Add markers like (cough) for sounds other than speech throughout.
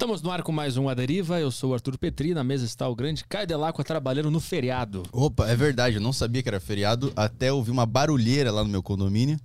Estamos no ar com mais um A Deriva. Eu sou o Arthur Petri. Na mesa está o grande Caio Delacqua trabalhando no feriado. Opa, é verdade, eu não sabia que era feriado até ouvir uma barulheira lá no meu condomínio.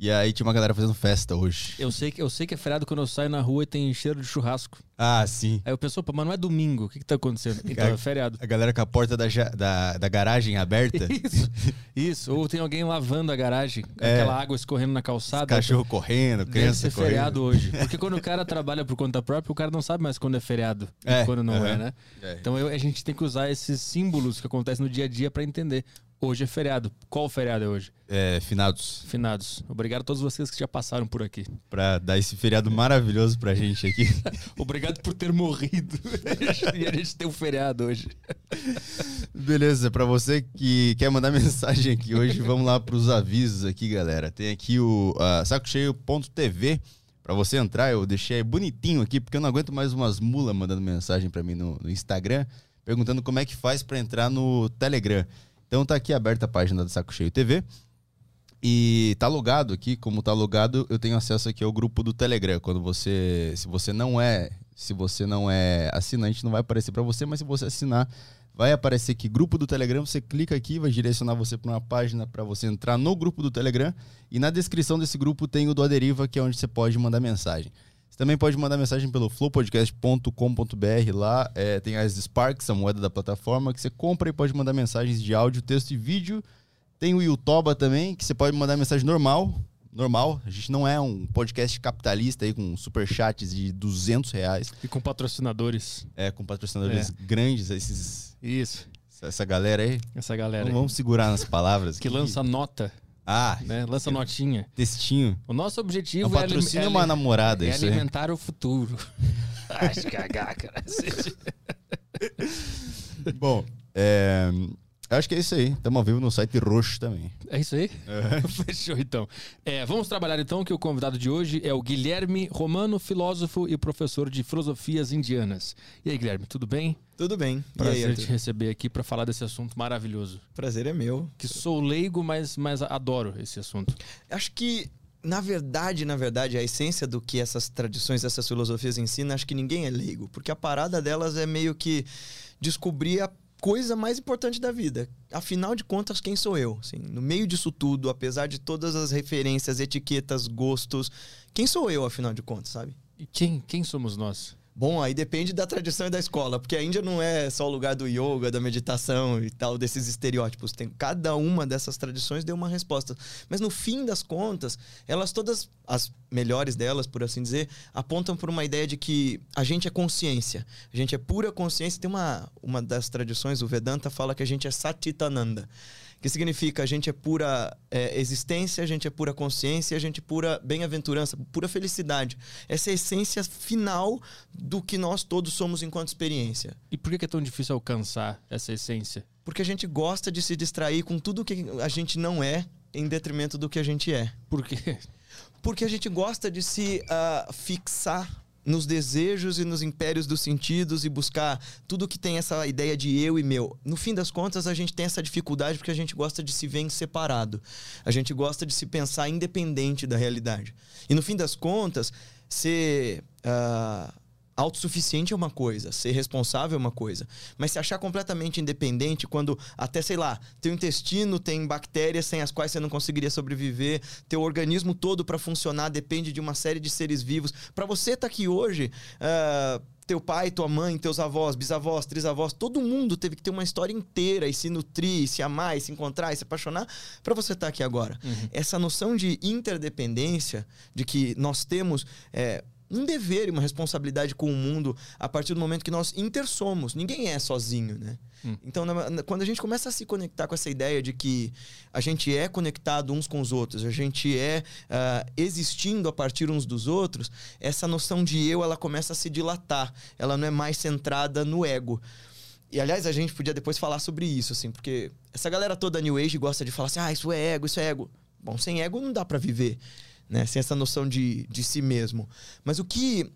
E aí tinha uma galera fazendo festa hoje. Eu sei que, eu sei que é feriado quando eu saio na rua e tem cheiro de churrasco. Ah, sim. Aí eu penso, opa, mas não é domingo. O que, que tá acontecendo? Então é feriado. A galera com a porta da, da, da garagem aberta, (laughs) Isso, isso. Ou tem alguém lavando a garagem, É. aquela água escorrendo na calçada. cachorro correndo, Deve criança ser correndo. feriado hoje. Porque quando o cara (laughs) trabalha por conta própria, o cara não sabe mais quando é feriado e É, quando não aham. é, né? É. Então eu- a gente tem que usar esses símbolos que acontecem no dia a dia pra entender. Hoje é feriado. Qual feriado é hoje? É, finados, Finados. Obrigado a todos vocês que já passaram por aqui. pra dar esse feriado maravilhoso pra gente aqui. (laughs) Obrigado por ter morrido. (laughs) e a gente tem um feriado hoje. Beleza, pra você que quer mandar (laughs) mensagem aqui hoje, vamos lá pros avisos aqui, galera. Tem aqui o uh, sacocheio.tv pra você entrar. Eu deixei bonitinho aqui, porque eu não aguento mais umas mulas mandando mensagem pra mim no, no Instagram, perguntando como é que faz pra entrar no Telegram. Então tá aqui aberta a página do Saco Cheio TV. E tá logado aqui, como tá logado, eu tenho acesso aqui ao grupo do Telegram. Quando você, se você não é, se você não é assinante, não vai aparecer pra você, mas se você assinar, vai aparecer aqui grupo do Telegram, você clica aqui, vai direcionar você para uma página para você entrar no grupo do Telegram e na descrição desse grupo tem o do Aderiva, que é onde você pode mandar mensagem. Você também pode mandar mensagem pelo flowpodcast.com.br, lá é, tem as Sparks, a moeda da plataforma, que você compra e pode mandar mensagens de áudio, texto e vídeo. Tem o Yutoba também, que você pode mandar mensagem normal, normal. A gente não é um podcast capitalista aí com superchats de 200 reais, E com patrocinadores. é, com patrocinadores grandes, esses, Isso. essa galera aí. Essa galera Vamos, aí. vamos segurar nas palavras. que aqui. lança nota, Ah, né? Lança notinha. textinho. O nosso objetivo é, patrocínio é, uma namorada, é isso aí. alimentar o futuro. (laughs) Acho que cagar, cara. Bom, é, acho que é isso aí. Estamos ao vivo no site roxo também. É isso aí? (laughs) Fechou, então. É, vamos trabalhar, então, que o convidado de hoje é o Guilherme Romano, filósofo e professor de filosofias indianas. E aí, Guilherme, tudo bem? Tudo bem. e aí, Prazer Arthur? te receber aqui para falar desse assunto maravilhoso. Prazer é meu. Que sou leigo, mas, mas adoro esse assunto. Acho que, na verdade, na verdade, a essência do que essas tradições, essas filosofias ensinam, acho que ninguém é leigo. Porque a parada delas é meio que descobrir a coisa mais importante da vida. Afinal de contas, quem sou eu? Assim, no meio disso tudo, apesar de todas as referências, etiquetas, gostos, quem sou eu, afinal de contas, sabe? E quem, quem somos nós? Bom, aí depende da tradição e da escola, porque a Índia não é só o lugar do yoga, da meditação e tal, desses estereótipos. Tem cada uma dessas tradições deu uma resposta. Mas no fim das contas, elas todas, as melhores delas, por assim dizer, apontam por uma ideia de que a gente é consciência. A gente é pura consciência. Tem uma, uma das tradições, o Vedanta fala que a gente é Satitananda. Que significa a gente é pura é, existência, a gente é pura consciência, a gente é pura bem-aventurança, pura felicidade. Essa é a essência final do que nós todos somos enquanto experiência. E por que é tão difícil alcançar essa essência? Porque a gente gosta de se distrair com tudo que a gente não é em detrimento do que a gente é. Por quê? Porque a gente gosta de se ah, fixar nos desejos e nos impérios dos sentidos e buscar tudo que tem essa ideia de eu e meu. No fim das contas, a gente tem essa dificuldade porque a gente gosta de se ver em separado. A gente gosta de se pensar independente da realidade. E no fim das contas, ser. ah, Autossuficiente é uma coisa, ser responsável é uma coisa. Mas se achar completamente independente, quando até, sei lá, teu intestino tem bactérias sem as quais você não conseguiria sobreviver, teu organismo todo para funcionar depende de uma série de seres vivos. Para você estar aqui hoje, ah, teu pai, tua mãe, teus avós, bisavós, trisavós, todo mundo teve que ter uma história inteira e se nutrir, e se amar, e se encontrar, e se apaixonar para você estar aqui agora. Essa noção de interdependência, de que nós temos. é, um dever e uma responsabilidade com o mundo a partir do momento que nós intersomos. Ninguém é sozinho, né? Então, na- na- quando a gente começa a se conectar com essa ideia de que a gente é conectado uns com os outros, a gente é ah, existindo a partir uns dos outros, essa noção de eu ela começa a se dilatar. Ela não é mais centrada no ego. E aliás, a gente podia depois falar sobre isso, assim, porque essa galera toda New Age gosta de falar assim: ah, isso é ego, isso é ego. Bom, sem ego não dá pra viver, né? Sem essa noção de, de si mesmo. Mas o que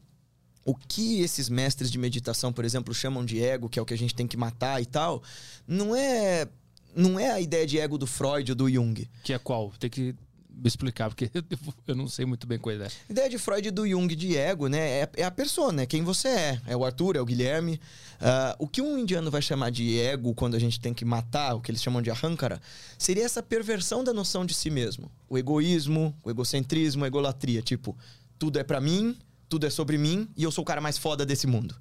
o que esses mestres de meditação, por exemplo, chamam de ego, que é o que a gente tem que matar e tal, não é não é a ideia de ego do Freud ou do Jung. Que é qual? Tem que explicar, porque (laughs) eu não sei muito bem qual é. A ideia de Freud e do Jung de ego, né? É, é a persona, é quem você é. É o Arthur, é o Guilherme. Uh, o que um indiano vai chamar de ego quando a gente tem que matar, o que eles chamam de arrancara, seria essa perversão da noção de si mesmo. O egoísmo, o egocentrismo, a egolatria. Tipo, tudo é para mim, tudo é sobre mim e eu sou o cara mais foda desse mundo.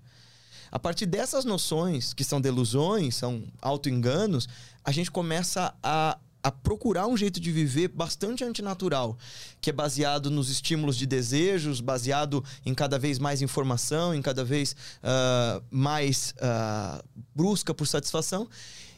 A partir dessas noções, que são delusões, são auto-enganos, a gente começa a, a procurar um jeito de viver bastante antinatural, que é baseado nos estímulos de desejos, baseado em cada vez mais informação, em cada vez uh, mais uh, busca por satisfação.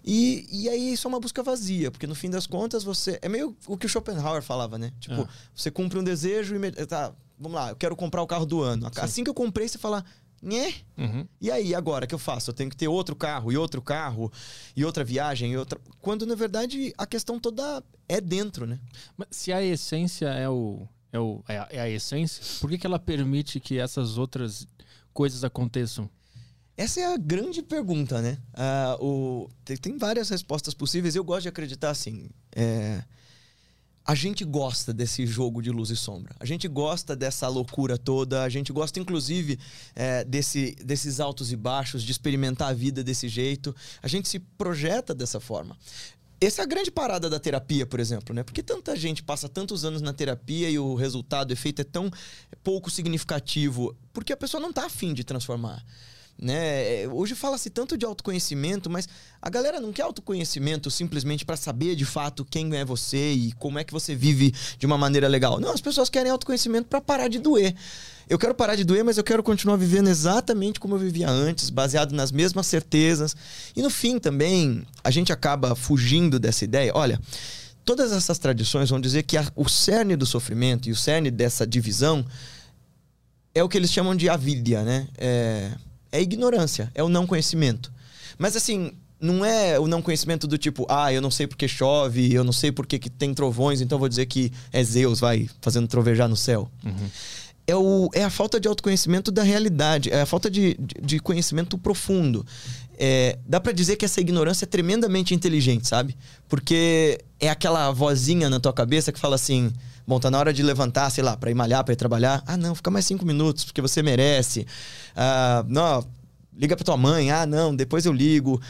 E, e aí isso é uma busca vazia, porque no fim das contas você. É meio o que o Schopenhauer falava, né? Tipo, é. você cumpre um desejo e. Tá, vamos lá, eu quero comprar o carro do ano. Sim. Assim que eu comprei, você fala. Nhê? Uhum. E aí, agora que eu faço? Eu tenho que ter outro carro e outro carro e outra viagem e outra. Quando na verdade a questão toda é dentro, né? Mas se a essência é o. É, o, é, a, é a essência, por que, que ela permite que essas outras coisas aconteçam? Essa é a grande pergunta, né? Uh, o, tem, tem, várias respostas possíveis. Eu gosto de acreditar assim. É, a gente gosta desse jogo de luz e sombra. A gente gosta dessa loucura toda. A gente gosta, inclusive, é, desse, desses altos e baixos, de experimentar a vida desse jeito. A gente se projeta dessa forma. Essa é a grande parada da terapia, por exemplo, né? Por que tanta gente passa tantos anos na terapia e o resultado, o efeito é tão pouco significativo? Porque a pessoa não está afim de transformar. Né? Hoje fala-se tanto de autoconhecimento, mas a galera não quer autoconhecimento simplesmente para saber de fato quem é você e como é que você vive de uma maneira legal. Não, as pessoas querem autoconhecimento para parar de doer. Eu quero parar de doer, mas eu quero continuar vivendo exatamente como eu vivia antes, baseado nas mesmas certezas. E no fim também, a gente acaba fugindo dessa ideia. Olha, todas essas tradições vão dizer que a, o cerne do sofrimento e o cerne dessa divisão é o que eles chamam de avidya, né? É é ignorância, é o não conhecimento. Mas assim, não é o não conhecimento do tipo, ah, eu não sei porque chove, eu não sei porque que tem trovões, então vou dizer que é Zeus, vai fazendo trovejar no céu. Uhum. É, o, é a falta de autoconhecimento da realidade, é a falta de, de, de conhecimento profundo. É, dá para dizer que essa ignorância é tremendamente inteligente, sabe? Porque é aquela vozinha na tua cabeça que fala assim: Bom, tá na hora de levantar, sei lá, para ir malhar, para ir trabalhar. Ah, não, fica mais cinco minutos, porque você merece. Ah, não, liga para tua mãe. Ah, não, depois eu ligo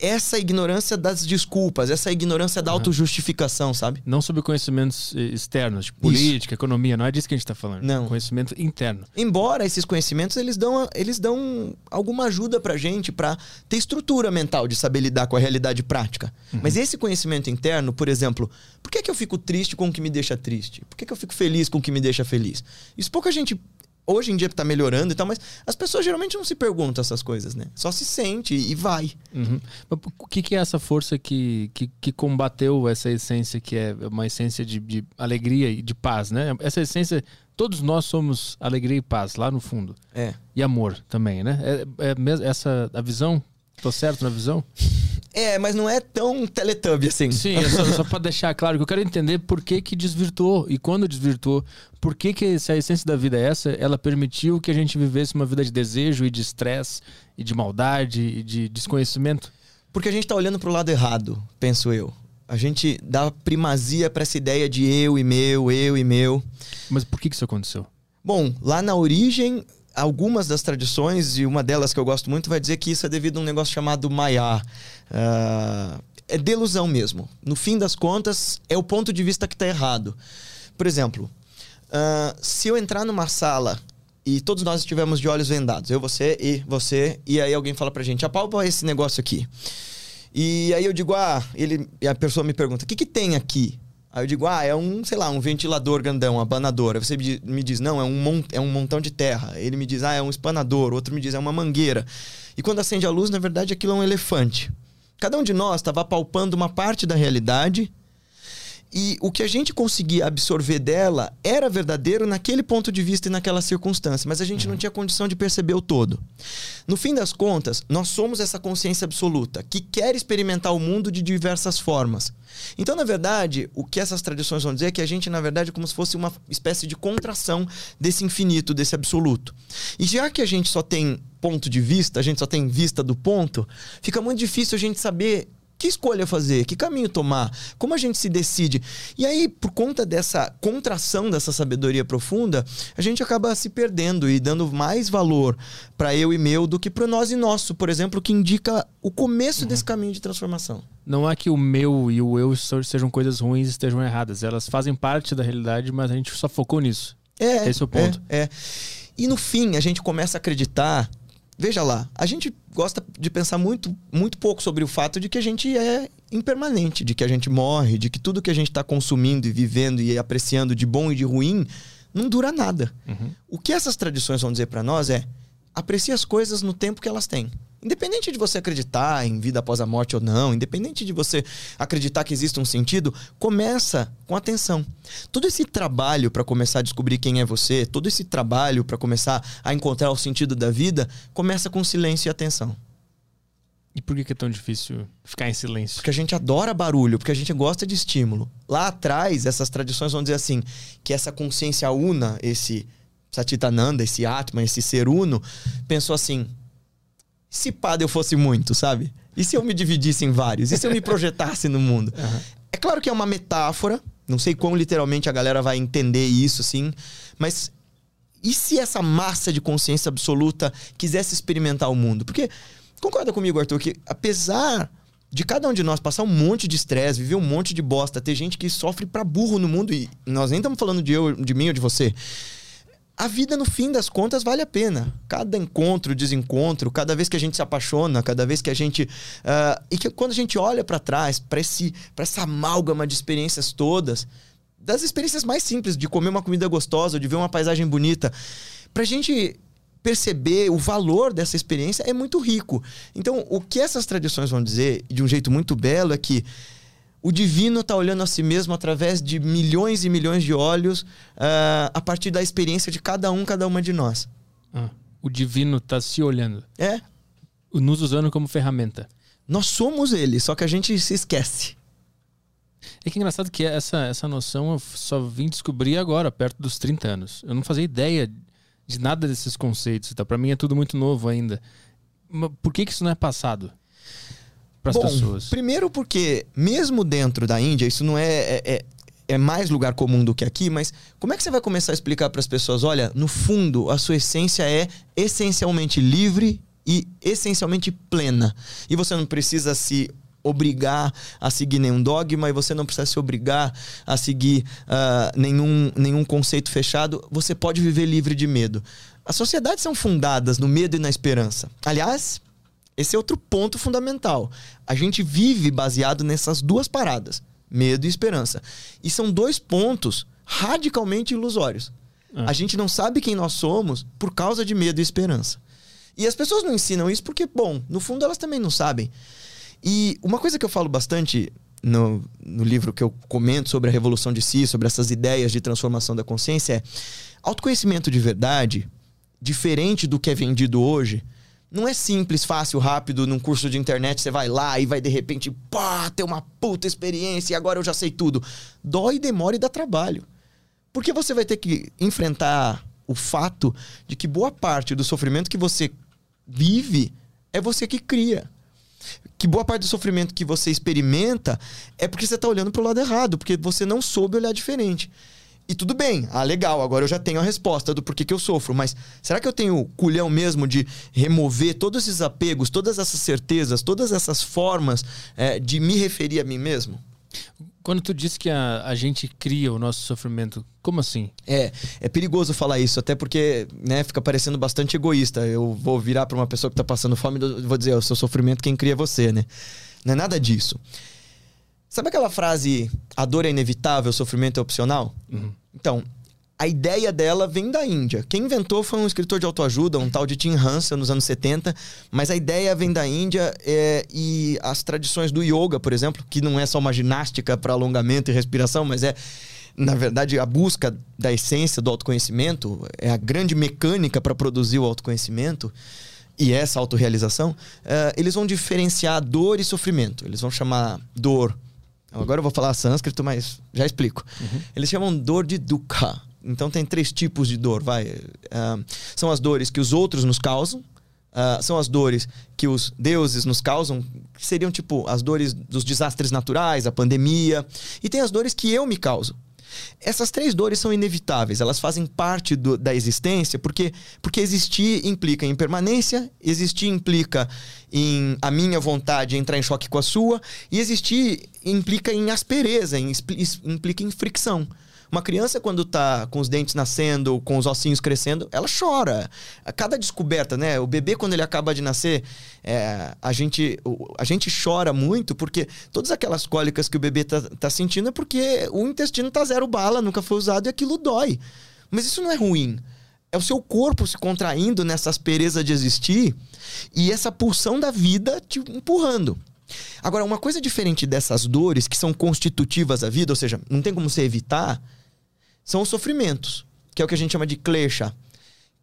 essa ignorância das desculpas, essa ignorância da autojustificação, sabe? Não sobre conhecimentos externos, de política, Isso. economia, não é disso que a gente está falando. Não. Conhecimento interno. Embora esses conhecimentos, eles dão, eles dão alguma ajuda pra gente para ter estrutura mental de saber lidar com a realidade prática. Uhum. Mas esse conhecimento interno, por exemplo, por que, que eu fico triste com o que me deixa triste? Por que, que eu fico feliz com o que me deixa feliz? Isso pouca gente hoje em dia está melhorando e tal, mas as pessoas geralmente não se perguntam essas coisas, né? Só se sente e vai. Uhum. O que, que, é essa força que, que, que, combateu essa essência que é uma essência de, de, alegria e de paz, né? Essa essência, todos nós somos alegria e paz lá no fundo. É. E amor também, né? É, é essa a visão? Tô certo na visão? (laughs) É, mas não é tão Teletubby assim. Sim, é só, só para deixar claro que eu quero entender por que que desvirtuou e quando desvirtuou, por que que se a essência da vida é essa, ela permitiu que a gente vivesse uma vida de desejo e de estresse e de maldade e de desconhecimento? Porque a gente tá olhando pro lado errado, penso eu. A gente dá primazia para essa ideia de eu e meu, eu e meu. Mas por que que isso aconteceu? Bom, lá na origem algumas das tradições, e uma delas que eu gosto muito, vai dizer que isso é devido a um negócio chamado Maya. Uh, é delusão mesmo. No fim das contas, é o ponto de vista que está errado. Por exemplo, uh, se eu entrar numa sala e todos nós estivermos de olhos vendados, eu, você e você, e aí alguém fala pra gente, apalpa esse negócio aqui. E aí eu digo, ah, ele, e a pessoa me pergunta, o que, que tem aqui? Aí eu digo, ah, é um, sei lá, um ventilador grandão, uma abanadora. Você me diz, não, é um, mont, é um montão de terra. Ele me diz, ah, é um espanador. Outro me diz, é uma mangueira. E quando acende a luz, na verdade, aquilo é um elefante. Cada um de nós estava palpando uma parte da realidade e o que a gente conseguia absorver dela era verdadeiro naquele ponto de vista e naquela circunstância, mas a gente não tinha condição de perceber o todo. No fim das contas, nós somos essa consciência absoluta que quer experimentar o mundo de diversas formas. Então, na verdade, o que essas tradições vão dizer é que a gente, na verdade, é como se fosse uma espécie de contração desse infinito, desse absoluto. E já que a gente só tem ponto de vista, a gente só tem vista do ponto, fica muito difícil a gente saber Que escolha fazer? Que caminho tomar? Como a gente se decide? E aí, por conta dessa contração dessa sabedoria profunda, a gente acaba se perdendo e dando mais valor para eu e meu do que para nós e nosso, por exemplo, que indica o começo desse caminho de transformação. Não é que o meu e o eu sejam coisas ruins e estejam erradas. Elas fazem parte da realidade, mas a gente só focou nisso. É, Esse é o ponto. É, é. E no fim, a gente começa a acreditar. Veja lá, a gente gosta de pensar muito, muito pouco sobre o fato de que a gente é impermanente, de que a gente morre, de que tudo que a gente está consumindo e vivendo e apreciando de bom e de ruim não dura nada. O que essas tradições vão dizer para nós é: aprecie as coisas no tempo que elas têm. Independente de você acreditar em vida após a morte ou não, independente de você acreditar que existe um sentido, começa com atenção. Todo esse trabalho para começar a descobrir quem é você, todo esse trabalho para começar a encontrar o sentido da vida, começa com silêncio e atenção. E por que é tão difícil ficar em silêncio? Porque a gente adora barulho, porque a gente gosta de estímulo. Lá atrás, essas tradições vão dizer assim, que essa consciência una, esse Satitananda, esse Atma, esse ser uno, pensou assim: se pá eu fosse muito, sabe? E se eu me dividisse em vários? E se eu me (laughs) projetasse no mundo? É claro que é uma metáfora, não sei quão literalmente a galera vai entender isso, assim, mas e se essa massa de consciência absoluta quisesse experimentar o mundo? Porque, concorda comigo, Arthur, que apesar de cada um de nós passar um monte de estresse, viver um monte de bosta, ter gente que sofre pra burro no mundo, e nós nem estamos falando de eu, de mim ou de você. A vida, no fim das contas, vale a pena. Cada encontro, desencontro, cada vez que a gente se apaixona, cada vez que a gente. ah, e que quando a gente olha pra trás, pra essa amálgama de experiências todas, das experiências mais simples, de comer uma comida gostosa, de ver uma paisagem bonita, pra gente perceber o valor dessa experiência é muito rico. Então, o que essas tradições vão dizer, de um jeito muito belo, é que o divino está olhando a si mesmo através de milhões e milhões de olhos ah, a partir da experiência de cada um, cada uma de nós. Ah, o divino tá se olhando, É, nos usando como ferramenta. nós somos ele, só que a gente se esquece. É que é engraçado que essa, essa noção eu só vim descobrir agora, perto dos 30 anos. Eu não fazia ideia de nada desses conceitos. Tá? Para mim é tudo muito novo ainda. Mas por que, que isso não é passado para as pessoas? Primeiro porque, mesmo dentro da Índia, isso não é, é, é- é mais lugar comum do que aqui, mas como é que você vai começar a explicar para as pessoas? Olha, no fundo, a sua essência é essencialmente livre e essencialmente plena. E você não precisa se obrigar a seguir nenhum dogma e você não precisa se obrigar a seguir ah, nenhum, nenhum conceito fechado. Você pode viver livre de medo. As sociedades são fundadas no medo e na esperança. Aliás, esse é outro ponto fundamental. A gente vive baseado nessas duas paradas, medo e esperança. E são dois pontos radicalmente ilusórios. Ah. A gente não sabe quem nós somos por causa de medo e esperança. E as pessoas não ensinam isso porque, bom, no fundo elas também não sabem. E uma coisa que eu falo bastante no, no livro que eu comento sobre a revolução de si, sobre essas ideias de transformação da consciência é autoconhecimento de verdade, diferente do que é vendido hoje, não é simples, fácil, rápido, num curso de internet você vai lá e vai de repente, pá, ter uma puta experiência e agora eu já sei tudo. Dói, demora e dá trabalho. Porque você vai ter que enfrentar o fato de que boa parte do sofrimento que você vive é você que cria. Que boa parte do sofrimento que você experimenta é porque você está olhando para o lado errado, porque você não soube olhar diferente. E tudo bem, ah, legal, agora eu já tenho a resposta do porquê que eu sofro, mas será que eu tenho culhão mesmo de remover todos esses apegos, todas essas certezas, todas essas formas eh, de me referir a mim mesmo? Quando tu disse que a, a gente cria o nosso sofrimento, como assim? É, é perigoso falar isso, até porque, né, fica parecendo bastante egoísta. Eu vou virar pra uma pessoa que tá passando fome e vou dizer, o seu sofrimento quem cria é você, né? Não é nada disso. Sabe aquela frase, a dor é inevitável, o sofrimento é opcional? Então, a ideia dela vem da Índia. Quem inventou foi um escritor de autoajuda, um tal de Tim Hansen, nos anos 70. Mas a ideia vem da Índia é, e as tradições do yoga, por exemplo, que não é só uma ginástica para alongamento e respiração, mas é, na verdade, a busca da essência do autoconhecimento, é a grande mecânica para produzir o autoconhecimento e essa autorrealização, eh, eles vão diferenciar dor e sofrimento. Eles vão chamar dor. Agora eu vou falar sânscrito, mas já explico. Eles chamam dor de dukkha. Então tem três tipos de dor, vai. Ah, são as dores que os outros nos causam, ah, são as dores que os deuses nos causam, que seriam tipo as dores dos desastres naturais, a pandemia, e tem as dores que eu me causo. Essas três dores são inevitáveis, elas fazem parte do, da existência, porque, porque existir implica em permanência, existir implica em a minha vontade entrar em choque com a sua, e existir implica em aspereza, em, implica em fricção. Uma criança, quando tá com os dentes nascendo, com os ossinhos crescendo, ela chora. A cada descoberta, né? O bebê, quando ele acaba de nascer, é, a, gente, a gente chora muito porque todas aquelas cólicas que o bebê tá, tá sentindo é porque o intestino tá zero bala, nunca foi usado e aquilo dói. Mas isso não é ruim. É o seu corpo se contraindo nessa aspereza de existir e essa pulsão da vida te empurrando. Agora, uma coisa diferente dessas dores que são constitutivas da vida, ou seja, não tem como você evitar, são os sofrimentos, que é o que a gente chama de klesha.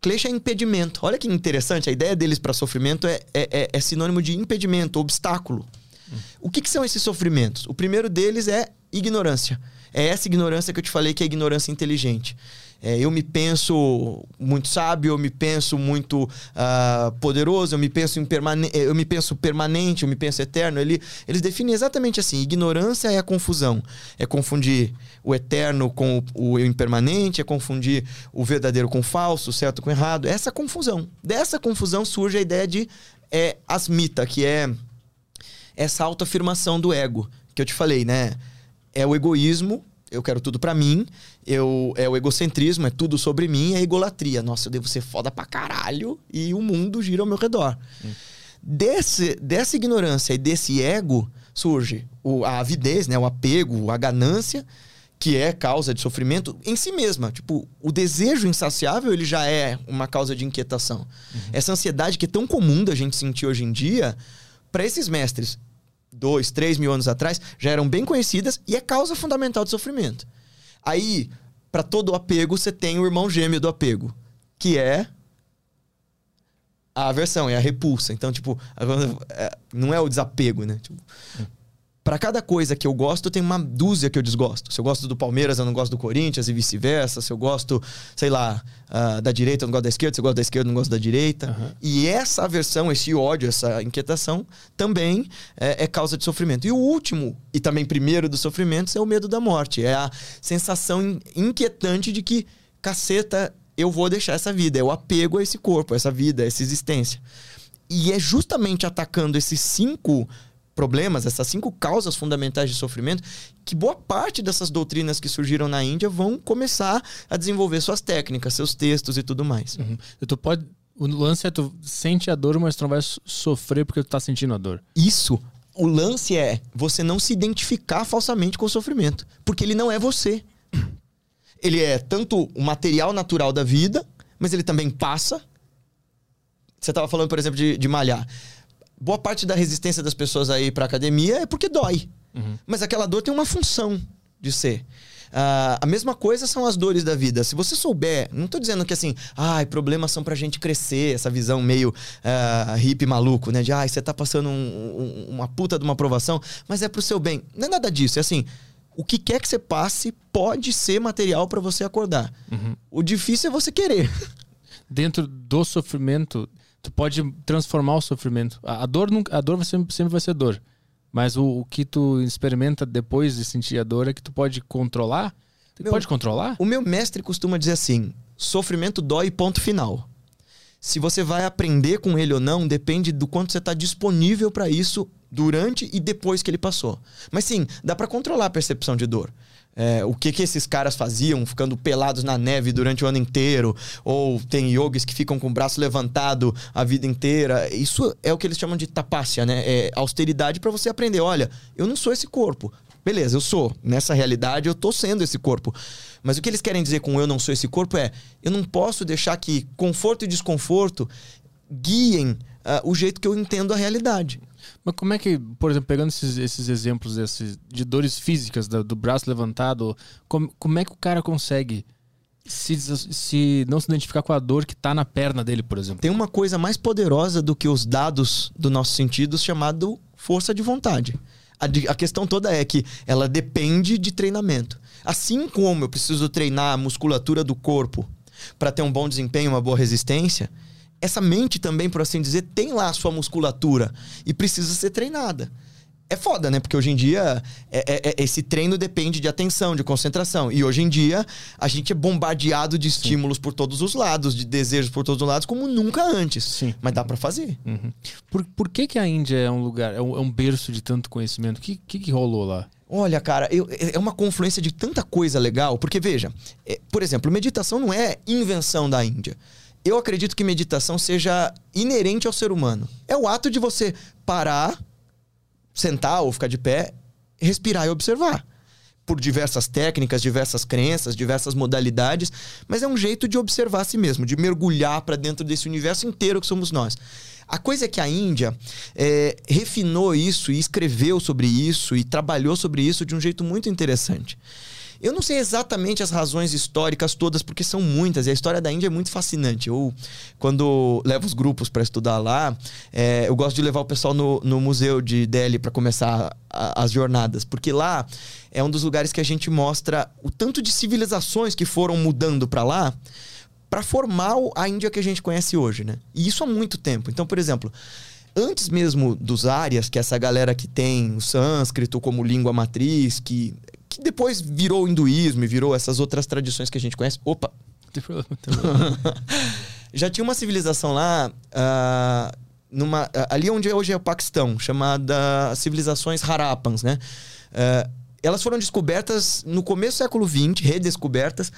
Klesha é impedimento. Olha que interessante, a ideia deles para sofrimento é, é, é, é, sinônimo de impedimento, obstáculo. Hum. O que, que são esses sofrimentos? O primeiro deles é ignorância. É essa ignorância que eu te falei que é ignorância inteligente. É, eu me penso muito sábio, eu me penso muito uh, poderoso, eu me penso eu me penso permanente, eu me penso eterno. Ele, eles definem exatamente assim: ignorância é a confusão, é confundir o eterno com o, o impermanente, é confundir o verdadeiro com o falso, o certo com o errado. Essa confusão. Dessa confusão surge a ideia de é, asmita, que é essa autoafirmação do ego que eu te falei, né? É o egoísmo eu quero tudo para mim, eu é o egocentrismo, é tudo sobre mim, é a egolatria. Nossa, eu devo ser foda pra caralho e o mundo gira ao meu redor. Hum. Desse, dessa ignorância e desse ego surge o, a avidez, né, o apego, a ganância, que é causa de sofrimento em si mesma. Tipo, o desejo insaciável, ele já é uma causa de inquietação. Uhum. Essa ansiedade que é tão comum da gente sentir hoje em dia, para esses mestres, dois, três mil anos atrás, já eram bem conhecidas e é causa fundamental de sofrimento. Aí, para todo apego, você tem o irmão gêmeo do apego, que é a aversão, é a repulsa. Então, tipo, é, não é o desapego, né? Tipo, para cada coisa que eu gosto, tem uma dúzia que eu desgosto. Se eu gosto do Palmeiras, eu não gosto do Corinthians e vice-versa. Se eu gosto, sei lá, uh, da direita, eu não gosto da esquerda. Se eu gosto da esquerda, eu não gosto da direita. Uhum. E essa aversão, esse ódio, essa inquietação também é, é, causa de sofrimento. E o último, e também primeiro dos sofrimentos, é o medo da morte. É a sensação inquietante de que, caceta, eu vou deixar essa vida. É o apego a esse corpo, a essa vida, a essa existência. E é justamente atacando esses cinco problemas, essas cinco causas fundamentais de sofrimento, que boa parte dessas doutrinas que surgiram na Índia vão começar a desenvolver suas técnicas, seus textos e tudo mais. Uhum. Tu pode. O lance é tu sente a dor, mas tu não vai sofrer porque tu tá sentindo a dor. Isso. O lance é você não se identificar falsamente com o sofrimento. Porque ele não é você. Ele é tanto o material natural da vida, mas ele também passa. Você estava falando, por exemplo, de, de malhar boa parte da resistência das pessoas aí pra academia é porque dói. Uhum. Mas aquela dor tem uma função de ser. Uh, a mesma coisa são as dores da vida. Se você souber, não tô dizendo que assim, ai, problemas são pra gente crescer, essa visão meio uh, hippie maluco, né? De ai, você tá passando um, um, uma puta de uma aprovação, mas é pro seu bem. Não é nada disso, é assim. O que quer que você passe pode ser material para você acordar. Uhum. O difícil é você querer. Dentro do sofrimento, tu pode transformar o sofrimento. A, a dor, nunca, a dor sempre, sempre vai ser dor. Mas o, o, que tu experimenta depois de sentir a dor é que tu pode controlar. Tu meu, pode controlar? O meu mestre costuma dizer assim: sofrimento dói, ponto final. Se você vai aprender com ele ou não, depende do quanto você está disponível para isso durante e depois que ele passou. Mas sim, dá para controlar a percepção de dor é, o que, que esses caras faziam, ficando pelados na neve durante o ano inteiro, ou tem yogis que ficam com o braço levantado a vida inteira. Isso é o que eles chamam de tapácia, né? É austeridade para você aprender. Olha, eu não sou esse corpo. Beleza, eu sou. Nessa realidade, eu tô sendo esse corpo. Mas o que eles querem dizer com eu não sou esse corpo é: eu não posso deixar que conforto e desconforto guiem uh, o jeito que eu entendo a realidade. Mas como é que, por exemplo, pegando esses, esses exemplos esses, de dores físicas do, do braço levantado, como, como é que o cara consegue se, se não se identificar com a dor que está na perna dele, por exemplo? Tem uma coisa mais poderosa do que os dados do nosso sentido chamado força de vontade. A, a questão toda é que ela depende de treinamento. Assim como eu preciso treinar a musculatura do corpo para ter um bom desempenho, uma boa resistência, essa mente também, por assim dizer, tem lá a sua musculatura e precisa ser treinada. É foda, né? Porque hoje em dia é, é, é, esse treino depende de atenção, de concentração. E hoje em dia a gente é bombardeado de estímulos Sim. por todos os lados, de desejos por todos os lados, como nunca antes. Sim. Mas dá para fazer. Uhum. Por, por que, que a Índia é um lugar, é um, é um berço de tanto conhecimento? O que, que, que rolou lá? Olha, cara, eu, é uma confluência de tanta coisa legal. Porque, veja, é, por exemplo, meditação não é invenção da Índia. Eu acredito que meditação seja inerente ao ser humano. É o ato de você parar sentar ou ficar de pé, respirar e observar. Por diversas técnicas, diversas crenças, diversas modalidades, mas é um jeito de observar a si mesmo, de mergulhar para dentro desse universo inteiro que somos nós. A coisa é que a Índia é, refinou isso e escreveu sobre isso e trabalhou sobre isso de um jeito muito interessante. Eu não sei exatamente as razões históricas todas, porque são muitas, e a história da Índia é muito fascinante. Eu, quando levo os grupos para estudar lá, é, eu gosto de levar o pessoal no, no museu de Delhi para começar a, as jornadas, porque lá é um dos lugares que a gente mostra o tanto de civilizações que foram mudando para lá para formar a Índia que a gente conhece hoje, né? E isso há muito tempo. Então, por exemplo, antes mesmo dos Árias, que é essa galera que tem o sânscrito como língua matriz, que que depois virou o hinduísmo e virou essas outras tradições que a gente conhece. Opa! (laughs) Já tinha uma civilização lá, uh, numa, uh, ali onde hoje é o Paquistão, chamada civilizações Harappans, né? Uh, elas foram descobertas no começo do século XX, redescobertas,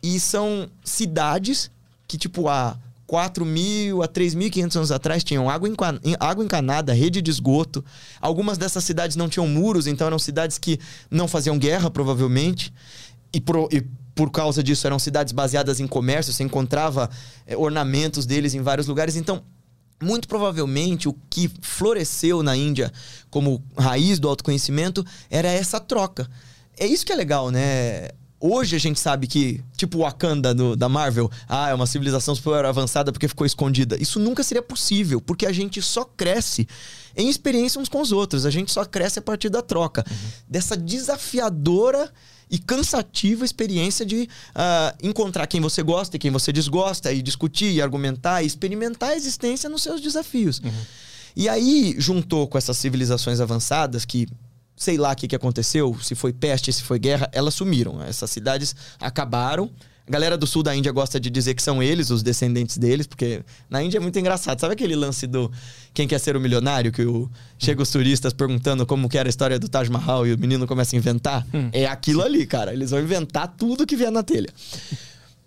e são cidades que, tipo, há 4 mil a 3.500 anos atrás tinham água, água encanada, rede de esgoto. Algumas dessas cidades não tinham muros, então eram cidades que não faziam guerra, provavelmente. E, pro, e por causa disso eram cidades baseadas em comércio, você encontrava é, ornamentos deles em vários lugares. Então, muito provavelmente o que floresceu na Índia como raiz do autoconhecimento era essa troca. É isso que é legal, né? Hoje a gente sabe que, tipo o Wakanda do, da Marvel, ah, é uma civilização super avançada porque ficou escondida. Isso nunca seria possível, porque a gente só cresce em experiência uns com os outros. A gente só cresce a partir da troca. Uhum. Dessa desafiadora e cansativa experiência de uh, encontrar quem você gosta e quem você desgosta, e discutir, e argumentar, e experimentar a existência nos seus desafios. Uhum. E aí, juntou com essas civilizações avançadas que sei lá o que, que aconteceu, se foi peste, se foi guerra, elas sumiram. Essas cidades acabaram. A galera do sul da Índia gosta de dizer que são eles, os descendentes deles, porque na Índia é muito engraçado. Sabe aquele lance do quem quer ser o milionário? Que o... chega os turistas perguntando como que era a história do Taj Mahal e o menino começa a inventar? Hum. É aquilo ali, cara. Eles vão inventar tudo que vier na telha.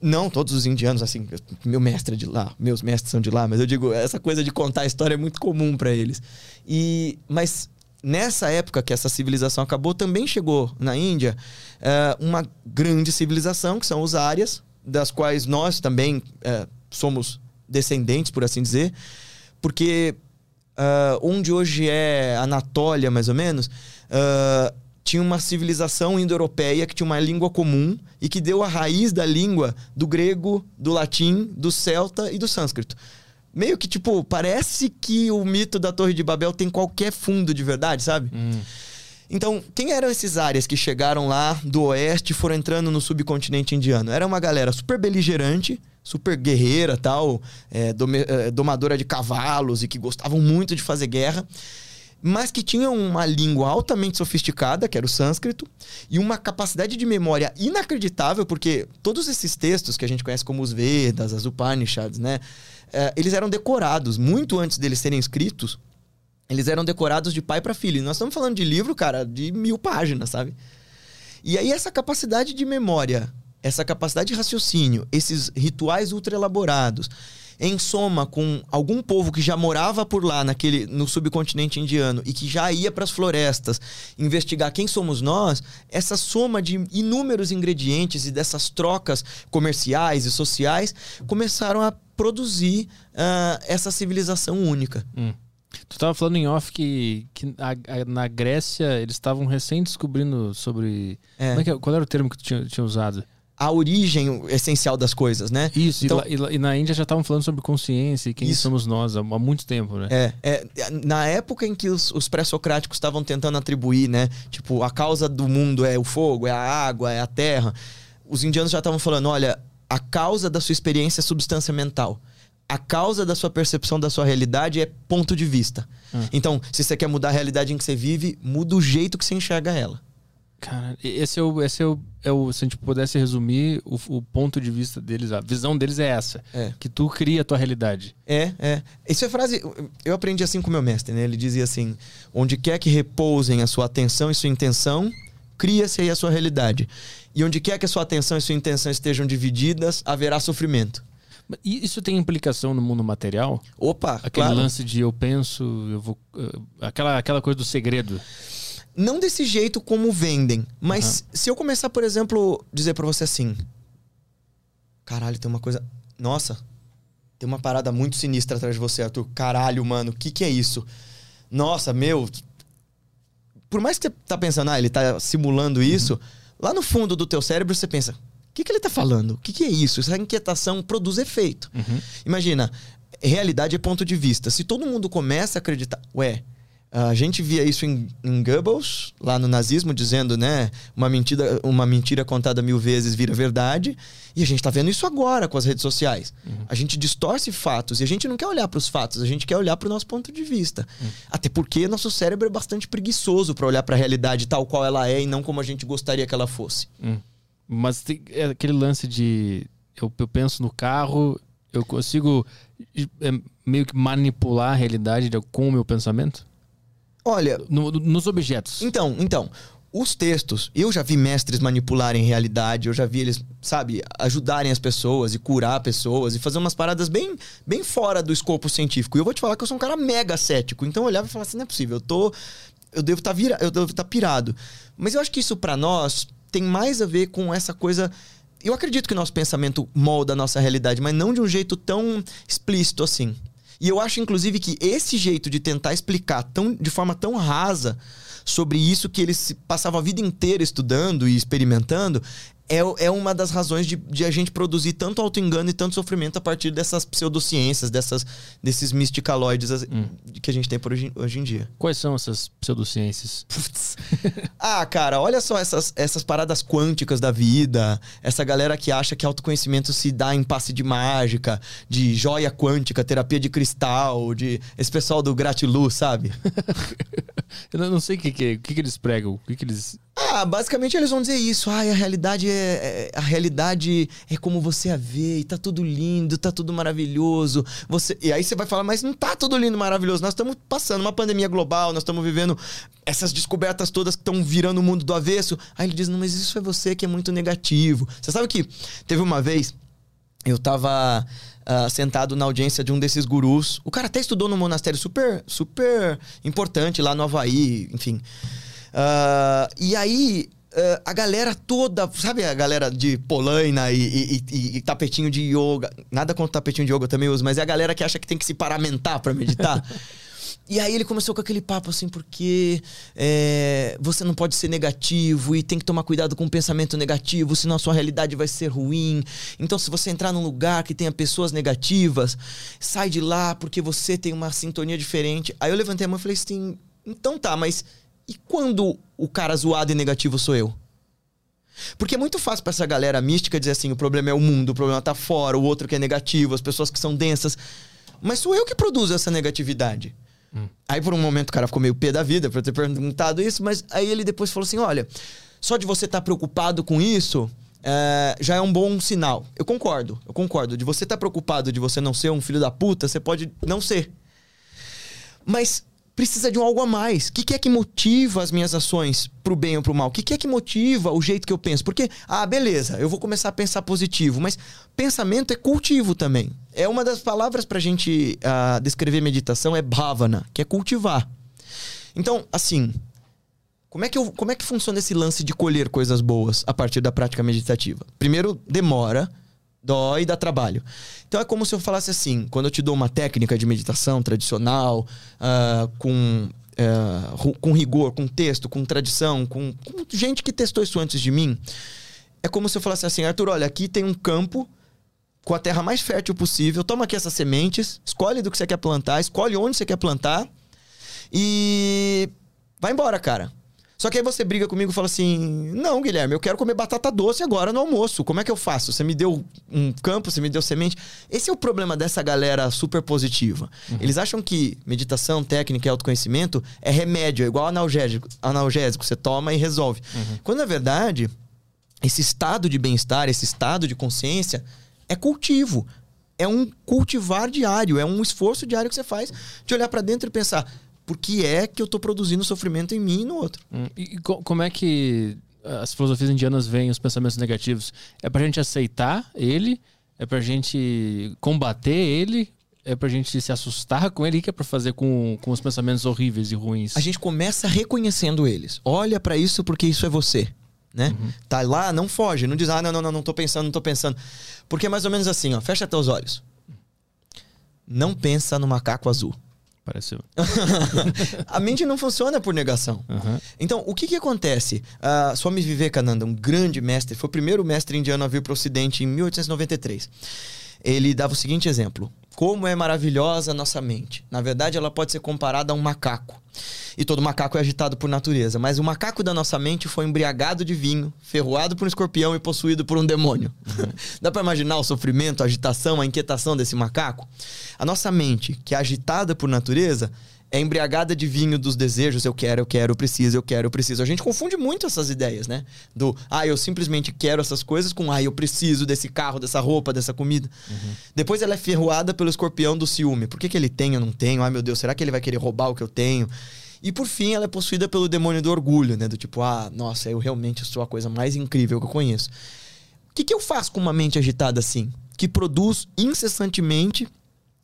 Não, todos os indianos, assim, meu mestre é de lá, meus mestres são de lá, mas eu digo, essa coisa de contar a história é muito comum para eles. E, mas nessa época que essa civilização acabou, também chegou na Índia uh, uma grande civilização, que são os Árias, das quais nós também uh, somos descendentes, por assim dizer, porque uh, onde hoje é Anatólia, mais ou menos, tinha uma civilização indo-europeia que tinha uma língua comum e que deu a raiz da língua do grego, do latim, do celta e do sânscrito meio que, tipo, parece que o mito da Torre de Babel tem qualquer fundo de verdade, sabe? Hum. Então, quem eram esses áreas que chegaram lá do oeste e foram entrando no subcontinente indiano? Era uma galera super beligerante, super guerreira tal, é, é, domadora de cavalos e que gostavam muito de fazer guerra, mas que tinham uma língua altamente sofisticada, que era o sânscrito, e uma capacidade de memória inacreditável, porque todos esses textos que a gente conhece como os Vedas, as Upanishads, né? É, eles eram decorados muito antes deles serem escritos. Eles eram decorados de pai para filho. E nós estamos falando de livro, cara, de mil páginas, sabe? E aí essa capacidade de memória, essa capacidade de raciocínio, esses rituais ultra elaborados, em soma com algum povo que já morava por lá naquele no subcontinente indiano e que já ia para as florestas investigar quem somos nós, essa soma de inúmeros ingredientes e dessas trocas comerciais e sociais começaram a produzir uh, essa civilização única. Hum. Tu estava falando em off que, que a, a, na Grécia eles estavam recém descobrindo sobre. É. É é, qual era o termo que tu tinha, tinha usado? a origem essencial das coisas, né? Isso, então, e, lá, e, na Índia já estavam falando sobre consciência e quem isso. somos nós há, há, muito tempo, né? É, é na época em que os, os pré-socráticos estavam tentando atribuir, né? Tipo, a causa do mundo é o fogo, é a água, é a terra. Os indianos já estavam falando, olha, a causa da sua experiência é substância mental. a causa da sua percepção da sua realidade é ponto de vista. Hum. Então, se você quer mudar a realidade em que você vive, muda o jeito que você enxerga ela. Cara, esse é o, esse é o, é o se a gente pudesse resumir, o, o ponto de vista deles, a visão deles é essa. É. Que tu cria a tua realidade. É, é. Isso é frase. Eu aprendi assim com meu mestre, né? Ele dizia assim: onde quer que repousem a sua atenção e sua intenção, cria-se aí a sua realidade. E onde quer que a sua atenção e sua intenção estejam divididas, haverá sofrimento. E isso tem implicação no mundo material? Opa, Aquele claro. lance de eu penso, eu vou. eh, Aquela, aquela coisa do segredo. Não desse jeito como vendem, mas se eu começar, por exemplo, dizer pra você assim: Caralho, tem uma coisa. Nossa, tem uma parada muito sinistra atrás de você, Arthur. Caralho, mano, o que, que é isso? Nossa, meu. Por mais que você tá pensando, ah, ele tá simulando isso, lá no fundo do teu cérebro você pensa: o que, que ele tá falando? O que, que é isso? Essa inquietação produz efeito. Imagina, realidade é ponto de vista. Se todo mundo começa a acreditar, ué, a gente via isso em, em Goebbels, lá no nazismo, dizendo, né, uma mentira, uma mentira contada mil vezes vira verdade. E a gente tá vendo isso agora com as redes sociais. A gente distorce fatos e a gente não quer olhar para os fatos, a gente quer olhar para o nosso ponto de vista. Até porque nosso cérebro é bastante preguiçoso para olhar para a realidade tal qual ela é e não como a gente gostaria que ela fosse. Hum. Mas tem, é aquele lance de. Eu, eu penso no carro, eu consigo é, meio que manipular a realidade de- com o meu pensamento? Olha, No- no- nos objetos. Então, então, os textos, eu já vi mestres manipularem realidade, eu já vi eles, sabe, ajudarem as pessoas e curar pessoas e fazer umas paradas bem, bem fora do escopo científico. E eu vou te falar que eu sou um cara mega cético, então eu olhava e falava assim, não é possível, eu tô eu devo estar vira, eu devo estar pirado. Mas eu acho que isso pra nós tem mais a ver com essa coisa eu acredito que o nosso pensamento molda a nossa realidade, mas não de um jeito tão explícito assim. E eu acho, inclusive, que esse jeito de tentar explicar tão, de forma tão rasa sobre isso que eles passavam a vida inteira estudando e experimentando é, é uma das razões de, de a gente produzir tanto auto-engano e tanto sofrimento a partir dessas pseudociências, dessas, desses misticaloides as- que a gente tem por hoje, hoje em dia. Quais são essas pseudociências? Putz. ah, cara, olha só essas, essas paradas quânticas da vida. Essa galera que acha que autoconhecimento se dá em passe de mágica, de joia quântica, terapia de cristal, de esse pessoal do Gratiluz, sabe? (laughs) Eu não- sei o que, que, o que, que eles pregam, o que, que eles. Ah, basicamente eles vão dizer isso. Ai, a realidade é, é- a realidade é como você a vê, e tá tudo lindo, tá tudo maravilhoso. Você e aí você vai falar, mas não tá tudo lindo, maravilhoso. Nós estamos passando uma pandemia global, nós estamos vivendo essas descobertas todas que estão virando o mundo do avesso. Aí ele diz: "Não, mas isso é você que é muito negativo". Você sabe que teve uma vez eu tava ah, sentado na audiência de um desses gurus. O cara até estudou num monastério super, super importante lá no Havaí, enfim. Ah, e aí, ah, a galera toda, sabe a galera de polaina e, e- e- e tapetinho de yoga? Nada contra tapetinho de yoga eu também uso, mas é a galera que acha que tem que se paramentar pra meditar. (laughs) E aí ele começou com aquele papo assim, porque é, você não pode ser negativo e tem que tomar cuidado com o pensamento negativo, senão a sua realidade vai ser ruim. Então, se você entrar num lugar que tenha pessoas negativas, sai de lá porque você tem uma sintonia diferente. Aí eu levantei a mão e falei assim: então tá, mas e quando o cara zoado e negativo sou eu? Porque é muito fácil pra essa galera mística dizer assim: o problema é o mundo, o problema tá fora, o outro que é negativo, as pessoas que são densas. Mas sou eu que produzo essa negatividade. Aí por um momento o cara ficou meio pé da vida por eu ter perguntado isso, mas aí ele depois falou assim: olha, só de você estar preocupado com isso. é, já é um bom sinal. Eu concordo, eu concordo. De você estar preocupado de você não ser um filho da puta, você pode não ser. Mas precisa de um algo a mais. O que, que é que motiva as minhas ações pro bem ou pro mal? O que, que é que motiva o jeito que eu penso? Porque, ah, beleza, eu vou começar a pensar positivo, mas pensamento é cultivo também. É uma das palavras pra gente ah, descrever meditação é bhavana, que é cultivar. Então, assim, como é, que eu, como é que funciona esse lance de colher coisas boas a partir da prática meditativa? Primeiro, demora, dói dá trabalho. Então é como se eu falasse assim: quando eu te dou uma técnica de meditação tradicional, ah, com, ru- com rigor, com texto, com tradição, com, com gente que testou isso antes de mim, é como se eu falasse assim: Arthur, olha, aqui tem um campo com a terra mais fértil possível, toma aqui essas sementes, escolhe do que você quer plantar, escolhe onde você quer plantar e vai embora, cara. Só que aí você briga comigo e fala assim: Não, Guilherme, eu quero comer batata doce agora no almoço. Como é que eu faço? Você me deu um campo, você me deu semente. Esse é o problema dessa galera super positiva. Uhum. Eles acham que meditação, técnica e autoconhecimento é remédio, é igual analgésico. Analgésico, você toma e resolve. Uhum. Quando na verdade, esse estado de bem-estar, esse estado de consciência é cultivo. É um cultivar diário, é um esforço diário que você faz de olhar para dentro e pensar: por que é que eu estou produzindo sofrimento em mim e no outro. Hum, e como é que as filosofias indianas veem os pensamentos negativos? É pra gente aceitar ele? É pra gente combater ele? É pra gente se assustar com ele? O que é pra fazer com, com os pensamentos horríveis e ruins? A gente começa reconhecendo eles. Olha para isso porque isso é você. Né? Uhum. Tá lá, não foge, não diz, ah, não, não, não, não tô pensando, não tô pensando. Porque é mais ou menos assim, ó, fecha teus olhos. Não pensa no macaco azul. Pareceu. (laughs) a mente não funciona por negação. Uhum. Então, o que, que acontece? Uh, Swami Vivekananda, um grande mestre, foi o primeiro mestre indiano a vir para o Ocidente em 1893. Ele dava o seguinte exemplo: como é maravilhosa a nossa mente. Na verdade, ela pode ser comparada a um macaco. E todo macaco é agitado por natureza. Mas o macaco da nossa mente foi embriagado de vinho, ferroado por um escorpião e possuído por um demônio. Uhum. (laughs) Dá para imaginar o sofrimento, a agitação, a inquietação desse macaco? A nossa mente, que é agitada por natureza, é embriagada de vinho dos desejos, eu quero, eu quero, eu preciso, eu quero, eu preciso. A gente confunde muito essas ideias, né? Do, ah, eu simplesmente quero essas coisas com, ah, eu preciso desse carro, dessa roupa, dessa comida. Uhum. Depois ela é ferroada pelo escorpião do ciúme. Por que, que ele tem, eu não tenho? Ai, meu Deus, será que ele vai querer roubar o que eu tenho? E por fim, ela é possuída pelo demônio do orgulho, né? Do tipo, ah, nossa, eu realmente sou a coisa mais incrível que eu conheço. O que, que eu faço com uma mente agitada assim? Que produz incessantemente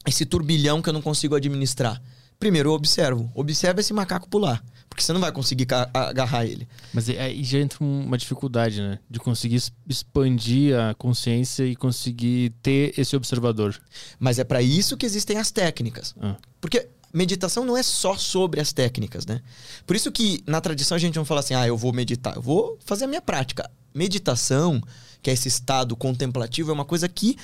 esse turbilhão que eu não consigo administrar. Primeiro, eu observo. Observa esse macaco pular. Porque você não vai conseguir agarrar ele. Mas aí já entra uma dificuldade, né? De conseguir expandir a consciência e conseguir ter esse observador. Mas é para isso que existem as técnicas. Ah. Porque meditação não é só sobre as técnicas, né? Por isso que na tradição a gente não fala assim, ah, eu vou meditar. Eu vou fazer a minha prática. Meditação, que é esse estado contemplativo, é uma coisa que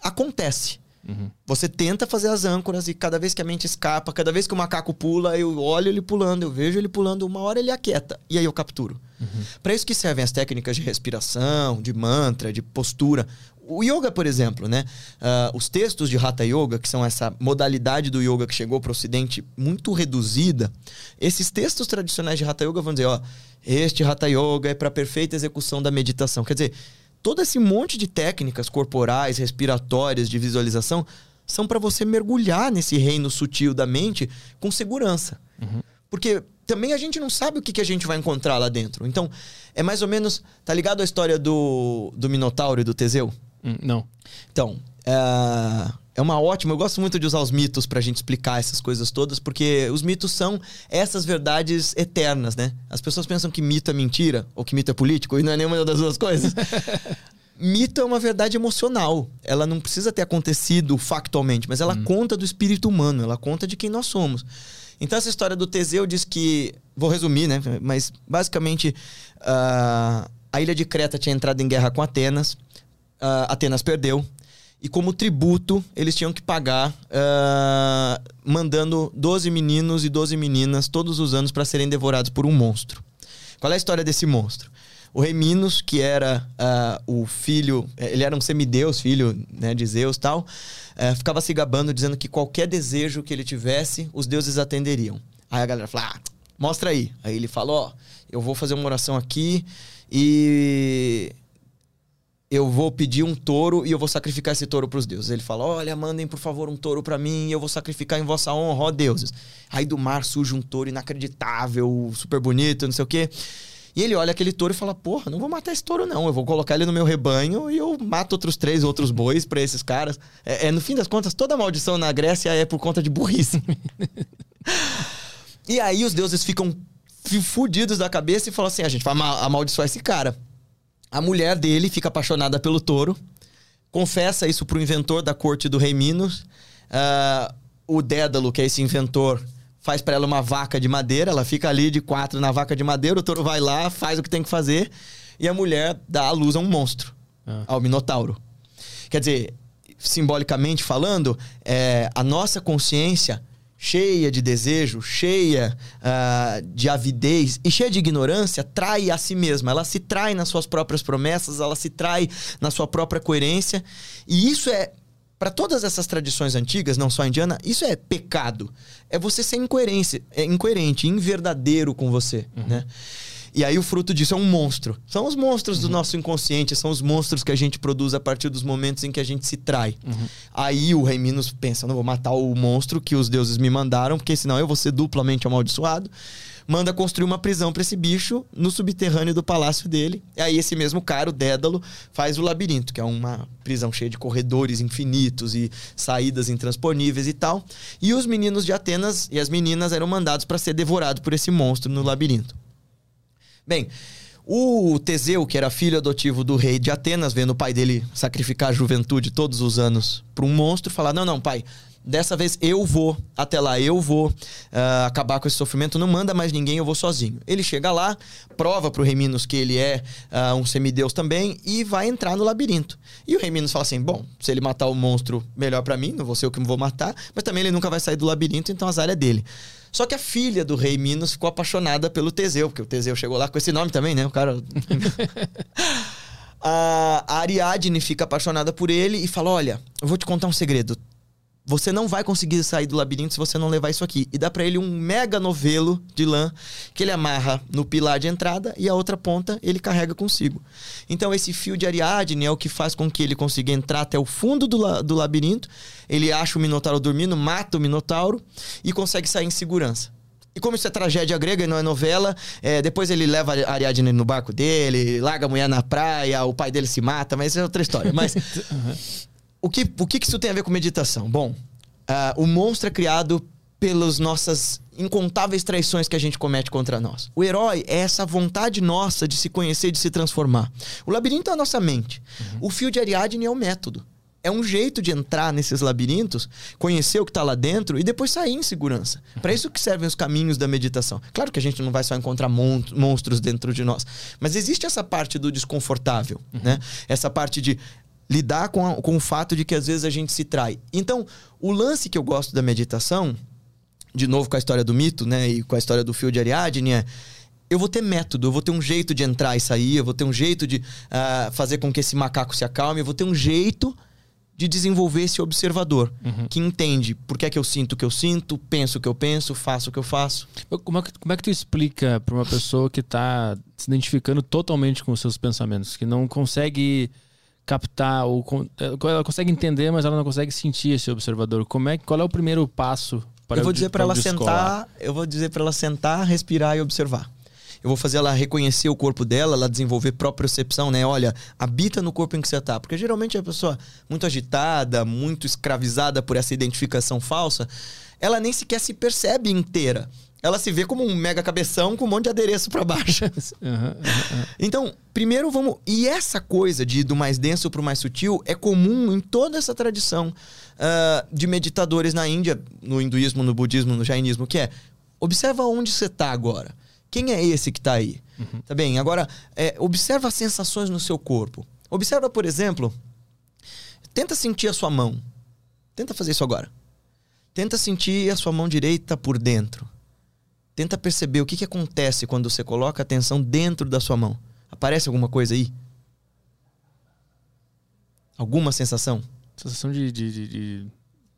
acontece. Uhum. Você tenta fazer as âncoras e cada vez que a mente escapa, cada vez que o macaco pula, eu olho ele pulando, eu vejo ele pulando, uma hora ele aquieta e aí eu capturo. Uhum. Para isso que servem as técnicas de respiração, de mantra, de postura. O yoga, por exemplo, né? Uh, os textos de Hatha Yoga, que são essa modalidade do yoga que chegou para o Ocidente muito reduzida, esses textos tradicionais de Hatha Yoga vão dizer, ó, este Hatha Yoga é para perfeita execução da meditação. Quer dizer, todo esse monte de técnicas corporais, respiratórias, de visualização, são para você mergulhar nesse reino sutil da mente com segurança. Uhum. Porque também a gente não sabe o que, que a gente vai encontrar lá dentro. Então, é mais ou menos. Tá ligado à história do, do Minotauro e do Teseu? Hum, não. Então, é, é uma ótima. Eu gosto muito de usar os mitos pra gente explicar essas coisas todas, porque os mitos são essas verdades eternas, né? As pessoas pensam que mito é mentira, ou que mito é político, e não é nenhuma das duas coisas. (laughs) mito é uma verdade emocional. Ela não precisa ter acontecido factualmente, mas ela hum. conta do espírito humano, ela conta de quem nós somos. Então, essa história do Teseu diz que. Vou resumir, né? Mas basicamente, uh, a ilha de Creta tinha entrado em guerra com Atenas uh, Atenas perdeu. E como tributo, eles tinham que pagar uh, mandando 12 meninos e 12 meninas todos os anos para serem devorados por um monstro. Qual é a história desse monstro? O rei Minos, que era uh, o filho, ele era um semideus, filho né, de Zeus tal, uh, ficava se gabando dizendo que qualquer desejo que ele tivesse, os deuses atenderiam. Aí a galera falou: ah, mostra aí. Aí ele falou: ó, eu vou fazer uma oração aqui e eu vou pedir um touro e eu vou sacrificar esse touro para os deuses. Ele fala: Olha, mandem por favor um touro para mim e eu vou sacrificar em vossa honra, ó deuses. Aí do mar surge um touro inacreditável, super bonito, não sei o quê. E ele olha aquele touro e fala: Porra, não vou matar esse touro, não. Eu vou colocar ele no meu rebanho e eu mato outros três outros bois para esses caras. É, é, no fim das contas, toda maldição na Grécia é por conta de burrice. (laughs) e aí os deuses ficam fudidos da cabeça e falam assim: A gente vai amaldiçoar esse cara. A mulher dele fica apaixonada pelo touro, confessa isso pro inventor da corte do rei Minos. Uh, o Dédalo, que é esse inventor, faz para ela uma vaca de madeira. Ela fica ali de quatro na vaca de madeira. O touro vai lá, faz o que tem que fazer. E a mulher dá à luz a um monstro, ah. ao Minotauro. Quer dizer, simbolicamente falando, é, a nossa consciência cheia de desejo, cheia uh, de avidez e cheia de ignorância, trai a si mesma. Ela se trai nas suas próprias promessas, ela se trai na sua própria coerência. E isso é, para todas essas tradições antigas, não só a indiana, isso é pecado. É você ser incoerência, é incoerente, inverdadeiro com você, uhum. né? E aí o fruto disso é um monstro. São os monstros uhum. do nosso inconsciente, são os monstros que a gente produz a partir dos momentos em que a gente se trai. Uhum. Aí o rei Minos pensa: não vou matar o monstro que os deuses me mandaram, porque senão eu vou ser duplamente amaldiçoado. Manda construir uma prisão para esse bicho no subterrâneo do palácio dele. E aí esse mesmo cara, o Dédalo, faz o labirinto, que é uma prisão cheia de corredores infinitos e saídas intransponíveis e tal. E os meninos de Atenas e as meninas eram mandados para ser devorados por esse monstro no labirinto. Bem, o Teseu, que era filho adotivo do rei de Atenas, vendo o pai dele sacrificar a juventude todos os anos para um monstro, falar: Não, não, pai, dessa vez eu vou até lá, eu vou uh, acabar com esse sofrimento, não manda mais ninguém, eu vou sozinho. Ele chega lá, prova pro rei Minos que ele é uh, um semideus também e vai entrar no labirinto. E o rei Minos fala assim: Bom, se ele matar o monstro, melhor para mim, não vou ser eu que vou matar, mas também ele nunca vai sair do labirinto, então azar é dele. Só que a filha do rei Minos ficou apaixonada pelo Teseu, porque o Teseu chegou lá com esse nome também, né? O cara. (laughs) a Ariadne fica apaixonada por ele e fala: Olha, eu vou te contar um segredo. Você não vai conseguir sair do labirinto se você não levar isso aqui. E dá para ele um mega novelo de lã que ele amarra no pilar de entrada e a outra ponta ele carrega consigo. Então esse fio de Ariadne é o que faz com que ele consiga entrar até o fundo do, la do labirinto. Ele acha o Minotauro dormindo, mata o Minotauro e consegue sair em segurança. E como isso é tragédia grega e não é novela, é, depois ele leva a Ariadne no barco dele, larga a mulher na praia, o pai dele se mata, mas é outra história. Mas uhum. (laughs) o, que, o que isso tem a ver com meditação? Bom, uh, o monstro é criado pelas nossas incontáveis traições que a gente comete contra nós. O herói é essa vontade nossa de se conhecer, de se transformar. O labirinto é a nossa mente. Uhum. O fio de Ariadne é o método é um jeito de entrar nesses labirintos, conhecer o que está lá dentro e depois sair em segurança. Para isso que servem os caminhos da meditação. Claro que a gente não vai só encontrar monstros dentro de nós, mas existe essa parte do desconfortável, uhum. né? Essa parte de lidar com, a, com o fato de que às vezes a gente se trai. Então, o lance que eu gosto da meditação, de novo com a história do mito, né, e com a história do fio de Ariadne, é eu vou ter método, eu vou ter um jeito de entrar e sair, eu vou ter um jeito de uh, fazer com que esse macaco se acalme, eu vou ter um jeito de desenvolver esse observador uhum. que entende por que é que eu sinto o que eu sinto, penso o que eu penso, faço o que eu faço. Como é que, como é que tu explica para uma pessoa que está se identificando totalmente com os seus pensamentos, que não consegue captar ou ela consegue entender, mas ela não consegue sentir esse observador? Como é qual é o primeiro passo para eu vou dizer para ela sentar, eu vou dizer para ela sentar, respirar e observar eu vou fazer ela reconhecer o corpo dela, ela desenvolver propriocepção, né? Olha, habita no corpo em que você tá. Porque geralmente a pessoa muito agitada, muito escravizada por essa identificação falsa, ela nem sequer se percebe inteira. Ela se vê como um mega cabeção com um monte de adereço para baixo. (laughs) Uhum, uhum. Então, primeiro vamos. E essa coisa de ir do mais denso para o mais sutil é comum em toda essa tradição uh, de meditadores na Índia, no hinduísmo, no budismo, no jainismo, que é observa onde você está agora. Quem é esse que está aí? Uhum. Tá bem? Agora, é, observa as sensações no seu corpo. Observa, por exemplo, tenta sentir a sua mão. Tenta fazer isso agora. Tenta sentir a sua mão direita por dentro. Tenta perceber o que, que acontece quando você coloca a atenção dentro da sua mão. Aparece alguma coisa aí? Alguma sensação? Sensação de, de, de, de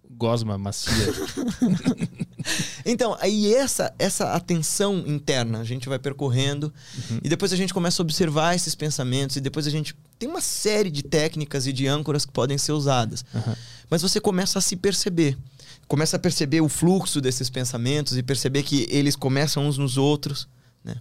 gosma macia. (laughs) (laughs) então, aí essa, essa atenção interna a gente vai percorrendo uhum. e depois a gente começa a observar esses pensamentos e depois a gente tem uma série de técnicas e de âncoras que podem ser usadas. Uhum. Mas você começa a se perceber. Começa a perceber o fluxo desses pensamentos e perceber que eles começam uns nos outros, né?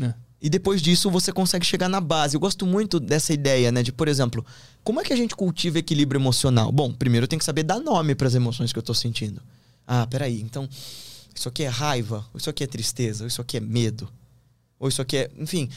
É. E depois disso você consegue chegar na base. Eu gosto muito dessa ideia, né? De, por exemplo, como é que a gente cultiva equilíbrio emocional? Bom, primeiro eu tenho que saber dar nome para as emoções que eu estou sentindo. Ah, peraí, então isso aqui é raiva, ou isso aqui é tristeza, ou isso aqui é medo, ou isso aqui é. Enfim.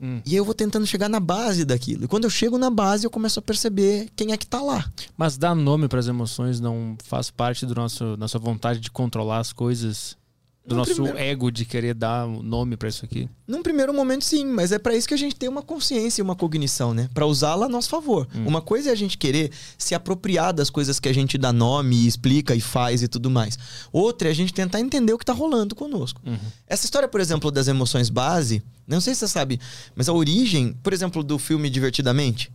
Hum. E eu vou tentando chegar na base daquilo. E quando eu chego na base, eu começo a perceber quem é que tá lá. Mas dar nome para as emoções não faz parte do nosso nossa vontade de controlar as coisas do No nosso primeiro- ego de querer dar um nome pra isso aqui. Num primeiro momento, sim, mas é pra isso que a gente tem uma consciência e uma cognição, né? Pra usá-la a nosso favor. Uma coisa é a gente querer se apropriar das coisas que a gente dá nome explica e faz e tudo mais. Outra é a gente tentar entender o que tá rolando conosco. Essa história, por exemplo, das emoções base, não sei se você sabe, mas a origem, por exemplo, do filme Divertidamente.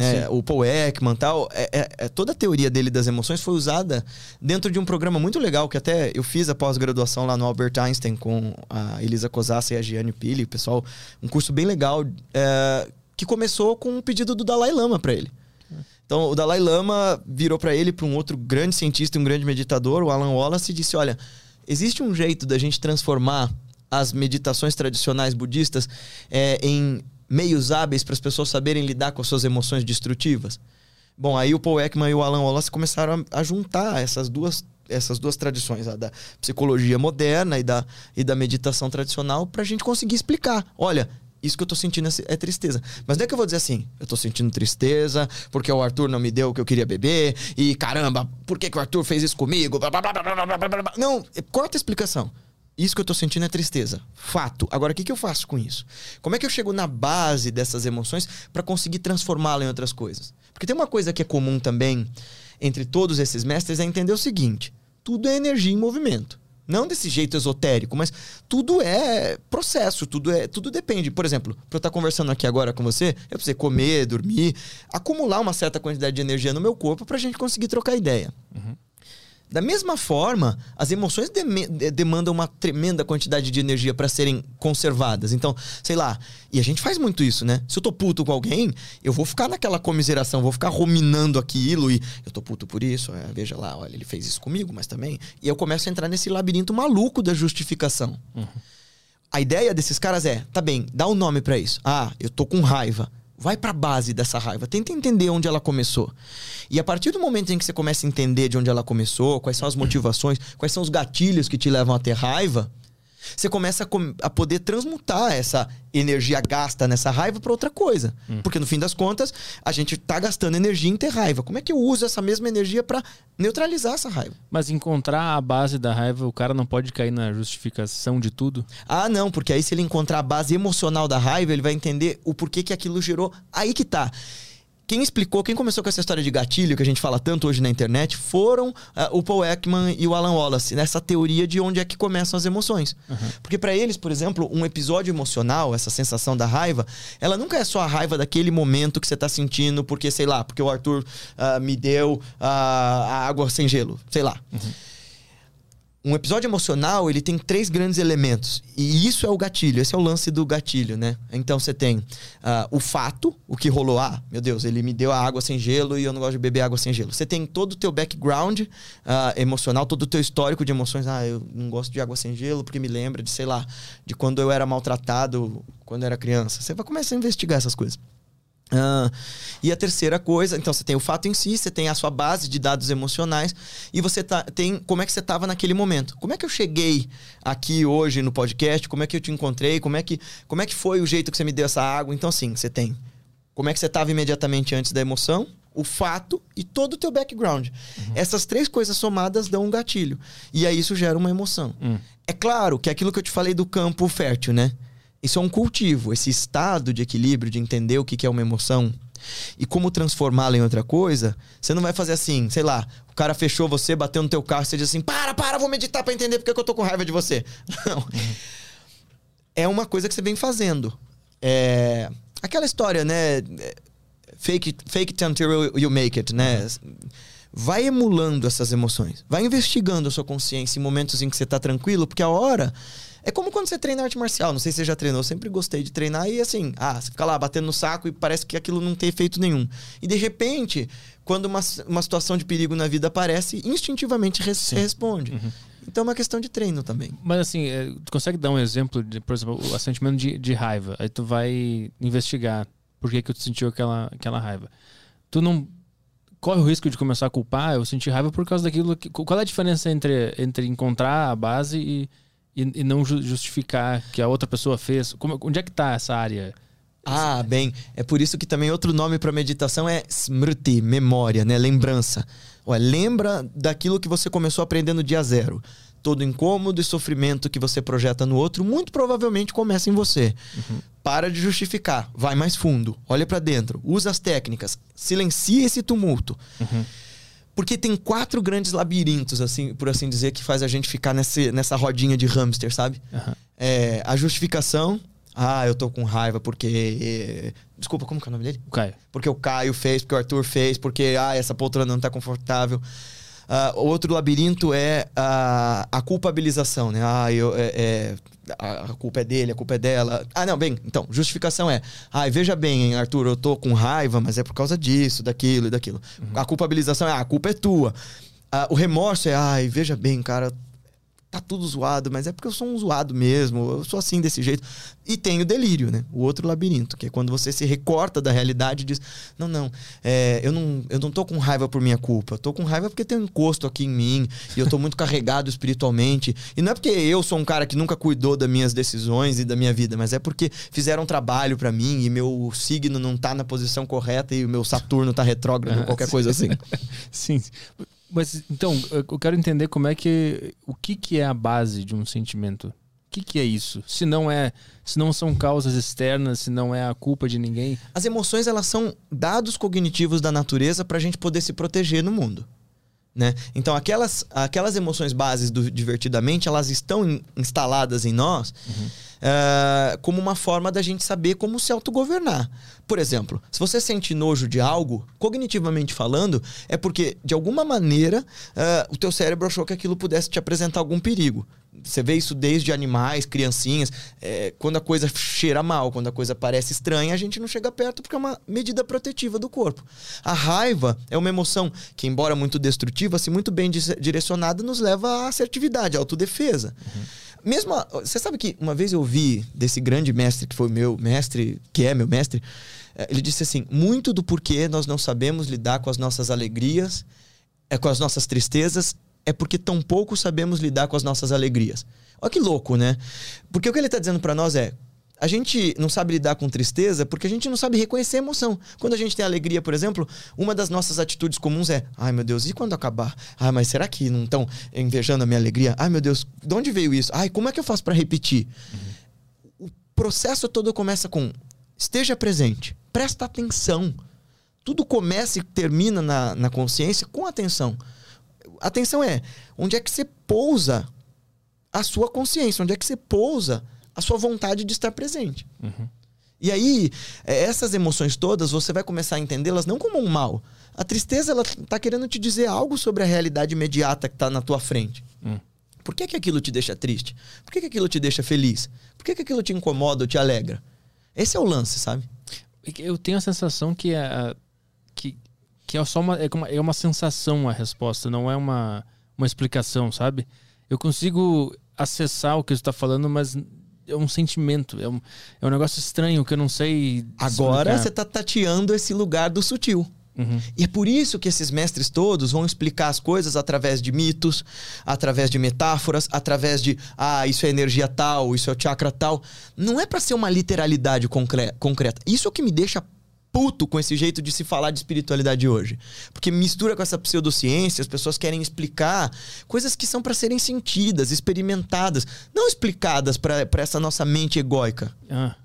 É, sim. o Paul Ekman tal, é, é- é- toda a teoria dele das emoções foi usada dentro de um programa muito legal que até eu fiz a pós-graduação lá no Albert Einstein com a Elisa Cosassa e a Gianni Pili, pessoal, um curso bem legal é, que começou com um pedido do Dalai Lama para ele. Então o Dalai Lama virou para ele, para um outro grande cientista e um grande meditador, o Alan Wallace, e disse: olha, existe um jeito da gente transformar as meditações tradicionais budistas é, em meios hábeis para as pessoas saberem lidar com as suas emoções destrutivas. Bom, aí o Paul Ekman e o Alan Wallace começaram a, juntar essas duas, essas duas tradições, a da psicologia moderna e da, e da meditação tradicional, para a gente conseguir explicar. Olha, isso que eu tô sentindo é tristeza. Mas não é que eu vou dizer assim, eu tô sentindo tristeza porque o Arthur não me deu o que eu queria beber e caramba, por que, que o Arthur fez isso comigo? Não, corta a explicação. Isso que eu tô sentindo é tristeza. Fato. Agora, o que, que eu faço com isso? Como é que eu chego na base dessas emoções para conseguir transformá-la em outras coisas? Porque tem uma coisa que é comum também entre todos esses mestres é entender o seguinte: tudo é energia em movimento. Não desse jeito esotérico, mas tudo é processo, tudo é, tudo depende. Por exemplo, para eu estar conversando aqui agora com você, eu preciso comer, dormir, acumular uma certa quantidade de energia no meu corpo para a gente conseguir trocar ideia. Da mesma forma, as emoções de- demandam uma tremenda quantidade de energia para serem conservadas. Então, sei lá, e a gente faz muito isso, né? Se eu tô puto com alguém, eu vou ficar naquela comiseração, vou ficar ruminando aquilo e eu tô puto por isso, é, veja lá, olha, ele fez isso comigo, mas também. E eu começo a entrar nesse labirinto maluco da justificação. A ideia desses caras é, tá bem, dá um nome pra isso. Ah, eu tô com raiva. Vai pra base dessa raiva. Tenta entender onde ela começou. E a partir do momento em que você começa a entender de onde ela começou, quais são as motivações, quais são os gatilhos que te levam a ter raiva, você começa a, com- a poder transmutar essa energia gasta nessa raiva pra outra coisa. Porque no fim das contas, a gente tá gastando energia em ter raiva. Como é que eu uso essa mesma energia pra neutralizar essa raiva? Mas encontrar a base da raiva, o cara não pode cair na justificação de tudo. Ah, não, porque aí se ele encontrar a base emocional da raiva, ele vai entender o porquê que aquilo gerou. Aí que tá. Quem explicou, quem começou com essa história de gatilho que a gente fala tanto hoje na internet, foram ah, o Paul Ekman e o Alan Wallace, nessa teoria de onde é que começam as emoções. Porque pra eles, por exemplo, um episódio emocional, essa sensação da raiva, ela nunca é só a raiva daquele momento que você tá sentindo, porque, sei lá, porque o Arthur ah, me deu ah, a água sem gelo, sei lá. Um episódio emocional, ele tem três grandes elementos. E isso é o gatilho, esse é o lance do gatilho, né? Então você tem ah, o fato, o que rolou. Ah, meu Deus, ele me deu a água sem gelo e eu não gosto de beber água sem gelo. Você tem todo o teu background ah, emocional, todo o teu histórico de emoções. Ah, eu não gosto de água sem gelo porque me lembra de, sei lá, de quando eu era maltratado quando eu era criança. Você vai começar a investigar essas coisas. Ah, e a terceira coisa, então você tem o fato em si, você tem a sua base de dados emocionais e você tá, tem como é que você estava naquele momento. Como é que eu cheguei aqui hoje no podcast? Como é que eu te encontrei? Como é que, como é que foi o jeito que você me deu essa água? Então, sim, você tem como é que você estava imediatamente antes da emoção, o fato e todo o teu background. Essas três coisas somadas dão um gatilho. E aí isso gera uma emoção. É claro que é aquilo que eu te falei do campo fértil, né? Isso é um cultivo, esse estado de equilíbrio, de entender o que é uma emoção e como transformá-la em outra coisa. Você não vai fazer assim, sei lá, o cara fechou você, bateu no teu carro, você diz assim: para, para, vou meditar pra entender porque que eu tô com raiva de você. (laughs) Não. É uma coisa que você vem fazendo. É. Aquela história, né? Fake, fake it until you make it, né? Vai emulando essas emoções. Vai investigando a sua consciência em momentos em que você tá tranquilo, porque a hora. É como quando você treina arte marcial. Não sei se você já treinou. Eu sempre gostei de treinar e assim, ah, você fica lá batendo no saco e parece que aquilo não tem efeito nenhum. E de repente, quando uma, uma situação de perigo na vida aparece, instintivamente res- você responde. Então é uma questão de treino também. Mas assim, é, tu consegue dar um exemplo de, por exemplo, o sentimento de, de raiva. Aí tu vai investigar por que, que tu sentiu aquela, aquela raiva. Tu não corre o risco de começar a culpar, eu senti raiva por causa daquilo que. Qual é a diferença entre, entre encontrar a base e, e, e não ju- justificar que a outra pessoa fez? Como, onde é que tá essa área? Ah, bem, é por isso que também outro nome para meditação é smriti, memória, né? Lembrança. Olha, lembra daquilo que você começou a aprender no dia zero. Todo incômodo e sofrimento que você projeta no outro, muito provavelmente começa em você. Para de justificar, vai mais fundo, olha pra dentro, usa as técnicas, silencia esse tumulto. Porque tem quatro grandes labirintos, assim, por assim dizer, que faz a gente ficar nesse, nessa rodinha de hamster, sabe? Aham. É, a justificação. Ah, eu tô com raiva porque. Desculpa, como que é o nome dele? O Caio. Porque o Caio fez, porque o Arthur fez, porque ah, essa poltrona não tá confortável. O outro labirinto é a, a culpabilização, né? Ah, eu, é, é, a culpa é dele, a culpa é dela. Ah, não, bem, então, justificação é. Ai, veja bem, Arthur, eu tô com raiva, mas é por causa disso, daquilo e daquilo. A culpabilização é, ah, a culpa é tua. Ah, o remorso é, ai, veja bem, cara, tá tudo zoado, mas é porque eu sou um zoado mesmo, eu sou assim desse jeito. E tem o delírio, né? O outro labirinto, que é quando você se recorta da realidade e diz: Não, não, é, eu não, eu não tô com raiva por minha culpa, eu tô com raiva porque tem um encosto aqui em mim e eu tô muito (laughs) carregado espiritualmente. E não é porque eu sou um cara que nunca cuidou das minhas decisões e da minha vida, mas é porque fizeram um trabalho pra mim e meu signo não tá na posição correta e o meu Saturno tá retrógrado, ou qualquer coisa assim. (laughs) Sim. Mas então, eu quero entender como é que. O que, que é a base de um sentimento? O que, que é isso? Se não é. Se não são causas externas, se não é a culpa de ninguém. As emoções, elas são dados cognitivos da natureza para a gente poder se proteger no mundo. Né? Então, aquelas, aquelas emoções bases do Divertidamente, elas estão in- instaladas em nós eh, como uma forma da gente saber como se autogovernar. Por exemplo, se você sente nojo de algo, cognitivamente falando, é porque, de alguma maneira, eh, o teu cérebro achou que aquilo pudesse te apresentar algum perigo. Você vê isso desde animais, criancinhas. eh, quando a coisa cheira mal, quando a coisa parece estranha, a gente não chega perto porque é uma medida protetiva do corpo. A raiva é uma emoção que, embora muito destrutiva, se muito bem direcionada, nos leva à assertividade, à autodefesa. Mesmo. Você sabe que uma vez eu vi desse grande mestre, que foi meu mestre, que é meu mestre, eh, ele disse assim: muito do porquê nós não sabemos lidar com as nossas alegrias, é com as nossas tristezas, é porque tão pouco sabemos lidar com as nossas alegrias. Olha que louco, né? Porque o que ele está dizendo para nós é. A gente não sabe lidar com tristeza porque a gente não sabe reconhecer a emoção. Quando a gente tem alegria, por exemplo, uma das nossas atitudes comuns é: ai meu Deus, e quando acabar? Ai, mas será que não estão invejando a minha alegria? Ai meu Deus, de onde veio isso? Ai, como é que eu faço para repetir? O processo todo começa com: esteja presente, presta atenção. Tudo começa e termina na, na consciência com atenção. Atenção é onde é que você pousa a sua consciência, onde é que você pousa a sua vontade de estar presente. E aí, é, essas emoções todas, você vai começar a entendê-las não como um mal. A tristeza, ela tá querendo te dizer algo sobre a realidade imediata que tá na tua frente. Hum. Por que, que aquilo te deixa triste? Por que, que aquilo te deixa feliz? Por que, que aquilo te incomoda ou te alegra? Esse é o lance, sabe? Eu tenho a sensação que é, que, que é só uma é, uma. é uma sensação a resposta, não é uma, uma explicação, sabe? Eu consigo acessar o que você está falando, mas é um sentimento, é um, é um negócio estranho que eu não sei. Agora explicar. você tá tateando esse lugar do sutil. Uhum. E é por isso que esses mestres todos vão explicar as coisas através de mitos, através de metáforas, através de ah, isso é energia tal, isso é o chakra tal. Não é pra ser uma literalidade concre- concreta. Isso é o que me deixa puto com esse jeito de se falar de espiritualidade hoje. Porque mistura com essa pseudociência, as pessoas querem explicar coisas que são pra serem sentidas, experimentadas, não explicadas pra essa nossa mente egóica. Ah,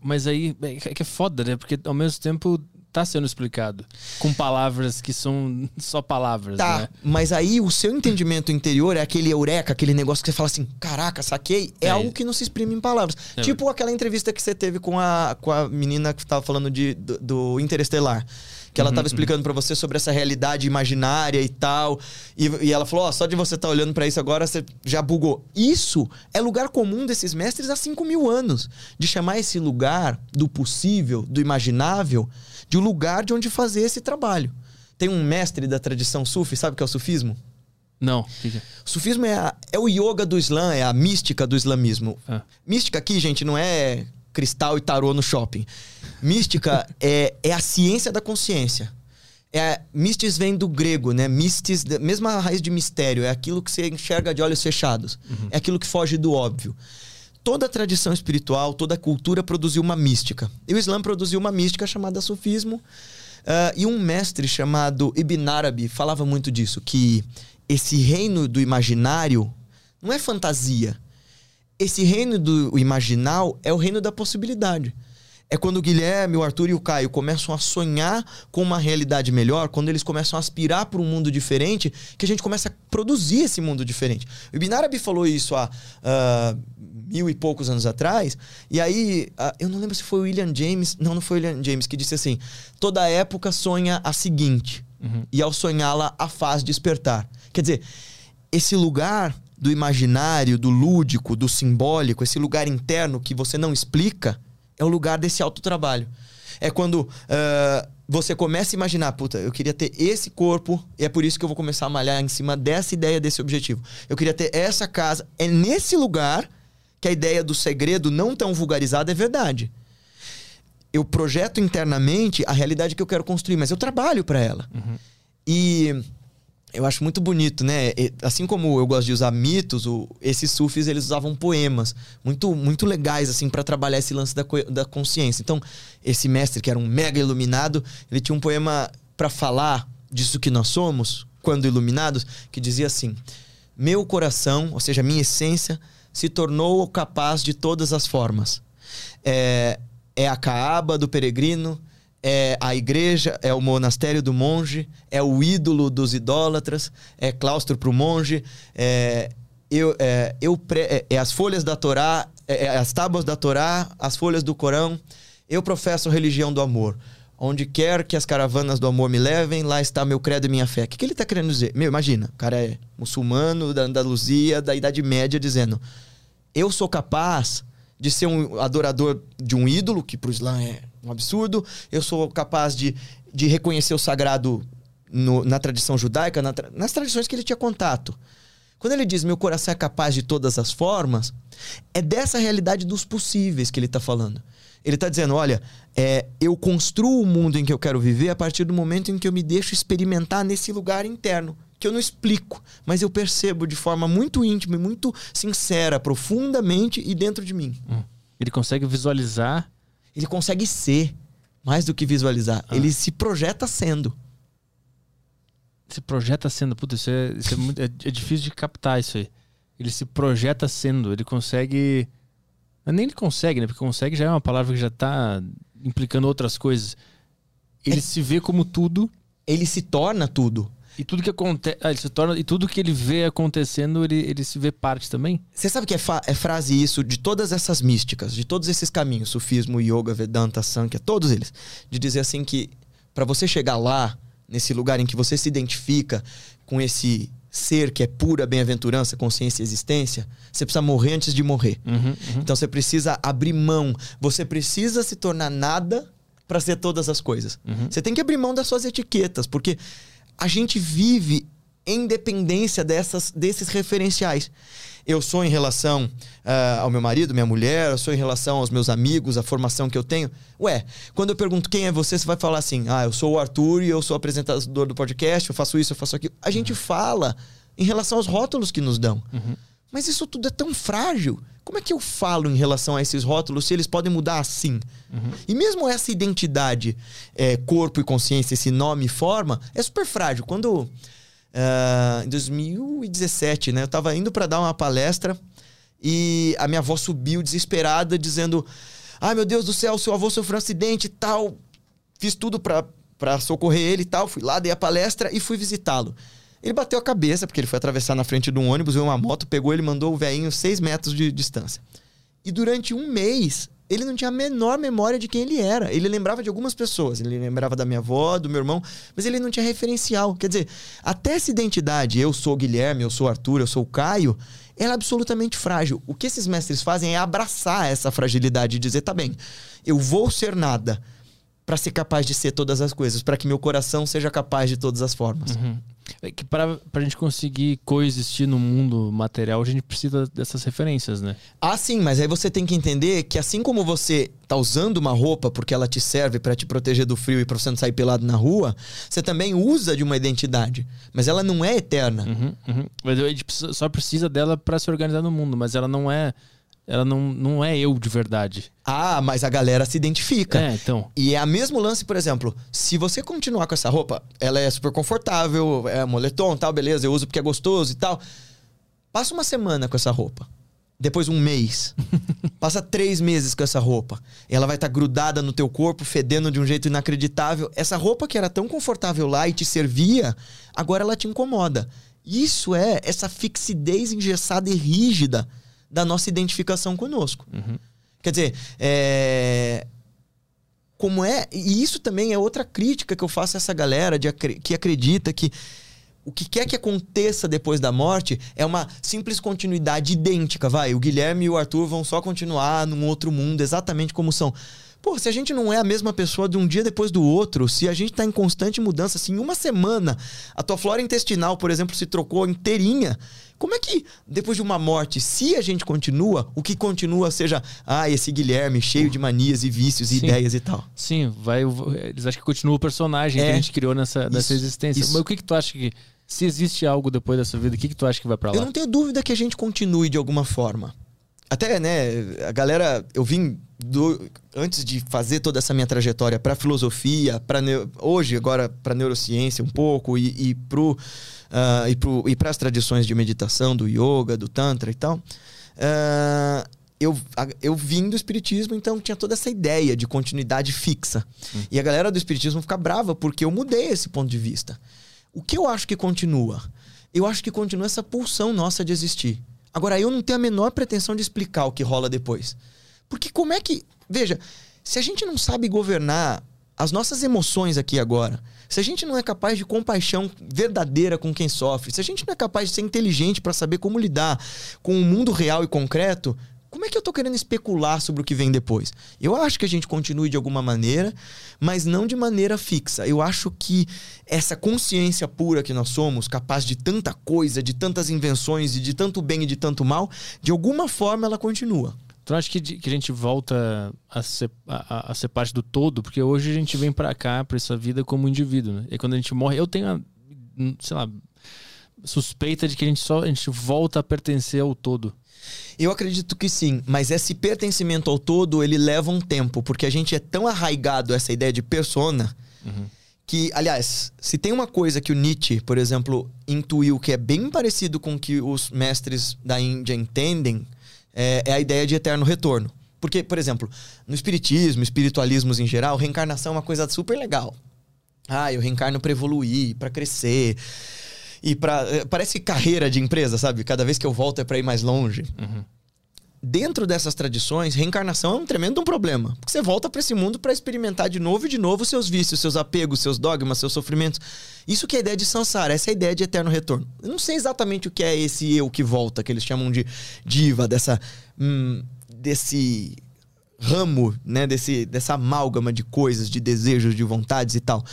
mas aí é que é foda, né? Porque ao mesmo tempo tá sendo explicado com palavras que são só palavras, Tá, né? mas aí o seu entendimento interior é aquele eureka, aquele negócio que você fala assim, caraca, saquei. É, É. algo que não se exprime em palavras. É. Tipo aquela entrevista que você teve com a, com a menina que tava falando de, do, do Interestelar. Que ela Uhum, tava explicando pra você sobre essa realidade imaginária e tal. E, e ela falou: Ó, só de você estar olhando pra isso agora, você já bugou. Isso é lugar comum desses mestres há 5 mil anos. De chamar esse lugar do possível, do imaginável, de um lugar de onde fazer esse trabalho. Tem um mestre da tradição sufi, sabe o que é o sufismo? Não. o é? O sufismo é, a- é o yoga do Islã, é a mística do islamismo. Ah. Mística aqui, gente, não é cristal e tarô no shopping. Mística (laughs) é, é a ciência da consciência. É, mistis vem do grego, né? Mistis, mesma raiz de mistério, é aquilo que você enxerga de olhos fechados. É aquilo que foge do óbvio. Toda a tradição espiritual, toda a cultura produziu uma mística. E o Islã produziu uma mística chamada sufismo. Ah, e um mestre chamado Ibn Arabi falava muito disso, que esse reino do imaginário Não é fantasia. Esse reino do imaginal é o reino da possibilidade. É quando o Guilherme, o Arthur e o Caio começam a sonhar com uma realidade melhor, quando eles começam a aspirar para um mundo diferente, que a gente começa a produzir esse mundo diferente. O Binarabi falou isso há uh, mil e poucos anos atrás, e aí, eu não lembro se foi o William James, não, não foi o William James, que disse assim: toda época sonha a seguinte, uhum. e ao sonhá-la a faz despertar. Quer dizer, esse lugar do imaginário, do lúdico, do simbólico, esse lugar interno que você não explica é o lugar desse autotrabalho. É quando uh, você começa a imaginar, puta, eu queria ter esse corpo, e é por isso que eu vou começar a malhar em cima dessa ideia, desse objetivo. Eu queria ter essa casa. É nesse lugar que a ideia do segredo não tão vulgarizada é verdade. Eu projeto internamente a realidade que eu quero construir, mas eu trabalho para ela. Uhum. E eu acho muito bonito, né? Assim como eu gosto de usar mitos, o, esses sufis eles usavam poemas muito muito legais assim para trabalhar esse lance da, da consciência. Então, esse mestre que era um mega iluminado, ele tinha um poema para falar disso que nós somos, quando iluminados, que dizia assim: Meu coração, ou seja, minha essência, se tornou capaz de todas as formas. É, é a caaba do peregrino, é a igreja, é o monastério do monge, é o ídolo dos idólatras, é claustro para o monge, é, eu, é, eu é, é, as folhas da Torá, é, é, as tábuas da Torá, as folhas do Corão. Eu professo a religião do amor. Onde quer que as caravanas do amor me levem, lá está meu credo e minha fé. O que, que ele está querendo dizer? Meu, imagina, o cara é muçulmano da Andaluzia, da Idade Média, dizendo: Eu sou capaz de ser um adorador de um ídolo, que para o Islã é um absurdo. Eu sou capaz de, de reconhecer o sagrado no, na tradição judaica, na, nas tradições que ele tinha contato. Quando ele diz meu coração é capaz de todas as formas, é dessa realidade dos possíveis que ele está falando. Ele está dizendo: olha, é, eu construo o mundo em que eu quero viver a partir do momento em que eu me deixo experimentar nesse lugar interno, que eu não explico, mas eu percebo de forma muito íntima e muito sincera, profundamente e dentro de mim. Hum. Ele consegue visualizar ele consegue ser mais do que visualizar. Ah. Ele se projeta sendo. Se projeta sendo. Puta, isso, é, isso é, muito, é, é, difícil de captar isso aí. Ele se projeta sendo. Ele consegue. Nem ele consegue, né? Porque consegue já é uma palavra que já tá implicando outras coisas. Ele é. se vê como tudo. Ele se torna tudo. E tudo que acontece. Ah, ele se torna. E tudo que ele vê acontecendo, ele, ele se vê parte também? Você sabe que é, é, frase isso de todas essas místicas, de todos esses caminhos, sufismo, yoga, Vedanta, Sankhya, todos eles. De dizer assim que para você chegar lá, nesse lugar em que você se identifica com esse ser que é pura bem-aventurança, consciência e existência, você precisa morrer antes de morrer. Uhum, uhum. Então você precisa abrir mão. Você precisa se tornar nada para ser todas as coisas. Uhum. Você tem que abrir mão das suas etiquetas, porque a gente vive em dependência dessas, desses referenciais. Eu sou em relação uh, ao meu marido, minha mulher, eu sou em relação aos meus amigos, a formação que eu tenho. Ué, quando eu pergunto quem é você, você vai falar assim: ah, eu sou o Arthur e eu sou apresentador do podcast, eu faço isso, eu faço aquilo. A gente uhum. fala em relação aos rótulos que nos dão. Uhum. Mas isso tudo é tão frágil. Como é que eu falo em relação a esses rótulos se eles podem mudar assim? Uhum. E mesmo essa identidade, é, corpo e consciência, esse nome e forma, é super frágil. Quando, uh, em 2017, né, eu estava indo para dar uma palestra e a minha avó subiu desesperada, dizendo: Ai meu Deus do céu, seu avô sofreu um acidente e tal. Fiz tudo para socorrer ele e tal. Fui lá, dei a palestra e fui visitá-lo. Ele bateu a cabeça, porque ele foi atravessar na frente de um ônibus, viu uma moto, pegou ele mandou o velhinho seis metros de distância. E durante um mês, ele não tinha a menor memória de quem ele era. Ele lembrava de algumas pessoas. Ele lembrava da minha avó, do meu irmão, mas ele não tinha referencial. Quer dizer, até essa identidade, eu sou Guilherme, eu sou Arthur, eu sou Caio, ela é absolutamente frágil. O que esses mestres fazem é abraçar essa fragilidade e dizer, tá bem, eu vou ser nada para ser capaz de ser todas as coisas, para que meu coração seja capaz de todas as formas. Uhum. É que para a gente conseguir coexistir no mundo material, a gente precisa dessas referências, né? Ah, sim, mas aí você tem que entender que assim como você tá usando uma roupa porque ela te serve para te proteger do frio e para você não sair pelado na rua, você também usa de uma identidade, mas ela não é eterna. Uhum, uhum. Mas a gente só precisa dela para se organizar no mundo, mas ela não é ela não, não é eu de verdade. Ah, mas a galera se identifica. É, então. E é a mesmo lance, por exemplo, se você continuar com essa roupa, ela é super confortável, é moletom tal, beleza, eu uso porque é gostoso e tal. Passa uma semana com essa roupa. Depois um mês. (laughs) Passa três meses com essa roupa. Ela vai estar tá grudada no teu corpo, fedendo de um jeito inacreditável. Essa roupa que era tão confortável lá e te servia, agora ela te incomoda. Isso é essa fixidez engessada e rígida da nossa identificação conosco. Uhum. Quer dizer, é... como é. E isso também é outra crítica que eu faço a essa galera de, que acredita que o que quer que aconteça depois da morte é uma simples continuidade idêntica, vai. O Guilherme e o Arthur vão só continuar num outro mundo, exatamente como são. Pô, se a gente não é a mesma pessoa de um dia depois do outro, se a gente tá em constante mudança, assim, em uma semana, a tua flora intestinal, por exemplo, se trocou inteirinha, como é que, depois de uma morte, se a gente continua, o que continua seja, ah, esse Guilherme cheio de manias e vícios e Sim. ideias e tal? Sim, vai. Eles acham que continua o personagem É. que a gente criou nessa, nessa Isso, existência. isso. Mas o que, que tu acha que. Se existe algo depois dessa vida, o que, que tu acha que vai pra lá? Eu não tenho dúvida que a gente continue de alguma forma. Até, né, a galera, eu vim do, antes de fazer toda essa minha trajetória para filosofia, para hoje agora para neurociência um pouco e, e pro ah, e pro e para as tradições de meditação, do yoga, do tantra e tal. ah, eu, eu vim do espiritismo, então tinha toda essa ideia de continuidade fixa. E a galera do espiritismo fica brava porque eu mudei esse ponto de vista. O que eu acho que continua? Eu acho que continua essa pulsão nossa de existir. Agora, eu não tenho a menor pretensão de explicar o que rola depois. Porque como é que. Veja, se a gente não sabe governar as nossas emoções aqui agora, se a gente não é capaz de compaixão verdadeira com quem sofre, se a gente não é capaz de ser inteligente para saber como lidar com o mundo real e concreto, como é que eu tô querendo especular sobre o que vem depois? Eu acho que a gente continue de alguma maneira, mas não de maneira fixa. Eu acho que essa consciência pura que nós somos, capaz de tanta coisa, de tantas invenções e de tanto bem e de tanto mal, de alguma forma ela continua. Tu acha que, que a gente volta a ser, a, a- ser parte do todo? Porque hoje a gente vem pra cá, pra essa vida, como indivíduo, né? E quando a gente morre, eu tenho, a, hum, sei lá, suspeita de que a gente só a gente volta a pertencer ao todo. Eu acredito que sim, mas esse pertencimento ao todo, ele leva um tempo, porque a gente é tão arraigado a essa ideia de persona, que, aliás, se tem uma coisa que o Nietzsche, por exemplo, intuiu que é bem parecido com o que os mestres da Índia entendem, é, é a ideia de eterno retorno. Porque, por exemplo, no espiritismo, espiritualismos em geral, reencarnação é uma coisa super legal. Ah, eu reencarno pra evoluir, pra crescer. E para parece carreira de empresa, sabe? Cada vez que eu volto é pra ir mais longe. Dentro dessas tradições, reencarnação é um tremendo um problema. Porque você volta pra esse mundo pra experimentar de novo e de novo seus vícios, seus apegos, seus dogmas, seus sofrimentos. Isso que é a ideia de samsara, essa é a ideia de eterno retorno. Eu não sei exatamente o que é esse eu que volta, que eles chamam de diva, dessa. hum, desse ramo, né, desse, dessa amálgama de coisas, de desejos, de vontades e tal.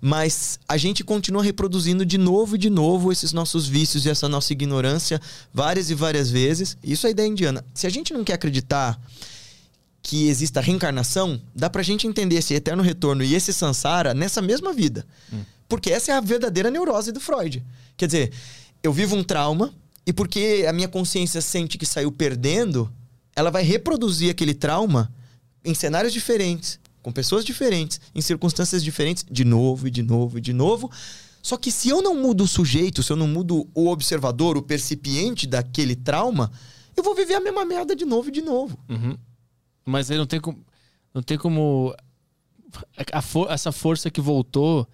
Mas a gente continua reproduzindo de novo e de novo esses nossos vícios e essa nossa ignorância várias e várias vezes. Isso é a ideia indiana. Se a gente não quer acreditar que exista reencarnação, dá pra gente entender esse eterno retorno e esse samsara nessa mesma vida. Porque essa é a verdadeira neurose do Freud. Quer dizer, eu vivo um trauma e porque a minha consciência sente que saiu perdendo, ela vai reproduzir aquele trauma em cenários diferentes, com pessoas diferentes, em circunstâncias diferentes, de novo e de novo e de novo. Só que se eu não mudo o sujeito, se eu não mudo o observador, o percipiente daquele trauma, eu vou viver a mesma merda de novo e de novo. Uhum. Mas aí não tem como. Não tem como. for- essa força que voltou,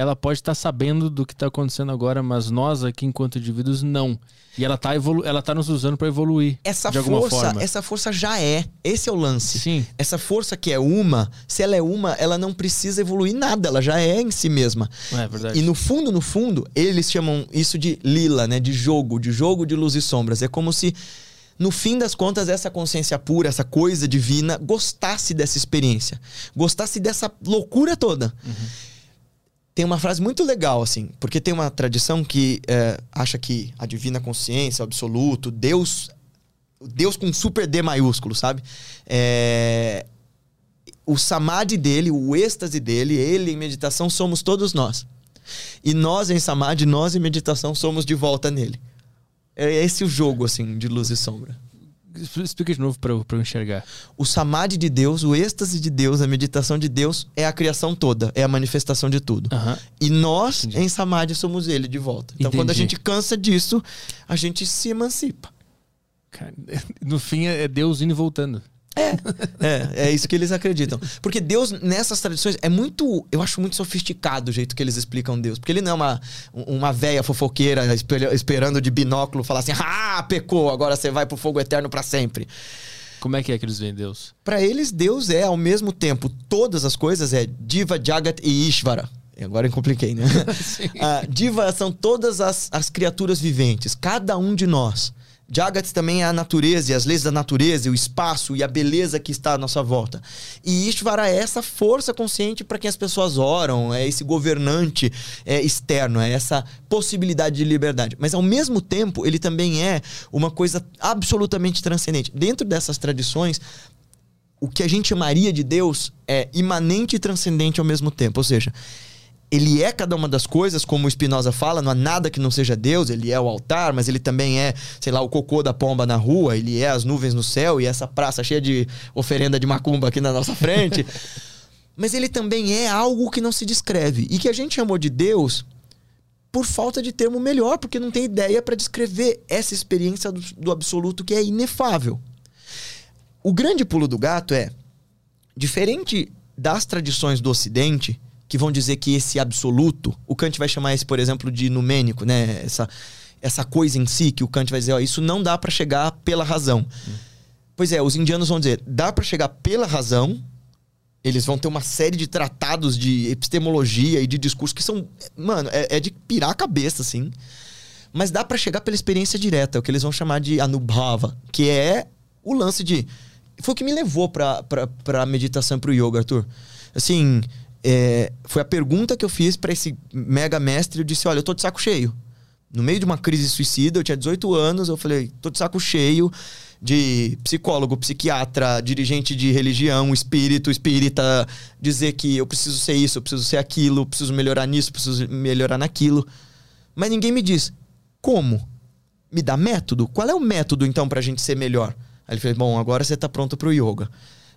ela pode estar sabendo do que está acontecendo agora, mas nós aqui, enquanto indivíduos, não. E ela tá, evolu ela tá nos usando para evoluir. Essa de alguma força, forma. essa força já é. Esse é o lance. Sim. Essa força que é uma, se ela é uma, ela não precisa evoluir nada, ela já é em si mesma. É verdade. E no fundo, no fundo, eles chamam isso de lila, né? De jogo, de jogo de luz e sombras. É como se, no fim das contas, essa consciência pura, essa coisa divina, gostasse dessa experiência. Gostasse dessa loucura toda. Tem uma frase muito legal, assim, porque tem uma tradição que é, acha que a divina consciência, o absoluto, Deus. Deus com super D maiúsculo, sabe? É, o samadhi dele, o êxtase dele, ele em meditação somos todos nós. E nós em samadhi, nós em meditação somos de volta nele. É esse o jogo, assim, de luz e sombra. Explica de novo para eu, pra eu enxergar. O samadhi de Deus, o êxtase de Deus, a meditação de Deus é a criação toda, é a manifestação de tudo. Aham. E nós, Entendi. em samadhi, somos ele de volta. Então, Entendi. quando a gente cansa disso, a gente se emancipa. Cara, (laughs) No fim é Deus indo e voltando. É, é isso que eles acreditam. Porque Deus, nessas tradições, é muito. Eu acho muito sofisticado o jeito que eles explicam Deus. Porque ele não é uma, uma véia fofoqueira esperando de binóculo falar assim: ah, pecou, agora você vai pro fogo eterno pra sempre. Como é que é que eles veem Deus? Pra eles, Deus é, ao mesmo tempo, todas as coisas, é Diva, Jagat e Ishvara. Agora eu compliquei, né? (laughs) Ah, Diva são todas as, as criaturas viventes, cada um de nós. Jagat também é a natureza e as leis da natureza, o espaço e a beleza que está à nossa volta. E Ishvara é essa força consciente para quem as pessoas oram, é esse governante é, externo, é essa possibilidade de liberdade. Mas ao mesmo tempo, ele também é uma coisa absolutamente transcendente. Dentro dessas tradições, o que a gente chamaria de Deus é imanente e transcendente ao mesmo tempo. Ou seja, ele é cada uma das coisas, como o Spinoza fala, não há nada que não seja Deus, ele é o altar, mas ele também é, sei lá, o cocô da pomba na rua, ele é as nuvens no céu e essa praça cheia de oferenda de macumba aqui na nossa frente. (laughs) mas ele também é algo que não se descreve e que a gente chamou de Deus por falta de termo melhor, porque não tem ideia para descrever essa experiência do, do absoluto que é inefável. O grande pulo do gato é, diferente das tradições do Ocidente, que vão dizer que esse absoluto, o Kant vai chamar esse, por exemplo, de numênico, né? Essa, essa coisa em si, que o Kant vai dizer, ó, isso não dá para chegar pela razão. Pois é, os indianos vão dizer, dá para chegar pela razão, eles vão ter uma série de tratados de epistemologia e de discurso que são, mano, é, é de pirar a cabeça, assim. Mas dá para chegar pela experiência direta, o que eles vão chamar de anubhava, que é o lance de. Foi o que me levou pra, pra, pra meditação e pro yoga, Arthur. Assim, é, foi a pergunta que eu fiz pra esse mega mestre. Eu disse: Olha, eu tô de saco cheio. No meio de uma crise suicida, eu tinha 18 anos, eu falei: tô de saco cheio de psicólogo, psiquiatra, dirigente de religião, espírito, espírita, dizer que eu preciso ser isso, eu preciso ser aquilo, eu preciso melhorar nisso, preciso melhorar naquilo. Mas ninguém me diz como. Me dá método? Qual é o método então pra gente ser melhor? Aí ele falou: "Bom, agora você tá pronto pro yoga.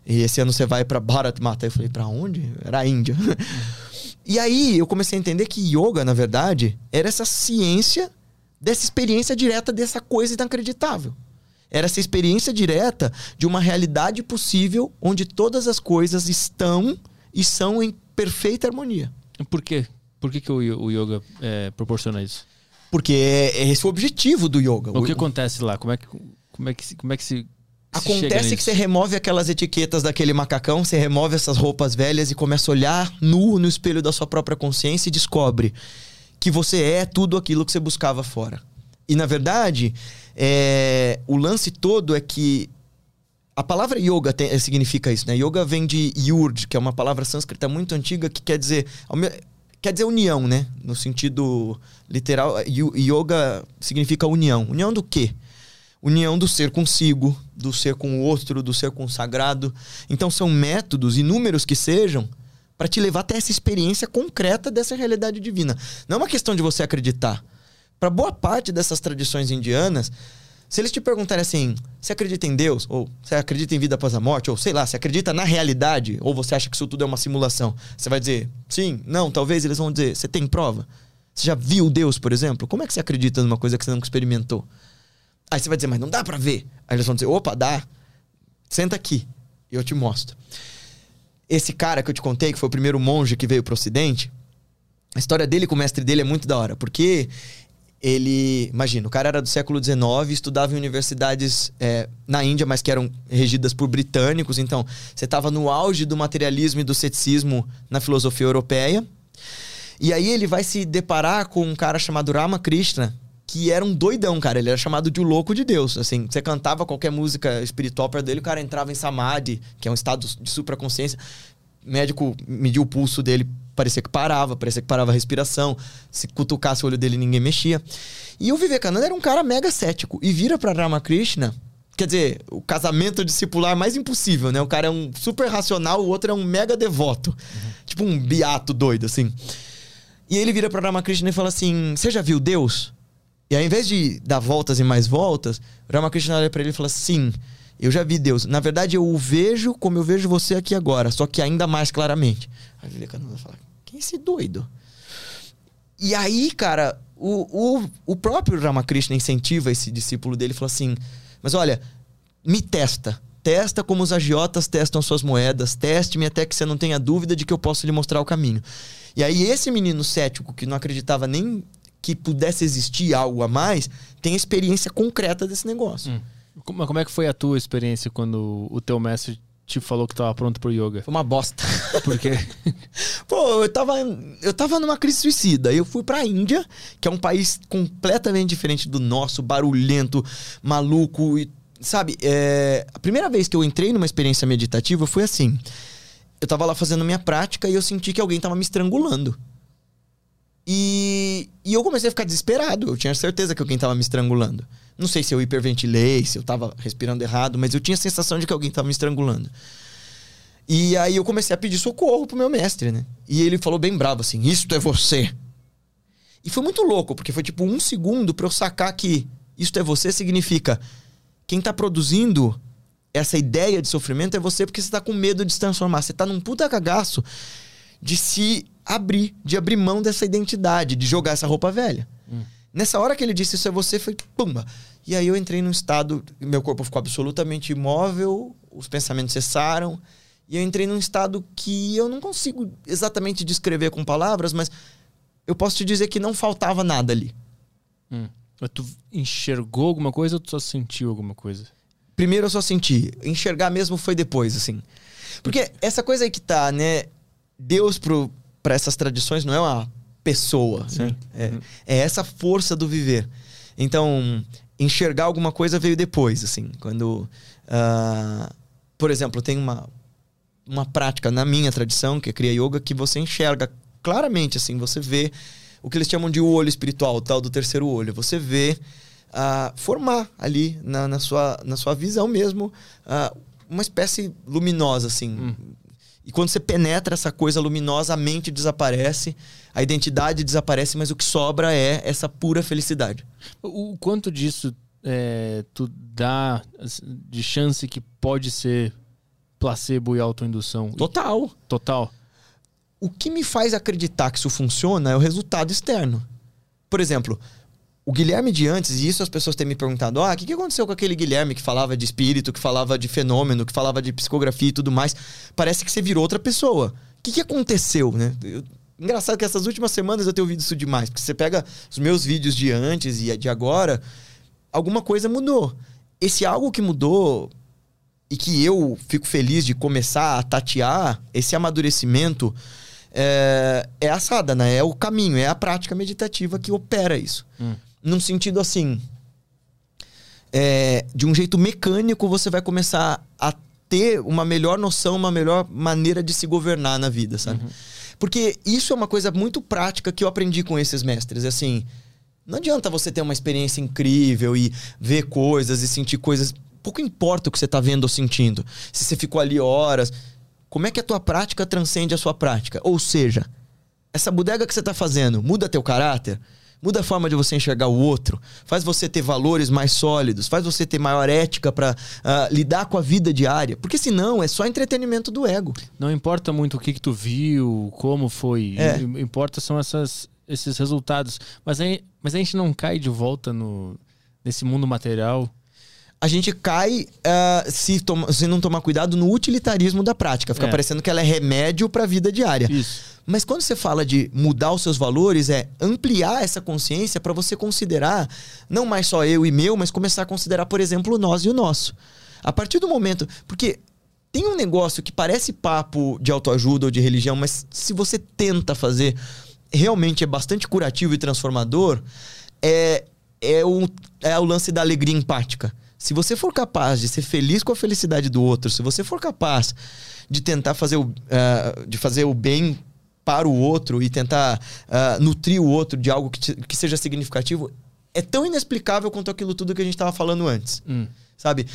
E esse ano você vai pra Bharat Mata". Eu falei: "Pra onde?". Era a Índia. (laughs) e aí eu comecei a entender que yoga, na verdade, era essa ciência dessa experiência direta dessa coisa inacreditável. Era essa experiência direta de uma realidade possível onde todas as coisas estão e são em perfeita harmonia. Por quê? Por que, que o, o yoga é, proporciona isso? Porque é, é esse o objetivo do yoga. O que acontece lá? Como é que, como é que, como é que se. Acontece que você remove aquelas etiquetas daquele macacão, você remove essas roupas velhas e começa a olhar nu no espelho da sua própria consciência e descobre que você é tudo aquilo que você buscava fora. E na verdade, é, o lance todo é que a palavra yoga tem- significa isso, né? Yoga vem de yurd, que é uma palavra sânscrita muito antiga que quer dizer quer dizer união, né? No sentido literal, yu- yoga significa união. União do quê? União do ser consigo, do ser com o outro, do ser com o sagrado. Então são métodos, inúmeros que sejam, para te levar até essa experiência concreta dessa realidade divina. Não é uma questão de você acreditar. Para boa parte dessas tradições indianas, se eles te perguntarem assim, você acredita em Deus? Ou você acredita em vida após a morte? Ou sei lá, você acredita na realidade? Ou você acha que isso tudo é uma simulação? Você vai dizer, sim, não, talvez eles vão dizer, você tem prova? Você já viu Deus, por exemplo? Como é que você acredita numa coisa que você nunca experimentou? Aí você vai dizer, mas não dá pra ver. Aí eles vão dizer, opa, dá. Senta aqui e eu te mostro. Esse cara que eu te contei, que foi o primeiro monge que veio pro ocidente, a história dele com o mestre dele é muito da hora, porque ele, imagina, o cara era do século XIX, estudava em universidades é, na Índia, mas que eram regidas por britânicos, então você estava no auge do materialismo e do ceticismo na filosofia europeia. E aí ele vai se deparar com um cara chamado Ramakrishna, que era um doidão, cara. Ele era chamado de o louco de Deus. Assim, você cantava qualquer música espiritual perto dele, o cara entrava em samadhi, que é um estado de supraconsciência. O médico mediu o pulso dele, parecia que parava, parecia que parava a respiração. Se cutucasse o olho dele, ninguém mexia. E o Vivekananda era um cara mega cético. E vira pra Ramakrishna. Quer dizer, o casamento discipular mais impossível, né? O cara é um super racional, o outro é um mega devoto. Tipo um beato doido, assim. E ele vira pra Ramakrishna e fala assim: Você já viu Deus? E ao invés de dar voltas e mais voltas, o Ramakrishna olha pra ele e fala: Sim, eu já vi Deus. Na verdade, eu o vejo como eu vejo você aqui agora, só que ainda mais claramente. Aí Vivekananda fala: Quem é esse doido? E aí, cara, o, o, o próprio Ramakrishna incentiva esse discípulo dele e fala assim: Mas olha, me testa. Testa como os agiotas testam suas moedas. Teste-me até que você não tenha dúvida de que eu posso lhe mostrar o caminho. E aí, esse menino cético que não acreditava nem que pudesse existir algo a mais, tem experiência concreta desse negócio. Hum. Como, como é que foi a tua experiência quando o teu mestre te falou que estava pronto pro yoga? Foi uma bosta. (laughs) Por quê? (laughs) Pô, eu tava, eu tava numa crise suicida. Eu fui pra Índia, que é um país completamente diferente do nosso, barulhento, maluco e. Sabe, é, a primeira vez que eu entrei numa experiência meditativa foi assim. Eu tava lá fazendo minha prática e eu senti que alguém tava me estrangulando. E, e eu comecei a ficar desesperado. Eu tinha certeza que alguém tava me estrangulando. Não sei se eu hiperventilei, se eu tava respirando errado, mas eu tinha a sensação de que alguém tava me estrangulando. E aí eu comecei a pedir socorro pro meu mestre, né? E ele falou bem bravo assim: Isto é você. E foi muito louco, porque foi tipo um segundo pra eu sacar que isto é você significa quem tá produzindo essa ideia de sofrimento é você porque você tá com medo de se transformar. Você tá num puta cagaço de se abrir, de abrir mão dessa identidade, de jogar essa roupa velha. Hum. Nessa hora que ele disse isso é você, foi pumba. E aí eu entrei num estado, meu corpo ficou absolutamente imóvel, os pensamentos cessaram, e eu entrei num estado que eu não consigo exatamente descrever com palavras, mas eu posso te dizer que não faltava nada ali. Hum. Mas tu enxergou alguma coisa ou tu só sentiu alguma coisa? Primeiro eu só senti. Enxergar mesmo foi depois, assim. Porque essa coisa aí que tá, né? Deus para essas tradições não é uma pessoa. Né? É, uhum. é essa força do viver. Então, enxergar alguma coisa veio depois, assim. Quando. Uh, por exemplo, tem uma, uma prática na minha tradição, que é Kriya Yoga, que você enxerga claramente, assim, você vê o que eles chamam de olho espiritual, o tal do terceiro olho. Você vê uh, formar ali na, na, sua, na sua visão mesmo uh, uma espécie luminosa, assim. Hum. E quando você penetra essa coisa luminosa, a mente desaparece, a identidade desaparece, mas o que sobra é essa pura felicidade. O quanto disso é, tu dá de chance que pode ser placebo e autoindução? Total. Total. O que me faz acreditar que isso funciona é o resultado externo. Por exemplo, o Guilherme de antes, e isso as pessoas têm me perguntado: ah, o que, que aconteceu com aquele Guilherme que falava de espírito, que falava de fenômeno, que falava de psicografia e tudo mais? Parece que você virou outra pessoa. O que, que aconteceu, né? Eu, engraçado que essas últimas semanas eu tenho ouvido isso demais, porque você pega os meus vídeos de antes e de agora, alguma coisa mudou. Esse algo que mudou e que eu fico feliz de começar a tatear, esse amadurecimento é, é a sadhana, é o caminho, é a prática meditativa que opera isso. Hum num sentido assim. É, de um jeito mecânico, você vai começar a ter uma melhor noção, uma melhor maneira de se governar na vida, sabe? Uhum. Porque isso é uma coisa muito prática que eu aprendi com esses mestres. Assim, não adianta você ter uma experiência incrível e ver coisas e sentir coisas. Pouco importa o que você está vendo ou sentindo. Se você ficou ali horas. Como é que a tua prática transcende a sua prática? Ou seja, essa bodega que você está fazendo muda teu caráter? Muda a forma de você enxergar o outro, faz você ter valores mais sólidos, faz você ter maior ética para uh, ah, lidar com a vida diária. Porque senão é só entretenimento do ego. Não importa muito o que, que tu viu, como foi. É. Importa são essas, esses resultados. Mas, aí, mas a gente não cai de volta no, nesse mundo material a gente cai, uh, se, toma, se não tomar cuidado, no utilitarismo da prática. Fica é. parecendo que ela é remédio para a vida diária. Isso. Mas quando você fala de mudar os seus valores, é ampliar essa consciência para você considerar não mais só eu e meu, mas começar a considerar, por exemplo, nós e o nosso. A partir do momento. Porque tem um negócio que parece papo de autoajuda ou de religião, mas se você tenta fazer, realmente é bastante curativo e transformador. É, é, o, é o lance da alegria empática. Se você for capaz de ser feliz com a felicidade do outro, se você for capaz de tentar fazer o, uh, de fazer o bem para o outro e tentar uh, nutrir o outro de algo que, te, que seja significativo, é tão inexplicável quanto aquilo tudo que a gente estava falando antes. Hum. Sabe?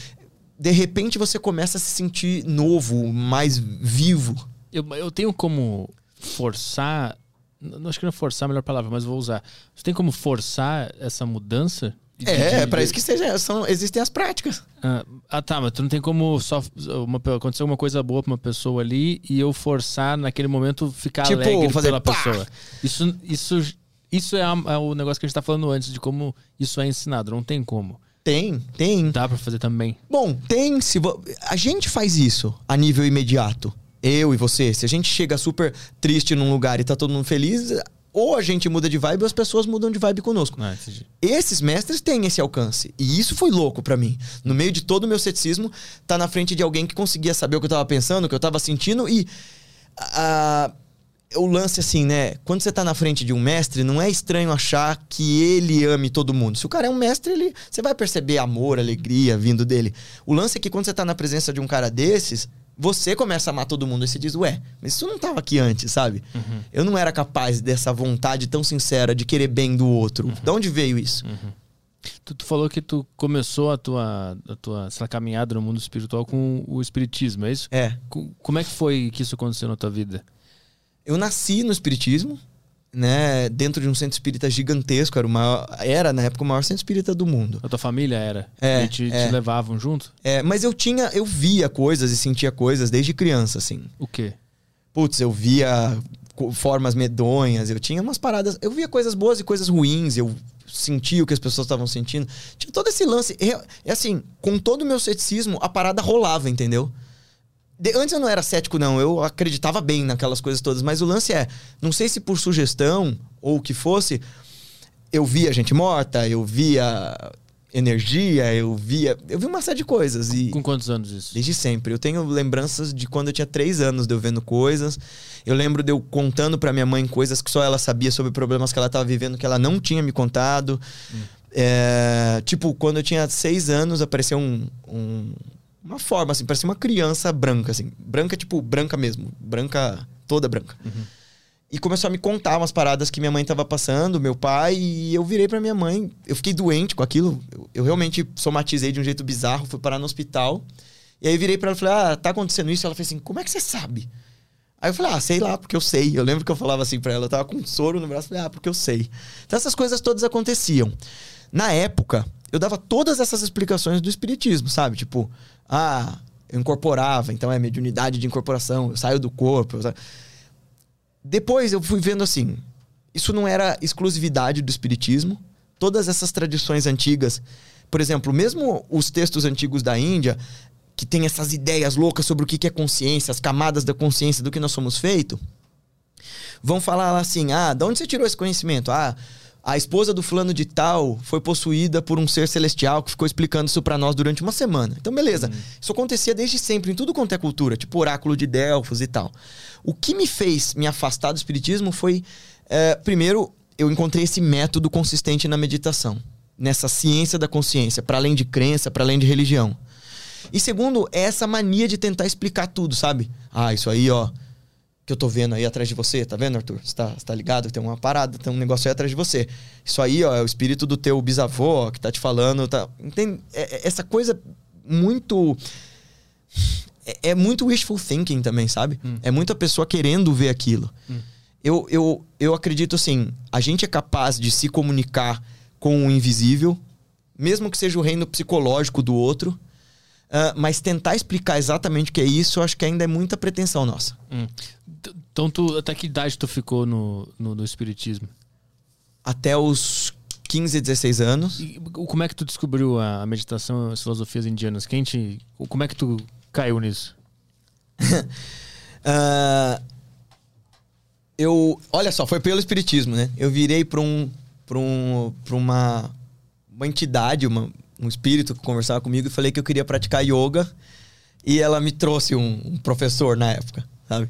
De repente você começa a se sentir novo, mais vivo. Eu, eu tenho como forçar Não acho que não é forçar a melhor palavra, mas vou usar. Você tem como forçar essa mudança? De- É, de- é pra isso que seja, são, existem as práticas. Ah, ah, tá, mas tu não tem como só uma, acontecer uma coisa boa pra uma pessoa ali e eu forçar naquele momento ficar Tipo, alegre fazer pela pá! pessoa. Isso, isso, isso é, a- é o negócio que a gente tá falando antes de como isso é ensinado. Não tem como. Tem, tem. Dá pra fazer também. Bom, tem. Se vo- A gente faz isso a nível imediato. Eu e você. Se a gente chega super triste num lugar e tá todo mundo feliz, ou a gente muda de vibe ou as pessoas mudam de vibe conosco. Ah. Esses mestres têm esse alcance. E isso foi louco pra mim. No meio de todo o meu ceticismo, tá na frente de alguém que conseguia saber o que eu tava pensando, o que eu tava sentindo e. ah, o lance assim, né? Quando você tá na frente de um mestre, não é estranho achar que ele ame todo mundo. Se o cara é um mestre, ele, você vai perceber amor, alegria vindo dele. O lance é que quando você tá na presença de um cara desses, você começa a amar todo mundo e você diz, ué, mas isso não tava aqui antes, sabe? Eu não era capaz dessa vontade tão sincera de querer bem do outro. De onde veio isso? Tu, tu falou que tu começou a tua, a tua sei lá, caminhada no mundo espiritual com o espiritismo, é isso? É. Co- Como é que foi que isso aconteceu na tua vida? Eu nasci no espiritismo, né, dentro de um centro espírita gigantesco, era maior, era na época o maior centro espírita do mundo. A tua família era? É, E te, é. te levavam junto? É, mas eu tinha, eu via coisas e sentia coisas desde criança, assim. O quê? Putz, eu via formas medonhas, eu tinha umas paradas, eu via coisas boas e coisas ruins, eu sentia o que as pessoas estavam sentindo. Tinha todo esse lance, é é assim, com todo o meu ceticismo, a parada rolava, entendeu? De- antes eu não era cético, não. Eu acreditava bem naquelas coisas todas. Mas o lance é, não sei se por sugestão ou o que fosse, eu via gente morta, eu via energia, eu via. Eu vi uma série de coisas. E Com quantos anos isso? desde sempre. Eu tenho lembranças de quando eu tinha três anos de eu vendo coisas. Eu lembro de eu contando pra minha mãe coisas que só ela sabia sobre problemas que ela tava vivendo que ela não tinha me contado. É, tipo, quando eu tinha seis anos, apareceu um, um- uma forma, assim, parecia uma criança branca, assim. Branca, tipo, branca mesmo. Branca, toda branca. E começou a me contar umas paradas que minha mãe tava passando, meu pai, e eu virei pra minha mãe. Eu fiquei doente com aquilo. Eu, eu realmente somatizei de um jeito bizarro, fui parar no hospital. E aí virei pra ela e falei: Ah, tá acontecendo isso? Ela fez assim: Como é que você sabe? Aí eu falei: Ah, sei lá, porque eu sei. Eu lembro que eu falava assim pra ela, eu tava com um soro no braço, falei: Ah, porque eu sei. Então essas coisas todas aconteciam. Na época, eu dava todas essas explicações do espiritismo, sabe? Tipo, ah, eu incorporava, então é mediunidade de incorporação, eu saio do corpo. Depois eu fui vendo assim, isso não era exclusividade do espiritismo. Todas essas tradições antigas, por exemplo, mesmo os textos antigos da Índia, que tem essas ideias loucas sobre o que é consciência, as camadas da consciência do que nós somos feito, vão falar assim: ah, de onde você tirou esse conhecimento? Ah, a esposa do fulano de tal foi possuída por um ser celestial que ficou explicando isso pra nós durante uma semana. Então, beleza. Isso acontecia desde sempre, em tudo quanto é cultura, tipo oráculo de Delfos e tal. O que me fez me afastar do espiritismo foi, eh, primeiro, eu encontrei esse método consistente na meditação, nessa ciência da consciência, para além de crença, para além de religião. E segundo, é essa mania de tentar explicar tudo, sabe? Ah, isso aí, ó, que eu tô vendo aí atrás de você, tá vendo, Arthur? Você tá, você tá ligado? Tem uma parada, tem um negócio aí atrás de você. Isso aí, ó, é o espírito do teu bisavô ó, que tá te falando, tá... Entende? É- é- essa coisa muito... É, é muito wishful thinking também, sabe? É muita pessoa querendo ver aquilo. Eu, eu, eu acredito assim, a gente é capaz de se comunicar com o invisível, mesmo que seja o reino psicológico do outro, ah, mas tentar explicar exatamente o que é isso, eu acho que ainda é muita pretensão nossa. Hum. Então, tu, até que idade tu ficou no, no, no espiritismo? Até os 15, 16 anos. E como é que tu descobriu a meditação as filosofias indianas? Quem te, como é que tu caiu nisso? (laughs) Ah, eu, olha só, foi pelo espiritismo, né? Eu virei para um, um, uma, uma entidade, uma, um espírito que conversava comigo e falei que eu queria praticar yoga e ela me trouxe um, um professor na época, sabe?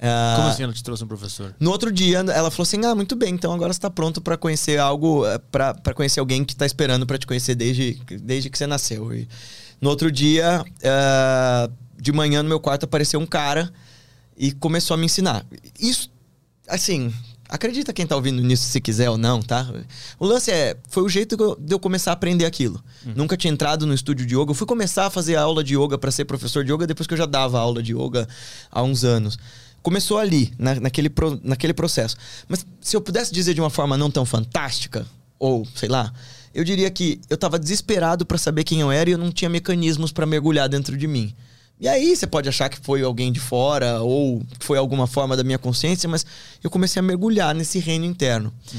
Ah, Como assim ela te trouxe um professor? No outro dia, ela falou assim: Ah, muito bem, então agora você tá pronto para conhecer algo, para conhecer alguém que tá esperando para te conhecer desde, desde que você nasceu. E no outro dia, ah, de manhã no meu quarto apareceu um cara e começou a me ensinar. Isso, assim, acredita quem tá ouvindo nisso se quiser ou não, tá? O lance é, foi o jeito que eu- de eu começar a aprender aquilo. Nunca tinha entrado no estúdio de yoga. Eu fui começar a fazer aula de yoga para ser professor de yoga depois que eu já dava aula de yoga há uns anos. começou ali, na, naquele, pro, naquele processo. Mas se eu pudesse dizer de uma forma não tão fantástica, ou sei lá, eu diria que eu estava desesperado para saber quem eu era e eu não tinha mecanismos para mergulhar dentro de mim. E aí você pode achar que foi alguém de fora ou foi alguma forma da minha consciência, mas eu comecei a mergulhar nesse reino interno. Hum.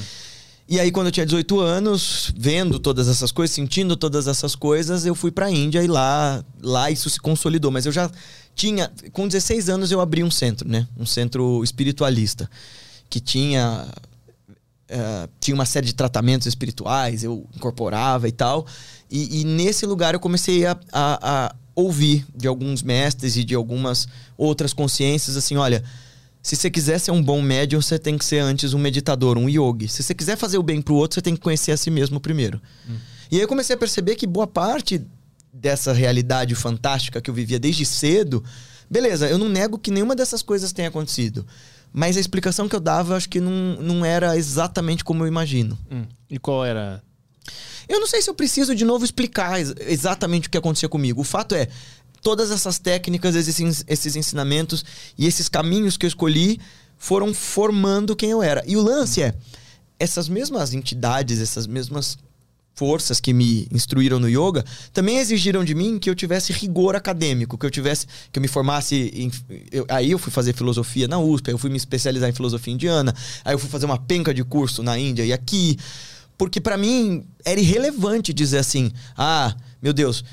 E aí, quando eu tinha 18 anos, vendo todas essas coisas, sentindo todas essas coisas, eu fui para a Índia e lá, lá isso se consolidou. Mas eu já tinha, com 16 anos, eu abri um centro, né? Um centro espiritualista, que tinha, uh, tinha uma série de tratamentos espirituais, eu incorporava e tal. E, e nesse lugar eu comecei a, a, a ouvir de alguns mestres e de algumas outras consciências assim: olha se você quiser ser um bom médium, você tem que ser antes um meditador, um yogi. Se você quiser fazer o bem pro outro, você tem que conhecer a si mesmo primeiro. Hum. E aí eu comecei a perceber que boa parte dessa realidade fantástica que eu vivia desde cedo, beleza, eu não nego que nenhuma dessas coisas tenha acontecido. Mas a explicação que eu dava, acho que não, não era exatamente como eu imagino. Hum. E qual era? Eu não sei se eu preciso de novo explicar exatamente o que acontecia comigo. O fato é, todas essas técnicas, esses, esses ensinamentos e esses caminhos que eu escolhi foram formando quem eu era. E o lance é, essas mesmas entidades, essas mesmas forças que me instruíram no yoga também exigiram de mim que eu tivesse rigor acadêmico, que eu tivesse que eu me formasse em, eu, aí eu fui fazer filosofia na USP, aí eu fui me especializar em filosofia indiana, aí eu fui fazer uma penca de curso na Índia e aqui, porque para mim era irrelevante dizer assim: "Ah, meu Deus,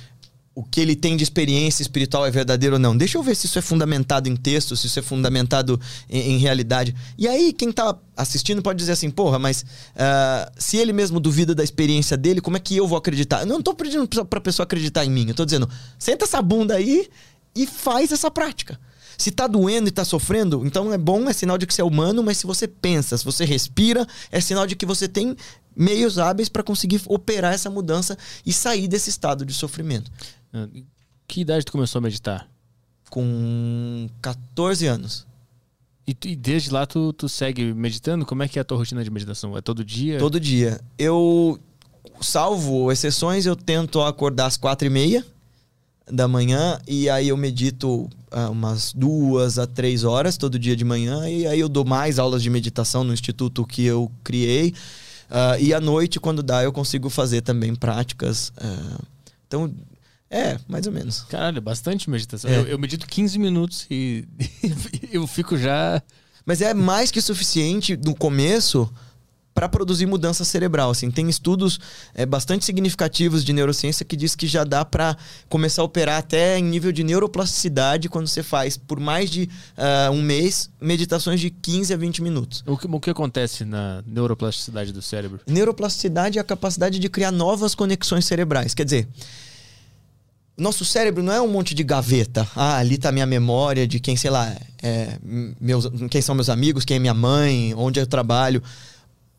o que ele tem de experiência espiritual é verdadeiro ou não. Deixa eu ver se isso é fundamentado em texto, se isso é fundamentado em, em realidade. E aí, quem tá assistindo pode dizer assim, porra, mas uh, se ele mesmo duvida da experiência dele, como é que eu vou acreditar? Eu não tô pedindo pra pessoa acreditar em mim. Eu tô dizendo, senta essa bunda aí e faz essa prática. Se tá doendo e tá sofrendo, então é bom, é sinal de que você é humano, mas se você pensa, se você respira, é sinal de que você tem meios hábeis para conseguir operar essa mudança e sair desse estado de sofrimento. Ah, que idade tu começou a meditar? Com 14 anos. E, e desde lá tu, tu segue meditando? Como é que é a tua rotina de meditação? É todo dia? Todo dia. Eu, salvo exceções, eu tento acordar às quatro e meia da manhã e aí eu medito uh, umas duas a três horas todo dia de manhã e aí eu dou mais aulas de meditação no instituto que eu criei uh, e à noite quando dá eu consigo fazer também práticas uh, então é, mais ou menos. Caralho, bastante meditação. É. Eu, eu, medito 15 minutos (laughs) e eu fico já. Mas é mais que suficiente no começo para produzir mudança cerebral. Assim, tem estudos é, bastante significativos de neurociência que diz que já dá para começar a operar até em nível de neuroplasticidade quando você faz por mais de uh, um mês meditações de 15 a 20 minutos. O que, o que acontece na neuroplasticidade do cérebro? Neuroplasticidade é a capacidade de criar novas conexões cerebrais. Quer dizer, nosso cérebro não é um monte de gaveta. Ah, ali tá minha memória de quem, sei lá, é, meus, quem são meus amigos, quem é minha mãe, onde eu trabalho.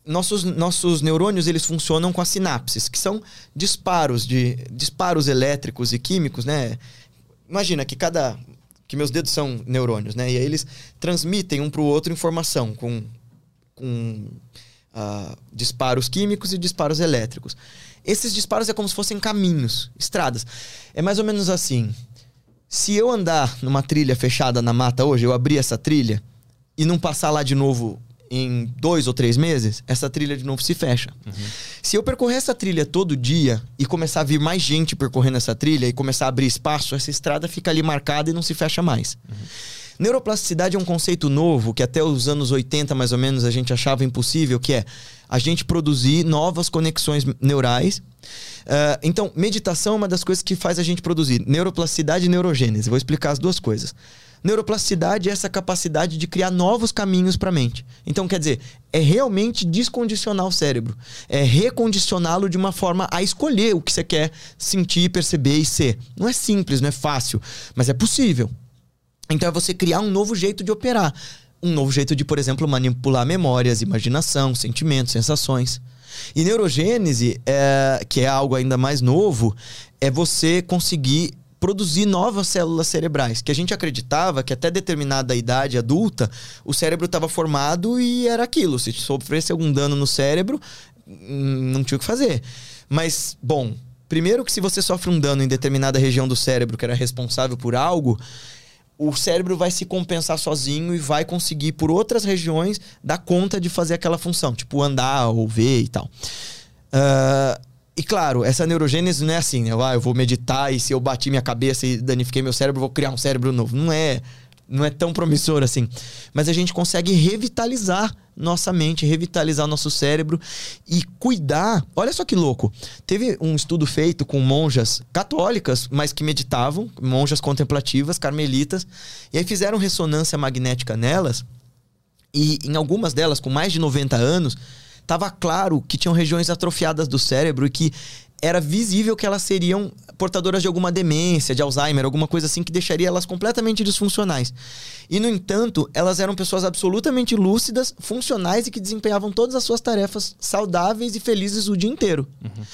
Nossos, nossos neurônios, eles funcionam com as sinapses, que são disparos de disparos elétricos e químicos, né? Imagina que cada que meus dedos são neurônios, né? E aí eles transmitem um para o outro informação com, com uh, disparos químicos e disparos elétricos. Esses disparos é como se fossem caminhos, estradas. É mais ou menos assim. Se eu andar numa trilha fechada na mata hoje, eu abrir essa trilha e não passar lá de novo em dois ou três meses, essa trilha de novo se fecha. Uhum. Se eu percorrer essa trilha todo dia e começar a vir mais gente percorrendo essa trilha e começar a abrir espaço, essa estrada fica ali marcada e não se fecha mais. Uhum. Neuroplasticidade é um conceito novo que até os anos 80, mais ou menos, a gente achava impossível, que é a gente produzir novas conexões neurais. Uh, então, meditação é uma das coisas que faz a gente produzir neuroplasticidade e neurogênese. Vou explicar as duas coisas. Neuroplasticidade é essa capacidade de criar novos caminhos para a mente. Então, quer dizer, é realmente descondicionar o cérebro. É recondicioná-lo de uma forma a escolher o que você quer sentir, perceber e ser. Não é simples, não é fácil, mas é possível. Então, é você criar um novo jeito de operar um novo jeito de, por exemplo, manipular memórias, imaginação, sentimentos, sensações. E neurogênese, é, que é algo ainda mais novo, é você conseguir produzir novas células cerebrais. Que a gente acreditava que até determinada idade adulta, o cérebro estava formado e era aquilo. Se sofresse algum dano no cérebro, hum, não tinha o que fazer. Mas, bom, primeiro que se você sofre um dano em determinada região do cérebro que era responsável por algo, o cérebro vai se compensar sozinho e vai conseguir, por outras regiões, dar conta de fazer aquela função, tipo andar ou ver e tal. Uh, e claro, essa neurogênese não é assim, né? Ah, eu vou meditar e se eu bati minha cabeça e danifiquei meu cérebro, eu vou criar um cérebro novo. Não é, não é tão promissor assim. Mas a gente consegue revitalizar nossa mente, revitalizar nosso cérebro e cuidar. Olha só que louco. Teve um estudo feito com monjas católicas, mas que meditavam, monjas contemplativas, carmelitas, e aí fizeram ressonância magnética nelas. E em algumas delas, com mais de 90 anos, estava claro que tinham regiões atrofiadas do cérebro e que era visível que elas seriam portadoras de alguma demência, de Alzheimer, alguma coisa assim que deixaria elas completamente disfuncionais. E, no entanto, elas eram pessoas absolutamente lúcidas, funcionais e que desempenhavam todas as suas tarefas saudáveis e felizes o dia inteiro. Uhum.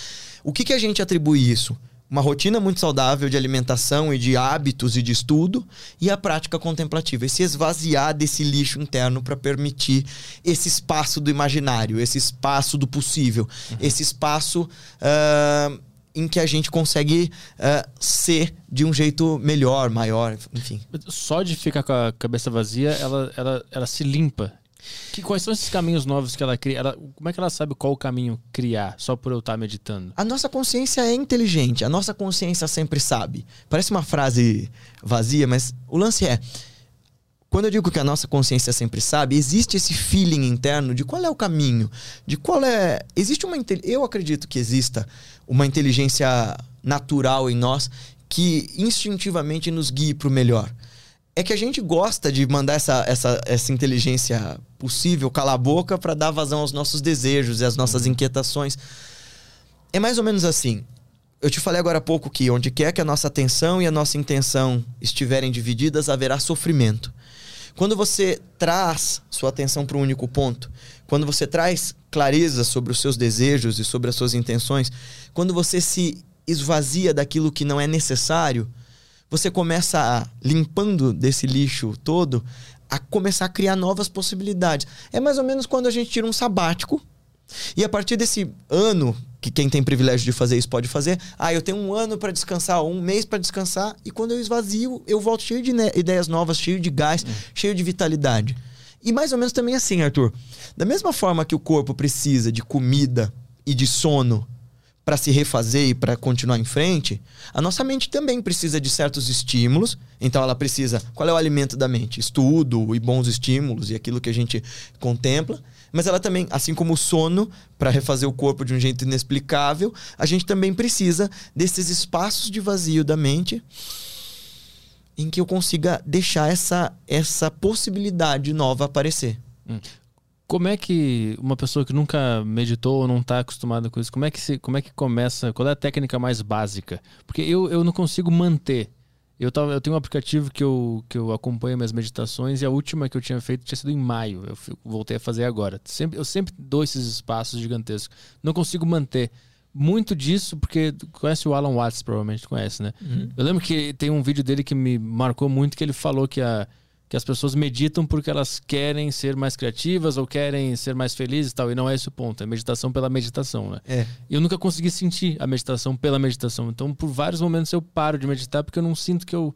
O que, que a gente atribui isso? Uma rotina muito saudável de alimentação e de hábitos e de estudo e a prática contemplativa. E se esvaziar desse lixo interno para permitir esse espaço do imaginário, esse espaço do possível, uhum. esse espaço uh, em que a gente consegue uh, ser de um jeito melhor, maior, enfim. Só de ficar com a cabeça vazia, ela, ela, ela se limpa que, quais são esses caminhos novos que ela cria? Ela, como é que ela sabe qual o caminho criar, só por eu estar meditando? A nossa consciência é inteligente, a nossa consciência sempre sabe. Parece uma frase vazia, mas o lance é. Quando eu digo que a nossa consciência sempre sabe, existe esse feeling interno de qual é o caminho, de qual é. Existe uma. Eu acredito que exista uma inteligência natural em nós que instintivamente nos guie para o melhor é que a gente gosta de mandar essa, essa, essa inteligência possível calar a boca para dar vazão aos nossos desejos e às nossas uhum. inquietações. É mais ou menos assim. Eu te falei agora há pouco que onde quer que a nossa atenção e a nossa intenção estiverem divididas, haverá sofrimento. Quando você traz sua atenção para um único ponto, quando você traz clareza sobre os seus desejos e sobre as suas intenções, quando você se esvazia daquilo que não é necessário, você começa a, limpando desse lixo todo, a começar a criar novas possibilidades. É mais ou menos quando a gente tira um sabático e a partir desse ano que quem tem privilégio de fazer isso pode fazer, ah, eu tenho um ano para descansar, um mês para descansar e quando eu esvazio, eu volto cheio de ideias novas, cheio de gás, hum. cheio de vitalidade. E mais ou menos também assim, Arthur. Da mesma forma que o corpo precisa de comida e de sono para se refazer e para continuar em frente, a nossa mente também precisa de certos estímulos. Então ela precisa. Qual é o alimento da mente? Estudo e bons estímulos e aquilo que a gente contempla. Mas ela também, assim como o sono, para refazer o corpo de um jeito inexplicável, a gente também precisa desses espaços de vazio da mente em que eu consiga deixar essa, essa possibilidade nova aparecer. Hum. Como é que uma pessoa que nunca meditou ou não está acostumada com isso, como é que se, como é que começa? Qual é a técnica mais básica? Porque eu, eu não consigo manter. Eu, tava, eu tenho um aplicativo que eu, que eu acompanho minhas meditações e a última que eu tinha feito tinha sido em maio. Eu voltei a fazer agora. Sempre, eu sempre dou esses espaços gigantescos. Não consigo manter. Muito disso, porque conhece o Alan Watts, provavelmente conhece, né? Uhum. Eu lembro que tem um vídeo dele que me marcou muito, que ele falou que a que as pessoas meditam porque elas querem ser mais criativas ou querem ser mais felizes e tal. E não é esse o ponto. É meditação pela meditação, né? É. E eu nunca consegui sentir a meditação pela meditação. Então, por vários momentos eu paro de meditar porque eu não sinto que eu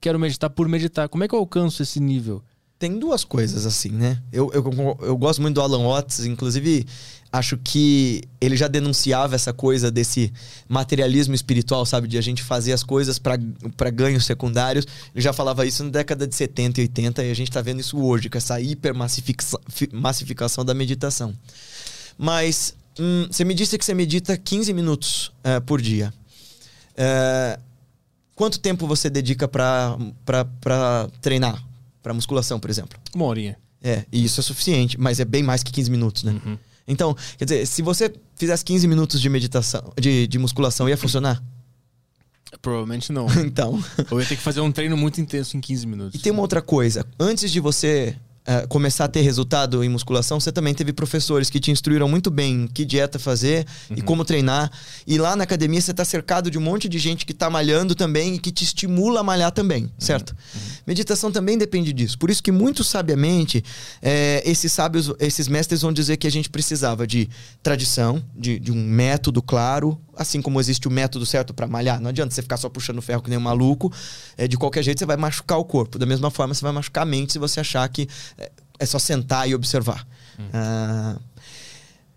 quero meditar por meditar. Como é que eu alcanço esse nível? Tem duas coisas assim, né? Eu, eu, eu gosto muito do Alan Watts, inclusive acho que ele já denunciava essa coisa desse materialismo espiritual, sabe? De a gente fazer as coisas para ganhos secundários. Ele já falava isso na década de 70 e 80 e a gente está vendo isso hoje, com essa hipermassificação da meditação. Mas hum, você me disse que você medita 15 minutos uh, por dia. Uh, quanto tempo você dedica para treinar? Para musculação, por exemplo? Uma horinha. É, e isso é suficiente, mas é bem mais que 15 minutos, né? Uhum. Então, quer dizer, se você fizesse 15 minutos de meditação, de, de musculação, ia funcionar? Provavelmente não. (laughs) então. Ou ia ter que fazer um treino muito intenso em 15 minutos. E tem uma outra coisa. Antes de você uh, começar a ter resultado em musculação, você também teve professores que te instruíram muito bem que dieta fazer uhum. e como treinar. E lá na academia você está cercado de um monte de gente que está malhando também e que te estimula a malhar também, uhum. certo? Uhum. Meditação também depende disso. Por isso que muito sabiamente é, esses sábios, esses mestres vão dizer que a gente precisava de tradição, de, de um método claro, assim como existe o método certo para malhar. Não adianta você ficar só puxando ferro que nem um maluco. É, de qualquer jeito você vai machucar o corpo. Da mesma forma você vai machucar a mente se você achar que é só sentar e observar. Hum. Ah,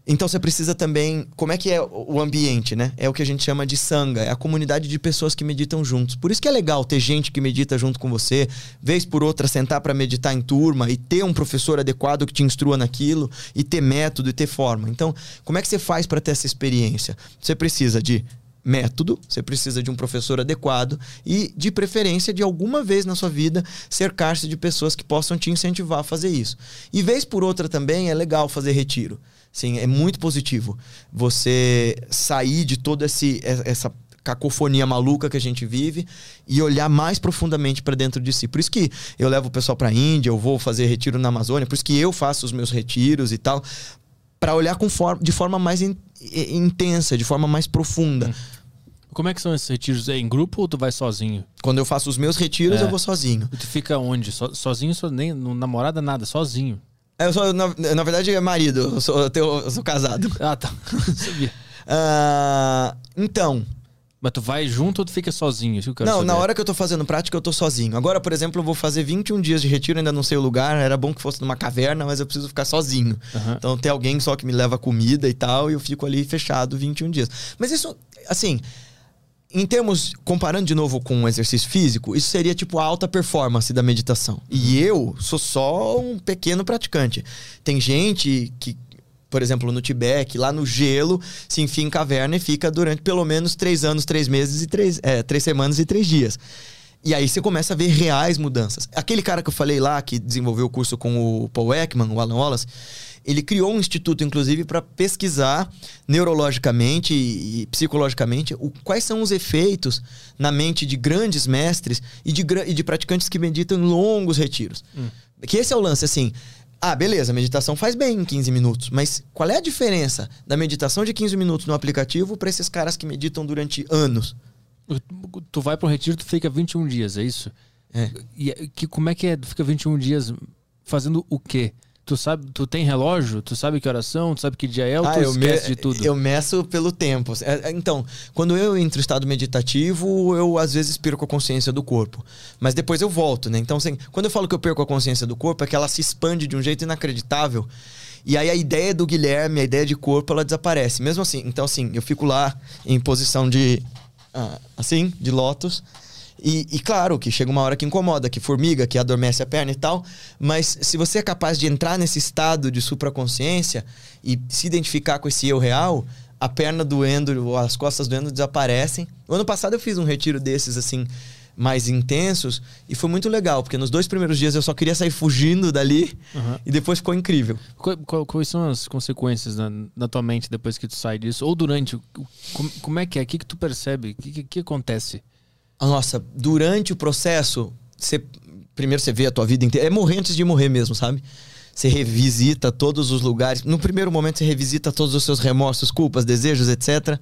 então você precisa também. Como é que é o ambiente, né? É o que a gente chama de sanga, é a comunidade de pessoas que meditam juntos. Por isso que é legal ter gente que medita junto com você, vez por outra sentar para meditar em turma e ter um professor adequado que te instrua naquilo, e ter método e ter forma. Então, como é que você faz para ter essa experiência? Você precisa de método, você precisa de um professor adequado e, de preferência, de alguma vez na sua vida, cercar-se de pessoas que possam te incentivar a fazer isso. E vez por outra também é legal fazer retiro. Sim, é muito positivo você sair de toda esse, essa cacofonia maluca que a gente vive e olhar mais profundamente para dentro de si. Por isso que eu levo o pessoal para a Índia, eu vou fazer retiro na Amazônia, por isso que eu faço os meus retiros e tal, para olhar com forma, de forma mais in, intensa, de forma mais profunda. Hum. Como é que são esses retiros? É em grupo ou tu vai sozinho? Quando eu faço os meus retiros, é. eu vou sozinho. E tu fica onde? So, sozinho, so, nem no namorada, nada, sozinho. É, eu sou, na, na verdade, é marido. Eu sou, eu, tenho, eu sou casado. Ah, tá. (laughs) Sabia. Uh, então, mas tu vai junto ou tu fica sozinho? Isso não, saber. na hora que eu tô fazendo prática, eu tô sozinho. Agora, por exemplo, eu vou fazer 21 dias de retiro, ainda não sei o lugar. Era bom que fosse numa caverna, mas eu preciso ficar sozinho. Uhum. Então tem alguém só que me leva comida e tal, e eu fico ali fechado 21 dias. Mas isso, assim, em termos, comparando de novo com o exercício físico, isso seria tipo a alta performance da meditação. E uhum. eu sou só um pequeno praticante. Tem gente que por exemplo, no Tibete, lá no gelo, se enfia em caverna e fica durante pelo menos três anos, três meses e três, é, três semanas e três dias. E aí você começa a ver reais mudanças. Aquele cara que eu falei lá, que desenvolveu o curso com o Paul Ekman, o Alan Wallace, ele criou um instituto, inclusive, para pesquisar neurologicamente e, psicologicamente o, quais são os efeitos na mente de grandes mestres e de, e de praticantes que meditam em longos retiros. Hum. Que esse é o lance, assim. Ah, beleza, a meditação faz bem em 15 minutos, mas qual é a diferença da meditação de 15 minutos no aplicativo para esses caras que meditam durante anos? Tu vai para um retiro, tu fica 21 dias, é isso? É. E que, como é que é? Tu fica 21 dias fazendo o quê? Tu sabe, tu tem relógio? Tu sabe que oração? Tu sabe que dia é ou ah, tu esquece me, de tudo? Eu meço pelo tempo. É, é, então, quando eu entro em estado meditativo, eu às vezes perco a consciência do corpo. Mas depois eu volto, né? Então, assim, quando eu falo que eu perco a consciência do corpo, é que ela se expande de um jeito inacreditável. E aí a ideia do Guilherme, a ideia de corpo, ela desaparece. Mesmo assim, então assim, eu fico lá em posição de... Ah, assim, de lótus e, e, claro que chega uma hora que incomoda, que formiga, que adormece a perna e tal. Mas se você é capaz de entrar nesse estado de supraconsciência e se identificar com esse eu real, a perna doendo, as costas doendo desaparecem. O ano passado eu fiz um retiro desses, assim, mais intensos, e foi muito legal, porque nos dois primeiros dias eu só queria sair fugindo dali, uhum. e depois ficou incrível. Quais são as consequências na, na, tua mente depois que tu sai disso? Ou durante? Como, como é que é? O que, que tu percebe? O que, que, que acontece? Nossa, durante o processo, você primeiro você vê a tua vida inteira. É morrer antes de morrer mesmo, sabe? Você revisita todos os lugares. No primeiro momento, você revisita todos os seus remorsos, culpas, desejos, etc.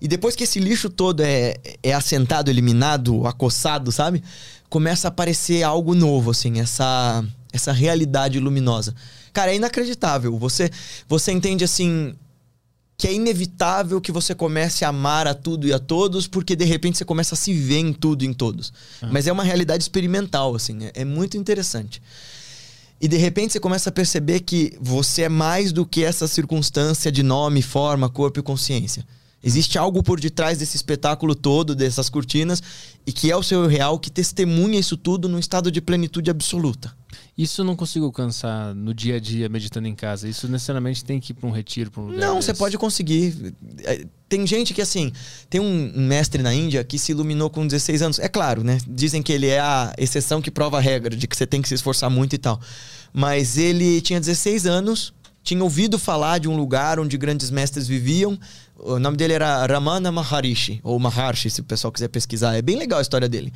E depois que esse lixo todo é, é assentado, eliminado, acossado, sabe? Começa a aparecer algo novo, assim, essa, essa realidade luminosa. Cara, é inacreditável. Você, você entende assim que é inevitável que você comece a amar a tudo e a todos, porque de repente você começa a se ver em tudo e em todos. Uhum. Mas é uma realidade experimental, assim, é, é muito interessante. E de repente você começa a perceber que você é mais do que essa circunstância de nome, forma, corpo e consciência. Existe algo por detrás desse espetáculo todo, dessas cortinas, e que é o seu real que testemunha isso tudo num estado de plenitude absoluta. Isso eu não consigo alcançar no dia a dia meditando em casa. Isso necessariamente tem que ir para um retiro, para um lugar. Não, você pode conseguir. É, tem gente que, assim, tem um mestre na Índia que se iluminou com 16 anos. É claro, né? Dizem que ele é a exceção que prova a regra, de que você tem que se esforçar muito e tal. Mas ele tinha 16 anos, tinha ouvido falar de um lugar onde grandes mestres viviam. O nome dele era Ramana Maharishi, ou Maharshi, se o pessoal quiser pesquisar. É bem legal a história dele.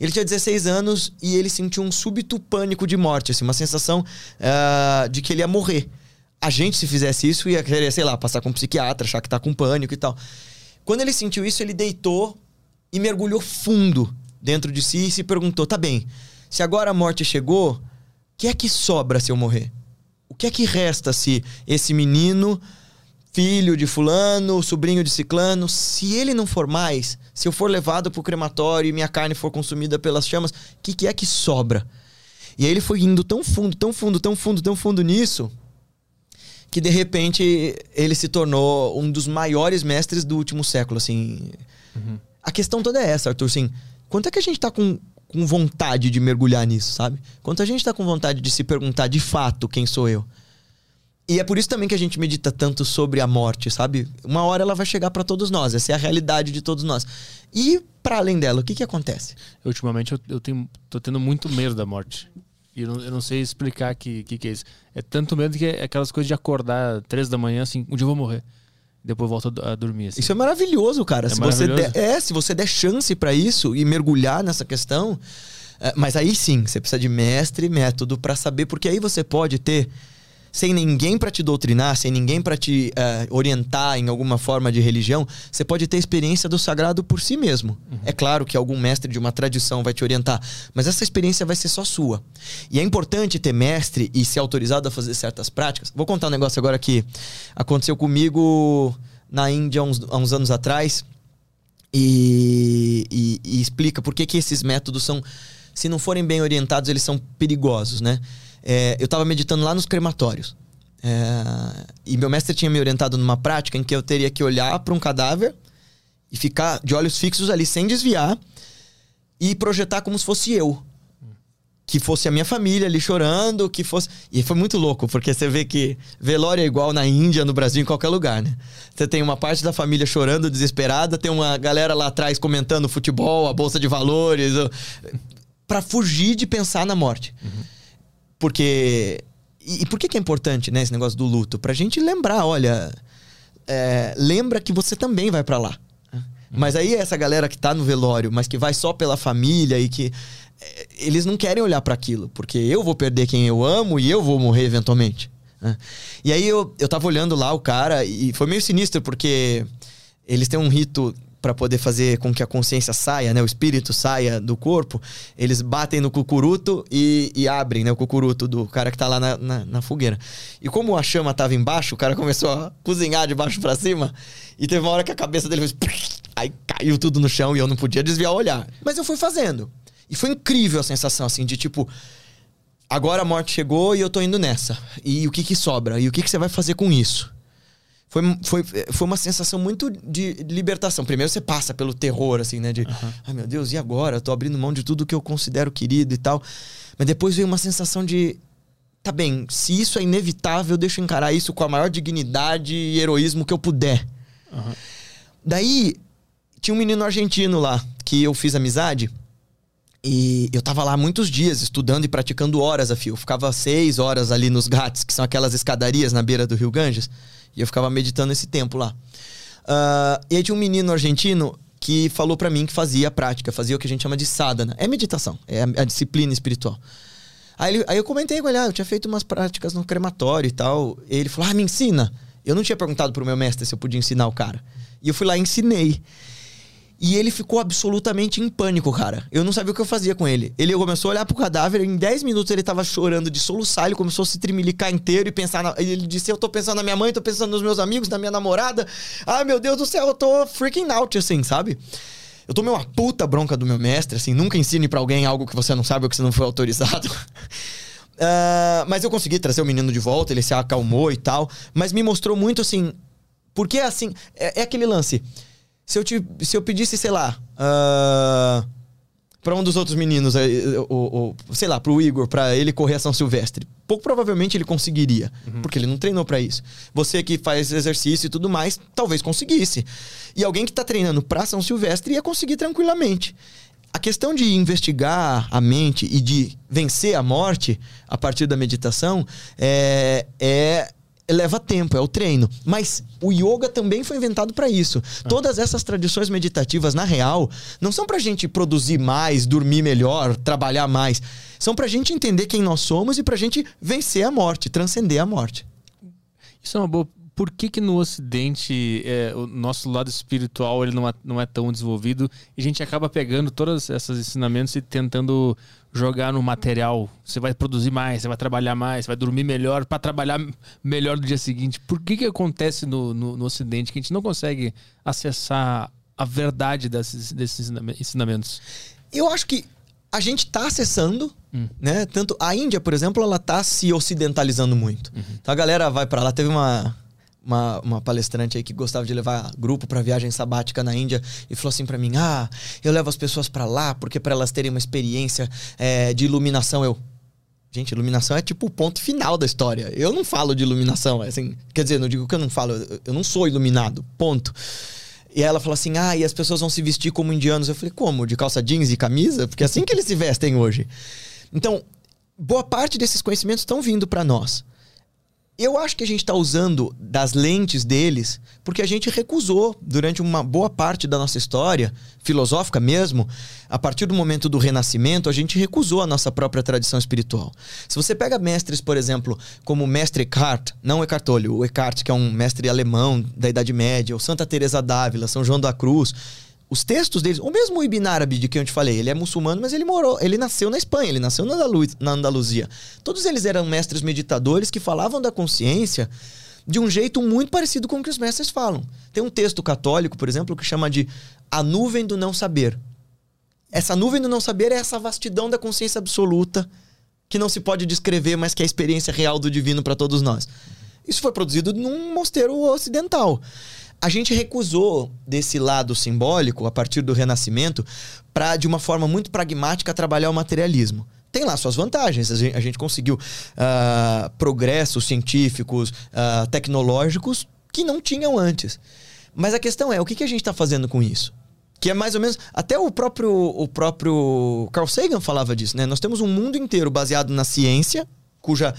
Ele tinha 16 anos e ele sentiu um súbito pânico de morte, assim, uma sensação uh, de que ele ia morrer. A gente, se fizesse isso, ia querer, sei lá, passar com um psiquiatra, achar que tá com pânico e tal. Quando ele sentiu isso, ele deitou e mergulhou fundo dentro de si e se perguntou: tá bem, se agora a morte chegou, o que é que sobra se eu morrer? O que é que resta se esse menino filho de fulano, sobrinho de ciclano, se ele não for mais, se eu for levado pro crematório e minha carne for consumida pelas chamas, o que, que é que sobra? E aí ele foi indo tão fundo, tão fundo, tão fundo, tão fundo nisso, que de repente ele se tornou um dos maiores mestres do último século, assim. Uhum. A questão toda é essa, Arthur, assim, quanto é que a gente tá com, com vontade de mergulhar nisso, sabe? Quanto a gente tá com vontade de se perguntar de fato quem sou eu? E é por isso também que a gente medita tanto sobre a morte, sabe? Uma hora ela vai chegar para todos nós, essa é a realidade de todos nós. E para além dela, o que que acontece? Ultimamente eu, eu tenho, tô tendo muito medo da morte. E eu não, eu não sei explicar o que, que, que, é isso. É tanto medo que é aquelas coisas de acordar três da manhã, assim, um dia eu vou morrer. Depois volto a dormir. Assim. Isso é maravilhoso, cara. É se maravilhoso. Você der, é, se você der chance para isso e mergulhar nessa questão. É, mas aí sim, você precisa de mestre e método para saber, porque aí você pode ter sem ninguém para te doutrinar, sem ninguém para te uh, orientar em alguma forma de religião, você pode ter experiência do sagrado por si mesmo. Uhum. É claro que algum mestre de uma tradição vai te orientar, mas essa experiência vai ser só sua. E é importante ter mestre e ser autorizado a fazer certas práticas. Vou contar um negócio agora que aconteceu comigo na Índia há uns, há uns anos atrás e, e, e explica por que, que esses métodos são, se não forem bem orientados, eles são perigosos, né? É, eu estava meditando lá nos crematórios. É, e meu mestre tinha me orientado numa prática em que eu teria que olhar para um cadáver e ficar de olhos fixos ali sem desviar e projetar como se fosse eu. Que fosse a minha família ali chorando, que fosse. E foi muito louco, porque você vê que velório é igual na Índia, no Brasil, em qualquer lugar, né? Você tem uma parte da família chorando, desesperada, tem uma galera lá atrás comentando futebol, a bolsa de valores, para fugir de pensar na morte. Uhum. Porque. E, e, por que, que é importante, né, esse negócio do luto? Pra gente lembrar, olha. É, lembra que você também vai para lá. Mas aí essa galera que tá no velório, mas que vai só pela família e que. É, eles não querem olhar para aquilo, porque eu vou perder quem eu amo e eu vou morrer eventualmente. Né? E aí eu, eu tava olhando lá o cara e foi meio sinistro, porque eles têm um rito para poder fazer com que a consciência saia, né, o espírito saia do corpo, eles batem no cucuruto e, e abrem né, o cucuruto do cara que tá lá na, na, na, fogueira. E como a chama tava embaixo, o cara começou a cozinhar de baixo para cima e teve uma hora que a cabeça dele fez. (laughs) Aí caiu tudo no chão e eu não podia desviar o olhar. Mas eu fui fazendo. E foi incrível a sensação, assim, de tipo. Agora a morte chegou e eu tô indo nessa. E o que que sobra? E o que que você vai fazer com isso? Foi, foi, foi uma sensação muito de libertação. Primeiro você passa pelo terror, assim, né? De, uhum. ai meu Deus, e agora? Eu tô abrindo mão de tudo que eu considero querido e tal. Mas depois veio uma sensação de, tá bem, se isso é inevitável, deixa eu encarar isso com a maior dignidade e heroísmo que eu puder. Uhum. Daí, tinha um menino argentino lá, que eu fiz amizade. E eu tava lá muitos dias, estudando e praticando horas a fio. Eu ficava seis horas ali nos gatos, que são aquelas escadarias na beira do Rio Ganges. E eu ficava meditando esse tempo lá. Uh, e aí tinha um menino argentino que falou para mim que fazia a prática, fazia o que a gente chama de sadhana. É meditação, é a, a disciplina espiritual. Aí, ele, aí eu comentei com ele, ah, eu tinha feito umas práticas no crematório e tal. E ele falou, ah, me ensina. Eu não tinha perguntado pro meu mestre se eu podia ensinar o cara. E eu fui lá e ensinei. E ele ficou absolutamente em pânico, cara. Eu não sabia o que eu fazia com ele. Ele começou a olhar pro cadáver, em 10 minutos ele tava chorando de soluçar, ele começou a se trimilicar inteiro e pensar. Na... Ele disse: Eu tô pensando na minha mãe, tô pensando nos meus amigos, na minha namorada. Ai, meu Deus do céu, eu tô freaking out, assim, sabe? Eu tomei uma puta bronca do meu mestre, assim, nunca ensine para alguém algo que você não sabe ou que você não foi autorizado. uh, (laughs) mas eu consegui trazer o menino de volta, ele se acalmou e tal. Mas me mostrou muito assim. Porque assim, é, é aquele lance se eu, te, se eu pedisse, sei lá, uh, para um dos outros meninos, o, o, sei lá, pro Igor, para ele correr a São Silvestre, pouco provavelmente ele conseguiria, uhum. porque ele não treinou para isso. Você que faz exercício e tudo mais, talvez conseguisse. E alguém que tá treinando pra São Silvestre ia conseguir tranquilamente. A questão de investigar a mente e de vencer a morte a partir da meditação é, é leva tempo, é o treino. Mas o yoga também foi inventado para isso. Ah. Todas essas tradições meditativas, na real, não são pra gente produzir mais, dormir melhor, trabalhar mais. São pra gente entender quem nós somos e pra gente vencer a morte, transcender a morte. Isso é uma boa por que, que no Ocidente é, o nosso lado espiritual ele não é, não é tão desenvolvido e a gente acaba pegando todos esses ensinamentos e tentando jogar no material? Você vai produzir mais, você vai trabalhar mais, você vai dormir melhor para trabalhar melhor no dia seguinte. Por que, que acontece no, no, no Ocidente que a gente não consegue acessar a verdade desses, desses ensinamentos? Eu acho que a gente está acessando, hum. né? Tanto a Índia, por exemplo, ela está se ocidentalizando muito. Uhum. Então a galera vai para lá. Teve uma uma, uma palestrante aí que gostava de levar grupo para viagem sabática na Índia e falou assim para mim: Ah, eu levo as pessoas para lá porque para elas terem uma experiência é, de iluminação. Eu, gente, iluminação é tipo o ponto final da história. Eu não falo de iluminação, é assim, quer dizer, não digo que eu não falo, eu não sou iluminado, ponto. E ela falou assim: Ah, e as pessoas vão se vestir como indianos. Eu falei: Como? De calça jeans e camisa? Porque é assim que eles se vestem hoje. Então, boa parte desses conhecimentos estão vindo para nós. Eu acho que a gente está usando das lentes deles porque a gente recusou durante uma boa parte da nossa história, filosófica mesmo, a partir do momento do Renascimento, a gente recusou a nossa própria tradição espiritual. Se você pega mestres, por exemplo, como o mestre Eckhart, não Eckhart Tolle, o Eckhart, que é um mestre alemão da Idade Média, ou Santa Teresa d'Ávila, São João da Cruz, os textos deles, o mesmo Ibn Arabi de quem eu te falei, ele é muçulmano, mas ele morou, ele nasceu na Espanha, ele nasceu na, Andalu na Andaluzia. Todos eles eram mestres meditadores que falavam da consciência de um jeito muito parecido com o que os mestres falam. Tem um texto católico, por exemplo, que chama de A Nuvem do Não Saber. Essa nuvem do não saber é essa vastidão da consciência absoluta que não se pode descrever, mas que é a experiência real do divino para todos nós. Isso foi produzido num mosteiro ocidental. A gente recusou desse lado simbólico, a partir do Renascimento, para, de uma forma muito pragmática, trabalhar o materialismo tem lá suas vantagens. A gente, a gente conseguiu uh, progressos científicos, uh, tecnológicos que não tinham antes. Mas a questão é, o que, que a gente está fazendo com isso? Que é mais ou menos. Até o próprio, o próprio Carl Sagan falava disso, né? Nós temos um mundo inteiro baseado na ciência, cuja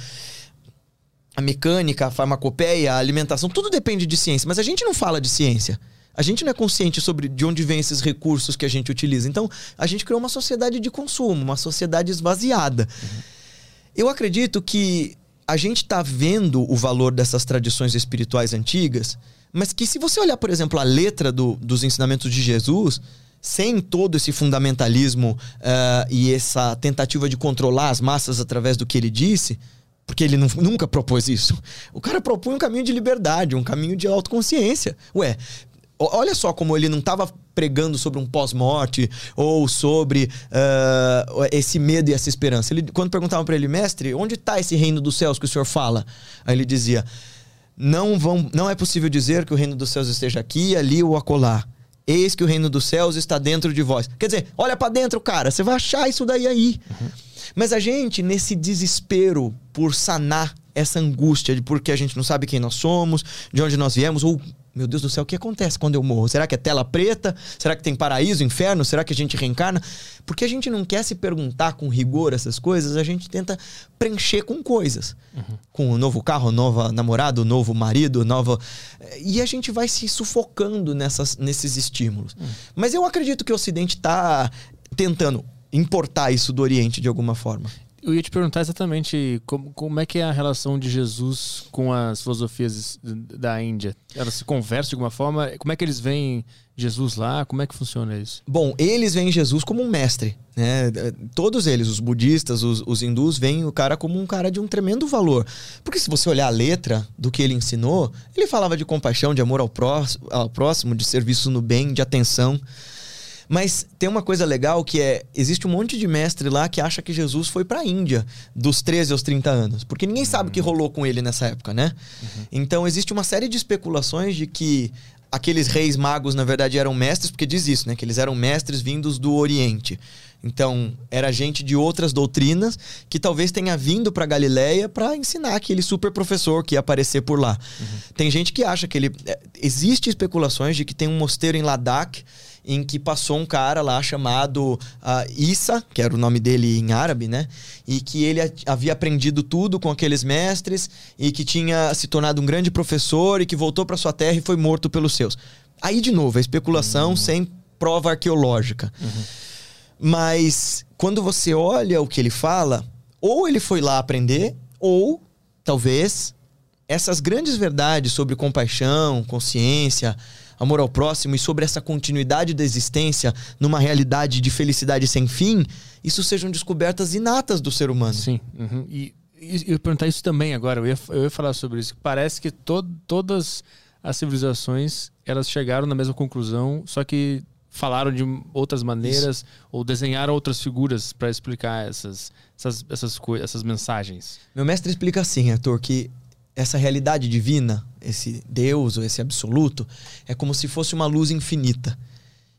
a mecânica, a farmacopeia, a alimentação, tudo depende de ciência, mas a gente não fala de ciência. A gente não é consciente sobre de onde vêm esses recursos que a gente utiliza. Então, a gente criou uma sociedade de consumo, uma sociedade esvaziada. Uhum. Eu acredito que a gente está vendo o valor dessas tradições espirituais antigas, mas que se você olhar, por exemplo, a letra do, dos ensinamentos de Jesus, sem todo esse fundamentalismo uh, e essa tentativa de controlar as massas através do que ele disse, porque ele não, nunca propôs isso. O cara propõe um caminho de liberdade, um caminho de autoconsciência. Ué, olha só como ele não estava pregando sobre um pós-morte ou sobre uh, esse medo e essa esperança. Ele, quando perguntavam para ele, mestre, onde está esse reino dos céus que o senhor fala? Aí ele dizia: não, vão, não é possível dizer que o reino dos céus esteja aqui, ali ou acolá. Eis que o reino dos céus está dentro de vós. Quer dizer, olha para dentro, cara, você vai achar isso daí aí. Uhum. Mas a gente, nesse desespero por sanar essa angústia de porque a gente não sabe quem nós somos, de onde nós viemos, ou, meu Deus do céu, o que acontece quando eu morro? Será que é tela preta? Será que tem paraíso, inferno? Será que a gente reencarna? Porque a gente não quer se perguntar com rigor essas coisas, a gente tenta preencher com coisas. Uhum. Com um novo carro, nova namorado, novo marido, nova. E a gente vai se sufocando nessas, nesses estímulos. Uhum. Mas eu acredito que o Ocidente está tentando importar isso do Oriente de alguma forma. Eu ia te perguntar exatamente como, como é que é a relação de Jesus com as filosofias da Índia. Elas se conversam de alguma forma? Como é que eles veem Jesus lá? Como é que funciona isso? Bom, eles veem Jesus como um mestre. Né? Todos eles, os budistas, os, os hindus, veem o cara como um cara de um tremendo valor. Porque se você olhar a letra do que ele ensinou, ele falava de compaixão, de amor ao próximo, ao próximo de serviço no bem, de atenção. Mas tem uma coisa legal que é: existe um monte de mestre lá que acha que Jesus foi para a Índia dos 13 aos 30 anos. Porque ninguém sabe o que rolou com ele nessa época, né? Uhum. Então existe uma série de especulações de que aqueles reis magos, na verdade, eram mestres, porque diz isso, né? Que eles eram mestres vindos do Oriente. Então, era gente de outras doutrinas que talvez tenha vindo para Galileia para ensinar aquele super professor que ia aparecer por lá. Uhum. Tem gente que acha que ele. É, existe especulações de que tem um mosteiro em Ladakh em que passou um cara lá chamado uh, Issa, que era o nome dele em árabe, né? E que ele havia aprendido tudo com aqueles mestres e que tinha se tornado um grande professor e que voltou para sua terra e foi morto pelos seus. Aí, de novo, a especulação uhum. sem prova arqueológica. Uhum. Mas quando você olha o que ele fala, ou ele foi lá aprender, ou talvez essas grandes verdades sobre compaixão, consciência, amor ao próximo e sobre essa continuidade da existência numa realidade de felicidade sem fim, isso sejam descobertas inatas do ser humano. Sim. Uhum. E, e eu ia perguntar isso também agora, eu ia, eu ia falar sobre isso. Parece que to, todas as civilizações elas chegaram na mesma conclusão, só que falaram de outras maneiras Isso. ou desenharam outras figuras para explicar essas, essas, essas, essas mensagens. Meu mestre explica assim, Arthur, que essa realidade divina, esse Deus ou esse absoluto, é como se fosse uma luz infinita.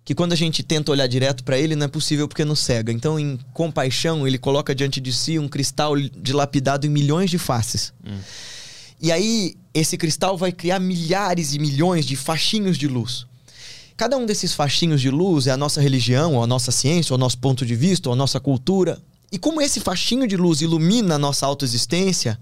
Que quando a gente tenta olhar direto para ele, não é possível porque nos cega. Então, em compaixão, ele coloca diante de si um cristal dilapidado em milhões de faces. Hum. E aí, esse cristal vai criar milhares e milhões de faixinhos de luz. Cada um desses faixinhos de luz é a nossa religião, ou a nossa ciência, ou o nosso ponto de vista, ou a nossa cultura. E como esse faixinho de luz ilumina a nossa autoexistência,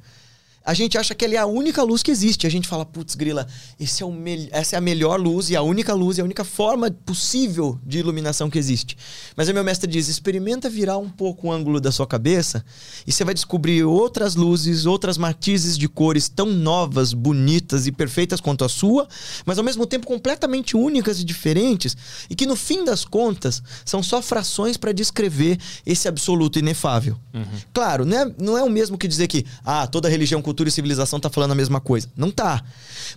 a gente acha que ele é a única luz que existe. A gente fala, putz, grila, esse é o essa é a melhor luz e a única luz e a única forma possível de iluminação que existe. Mas aí meu mestre diz: experimenta virar um pouco o ângulo da sua cabeça e você vai descobrir outras luzes, outras matizes de cores tão novas, bonitas e perfeitas quanto a sua, mas ao mesmo tempo completamente únicas e diferentes, e que no fim das contas são só frações para descrever esse absoluto inefável. Uhum. Claro, não é, não é o mesmo que dizer que ah, toda religião cultural cultura e civilização tá falando a mesma coisa. Não tá.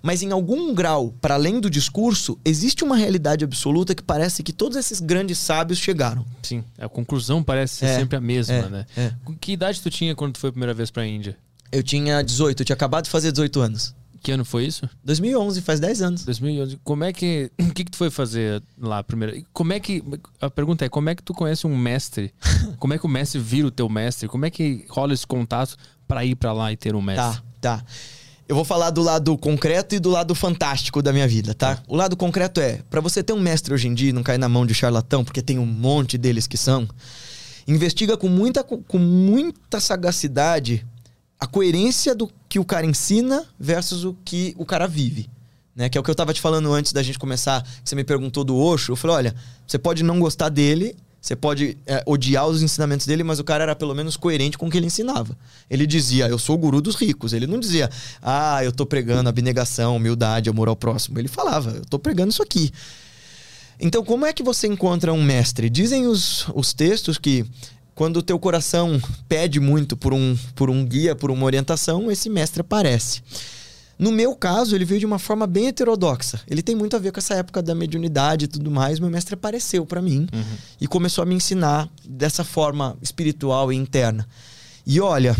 Mas em algum grau, para além do discurso, existe uma realidade absoluta que parece que todos esses grandes sábios chegaram. Sim, a conclusão parece ser é, sempre a mesma, é, né? É. Que idade tu tinha quando tu foi a primeira vez pra Índia? Eu tinha 18, eu tinha acabado de fazer 18 anos. Que ano foi isso? 2011, faz 10 anos. 2011. Como é que. O (clears throat) que, que tu foi fazer lá primeiro? Como é que. A pergunta é: como é que tu conhece um mestre? (laughs) como é que o mestre vira o teu mestre? Como é que rola esse contato para ir para lá e ter um mestre? Tá, tá. Eu vou falar do lado concreto e do lado fantástico da minha vida, tá? tá. O lado concreto é, para você ter um mestre hoje em dia e não cair na mão de charlatão, porque tem um monte deles que são, investiga com muita, com muita sagacidade a coerência do que o cara ensina versus o que o cara vive. Né? Que é o que eu tava te falando antes da gente começar. Você me perguntou do Osho. Eu falei: olha, você pode não gostar dele, você pode é, odiar os ensinamentos dele, mas o cara era pelo menos coerente com o que ele ensinava. Ele dizia, eu sou o guru dos ricos. Ele não dizia, ah, eu tô pregando abnegação, humildade, amor ao próximo. Ele falava, eu tô pregando isso aqui. Então, como é que você encontra um mestre? Dizem os, os textos que quando o teu coração pede muito por um, por um guia, por uma orientação, esse mestre aparece. No meu caso, ele veio de uma forma bem heterodoxa. Ele tem muito a ver com essa época da mediunidade e tudo mais. Meu mestre apareceu para mim uhum. e começou a me ensinar dessa forma espiritual e interna. E olha,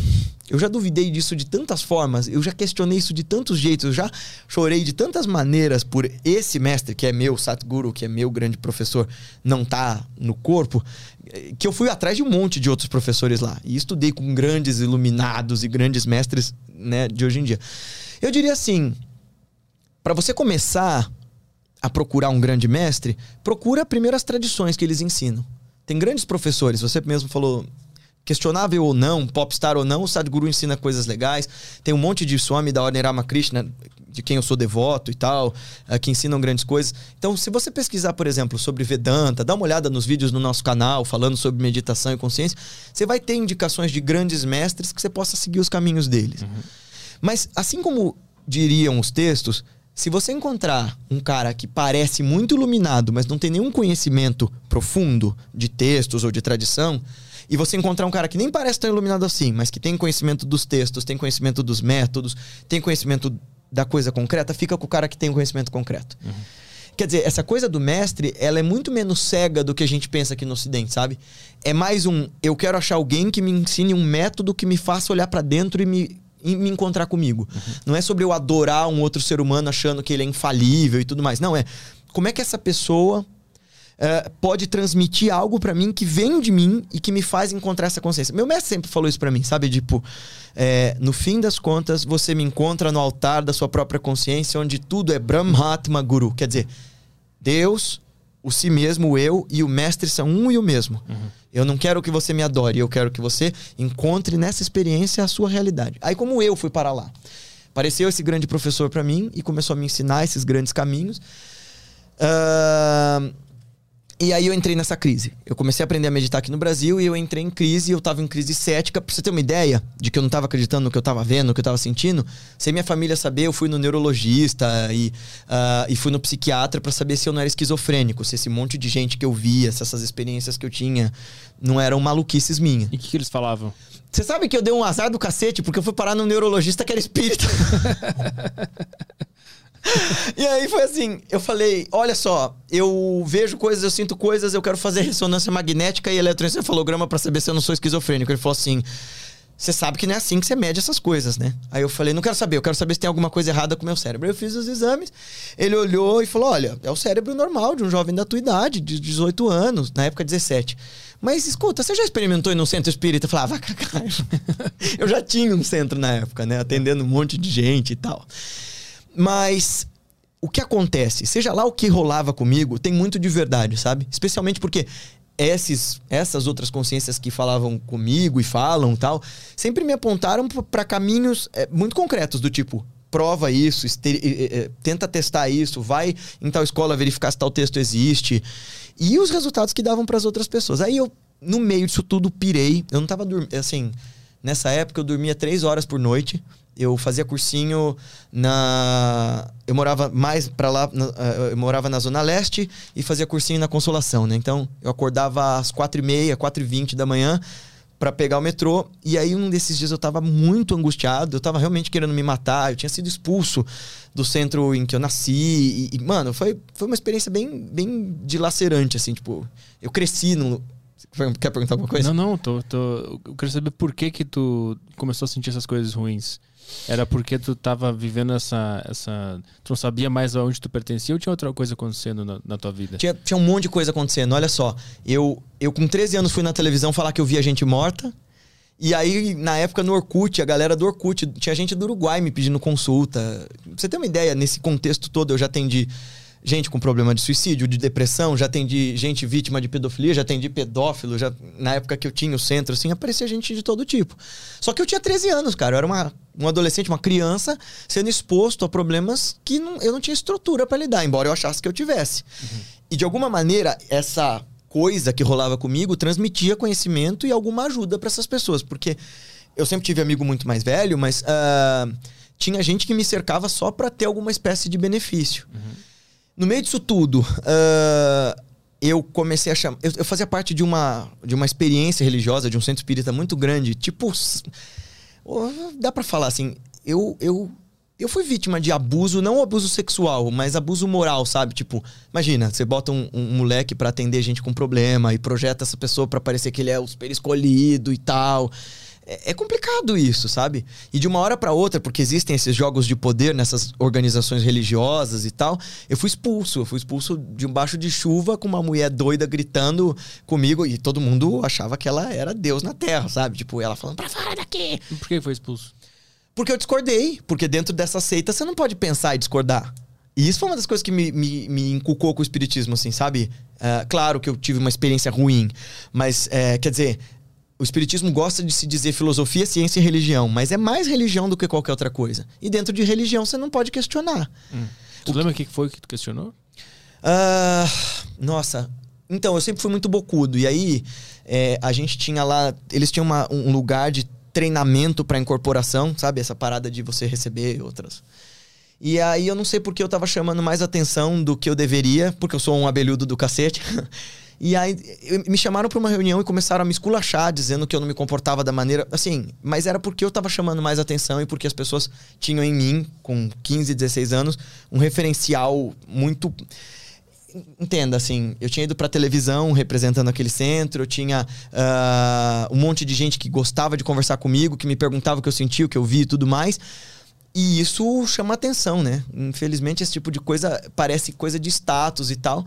eu já duvidei disso de tantas formas, eu já questionei isso de tantos jeitos, eu já chorei de tantas maneiras por esse mestre, que é meu, Satguru, que é meu grande professor, não tá no corpo, que eu fui atrás de um monte de outros professores lá. E estudei com grandes iluminados e grandes mestres né, de hoje em dia. Eu diria assim: para você começar a procurar um grande mestre, procura primeiro as tradições que eles ensinam. Tem grandes professores, você mesmo falou, questionável ou não, popstar ou não, o Sadhguru ensina coisas legais. Tem um monte de Swami da Ordem Ramakrishna, de quem eu sou devoto e tal, uh, que ensinam grandes coisas. Então, se você pesquisar, por exemplo, sobre Vedanta, dá uma olhada nos vídeos no nosso canal falando sobre meditação e consciência, você vai ter indicações de grandes mestres que você possa seguir os caminhos deles. Uhum. Mas, assim como diriam os textos, se você encontrar um cara que parece muito iluminado, mas não tem nenhum conhecimento profundo de textos ou de tradição, e você encontrar um cara que nem parece tão iluminado assim, mas que tem conhecimento dos textos, tem conhecimento dos métodos, tem conhecimento da coisa concreta, fica com o cara que tem o conhecimento concreto. Uhum. Quer dizer, essa coisa do mestre, ela é muito menos cega do que a gente pensa aqui no Ocidente, sabe? É mais um, eu quero achar alguém que me ensine um método que me faça olhar para dentro e me e me encontrar comigo. Uhum. Não é sobre eu adorar um outro ser humano achando que ele é infalível e tudo mais. Não, é como é que essa pessoa uh, pode transmitir algo para mim que vem de mim e que me faz encontrar essa consciência. Meu mestre sempre falou isso para mim, sabe? Tipo, é, no fim das contas, você me encontra no altar da sua própria consciência, onde tudo é Brahmatma Guru. Quer dizer, Deus, o si mesmo, o eu e o mestre são um e o mesmo. Eu não quero que você me adore, eu quero que você encontre nessa experiência a sua realidade. Aí, como eu fui para lá, apareceu esse grande professor para mim e começou a me ensinar esses grandes caminhos. Ahn, e aí eu entrei nessa crise. Eu comecei a aprender a meditar aqui no Brasil e eu entrei em crise, eu tava em crise cética. Pra você ter uma ideia de que eu não tava acreditando no que eu tava vendo, no que eu tava sentindo, sem minha família saber, eu fui no neurologista e, ah, e fui no psiquiatra pra saber se eu não era esquizofrênico, se esse monte de gente que eu via, se essas experiências que eu tinha não eram maluquices minhas. E o que, que eles falavam? Você sabe que eu dei um azar do cacete porque eu fui parar num neurologista que era espírita. (laughs) (laughs) e aí foi assim, eu falei, olha só, eu vejo coisas, eu sinto coisas, eu quero fazer ressonância magnética e eletroencefalograma pra saber se eu não sou esquizofrênico. Ele falou assim, você sabe que não é assim que você mede essas coisas, né? Aí eu falei, não quero saber, eu quero saber se tem alguma coisa errada com o meu cérebro. Eu fiz os exames, ele olhou e falou, olha, é o cérebro normal de um jovem da tua idade, de 18 anos, na época 17. Mas escuta, você já experimentou ir num centro espírita? Eu falei, ah, cagar. (laughs) eu já tinha um centro na época, né? Atendendo um monte de gente e tal. Mas o que acontece? Seja lá o que rolava comigo, tem muito de verdade, sabe? Especialmente porque esses, essas outras consciências que falavam comigo e falam tal, sempre me apontaram para caminhos é, muito concretos, do tipo, prova isso, este- tenta testar isso, vai em tal escola verificar se tal texto existe. E os resultados que davam para as outras pessoas. Aí eu, no meio disso tudo, pirei. Eu não tava dormindo. Assim, nessa época eu dormia três horas por noite. Eu fazia cursinho na. Eu morava mais pra lá, eh, eu morava na Zona Leste e fazia cursinho na Consolação, né? Então eu acordava às quatro e meia, quatro e vinte da manhã pra pegar o metrô. E aí, um desses dias eu tava muito angustiado, eu tava realmente querendo me matar, eu tinha sido expulso do centro em que eu nasci. E, e, mano, foi, foi uma experiência bem, bem dilacerante, assim, tipo, eu cresci no. Quer perguntar alguma coisa? Não, não, tô, tô. Eu quero saber por que que tu começou a sentir essas coisas ruins. Era porque tu tava vivendo essa. essa tu não sabia mais aonde tu pertencia ou tinha outra coisa acontecendo na, na tua vida? Tinha, tinha um monte de coisa acontecendo. Olha só, eu, eu com 13 anos fui na televisão falar que eu via gente morta. E aí, na época, no Orkut, a galera do Orkut, tinha gente do Uruguai me pedindo consulta. Pra você ter uma ideia, nesse contexto todo, eu já atendi gente com problema de suicídio, de depressão, já atendi gente vítima de pedofilia, já atendi pedófilo, já na época que eu tinha o centro, assim, aparecia gente de todo tipo. Só que eu tinha 13 anos, cara. Eu era uma, um adolescente, uma criança, sendo exposto a problemas que não- eu não tinha estrutura pra lidar, embora eu achasse que eu tivesse. E de alguma maneira, essa coisa que rolava comigo transmitia conhecimento e alguma ajuda pra essas pessoas, porque eu sempre tive amigo muito mais velho, mas ah, tinha gente que me cercava só pra ter alguma espécie de benefício. No meio disso tudo, ah, eu comecei a chamar. Eu, eu fazia parte de uma, de uma experiência religiosa, de um centro espírita muito grande. Tipo. Dá pra falar assim. Eu, eu, eu fui vítima de abuso, não abuso sexual, mas abuso moral, sabe? Tipo, imagina, você bota um, um moleque pra atender gente com problema e projeta essa pessoa pra parecer que ele é o super escolhido e tal. É, é complicado isso, sabe? E de uma hora pra outra, porque existem esses jogos de poder nessas organizações religiosas e tal, eu fui expulso. Eu fui expulso de um baixo de chuva com uma mulher doida gritando comigo e todo mundo achava que ela era Deus na Terra, sabe? Tipo, ela falando pra fora daqui. E Por que foi expulso? Porque eu discordei. Porque dentro dessa seita você não pode pensar e discordar. E isso foi uma das coisas que me, me, me inculcou com o espiritismo, assim, sabe? Ah, claro que eu tive uma experiência ruim, mas, é, quer dizer, o espiritismo gosta de se dizer filosofia, ciência e religião, mas é mais religião do que qualquer outra coisa. E dentro de religião você não pode questionar. Tu lembra o que que foi que tu questionou? Ah, nossa. Então, eu sempre fui muito bocudo. E aí, é, a gente tinha lá. Eles tinham uma- um lugar de treinamento pra incorporação, sabe? Essa parada de você receber outras. E aí, eu não sei porque eu tava chamando mais atenção do que eu deveria, porque eu sou um abelhudo do cacete. (laughs) E aí, me chamaram pra uma reunião e começaram a me esculachar, dizendo que eu não me comportava da maneira. Assim, mas era porque eu tava chamando mais atenção e porque as pessoas tinham em mim, com 15, 16 anos, um referencial muito entenda, assim, eu tinha ido pra televisão representando aquele centro, eu tinha ah, um monte de gente que gostava de conversar comigo, que me perguntava o que eu sentia, o que eu via e tudo mais. E isso chama atenção, né? Infelizmente, esse tipo de coisa parece coisa de status e tal.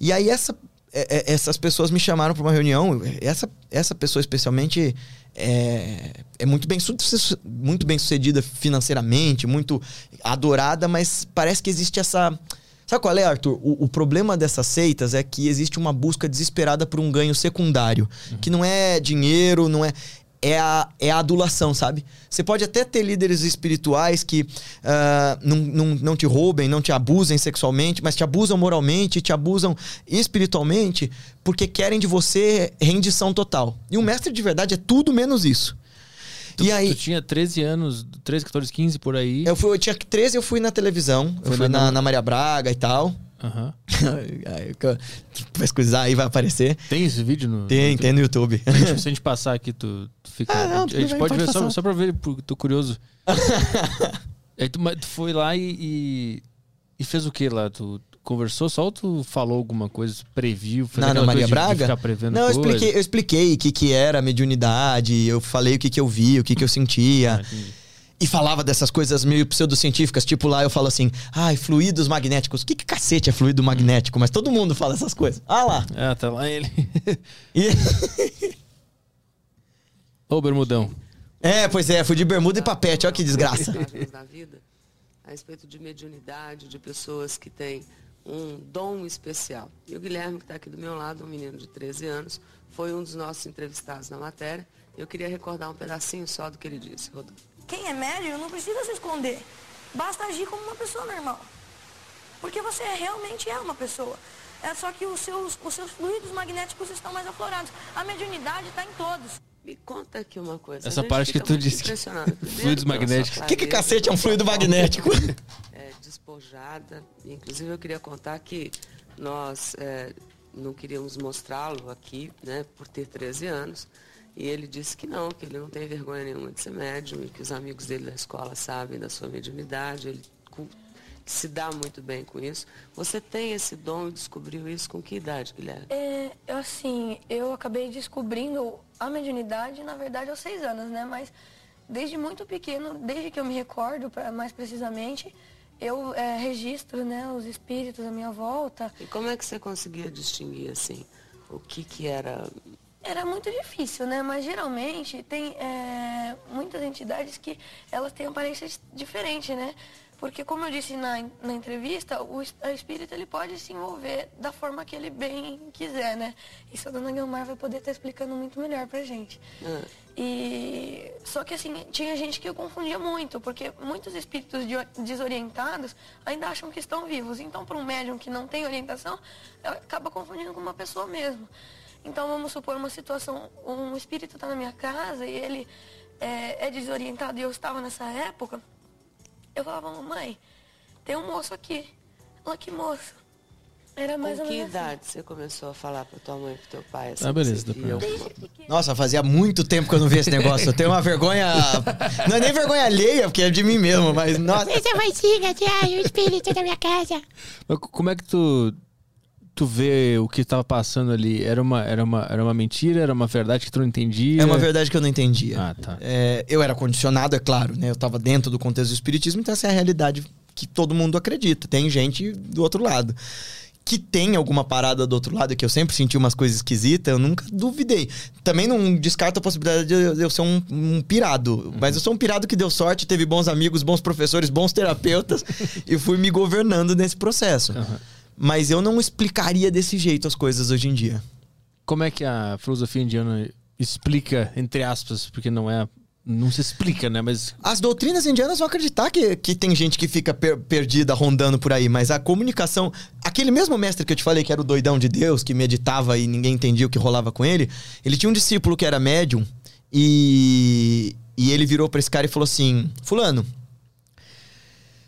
E aí, essa, é- é- essas pessoas me chamaram para uma reunião. Essa, essa pessoa, especialmente, é, é muito, bem, muito bem sucedida financeiramente, muito adorada, mas parece que existe essa Sabe qual é, Arthur? O, o, problema dessas seitas é que existe uma busca desesperada por um ganho secundário, uhum. que não é dinheiro, não é é a, é a adulação, sabe? Você pode até ter líderes espirituais que uh, não, não, não te roubem, não te abusem sexualmente, mas te abusam moralmente, te abusam espiritualmente, porque querem de você rendição total. E um mestre de verdade é tudo menos isso. Tu, e aí, tu tinha 13 anos, 13, 14, 15 por aí. Eu, fui, eu tinha 13, eu fui na televisão. Foi eu fui na, na, na Maria Braga e tal. Aham. (laughs) Uhum. Pesquisar aí vai aparecer. Tem esse vídeo no. Tem, no tem no YouTube. A gente, (laughs) se a gente passar aqui, tu, tu fica. Ah, não, a gente bem, pode, pode ver só, só pra ver, tô curioso. aí (laughs) tu, tu, foi lá e, e, e, fez o que lá? Tu, conversou só ou tu falou alguma coisa, previu? Fez não, na Maria Braga? não, eu expliquei, eu expliquei o que, que era mediunidade, eu falei o que, que eu vi, o que, que eu sentia. Ah, e falava dessas coisas meio pseudocientíficas, tipo lá eu falo assim, ai, fluidos magnéticos. O que, que cacete é fluido magnético? Mas todo mundo fala essas coisas. Ah lá. Ah, tá lá ele. e... (laughs) Ô, bermudão. É, pois é, fui de bermuda e papete, olha que desgraça. (laughs) Na vida, a respeito de mediunidade, de pessoas que têm um dom especial. E o Guilherme, que está aqui do meu lado, um menino de 13 anos, foi um dos nossos entrevistados na matéria. Eu queria recordar um pedacinho só do que ele disse, Rodolfo. Quem é médium não precisa se esconder. Basta agir como uma pessoa normal. Porque você realmente é uma pessoa. É só que os seus, os seus fluidos magnéticos estão mais aflorados. A mediunidade está em todos. Me conta aqui uma coisa. Essa parte que tu disse. Que... fluidos magnéticos. O que, que cacete é um fluido magnético? (laughs) É, despojada. Inclusive, eu queria contar que nós é, não queríamos mostrá-lo aqui, né, por ter 13 anos. E ele disse que não, que ele não tem vergonha nenhuma de ser médium e que os amigos dele da escola sabem da sua mediunidade, ele se dá muito bem com isso. Você tem esse dom e descobriu isso com que idade, Guilherme? É, assim, eu acabei descobrindo a mediunidade, na verdade, aos seis anos, né? Mas desde muito pequeno, desde que eu me recordo, mais precisamente, eu é, registro né, os espíritos à minha volta. E como é que você conseguia distinguir, assim, o que, que era era muito difícil, né? Mas geralmente tem é, muitas entidades que elas têm aparências diferentes, né? Porque como eu disse na, na entrevista, o espírito ele pode se envolver da forma que ele bem quiser, né? Isso a dona Guilmar vai poder estar explicando muito melhor pra gente. Uhum. E só que assim, tinha gente que eu confundia muito, porque muitos espíritos desorientados ainda acham que estão vivos. Então, para um médium que não tem orientação, acaba confundindo com uma pessoa mesmo. Então vamos supor uma situação, um espírito está na minha casa e ele é, é, desorientado e eu estava nessa época, eu falava, mamãe, tem um moço aqui. Ela, que moço? Era mais Com que assim. idade assim. você começou a falar para tua mãe e pro teu pai? Assim, ah, beleza. Nossa, fazia muito tempo que eu não via esse negócio. Eu tenho uma vergonha. Não é nem vergonha alheia, porque é de mim mesmo, mas nossa. Você vai sim, o espírito da minha casa. Mas como é que tu tu vê o que estava passando ali, era uma, era, uma, era uma mentira, era uma verdade que tu não entendia? É uma verdade que eu não entendia. Ah, tá. É, eu era condicionado, é claro, né? Eu estava dentro do contexto do espiritismo, então essa é a realidade que todo mundo acredita. Tem gente do outro lado. Que tem alguma parada do outro lado, que eu sempre senti umas coisas esquisitas, eu nunca duvidei. Também não descarto a possibilidade de eu ser um, um pirado. Uhum. Mas eu sou um pirado que deu sorte, teve bons amigos, bons professores, bons terapeutas, (laughs) e fui me governando nesse processo. Uhum. Mas eu não explicaria desse jeito as coisas hoje em dia. Como é que a filosofia indiana explica, entre aspas, porque não é. Não se explica, né? Mas. As doutrinas indianas vão acreditar que, que tem gente que fica per perdida rondando por aí, mas a comunicação. Aquele mesmo mestre que eu te falei que era o doidão de Deus, que meditava e ninguém entendia o que rolava com ele, ele tinha um discípulo que era médium e. E ele virou para esse cara e falou assim: Fulano,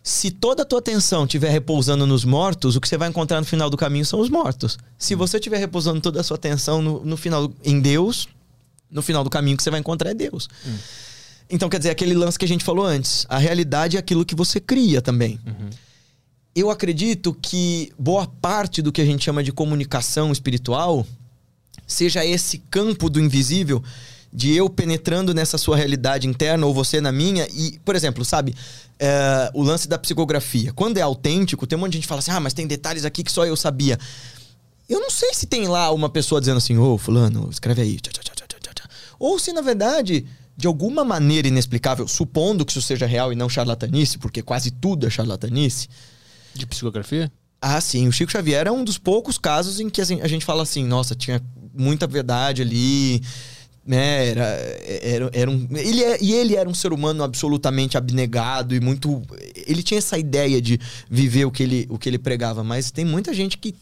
se toda a tua atenção estiver repousando nos mortos, o que você vai encontrar no final do caminho são os mortos. Se hum. você estiver repousando toda a sua atenção no, no final em Deus, no final do caminho que você vai encontrar é Deus. Hum. Então, quer dizer, aquele lance que a gente falou antes. A realidade é aquilo que você cria também. Uhum. Eu acredito que boa parte do que a gente chama de comunicação espiritual seja esse campo do invisível de eu penetrando nessa sua realidade interna ou você na minha e, por exemplo, sabe, é, o lance da psicografia. Quando é autêntico, tem um monte de gente que fala assim, ah, mas tem detalhes aqui que só eu sabia. Eu não sei se tem lá uma pessoa dizendo assim, ô, oh, fulano, escreve aí. Tchá, tchá, tchá, ou se, na verdade, de alguma maneira inexplicável, supondo que isso seja real e não charlatanice, porque quase tudo é charlatanice. De psicografia? Ah, sim. O Chico Xavier é um dos poucos casos em que assim, a gente fala assim, nossa, tinha muita verdade ali, né? Era, era, era um, ele é, e ele era um ser humano absolutamente abnegado e muito. Ele tinha essa ideia de viver o que ele, o que ele pregava, mas tem muita gente que.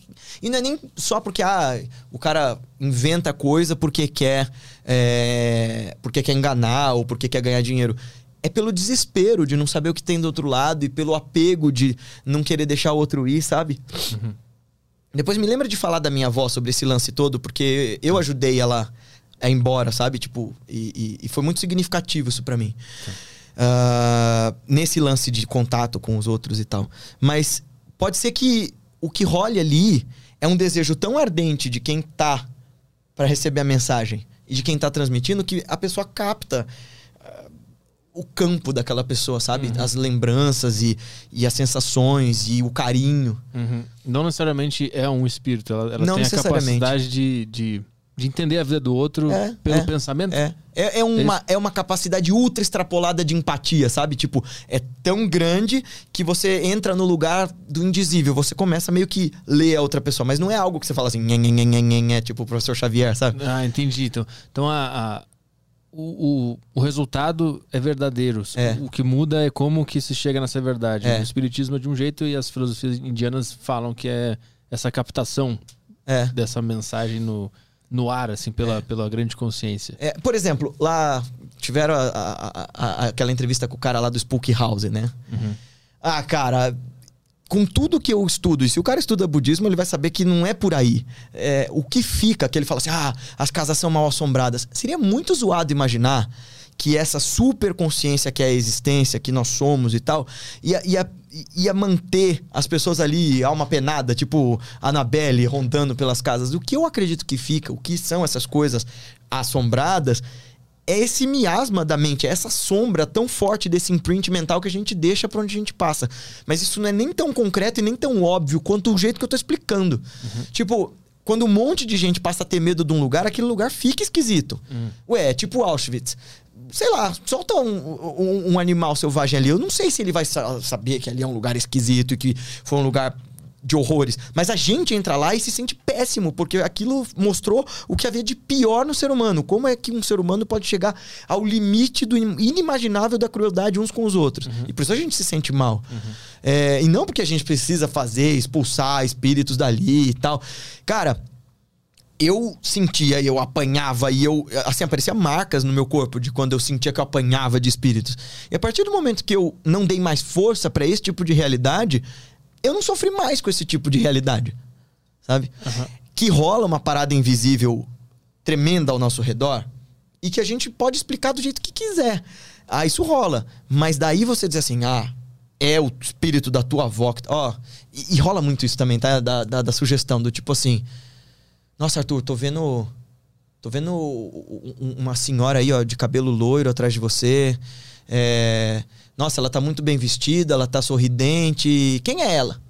E não é nem só porque ah, o cara inventa coisa porque quer. É, porque quer enganar ou porque quer ganhar dinheiro é pelo desespero de não saber o que tem do outro lado e pelo apego de não querer deixar o outro ir, sabe? Uhum. Depois me lembra de falar da minha avó sobre esse lance todo, porque eu ajudei ela ir embora, sabe? Tipo, e, e, e foi muito significativo isso para mim. Uh, nesse lance de contato com os outros e tal. Mas pode ser que o que role ali é um desejo tão ardente de quem tá para receber a mensagem e de quem tá transmitindo que a pessoa capta o campo daquela pessoa, sabe? Uhum. As lembranças e, e as sensações e o carinho. Uhum. Não necessariamente é um espírito, ela, ela tem a capacidade de, de, de, entender a vida do outro é, pelo é, pensamento. É. É, é, uma, é uma capacidade ultra extrapolada de empatia, sabe? Tipo, é tão grande que você entra no lugar do indizível. Você começa meio que ler a outra pessoa, mas não é algo que você fala assim, nhê, nhê, nhê, nhê, nhê, tipo o professor Xavier, sabe? Ah, entendi. Então, então a, a o, o, o, resultado é verdadeiro. É. O, que muda é como que se chega nessa verdade. É. O espiritismo é de um jeito e as filosofias indianas falam que é essa captação é. dessa mensagem no, no ar, assim, pela, pela grande consciência. É, por exemplo, lá tiveram a, a, a, aquela entrevista com o cara lá do Spook House, né? Uhum. Ah, cara, com tudo que eu estudo, e se o cara estuda budismo, ele vai saber que não é por aí. É, o que fica, que ele fala assim, ah, as casas são mal assombradas. Seria muito zoado imaginar que essa super consciência que é a existência, que nós somos e tal, ia, ia, ia manter as pessoas ali, alma penada, tipo Annabelle rondando pelas casas. O que eu acredito que fica, o que são essas coisas assombradas, é esse miasma da mente, é essa sombra tão forte desse imprint mental que a gente deixa para onde a gente passa. Mas isso não é nem tão concreto e nem tão óbvio quanto o jeito que eu tô explicando. Uhum. Tipo, quando um monte de gente passa a ter medo de um lugar, aquele lugar fica esquisito. Uhum. Ué, é tipo Auschwitz. Sei lá, solta um, um, um, animal selvagem ali. Eu não sei se ele vai saber que ali é um lugar esquisito e que foi um lugar de horrores. Mas a gente entra lá e se sente péssimo, porque aquilo mostrou o que havia de pior no ser humano. Como é que um ser humano pode chegar ao limite do inimaginável da crueldade uns com os outros. Uhum. E por isso a gente se sente mal. Uhum. É, e não porque a gente precisa fazer, expulsar espíritos dali e tal. Cara, eu sentia e eu apanhava e eu assim aparecia marcas no meu corpo de quando eu sentia que eu apanhava de espíritos. E a partir do momento que eu não dei mais força para esse tipo de realidade, eu não sofri mais com esse tipo de realidade. Sabe? Uhum. Que rola uma parada invisível tremenda ao nosso redor e que a gente pode explicar do jeito que quiser. Ah, isso rola. Mas daí você dizer assim, ah, é o espírito da tua avó. Ó, oh, e, e, rola muito isso também, tá? Da, da, da, sugestão, do tipo assim. Nossa, Arthur, tô vendo. Tô vendo uma senhora aí, ó, de cabelo loiro atrás de você. É nossa, ela tá muito bem vestida, ela tá sorridente. Quem é ela?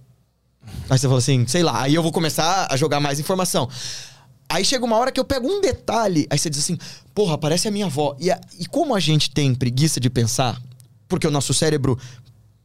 Aí você fala assim, sei lá. Aí eu vou começar a jogar mais informação. Aí chega uma hora que eu pego um detalhe, aí você diz assim, porra, parece a minha avó. E, a, e como a gente tem preguiça de pensar, porque o nosso cérebro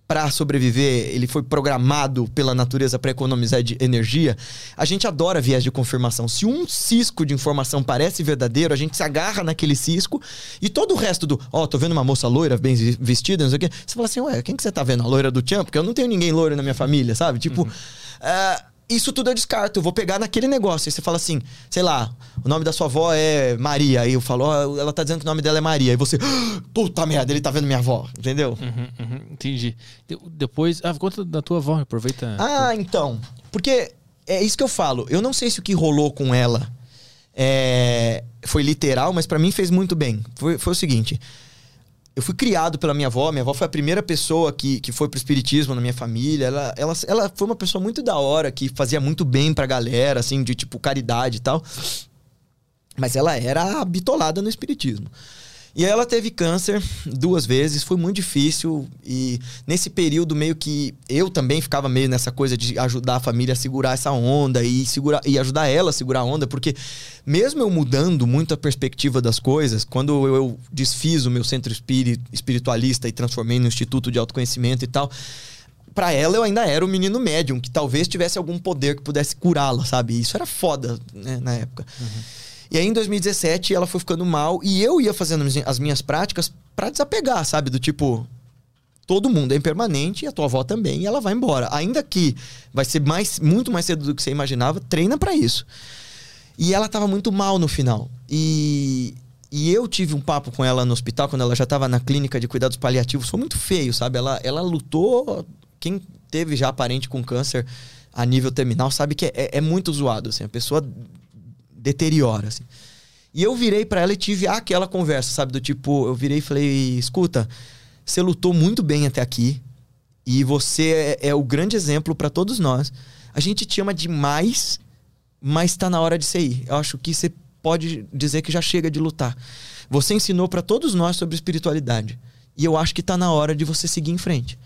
para sobreviver, ele foi programado pela natureza para economizar de energia, a gente adora viés de confirmação. Se um cisco de informação parece verdadeiro, a gente se agarra naquele cisco e todo o resto do, ó, oh, tô vendo uma moça loira, bem vestida, não sei o quê. Você fala assim, ué, quem que você tá vendo? A loira do Tchan? Porque eu não tenho ninguém loiro na minha família, sabe? Tipo, uhum. uh, isso tudo eu descarto. Eu vou pegar naquele negócio. Aí você fala assim, sei lá, o nome da sua avó é Maria. Aí eu falo, oh, ela tá dizendo que o nome dela é Maria. Aí você, ah, (gasps) puta merda, ele tá vendo minha avó. Entendeu? Uhum, uhum, entendi. De depois, ah, conta da tua avó, aproveita. Ah, então. Porque é isso que eu falo. Eu não sei se o que rolou com ela é, foi literal, mas para mim fez muito bem. Foi, foi o seguinte eu fui criado pela minha avó. Minha avó foi a primeira pessoa que, que foi pro espiritismo na minha família. Ela, ela, ela foi uma pessoa muito da hora, que fazia muito bem pra galera, assim, de tipo caridade e tal. Mas ela era bitolada no espiritismo. E ela teve câncer duas vezes, foi muito difícil. E nesse período, meio que eu também ficava meio nessa coisa de ajudar a família a segurar essa onda e, segurar, e ajudar ela a segurar a onda, porque mesmo eu mudando muito a perspectiva das coisas, quando eu desfiz o meu centro espiritualista e transformei no Instituto de Autoconhecimento e tal pra ela eu ainda era o menino médium, que talvez tivesse algum poder que pudesse curá-la, sabe? Isso era foda, né, na época. E aí em 2017 ela foi ficando mal e eu ia fazendo as minhas- as minhas práticas pra desapegar, sabe? Do tipo, todo mundo é impermanente e a tua avó também, e ela vai embora. Ainda que vai ser mais, muito mais cedo do que você imaginava, treina pra isso. E ela tava muito mal no final. E, e eu tive um papo com ela no hospital, quando ela já tava na clínica de cuidados paliativos. Foi muito feio, sabe? Ela, ela lutou. Quem teve já parente com câncer a nível terminal sabe que é, é muito zoado, assim. A pessoa deteriora, assim. E eu virei pra ela e tive aquela conversa, sabe? Do tipo, eu virei e falei: escuta, você lutou muito bem até aqui. E você é, é o grande exemplo pra todos nós. A gente te ama demais, mas tá na hora de você ir. Eu acho que você pode dizer que já chega de lutar. Você ensinou pra todos nós sobre espiritualidade. E eu acho que tá na hora de você seguir em frente.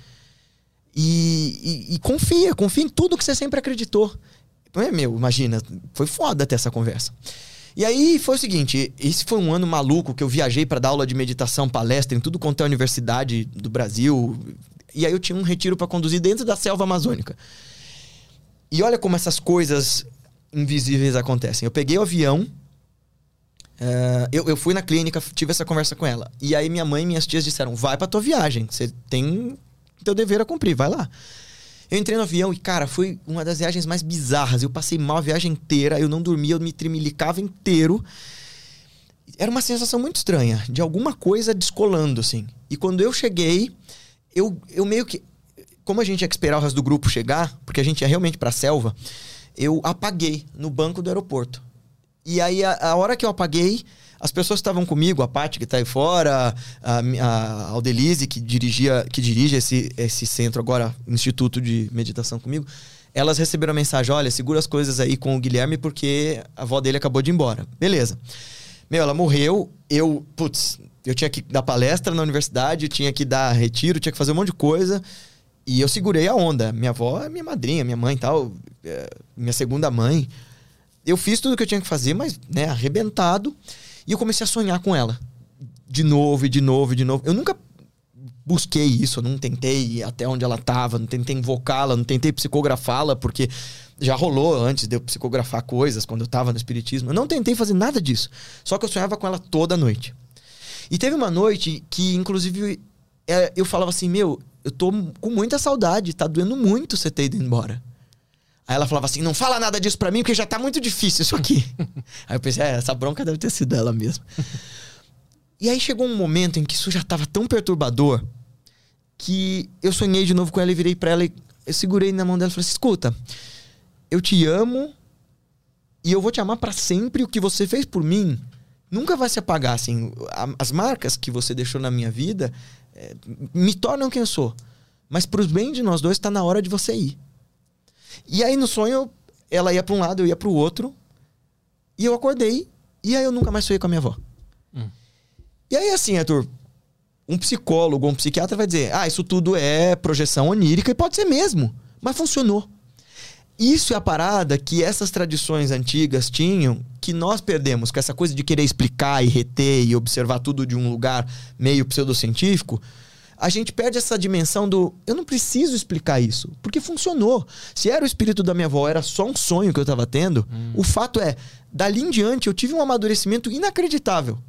E, e- e confia, confia em tudo que você sempre acreditou. É, meu, imagina, foi foda ter essa conversa. E aí foi o seguinte, esse foi um ano maluco que eu viajei pra dar aula de meditação, palestra em tudo quanto é universidade do Brasil. E aí eu tinha um retiro pra conduzir dentro da selva amazônica. E olha como essas coisas invisíveis acontecem. Eu peguei o avião, eh, eu, eu fui na clínica, tive essa conversa com ela. E aí minha mãe e minhas tias disseram: vai pra tua viagem, você tem teu dever a cumprir, vai lá. Eu entrei no avião e, cara, foi uma das viagens mais bizarras. Eu passei mal a viagem inteira, eu não dormia, eu me tremilicava inteiro. Era uma sensação muito estranha, de alguma coisa descolando, assim. E quando eu cheguei, eu, eu meio que. Como a gente tinha que esperar o resto do grupo chegar, porque a gente ia realmente pra selva, eu apaguei no banco do aeroporto. E aí, a, a hora que eu apaguei, as pessoas que estavam comigo, a Paty que tá aí fora, a, a Aldelise, que, dirigia, que dirige esse, esse centro agora, Instituto de Meditação comigo, elas receberam a mensagem: olha, segura as coisas aí com o Guilherme porque a avó dele acabou de ir embora. Beleza. Meu, ela morreu, eu, putz, eu tinha que dar palestra na universidade, eu tinha que dar retiro, tinha que fazer um monte de coisa. E eu segurei a onda. Minha avó é minha madrinha, minha mãe tal, é, minha segunda mãe. Eu fiz tudo o que eu tinha que fazer, mas, né, arrebentado. E eu comecei a sonhar com ela. De novo, e de novo, e de novo. Eu nunca busquei isso, eu não tentei ir até onde ela tava, não tentei invocá-la, não tentei psicografá-la, porque já rolou antes de eu psicografar coisas quando eu tava no espiritismo. Eu não tentei fazer nada disso. Só que eu sonhava com ela toda noite. E teve uma noite que, inclusive, é, eu falava assim: Meu, eu tô com muita saudade, tá doendo muito você ter ido embora. Aí ela falava assim: Não fala nada disso pra mim, porque já tá muito difícil isso aqui. (laughs) aí eu pensei: é, Essa bronca deve ter sido ela mesmo. e aí chegou um momento em que isso já tava tão perturbador que eu sonhei de novo com ela e virei pra ela e eu segurei na mão dela e falei assim: Escuta, eu te amo e eu vou te amar pra sempre. O que você fez por mim nunca vai se apagar. Assim, as marcas que você deixou na minha vida eh, me tornam quem eu sou. Mas pros bem de nós dois, tá na hora de você ir. E aí no sonho, ela ia pra um lado, eu ia pro outro. E eu acordei. E aí eu nunca mais sonhei com a minha avó. Hum. E aí, assim, Arthur, um psicólogo ou um psiquiatra vai dizer: ah, isso tudo é projeção onírica, e pode ser mesmo, mas funcionou. Isso é a parada que essas tradições antigas tinham, que nós perdemos, com essa coisa de querer explicar e reter e observar tudo de um lugar meio pseudocientífico. A gente perde essa dimensão do eu não preciso explicar isso, porque funcionou. Se era o espírito da minha avó, era só um sonho que eu tava tendo, o fato é, dali em diante eu tive um amadurecimento inacreditável.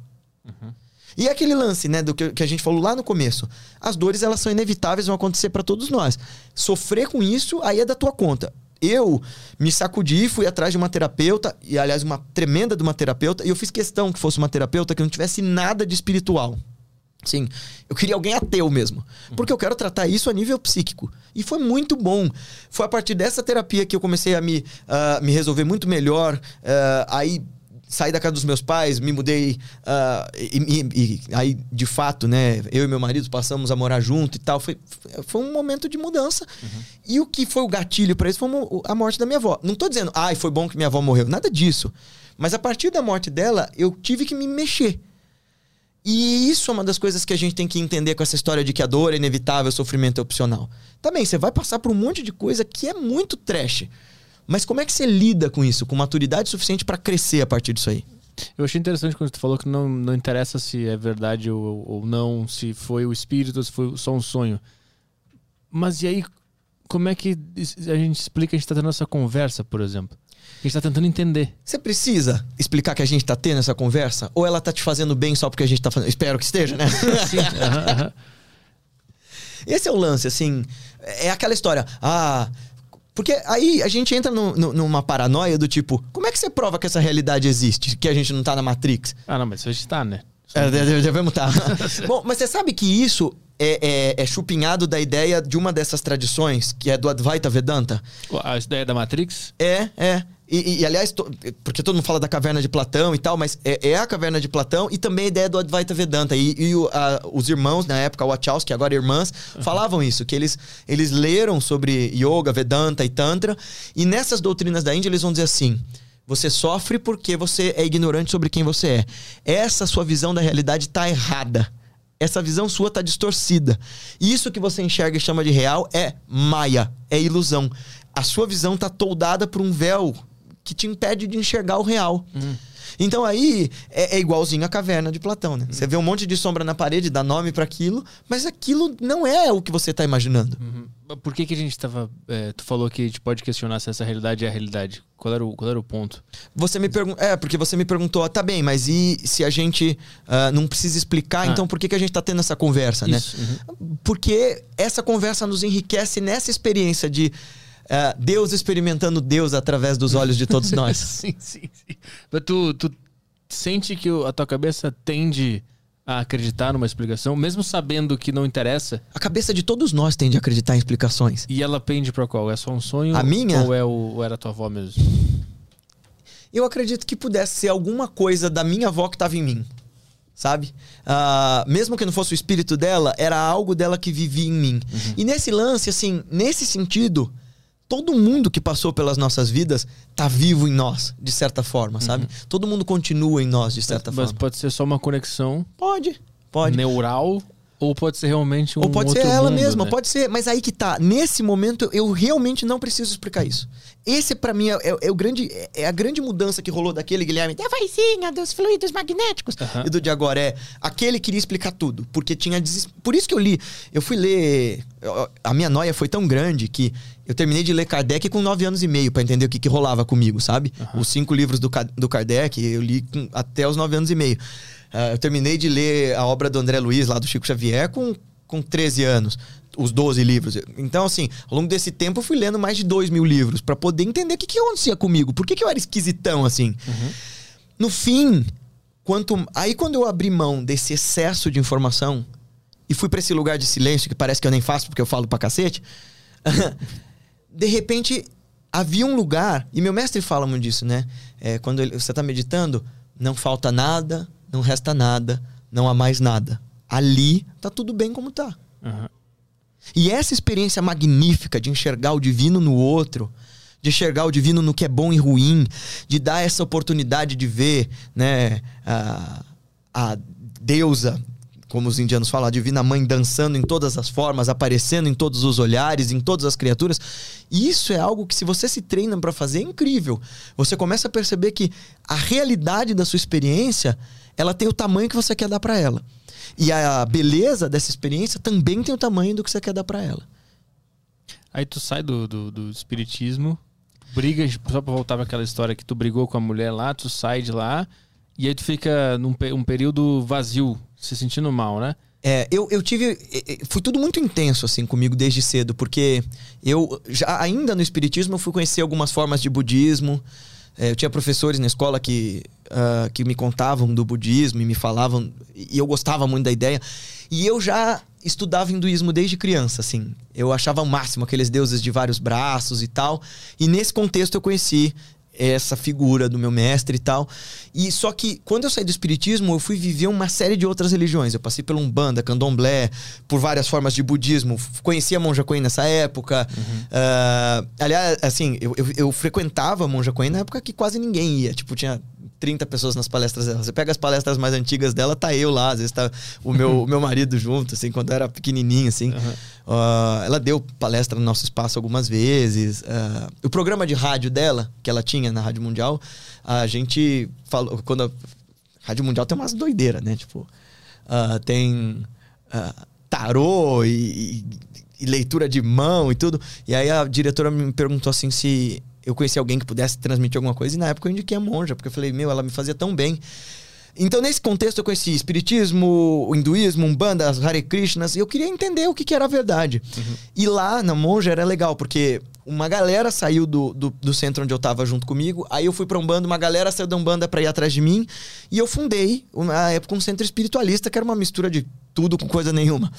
E é aquele lance, né, do que, que a gente falou lá no começo. As dores, elas são inevitáveis, vão acontecer pra todos nós. Sofrer com isso, aí é da tua conta. Eu me sacudi, fui atrás de uma terapeuta, e aliás, uma tremenda de uma terapeuta, e eu fiz questão que fosse uma terapeuta que não tivesse nada de espiritual. Sim, eu queria alguém ateu mesmo. Porque eu quero tratar isso a nível psíquico. E foi muito bom. Foi a partir dessa terapia que eu comecei a me, ah, me resolver muito melhor. ah, aí saí da casa dos meus pais, me mudei. ah, e, e- e aí, de fato, né? Eu e meu marido passamos a morar junto e tal. Foi, foi um momento de mudança. E o que foi o gatilho para isso foi a morte da minha avó. Não tô dizendo, ai, foi bom que minha avó morreu. Nada disso. Mas a partir da morte dela, eu tive que me mexer. E isso é uma das coisas que a gente tem que entender com essa história de que a dor é inevitável, o sofrimento é opcional. Também, você vai passar por um monte de coisa que é muito trash. Mas como é que você lida com isso? Com maturidade suficiente pra crescer a partir disso aí? Eu achei interessante quando tu falou que não, não interessa se é verdade ou, ou não, se foi o espírito ou se foi só um sonho. Mas e aí, como é que a gente explica a gente tá tendo essa conversa, por exemplo? A gente tá tentando entender. Você precisa explicar que a gente tá tendo essa conversa? Ou ela tá te fazendo bem só porque a gente tá fazendo? Espero que esteja, né? (laughs) Sim. aham, aham. Esse é o lance, assim. É aquela história. Ah. Porque aí a gente entra no- no- numa paranoia do tipo: como é que você prova que essa realidade existe? Que a gente não tá na Matrix? Ah, não, mas a gente tá, né? É, de- de- devemos estar. (laughs) Bom, mas você sabe que isso é, é- é chupinhado da ideia de uma dessas tradições, que é do Advaita Vedanta? A ideia da Matrix? É, é. E, e- e, aliás, to- porque todo mundo fala da caverna de Platão e tal, mas é, é a caverna de Platão e também a ideia do Advaita Vedanta. E, e o- a- os irmãos, na época, o Wachowski, agora irmãs, falavam isso, que eles, eles leram sobre Yoga, Vedanta e Tantra, e nessas doutrinas da Índia eles vão dizer assim. Você sofre porque você é ignorante sobre quem você é. Essa sua visão da realidade está errada. Essa visão sua está distorcida. Isso que você enxerga e chama de real é maia, é ilusão. A sua visão está toldada por um véu que te impede de enxergar o real. Então aí é, é igualzinho a caverna de Platão, né? Você vê um monte de sombra na parede, dá nome para aquilo, mas aquilo não é o que você está imaginando. Uhum. Por que, que a gente tava. é, tu falou que a gente pode questionar se essa realidade é a realidade. Qual era o, qual era o ponto? Você me perguntou. É, porque você me perguntou, ah, tá bem, mas e se a gente ah, não precisa explicar, Ah. então por que, que a gente tá tendo essa conversa, né? Isso, uhum. Porque essa conversa nos enriquece nessa experiência de ah, Deus experimentando Deus através dos olhos de todos nós. (laughs) sim, sim, sim. Mas tu, tu sente que a tua cabeça tende a acreditar numa explicação, mesmo sabendo que não interessa, A cabeça de todos nós tende a acreditar em explicações. e ela pende pra qual? É só um sonho? A minha? Ou, é o, ou era tua avó mesmo? Eu acredito que pudesse ser alguma coisa da minha avó que estava em mim. Sabe? Ah, mesmo que não fosse o espírito dela, era algo dela que vivia em mim. E nesse lance, assim, nesse sentido, todo mundo que passou pelas nossas vidas tá vivo em nós, de certa forma, sabe? Todo mundo continua em nós, de certa Mas forma. pode ser só uma conexão Pode, pode. neural, ou pode ser realmente um Ou pode ser ela mundo, mesma, né? pode ser. Mas aí que tá. Nesse momento, eu realmente não preciso explicar isso. Esse, pra mim, é, é- é o grande, é- é a grande mudança que rolou daquele Guilherme da vozinha dos fluidos magnéticos. Aham. E do de agora é. Aquele queria explicar tudo. Porque tinha. Deses... Por isso que eu li. Eu fui ler. A minha noia foi tão grande que eu terminei de ler Kardec com 9 anos e meio pra entender o que, que rolava comigo, sabe? Os cinco livros do, do Kardec eu li com- até os 9 anos e meio. Ah, eu terminei de ler a obra do André Luiz, lá do Chico Xavier, com, com 13 anos. Os 12 livros. Então, assim, ao longo desse tempo eu fui lendo mais de 2 mil livros pra poder entender o que, que acontecia comigo. Por que, que eu era esquisitão assim? No fim, quanto aí quando eu abri mão desse excesso de informação e fui pra esse lugar de silêncio que parece que eu nem faço porque eu falo pra cacete, (laughs) de repente havia um lugar, e meu mestre fala muito disso, né? É, quando ele- você tá meditando, não falta nada, não resta nada, não há mais nada. Ali tá tudo bem como tá. Aham. E essa experiência magnífica de enxergar o divino no outro, de enxergar o divino no que é bom e ruim, de dar essa oportunidade de ver, né, a, a deusa, como os indianos falam, a divina mãe dançando em todas as formas, aparecendo em todos os olhares, em todas as criaturas. Isso é algo que se você se treina para fazer é incrível. Você começa a perceber que a realidade da sua experiência, ela tem o tamanho que você quer dar para ela. E a beleza dessa experiência também tem o tamanho do que você quer dar para ela. Aí tu sai do, do, do espiritismo, briga, só pra voltar pra aquela história que tu brigou com a mulher lá, tu sai de lá, e aí tu fica num um período vazio, se sentindo mal, né? É, eu, eu tive. Foi tudo muito intenso, assim, comigo desde cedo, porque eu, já ainda no Espiritismo, eu fui conhecer algumas formas de budismo. Eh, eu tinha professores na escola que, ah, que me contavam do budismo e me falavam, e eu gostava muito da ideia. E eu já estudava hinduísmo desde criança, assim. Eu achava o máximo aqueles deuses de vários braços e tal. E nesse contexto eu conheci essa figura do meu mestre e tal. E só que quando eu saí do espiritismo, eu fui viver uma série de outras religiões. Eu passei pelo Umbanda, Candomblé, por várias formas de budismo. Conheci a Monja Coen nessa época. Ah, aliás, assim, eu, eu, eu frequentava a Monja Coen na época que quase ninguém ia. Tipo, tinha 30 pessoas nas palestras dela. Você pega as palestras mais antigas dela, tá eu lá, às vezes tá o meu, (laughs) o meu marido junto, assim, quando eu era pequenininho, assim. Ah, ela deu palestra no nosso espaço algumas vezes. Ah, o programa de rádio dela, que ela tinha na Rádio Mundial, a gente falou. Quando a Rádio Mundial tem umas doideiras, né? Tipo, ah, tem. tarô e, e, e leitura de mão e tudo. E aí a diretora me perguntou assim se eu conhecia alguém que pudesse transmitir alguma coisa. E na época eu indiquei a monja, porque eu falei, meu, ela me fazia tão bem. Então, nesse contexto, eu conheci espiritismo, o hinduísmo, umbanda, as Hare Krishnas, e eu queria entender o que, que era a verdade. Uhum. E lá na Monja era legal, porque uma galera saiu do, do, do, centro onde eu tava junto comigo, aí eu fui pra Umbanda, uma galera saiu da Umbanda pra ir atrás de mim, e eu fundei, na época, um centro espiritualista, que era uma mistura de tudo com coisa nenhuma.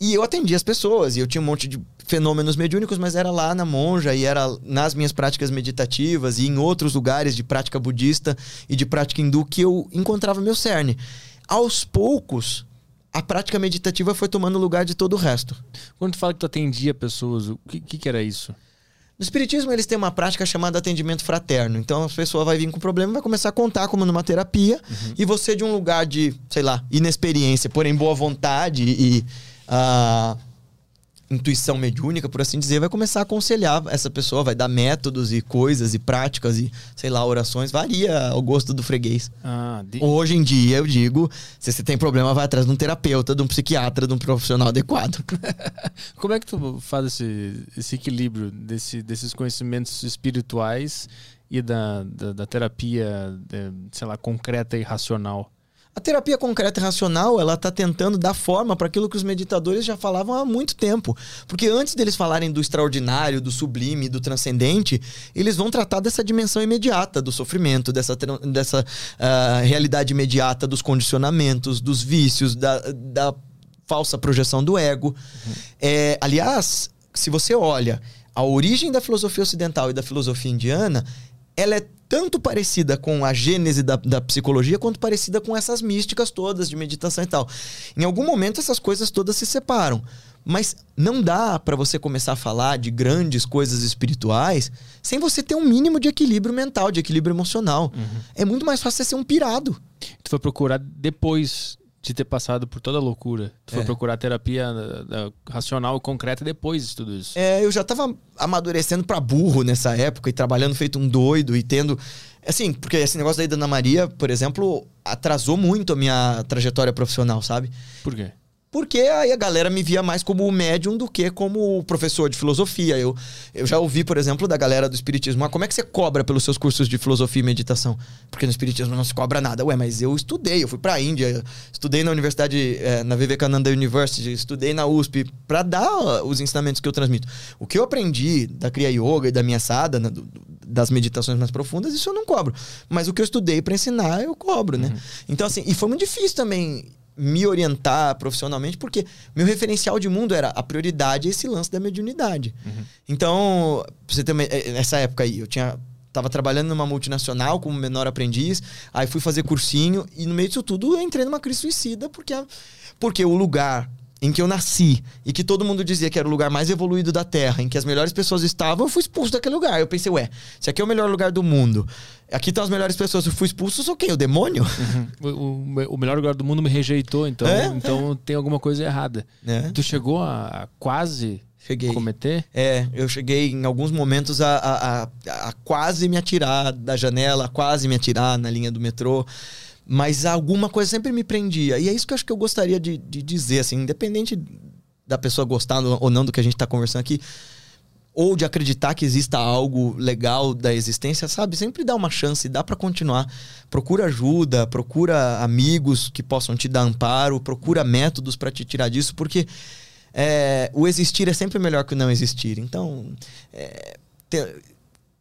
E eu atendia as pessoas, e eu tinha um monte de fenômenos mediúnicos, mas era lá na monja, e era nas minhas práticas meditativas, e em outros lugares de prática budista e de prática hindu que eu encontrava meu cerne. Aos poucos, a prática meditativa foi tomando lugar de todo o resto. Quando tu fala que tu atendia pessoas, o que, que, que era isso? No Espiritismo, eles têm uma prática chamada atendimento fraterno. Então, a pessoa vai vir com um problema vai começar a contar como numa terapia. Uhum. E você, de um lugar de, sei lá, inexperiência, porém boa vontade e a intuição mediúnica, por assim dizer, vai começar a aconselhar essa pessoa, vai dar métodos e coisas e práticas e, sei lá, orações, varia ao gosto do freguês. Ah, de... Hoje em dia, eu digo, se você tem problema, vai atrás de um terapeuta, de um psiquiatra, de um profissional adequado. (laughs) Como é que tu faz esse, esse equilíbrio desse, desses conhecimentos espirituais e da, da, da terapia, de, sei lá, concreta e racional? A terapia concreta e racional, ela está tentando dar forma para aquilo que os meditadores já falavam há muito tempo. Porque antes deles falarem do extraordinário, do sublime, do transcendente, eles vão tratar dessa dimensão imediata do sofrimento, dessa, dessa uh, realidade imediata dos condicionamentos, dos vícios, da, da falsa projeção do ego. Uhum. É, aliás, se você olha a origem da filosofia ocidental e da filosofia indiana, ela é tanto parecida com a gênese da, da, psicologia quanto parecida com essas místicas todas de meditação e tal. Em algum momento essas coisas todas se separam. Mas não dá para você começar a falar de grandes coisas espirituais sem você ter um mínimo de equilíbrio mental, de equilíbrio emocional. Uhum. É muito mais fácil você ser um pirado. Tu foi procurar depois de ter passado por toda a loucura. Tu é. foi procurar terapia uh, racional e concreta depois de tudo isso. É, eu já tava amadurecendo para burro nessa época e trabalhando feito um doido e tendo. Assim, porque esse negócio da Ana Maria, por exemplo, atrasou muito a minha trajetória profissional, sabe? Por quê? Porque aí a galera me via mais como médium do que como professor de filosofia. Eu, eu já ouvi, por exemplo, da galera do Espiritismo, ah, como é que você cobra pelos seus cursos de filosofia e meditação? Porque no Espiritismo não se cobra nada. Ué, mas eu estudei, eu fui pra Índia, estudei na universidade, é, na Vivekananda University, estudei na USP, para dar os ensinamentos que eu transmito. O que eu aprendi da Kriya Yoga e da minha sadhana, do, das meditações mais profundas, isso eu não cobro. Mas o que eu estudei para ensinar, eu cobro, né? Uhum. Então, assim, e foi muito difícil também me orientar profissionalmente, porque meu referencial de mundo era a prioridade é esse lance da mediunidade. Uhum. Então, você é, nessa época aí, eu tinha tava trabalhando numa multinacional como menor aprendiz, aí fui fazer cursinho e no meio disso tudo eu entrei numa crise suicida porque porque o lugar em que eu nasci e que todo mundo dizia que era o lugar mais evoluído da Terra, em que as melhores pessoas estavam, eu fui expulso daquele lugar. Eu pensei, ué, se aqui é o melhor lugar do mundo, aqui estão as melhores pessoas, eu fui expulso, sou quem? O demônio? Uhum. O, o, o, melhor lugar do mundo me rejeitou, então, é? então é. tem alguma coisa errada. É. Tu chegou a quase cheguei. cometer? É, eu cheguei em alguns momentos a, a, a, a quase me atirar da janela, a quase me atirar na linha do metrô. Mas alguma coisa sempre me prendia. E é isso que eu acho que eu gostaria de, de dizer, assim, independente da pessoa gostar ou não do que a gente está conversando aqui, ou de acreditar que exista algo legal da existência, sabe? Sempre dá uma chance, dá para continuar. Procura ajuda, procura amigos que possam te dar amparo, procura métodos para te tirar disso, porque é, o existir é sempre melhor que o não existir. Então, é,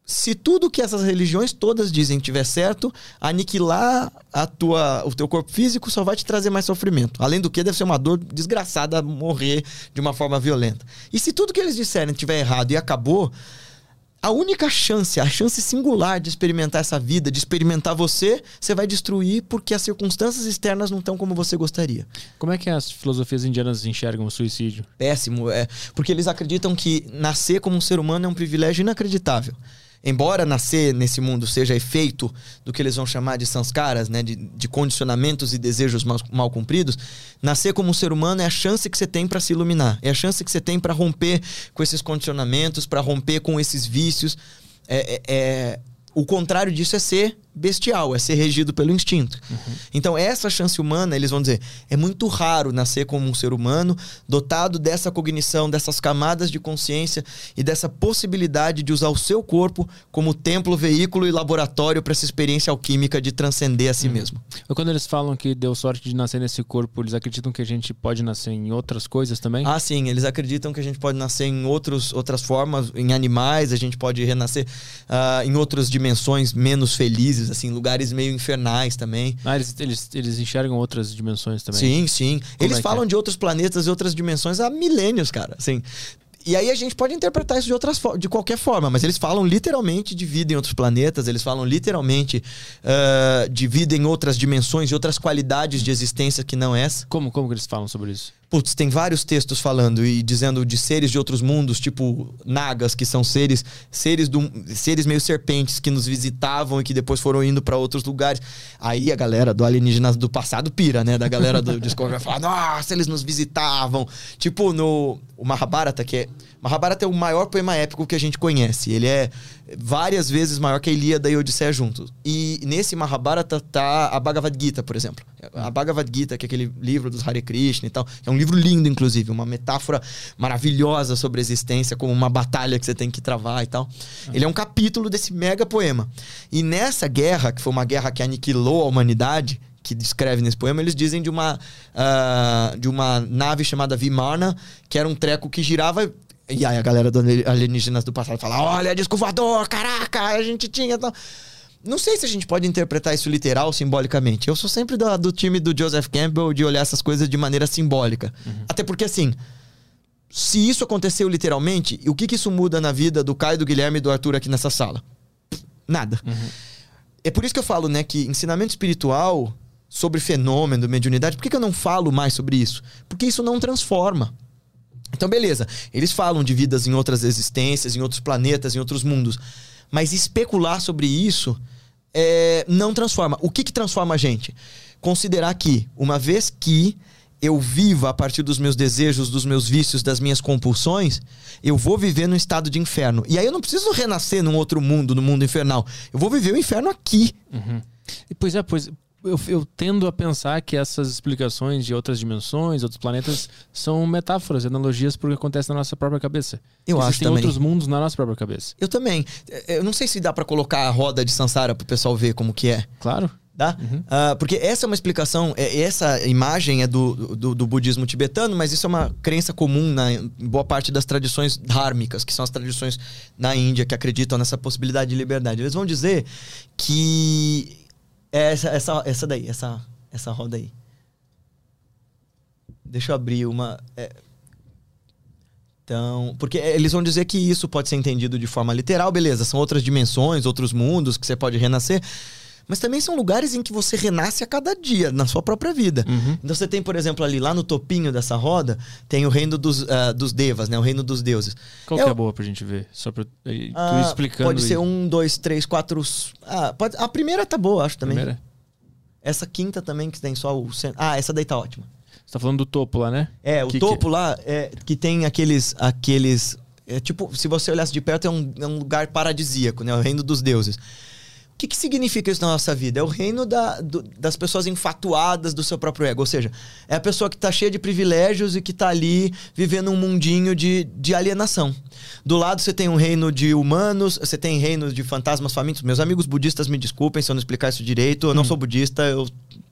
se tudo que essas religiões todas dizem tiver certo, aniquilar a tua, o teu corpo físico só vai te trazer mais sofrimento. Além do que, deve ser uma dor desgraçada morrer de uma forma violenta. E se tudo que eles disserem tiver errado e acabou, a única chance, a chance singular de experimentar essa vida, de experimentar você, você vai destruir porque as circunstâncias externas não estão como você gostaria. Como é que as filosofias indianas enxergam o suicídio? Péssimo, é, porque eles acreditam que nascer como um ser humano é um privilégio inacreditável embora nascer nesse mundo seja efeito do que eles vão chamar de sanskaras, né, de, de condicionamentos e desejos mal, mal, cumpridos, nascer como um ser humano é a chance que você tem para se iluminar, é a chance que você tem para romper com esses condicionamentos, para romper com esses vícios. É, é, é, o contrário disso é ser bestial, é ser regido pelo instinto. Então, essa chance humana, eles vão dizer, é muito raro nascer como um ser humano dotado dessa cognição, dessas camadas de consciência e dessa possibilidade de usar o seu corpo como templo, veículo e laboratório para essa experiência alquímica de transcender a si mesmo. E quando eles falam que deu sorte de nascer nesse corpo, eles acreditam que a gente pode nascer em outras coisas também? Ah, sim, eles acreditam que a gente pode nascer em outros, outras formas, em animais, a gente pode renascer ah, em outras dimensões menos felizes, assim, lugares meio infernais também. Ah, eles, eles, eles enxergam outras dimensões também. Sim, sim. Como Eles é falam é? de outros planetas e outras dimensões há milênios, cara. Assim. E aí a gente pode interpretar isso de outras de qualquer forma, mas eles falam literalmente de vida em outros planetas, eles falam literalmente ah, de vida em outras dimensões e outras qualidades de existência que não essa. Como, como que eles falam sobre isso? Putz, tem vários textos falando e dizendo de seres de outros mundos, tipo nagas, que são seres, seres do, seres meio serpentes que nos visitavam e que depois foram indo pra outros lugares. Aí a galera do alienígenas do passado pira, né? Da galera do Discovery vai falar: "Nossa, eles nos visitavam". Tipo no o Mahabharata, que é Mahabharata é o maior poema épico que a gente conhece. Ele é várias vezes maior que a Ilíada e a Odisseia juntos. E nesse Mahabharata tá a Bhagavad Gita, por exemplo. A Bhagavad Gita, que é aquele livro dos Hare Krishna e tal, é um livro lindo, inclusive, uma metáfora maravilhosa sobre a existência, como uma batalha que você tem que travar e tal. Ele é um capítulo desse mega poema. E nessa guerra, que foi uma guerra que aniquilou a humanidade, que descreve nesse poema, eles dizem de uma, ah, de uma nave chamada Vimarna, que era um treco que girava. E aí a galera do alienígenas do passado fala: Olha, disco voador, caraca, a gente tinha. Tal. Não sei se a gente pode interpretar isso literal, simbolicamente. Eu sou sempre do, do time do Joseph Campbell de olhar essas coisas de maneira simbólica. Até porque, assim, se isso aconteceu literalmente, o que, que isso muda na vida do Caio, do Guilherme e do Arthur aqui nessa sala? Nada. É por isso que eu falo, né, que ensinamento espiritual sobre fenômeno, mediunidade, por que, que eu não falo mais sobre isso? Porque isso não transforma. Então, beleza, eles falam de vidas em outras existências, em outros planetas, em outros mundos. Mas especular sobre isso é, não transforma. O que, que transforma a gente? Considerar que, uma vez que eu viva a partir dos meus desejos, dos meus vícios, das minhas compulsões, eu vou viver num estado de inferno. E aí eu não preciso renascer num outro mundo, no mundo infernal. Eu vou viver o inferno aqui. E, Pois é, pois eu, eu tendo a pensar que essas explicações de outras dimensões, outros planetas, são metáforas, analogias para o que acontece na nossa própria cabeça. Eu acho Existem também. outros mundos na nossa própria cabeça. Eu também. É, Eu não sei se dá pra colocar a roda de Sansara pro pessoal ver como que é. Claro. Dá? Ah, porque essa é uma explicação, é- essa imagem é do, do, do budismo tibetano, mas isso é uma crença comum na em boa parte das tradições dhármicas, que são as tradições na Índia que acreditam nessa possibilidade de liberdade. Eles vão dizer que é essa, essa, essa daí, essa, essa roda aí. Deixa eu abrir uma. é, então, porque eles vão dizer que isso pode ser entendido de forma literal, beleza, são outras dimensões, outros mundos que você pode renascer, mas também são lugares em que você renasce a cada dia, na sua própria vida. Uhum. Então você tem, por exemplo, ali lá no topinho dessa roda, tem o reino dos, ah, dos devas, né? O reino dos deuses. Qual É que é o- a boa pra gente ver? Só pra tu Ah, explicando. Pode ser aí. um, dois, três, quatro. Ah, pode, a primeira tá boa, acho também. Primeira? Essa quinta também, que tem só o. Ah, essa daí tá ótima. Você tá falando do topo lá, né? É, o Que- topo lá é que tem aqueles. aqueles é tipo, se você olhasse de perto, é um, é um lugar paradisíaco, né? O reino dos deuses. O que, que significa isso na nossa vida? É o reino da- do- das pessoas enfatuadas do seu próprio ego. Ou seja, é a pessoa que tá cheia de privilégios e que tá ali vivendo um mundinho de, de alienação. Do lado você tem um reino de humanos, você tem reino de fantasmas famintos. Meus amigos budistas me desculpem se eu não explicar isso direito. Eu não sou budista, eu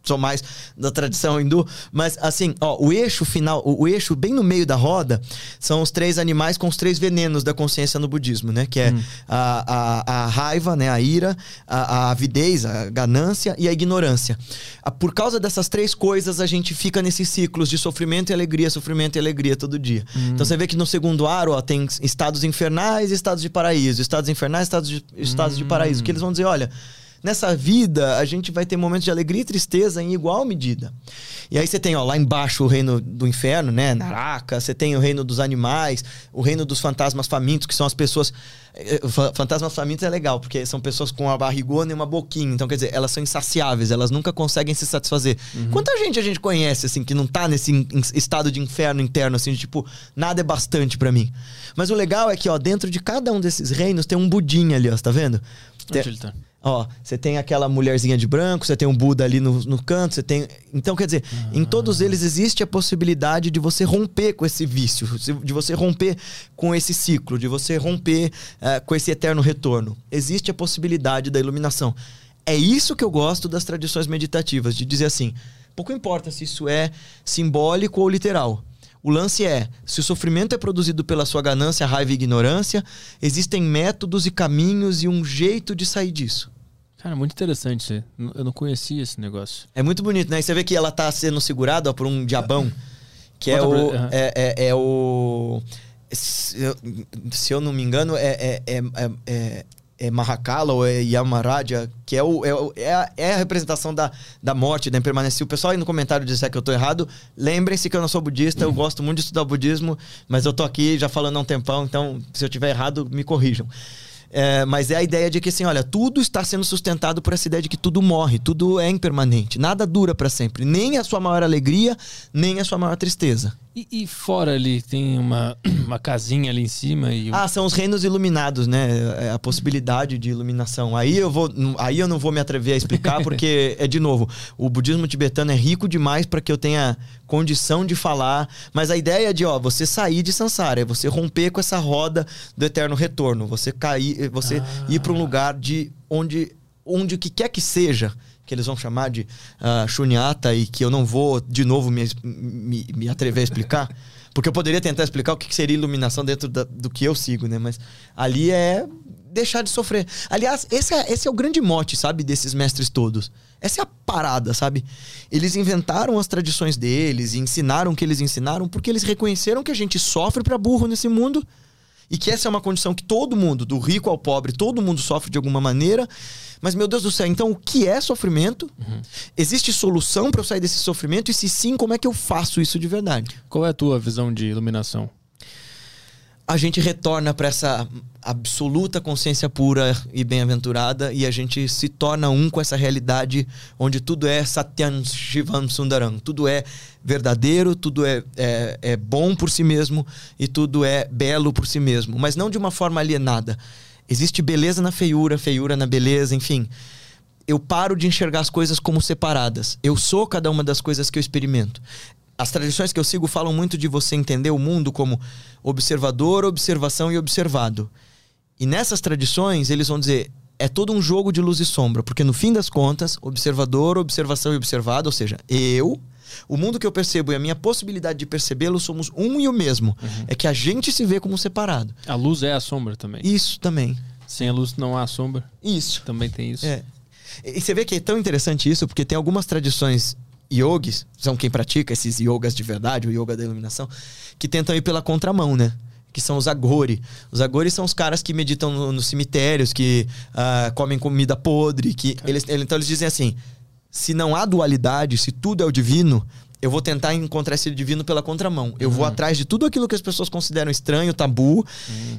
sou mais da tradição hindu. Mas assim, ó, o eixo final, o, o eixo bem no meio da roda, são os três animais com os três venenos da consciência no budismo, né? Que é a, a, a raiva, né? A ira, a, a avidez, a ganância e a ignorância. Por causa dessas três coisas, a gente fica nesses ciclos de sofrimento e alegria, sofrimento e alegria todo dia. Então você vê que no segundo aro, ó, tem estados infernais e estados de paraíso. Estados infernais, estados de, estados de paraíso. Que eles vão dizer, olha, Nessa vida, a gente vai ter momentos de alegria e tristeza em igual medida. E aí você tem, ó, lá embaixo o reino do inferno, né? Naraka, você tem o reino dos animais, o reino dos fantasmas famintos, que são as pessoas. eh, fa- Fantasmas famintos é legal, porque são pessoas com uma barrigona e uma boquinha. Então, quer dizer, elas são insaciáveis, elas nunca conseguem se satisfazer. Quanta gente a gente conhece, assim, que não tá nesse estado de inferno interno, assim, de tipo, nada é bastante pra mim. Mas o legal é que, ó, dentro de cada um desses reinos tem um budinha ali, ó, tá vendo? Onde ele tá? Ó, você tem aquela mulherzinha de branco, você tem um Buda ali no, no canto, você tem. Então, quer dizer, em todos eles existe a possibilidade de você romper com esse vício, de você romper com esse ciclo, de você romper eh, com esse eterno retorno. Existe a possibilidade da iluminação. É isso que eu gosto das tradições meditativas, de dizer assim: pouco importa se isso é simbólico ou literal. O lance é: se o sofrimento é produzido pela sua ganância, raiva e ignorância, existem métodos e caminhos e um jeito de sair disso. Cara, muito interessante. Eu não conhecia esse negócio. É muito bonito, né? E você vê que ela tá sendo segurada ó, por um diabão, que é o, pra- é, é- é o. Se eu, se eu não me engano, é, é, é, é, é, é Mahakala ou é Yamaraja, que é, o, é, é, a, é a representação da, da morte, da impermanência. Se o pessoal aí no comentário disser que eu tô errado, lembrem-se que eu não sou budista, eu gosto muito de estudar budismo, mas eu tô aqui já falando há um tempão, então se eu tiver errado, me corrijam. É, mas é a ideia de que assim, olha, tudo está sendo sustentado por essa ideia de que tudo morre, tudo é impermanente, nada dura para sempre, nem a sua maior alegria, nem a sua maior tristeza. E, e fora ali, tem uma, (clears throat) uma casinha ali em cima e... um- Ah, são os reinos iluminados, né? É a possibilidade de iluminação. Aí eu vou, aí eu não vou me atrever a explicar (laughs) porque é de novo, o budismo tibetano é rico demais para que eu tenha condição de falar, mas a ideia é de, ó, você sair de sansara, é você romper com essa roda do eterno retorno, você cair, você ir para um lugar de onde onde o que quer que seja, que eles vão chamar de shunyata e que eu não vou de novo me, me, me atrever a explicar, (laughs) porque eu poderia tentar explicar o que seria iluminação dentro da- do que eu sigo, né? Mas ali é deixar de sofrer. Aliás, esse é, esse é o grande mote, sabe, desses mestres todos. Essa é a parada, sabe? Eles inventaram as tradições deles e ensinaram o que eles ensinaram porque eles reconheceram que a gente sofre pra burro nesse mundo e que essa é uma condição que todo mundo, do rico ao pobre, todo mundo sofre de alguma maneira. Mas, meu Deus do céu, então o que é sofrimento? Existe solução para eu sair desse sofrimento? E se sim, como é que eu faço isso de verdade? Qual é a tua visão de iluminação? A gente retorna para essa absoluta consciência pura e bem-aventurada e a gente se torna um com essa realidade onde tudo é Satyam Shivam Sundaram. Tudo é verdadeiro, tudo é, é, é bom por si mesmo e tudo é belo por si mesmo, mas não de uma forma alienada. Existe beleza na feiura, feiura na beleza, enfim. Eu paro de enxergar as coisas como separadas. Eu sou cada uma das coisas que eu experimento. As tradições que eu sigo falam muito de você entender o mundo como observador, observação e observado. E nessas tradições, eles vão dizer, é todo um jogo de luz e sombra, porque no fim das contas, observador, observação e observado, ou seja, eu, o mundo que eu percebo e a minha possibilidade de percebê-lo somos um e o mesmo. É que a gente se vê como separado. A luz é a sombra também. Isso também. Sem a luz não há sombra. Isso. Também tem isso. É. E você vê que é tão interessante isso, porque tem algumas tradições yogis, são quem pratica esses yogas de verdade, o yoga da iluminação, que tentam ir pela contramão, né? Que são os agori. Os agori são os caras que meditam no- nos cemitérios, que ah, comem comida podre, que eles, ele- então eles dizem assim: se não há dualidade, se tudo é o divino, eu vou tentar encontrar esse divino pela contramão. Eu vou atrás de tudo aquilo que as pessoas consideram estranho, tabu,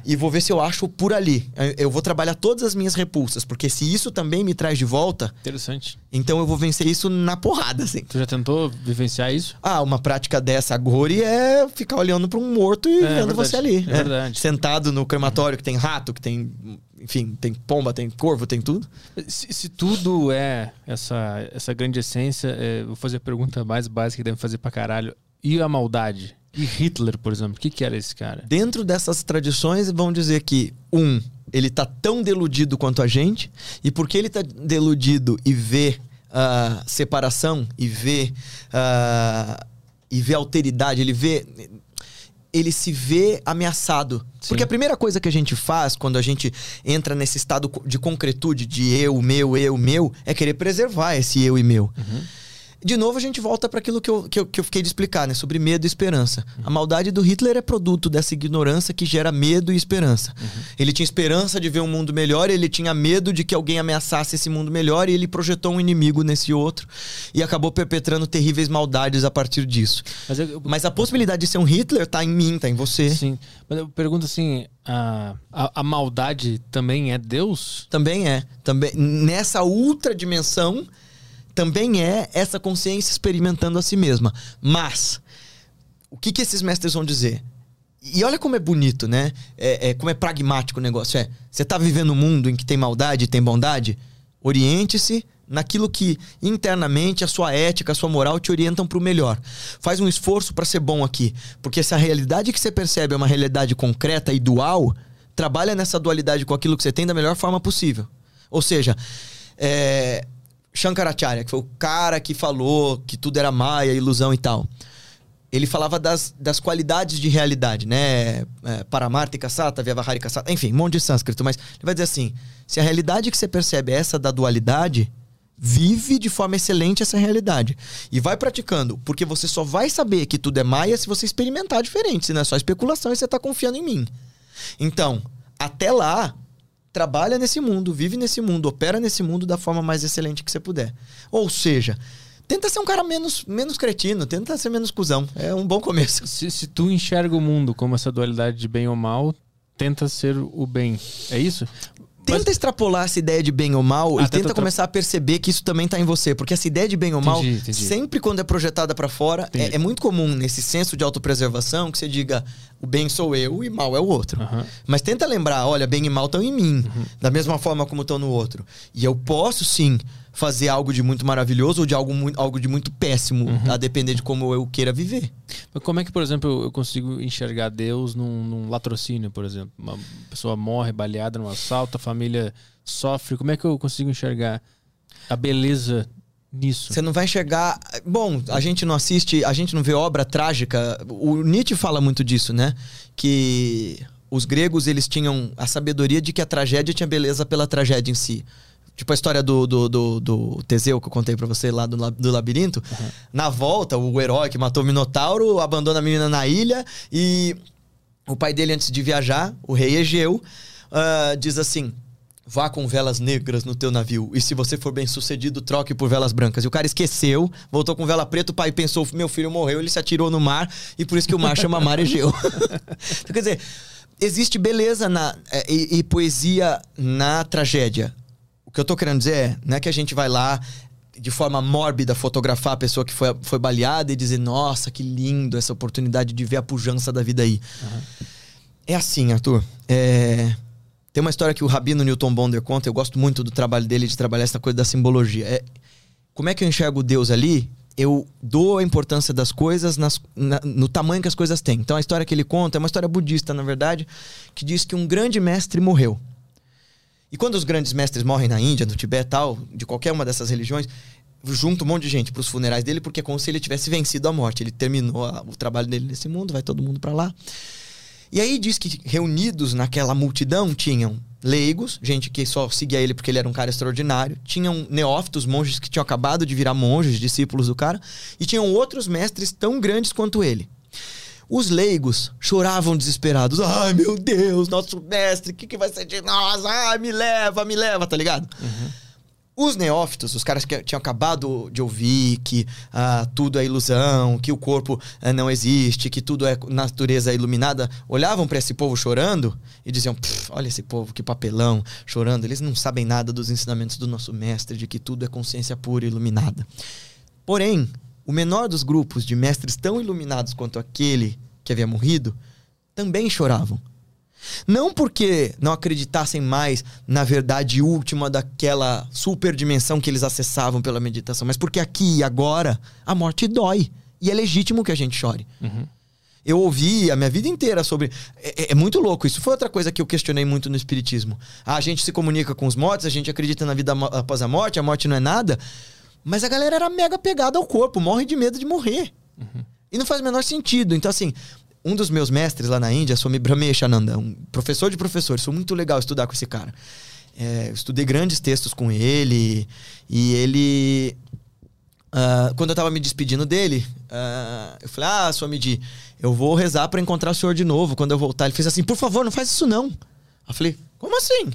e vou ver se eu acho por ali. Eu- vou trabalhar todas as minhas repulsas, porque se isso também me traz de volta, Interessante. então eu vou vencer isso na porrada, assim. Tu já tentou vivenciar isso? Ah, uma prática dessa agora é ficar olhando pra um morto e É, vendo verdade. você ali. É verdade. Sentado no crematório que tem rato, que tem. Enfim, tem pomba, tem corvo, tem tudo. Se, se tudo é essa, essa grande essência, é, vou fazer a pergunta mais básica que devem fazer pra caralho. E a maldade? E Hitler, por exemplo? O que, que era esse cara? Dentro dessas tradições, vão dizer que, um, ele tá tão deludido quanto a gente, e porque ele tá deludido e vê ah, separação, e vê. ah, e vê alteridade, ele vê. Ele se vê ameaçado. Sim. Porque a primeira coisa que a gente faz quando a gente entra nesse estado de concretude de eu, meu, eu, meu, é querer preservar esse eu e meu. De novo, a gente volta para aquilo que eu, que, eu, que eu fiquei de explicar, né? Sobre medo e esperança. A maldade do Hitler é produto dessa ignorância que gera medo e esperança. Ele tinha esperança de ver um mundo melhor, ele tinha medo de que alguém ameaçasse esse mundo melhor e ele projetou um inimigo nesse outro e acabou perpetrando terríveis maldades a partir disso. Mas eu, eu- Mas a possibilidade de ser um Hitler tá em mim, tá em você. Sim. Mas eu pergunto assim: a, a, a maldade também é Deus? Também é. Também, nessa ultra dimensão, também é essa consciência experimentando a si mesma. Mas, o que, que esses mestres vão dizer? E olha como é bonito, né? É, é- como é pragmático o negócio. É, você tá vivendo um mundo em que tem maldade e tem bondade? Oriente-se naquilo que internamente a sua ética, a sua moral te orientam para o melhor. Faz um esforço para ser bom aqui, porque se a realidade que você percebe é uma realidade concreta e dual, trabalha nessa dualidade com aquilo que você tem da melhor forma possível. Ou seja, é, Shankaracharya, que foi o cara que falou que tudo era maia, ilusão e tal. Ele falava das, das qualidades de realidade, né? É, Paramartika Sata, Vyavaharika Sata, enfim, um monte de sânscrito. Mas ele vai dizer assim: se a realidade que você percebe é essa da dualidade, vive de forma excelente essa realidade. E vai praticando, porque você só vai saber que tudo é maia se você experimentar diferente, se não é só especulação e você está confiando em mim. Então, até lá, trabalha nesse mundo, vive nesse mundo, opera nesse mundo da forma mais excelente que você puder. Ou seja, tenta ser um cara menos, menos cretino, tenta ser menos cuzão. É um bom começo. (laughs) Se, se tu enxerga o mundo como essa dualidade de bem ou mal, tenta ser o bem. É isso? Tenta extrapolar essa ideia de bem ou mal Ah, e tenta tenta começar a perceber que isso também tá em você. Porque essa ideia de bem ou mal, Entendi, entendi. sempre quando é projetada pra fora, Entendi. é, é muito comum nesse senso de autopreservação que você diga o bem sou eu e mal é o outro. Aham. Mas tenta lembrar, olha, bem e mal estão em mim, Uhum. da mesma forma como estão no outro. E eu posso sim fazer algo de muito maravilhoso ou de algo, muito, algo de muito péssimo, Uhum. a depender de como eu queira viver. Mas como é que, por exemplo, eu- eu consigo enxergar Deus num, num latrocínio, por exemplo? Uma pessoa morre baleada num assalto, a família sofre. Como é que eu consigo enxergar a beleza nisso? Você não vai enxergar. Bom, a gente não assiste, a gente não vê obra trágica. O Nietzsche fala muito disso, né? Que os gregos eles tinham a sabedoria de que a tragédia tinha beleza pela tragédia em si. Tipo a história do, do, do, do Teseu que eu contei pra você lá do, do labirinto. Na volta, o herói que matou o Minotauro abandona a menina na ilha e o pai dele, antes de viajar, o rei Egeu, ah, diz assim: Vá com velas negras no teu navio. E se você for bem sucedido, troque por velas brancas. E o cara esqueceu, voltou com vela preta, o pai pensou, meu filho morreu, ele se atirou no mar, e por isso que o mar chama Mar Egeu. então, (laughs) quer dizer, existe beleza na, é, e, e poesia na tragédia. O que eu tô querendo dizer é, não é que a gente vai lá de forma mórbida fotografar a pessoa que foi, foi baleada e dizer, nossa, que lindo essa oportunidade de ver a pujança da vida aí. É assim, Arthur. É, Tem uma história que o Rabino Newton Bonder conta, eu gosto muito do trabalho dele de trabalhar essa coisa da simbologia. É, como é que eu enxergo Deus ali? Eu dou a importância das coisas nas- na- no tamanho que as coisas têm. Então a história que ele conta é uma história budista, na verdade, que diz que um grande mestre morreu. E quando os grandes mestres morrem na Índia, no Tibete tal, de qualquer uma dessas religiões, junta um monte de gente para os funerais dele, porque é como se ele tivesse vencido a morte. Ele terminou o trabalho dele nesse mundo, vai todo mundo para lá. E aí diz que reunidos naquela multidão tinham leigos, gente que só seguia ele porque ele era um cara extraordinário, tinham neófitos, monges que tinham acabado de virar monges, discípulos do cara, e tinham outros mestres tão grandes quanto ele. Os leigos choravam desesperados. Ai, meu Deus, nosso mestre, o que, que vai ser de nós? Ai, me leva, me leva, tá ligado? Os neófitos, os caras que tinham acabado de ouvir que ah, tudo é ilusão, que o corpo ah, não existe, que tudo é natureza iluminada, olhavam para esse povo chorando e diziam: "Pff, Olha esse povo, que papelão, chorando. Eles não sabem nada dos ensinamentos do nosso mestre, de que tudo é consciência pura e iluminada. Porém, o menor dos grupos de mestres tão iluminados quanto aquele que havia morrido também choravam. Não porque não acreditassem mais na verdade última daquela superdimensão que eles acessavam pela meditação, mas porque aqui e agora a morte dói. E é legítimo que a gente chore. Eu ouvi a minha vida inteira sobre. É, é- é muito louco. Isso foi outra coisa que eu questionei muito no Espiritismo. Ah, a gente se comunica com os mortos, a gente acredita na vida após a morte, a morte não é nada. Mas a galera era mega pegada ao corpo, morre de medo de morrer. E não faz o menor sentido. Então, assim, um dos meus mestres lá na Índia, Swami Brahmeshananda, um professor de professores, foi muito legal estudar com esse cara. É, estudei grandes textos com ele, e ele. ah, quando eu tava me despedindo dele, ah, eu falei: Ah, Swamiji, eu vou rezar pra encontrar o senhor de novo quando eu voltar. Ele fez assim: Por favor, não faz isso não. Eu falei: Como assim?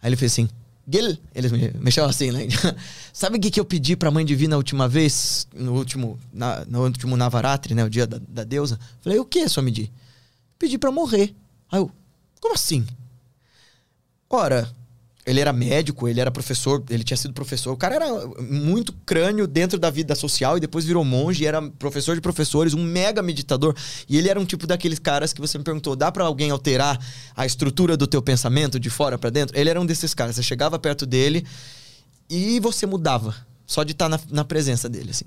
Aí ele fez assim: Gil, ele me mexeu assim, né? (laughs) Sabe o que, que eu pedi pra mãe divina a última vez, no último, na, no último Navaratri, né? O dia da, da deusa? Falei: O que, Swamiji? Pedi pra morrer. Aí eu: Como assim? Ora, ele era médico, ele era professor, ele tinha sido professor. O cara era muito crânio dentro da vida social e depois virou monge, era professor de professores, um mega meditador. E ele era um tipo daqueles caras que você me perguntou: dá pra alguém alterar a estrutura do teu pensamento de fora pra dentro? Ele era um desses caras. Você chegava perto dele E você mudava, só de estar na, na presença dele, assim.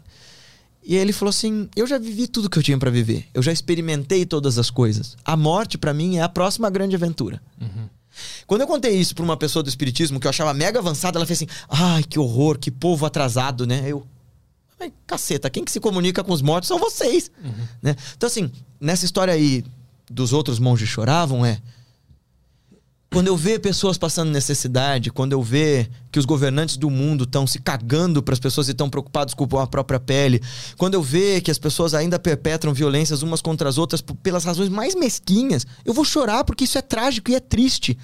E ele falou assim: Eu já vivi tudo que eu tinha pra viver. Eu já experimentei todas as coisas. A morte, pra mim, é a próxima grande aventura. Quando eu contei isso pra uma pessoa do espiritismo que eu achava mega avançada, ela fez assim: Ai, que horror, que povo atrasado, né? Eu. Caceta, quem que se comunica com os mortos são vocês. Né? Então, assim, nessa história aí dos outros monges choravam, é. Quando eu ver pessoas passando necessidade, quando eu ver que os governantes do mundo estão se cagando para as pessoas e estão preocupados com a própria pele, quando eu ver que as pessoas ainda perpetram violências umas contra as outras pelas razões mais mesquinhas, eu vou chorar porque isso é trágico e é triste.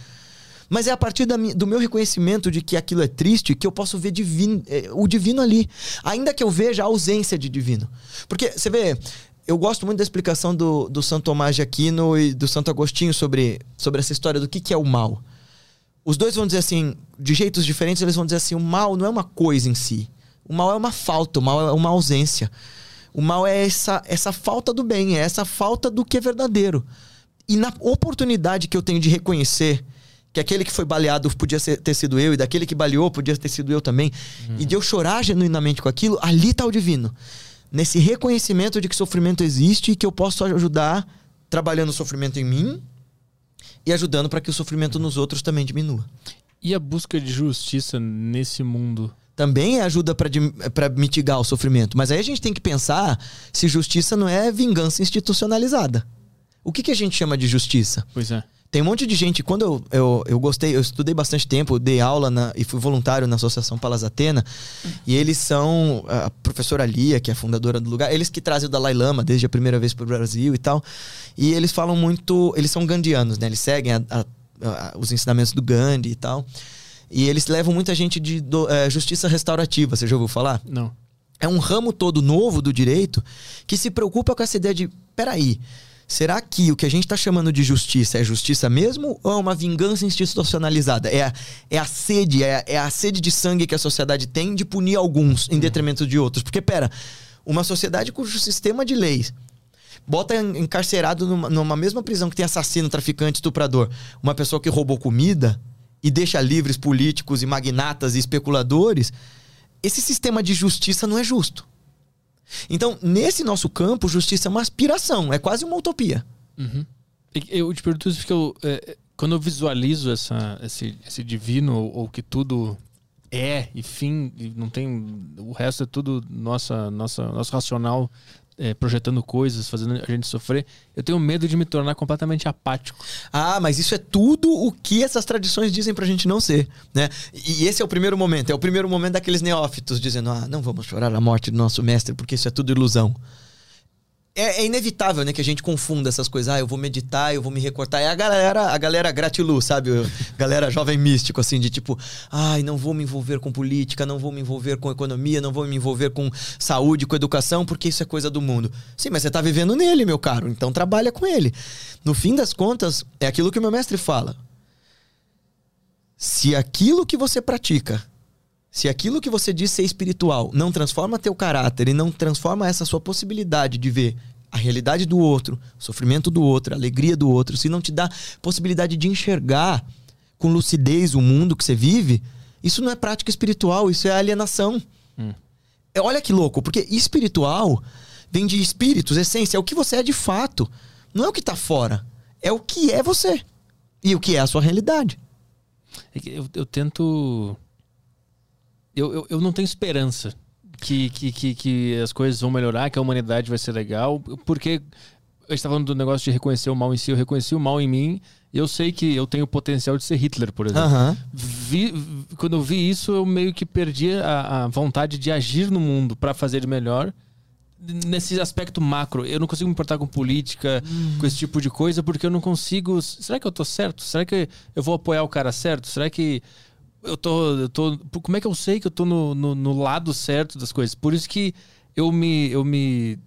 Mas é a partir da do meu reconhecimento de que aquilo é triste que eu posso ver divino, eh, o divino ali. Ainda que eu veja a ausência de divino. Porque, você vê, eu gosto muito da explicação do, do Santo Tomás de Aquino e do Santo Agostinho sobre, sobre essa história do que, que é o mal. Os dois vão dizer assim, de jeitos diferentes, eles vão dizer assim: o mal não é uma coisa em si. O mal é uma falta, o mal é uma ausência. O mal é essa, essa falta do bem, é essa falta do que é verdadeiro. E na oportunidade que eu tenho de reconhecer que aquele que foi baleado podia ser- ter sido eu, e daquele que baleou podia ter sido eu também, e de eu chorar genuinamente com aquilo, ali está o divino. Nesse reconhecimento de que sofrimento existe e que eu posso ajudar trabalhando o sofrimento em mim e ajudando para que o sofrimento nos outros também diminua. E a busca de justiça nesse mundo? Também ajuda para mitigar o sofrimento. Mas aí a gente tem que pensar se justiça não é vingança institucionalizada. O que, que a gente chama de justiça? Pois é. Tem um monte de gente. Quando eu, eu, eu gostei, eu estudei bastante tempo, dei aula na- e fui voluntário na Associação Palas Atena. E eles são. A professora Lia, que é a fundadora do lugar, eles que trazem o Dalai Lama desde a primeira vez para o Brasil e tal. E eles falam muito. Eles são gandianos, né? Eles seguem a- a- a- os ensinamentos do Gandhi e tal. E eles levam muita gente de do- eh, justiça restaurativa. Você já ouviu falar? Não. é um ramo todo novo do direito que se preocupa com essa ideia de: peraí, será que o que a gente está chamando de justiça é justiça mesmo ou é uma vingança institucionalizada? É a, é a sede, é a, é a sede de sangue que a sociedade tem de punir alguns em detrimento de outros? Porque, pera, uma sociedade cujo sistema de leis bota en- encarcerado numa, numa mesma prisão que tem assassino, traficante, estuprador, uma pessoa que roubou comida e deixa livres políticos e magnatas e especuladores, esse sistema de justiça não é justo. Então, nesse nosso campo, justiça é uma aspiração, é quase uma utopia. Uhum. Eu te pergunto isso porque eu, é, quando eu visualizo essa, esse, esse divino, ou, ou que tudo é e fim, e não tem. O resto é tudo nossa, nossa, nosso racional é, projetando coisas, fazendo a gente sofrer. Eu tenho medo de me tornar completamente apático. Ah, mas isso é tudo o que essas tradições dizem pra gente não ser, né? E esse é o primeiro momento, é o primeiro momento daqueles neófitos dizendo: "Ah, não vamos chorar a morte do nosso mestre, porque isso é tudo ilusão". É, é inevitável, né, que a gente confunda essas coisas. Ah, eu vou meditar, eu vou me recortar. É a galera, a galera gratiluz, sabe? Galera jovem místico, assim, de tipo, ai, não vou me envolver com política, não vou me envolver com economia, não vou me envolver com saúde, com educação, porque isso é coisa do mundo. Sim, mas você tá vivendo nele, meu caro, então trabalha com ele. No fim das contas, é aquilo que o meu mestre fala. Se aquilo que você pratica, se aquilo que você diz ser espiritual não transforma teu caráter e não transforma essa sua possibilidade de ver a realidade do outro, o sofrimento do outro, a alegria do outro, se não te dá possibilidade de enxergar com lucidez o mundo que você vive, isso não é prática espiritual, isso é alienação. É, olha que louco, porque espiritual vem de espíritos, essência, é o que você é de fato. Não é o que tá fora, é o que é você e o que é a sua realidade. É Eu, eu tento. Eu, eu, eu não tenho esperança que, que, que, que as coisas vão melhorar, que a humanidade vai ser legal, porque eu estava falando do negócio de reconhecer o mal em si, eu reconheci o mal em mim, e eu sei que eu tenho o potencial de ser Hitler, por exemplo. Aham. Vi- quando eu vi isso, eu meio que perdi a, a vontade de agir no mundo para fazer melhor. Nesse aspecto macro, eu não consigo me importar com política, com esse tipo de coisa, porque eu não consigo. Será que eu tô certo? Será que eu vou apoiar o cara certo? Será que eu tô. Eu tô como é que eu sei que eu tô no, no, no lado certo das coisas? Por isso que eu me, eu me,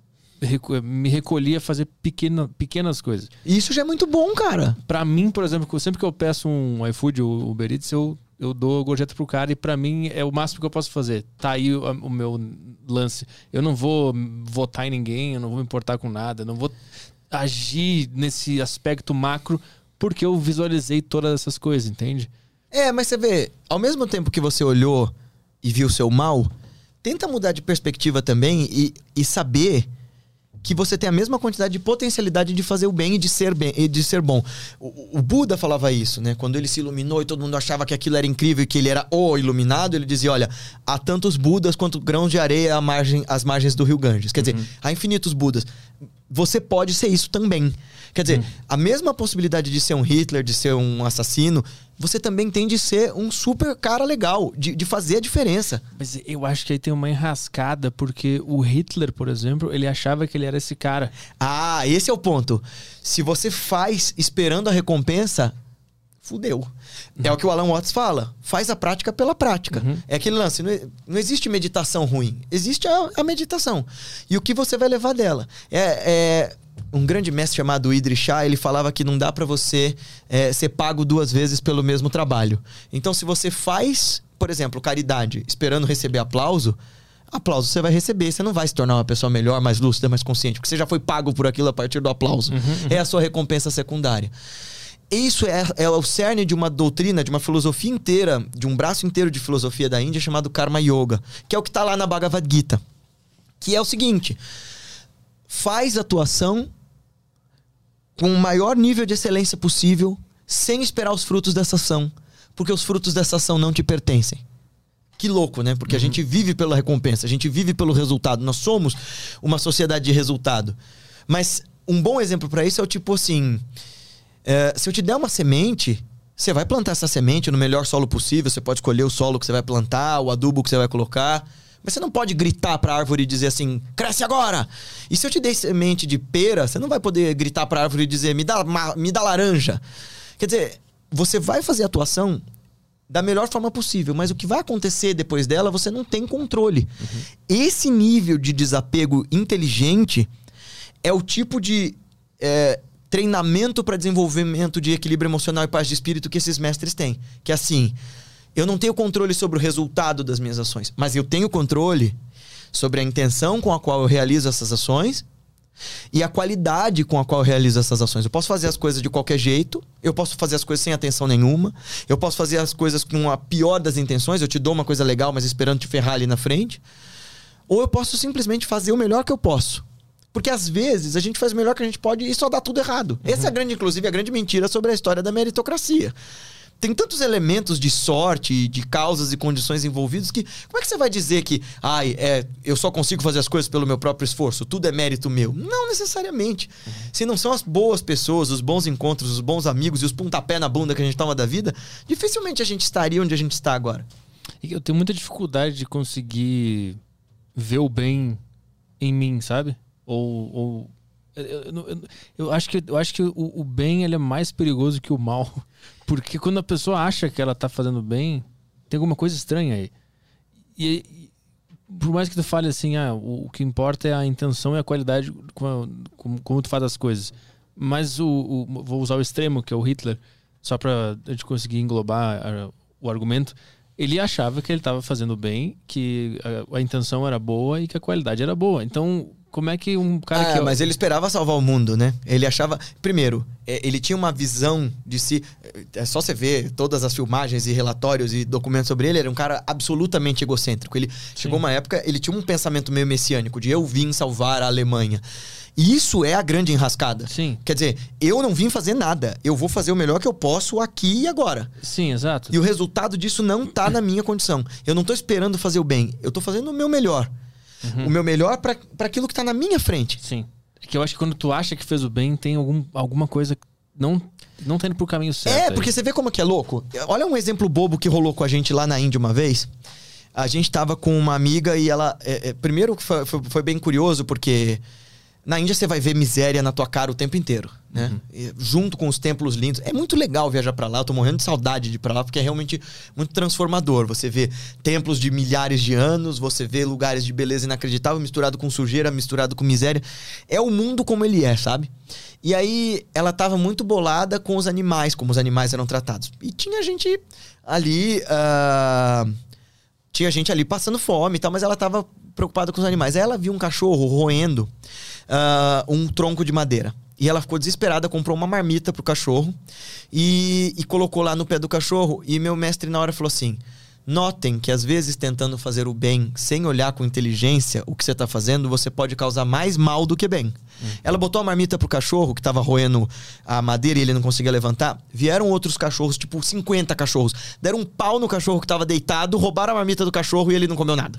me recolhi a fazer pequena, pequenas coisas. Isso já é muito bom, cara. Pra mim, por exemplo, sempre que eu peço um iFood ou Uber Eats, eu, eu dou gorjeta pro cara e pra mim é o máximo que eu posso fazer. Tá aí o, o meu lance. Eu não vou votar em ninguém, eu não vou me importar com nada, eu não vou agir nesse aspecto macro porque eu visualizei todas essas coisas, entende? É, mas você vê, ao mesmo tempo que você olhou e viu seu mal, tenta mudar de perspectiva também e, e saber que você tem a mesma quantidade de potencialidade de fazer o bem e de ser bem e de ser bom. O, o, Buda falava isso, né? Quando ele se iluminou e todo mundo achava que aquilo era incrível e que ele era o iluminado, ele dizia: olha, há tantos Budas quanto grãos de areia à margem, às margens do rio Ganges. Quer dizer, uhum. há infinitos Budas. Você pode ser isso também. Quer dizer, uhum. a mesma possibilidade de ser um Hitler, de ser um assassino, você também tem de ser um super cara legal, de, de fazer a diferença. Mas eu acho que aí tem uma enrascada, porque o Hitler, por exemplo, ele achava que ele era esse cara. Ah, esse é o ponto. Se você faz esperando a recompensa, fudeu. Uhum. É o que o Alan Watts fala. Faz a prática pela prática. Uhum. É aquele lance. Não, não, existe meditação ruim. Existe a, a, meditação. E o que você vai levar dela. É, é, um grande mestre chamado Idris Shah, ele falava que não dá para você é, ser pago duas vezes pelo mesmo trabalho. Então, se você faz, por exemplo, caridade, esperando receber aplauso, aplauso você vai receber. Você não vai se tornar uma pessoa melhor, mais lúcida, mais consciente, porque você já foi pago por aquilo a partir do aplauso. Uhum, uhum. É a sua recompensa secundária. Isso é, é, o cerne de uma doutrina, de uma filosofia inteira, de um braço inteiro de filosofia da Índia chamado Karma Yoga, que é o que está lá na Bhagavad Gita. Que é o seguinte: faz atuação com o maior nível de excelência possível, sem esperar os frutos dessa ação, porque os frutos dessa ação não te pertencem. Que louco, né? Porque uhum. a gente vive pela recompensa, a gente vive pelo resultado. Nós somos uma sociedade de resultado. Mas um bom exemplo para isso é o tipo assim: é, se eu te der uma semente, você vai plantar essa semente no melhor solo possível. Você pode escolher o solo que você vai plantar, o adubo que você vai colocar. Mas você não pode gritar para a árvore e dizer assim, cresce agora! E se eu te der semente de pera, você não vai poder gritar para a árvore e dizer, me dá, me dá laranja. Quer dizer, você vai fazer a atuação da melhor forma possível, mas o que vai acontecer depois dela você não tem controle. Uhum. Esse nível de desapego inteligente é o tipo de é, treinamento para desenvolvimento de equilíbrio emocional e paz de espírito que esses mestres têm. Que é assim, eu não tenho controle sobre o resultado das minhas ações, mas eu tenho controle sobre a intenção com a qual eu realizo essas ações e a qualidade com a qual eu realizo essas ações. Eu posso fazer as coisas de qualquer jeito, eu posso fazer as coisas sem atenção nenhuma, eu posso fazer as coisas com a pior das intenções, eu te dou uma coisa legal, mas esperando te ferrar ali na frente. Ou eu posso simplesmente fazer o melhor que eu posso. Porque às vezes a gente faz o melhor que a gente pode e só dá tudo errado. Uhum. Essa é a grande, inclusive, a grande mentira sobre a história da meritocracia tem tantos elementos de sorte, de causas e condições envolvidos que como é que você vai dizer que, ai, é, eu só consigo fazer as coisas pelo meu próprio esforço, tudo é mérito meu? Não necessariamente. Uhum. Se não são as boas pessoas, os bons encontros, os bons amigos e os pontapé na bunda que a gente toma da vida, dificilmente a gente estaria onde a gente está agora. Eu tenho muita dificuldade de conseguir ver o bem em mim, sabe? Ou, ou eu, eu, eu, acho que, eu acho que o, o bem ele é mais perigoso que o mal. (laughs) Porque quando a pessoa acha que ela tá fazendo bem, tem alguma coisa estranha aí. E, e por mais que tu fale assim, ah, o, o, que importa é a intenção e a qualidade como, como, como tu faz as coisas. Mas o, o, vou usar o extremo, que é o Hitler, só pra gente conseguir englobar a, o argumento. Ele achava que ele estava fazendo bem, que a, a intenção era boa e que a qualidade era boa. Então, como é que um cara ah, que. Mas ele esperava salvar o mundo, né? Ele achava. Primeiro, é, ele tinha uma visão de si. É só você ver todas as filmagens e relatórios e documentos sobre ele. Ele era um cara absolutamente egocêntrico. Ele Sim. chegou uma época, ele tinha um pensamento meio messiânico de eu vim salvar a Alemanha. E isso é a grande enrascada. Sim. Quer dizer, eu não vim fazer nada. Eu vou fazer o melhor que eu posso aqui e agora. Sim, exato. E o resultado disso não tá na minha condição. Eu não tô esperando fazer o bem. Eu tô fazendo o meu melhor uhum. o meu melhor para aquilo que tá na minha frente. Sim. É que eu acho que quando tu acha que fez o bem, tem algum, alguma coisa que não não tá indo pro caminho certo. É, porque aí. você vê como é que é louco. Olha um exemplo bobo que rolou com a gente lá na Índia uma vez. A gente tava com uma amiga e ela. É, é, primeiro foi, foi, foi, bem curioso, porque na Índia você vai ver miséria na tua cara o tempo inteiro, né? Uhum. Junto com os templos lindos. É muito legal viajar para lá. Eu tô morrendo de saudade de ir pra lá, porque é realmente muito transformador. Você vê templos de milhares de anos, você vê lugares de beleza inacreditável misturado com sujeira, misturado com miséria. É o mundo como ele é, sabe? E aí ela tava muito bolada com os animais, como os animais eram tratados. E tinha gente ali. Uh... Tinha gente ali passando fome e tal, mas ela tava preocupada com os animais. Aí ela viu um cachorro roendo uh, um tronco de madeira. E ela ficou desesperada, comprou uma marmita pro cachorro e, e colocou lá no pé do cachorro. E meu mestre na hora falou assim: Notem que às vezes tentando fazer o bem sem olhar com inteligência o que você está fazendo, você pode causar mais mal do que bem. Ela botou a marmita pro cachorro que estava roendo a madeira e ele não conseguia levantar. Vieram outros cachorros, tipo 50 cachorros. Deram um pau no cachorro que estava deitado, roubaram a marmita do cachorro e ele não comeu nada.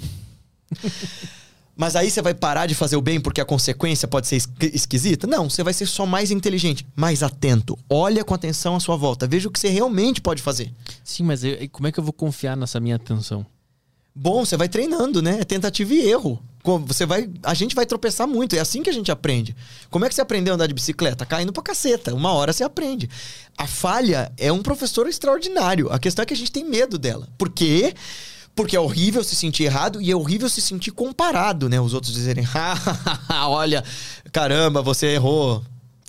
(laughs) Mas aí você vai parar de fazer o bem porque a consequência pode ser esqui- esquisita? Não, você vai ser só mais inteligente, mais atento. Olha com atenção à sua volta, veja o que você realmente pode fazer. Sim, mas eu- como é que eu vou confiar nessa minha atenção? Bom, você vai treinando, né? É tentativa e erro. Você vai, a gente vai tropeçar muito, é assim que a gente aprende. Como é que você aprendeu a andar de bicicleta? Caindo pra caceta. Uma hora você aprende. A falha é um professor extraordinário. A questão é que a gente tem medo dela. Por quê? Porque é horrível se sentir errado e é horrível se sentir comparado, né? Os outros dizerem, (laughs) "Ah, olha, caramba, você errou.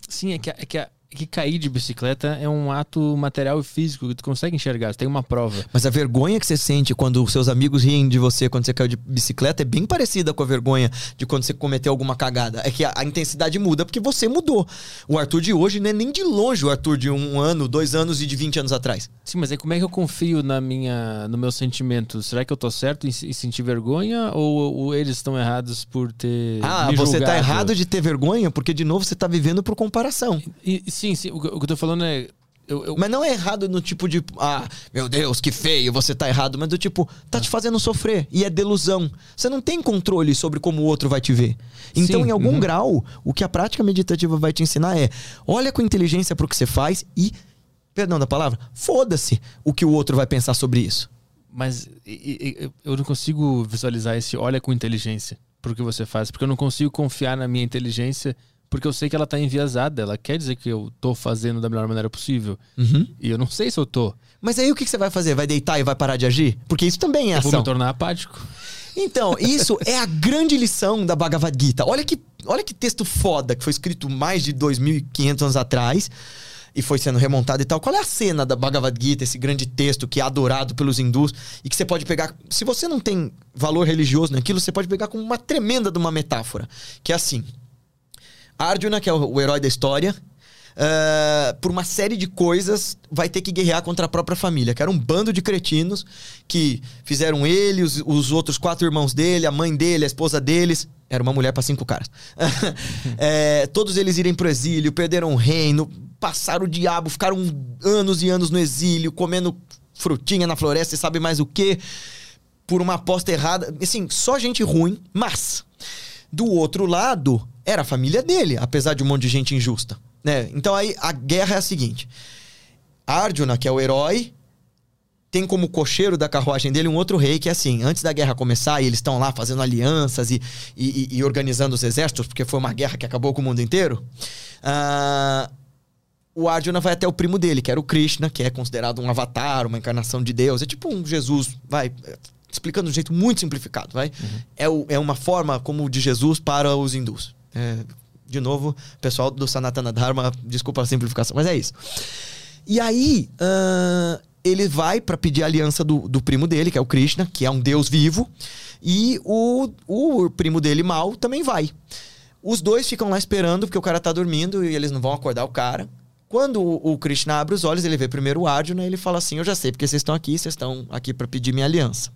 Sim, é que, é que, é que cair de bicicleta é um ato material e físico que tu consegue enxergar. Você tem uma prova. Mas a vergonha que você sente quando os seus amigos riem de você quando você caiu de bicicleta é bem parecida com a vergonha de quando você cometeu alguma cagada. É que a, a intensidade muda porque você mudou. O Arthur de hoje não é nem de longe o Arthur de um ano, dois anos e de 20 anos atrás. Sim, mas aí como é que eu confio na minha, no meu sentimento? Será que eu tô certo em, em sentir vergonha ou, ou eles estão errados por ter. Ah, você tá julgado? errado de ter vergonha porque, de novo, você tá vivendo por comparação. E- e sim, sim. O, que- o que eu tô falando é. Eu, eu- Mas não é errado no tipo de, ah, meu Deus, que feio, você tá errado, mas do tipo, tá te fazendo sofrer e é delusão. Você não tem controle sobre como o outro vai te ver. Então, Sim, em algum uhum. grau, o que a prática meditativa vai te ensinar é: olha com inteligência pro que você faz e, perdão da palavra, foda-se o que o outro vai pensar sobre isso. Mas eu não consigo visualizar esse olha com inteligência pro que você faz, porque eu não consigo confiar na minha inteligência, porque eu sei que ela tá enviesada, ela quer dizer que eu tô fazendo da melhor maneira possível. E eu não sei se eu tô. Mas aí o que você vai fazer? Vai deitar e vai parar de agir? Porque isso também é Eu vou ação. me tornar apático. Então, isso (laughs) é a grande lição da Bhagavad Gita. Olha que, olha que texto foda que foi escrito mais de 2.500 anos atrás e foi sendo remontado e tal. Qual é a cena da Bhagavad Gita, esse grande texto que é adorado pelos hindus e que você pode pegar. Se você não tem valor religioso naquilo, você pode pegar como uma tremenda de uma metáfora. Que é assim: Arjuna, que é o, herói da história, ah, por uma série de coisas, vai ter que guerrear contra a própria família, que era um bando de cretinos que fizeram ele, os, os outros quatro irmãos dele, a mãe dele, a esposa deles. Era uma mulher para cinco caras. É, (laughs) todos eles irem pro exílio, perderam o reino, passaram o diabo, ficaram anos e anos no exílio, comendo frutinha na floresta e sabe mais o que, por uma aposta errada. Assim, só gente ruim, mas do outro lado era a família dele, apesar de um monte de gente injusta. Né? Então aí a guerra é a seguinte: Arjuna, que é o herói, tem como cocheiro da carruagem dele um outro rei que é assim, antes da guerra começar, e eles estão lá fazendo alianças e, e- e- organizando os exércitos, porque foi uma guerra que acabou com o mundo inteiro. ah, o Arjuna vai até o primo dele, que era o Krishna, que é considerado um avatar, uma encarnação de Deus. É tipo um Jesus, vai, explicando de um jeito muito simplificado, vai. É, o- é uma forma como de Jesus para os hindus. É, de novo, pessoal do Sanatana Dharma, desculpa a simplificação, mas é isso. E aí, ah, ele vai pra pedir a aliança do, do primo dele, que é o Krishna, que é um deus vivo, e o, o primo dele, Mal, também vai. Os dois ficam lá esperando, porque o cara tá dormindo e eles não vão acordar o cara. Quando o, o Krishna abre os olhos, ele vê primeiro o Arjuna e ele fala assim: Eu já sei, porque vocês estão aqui, vocês estão aqui pra pedir minha aliança.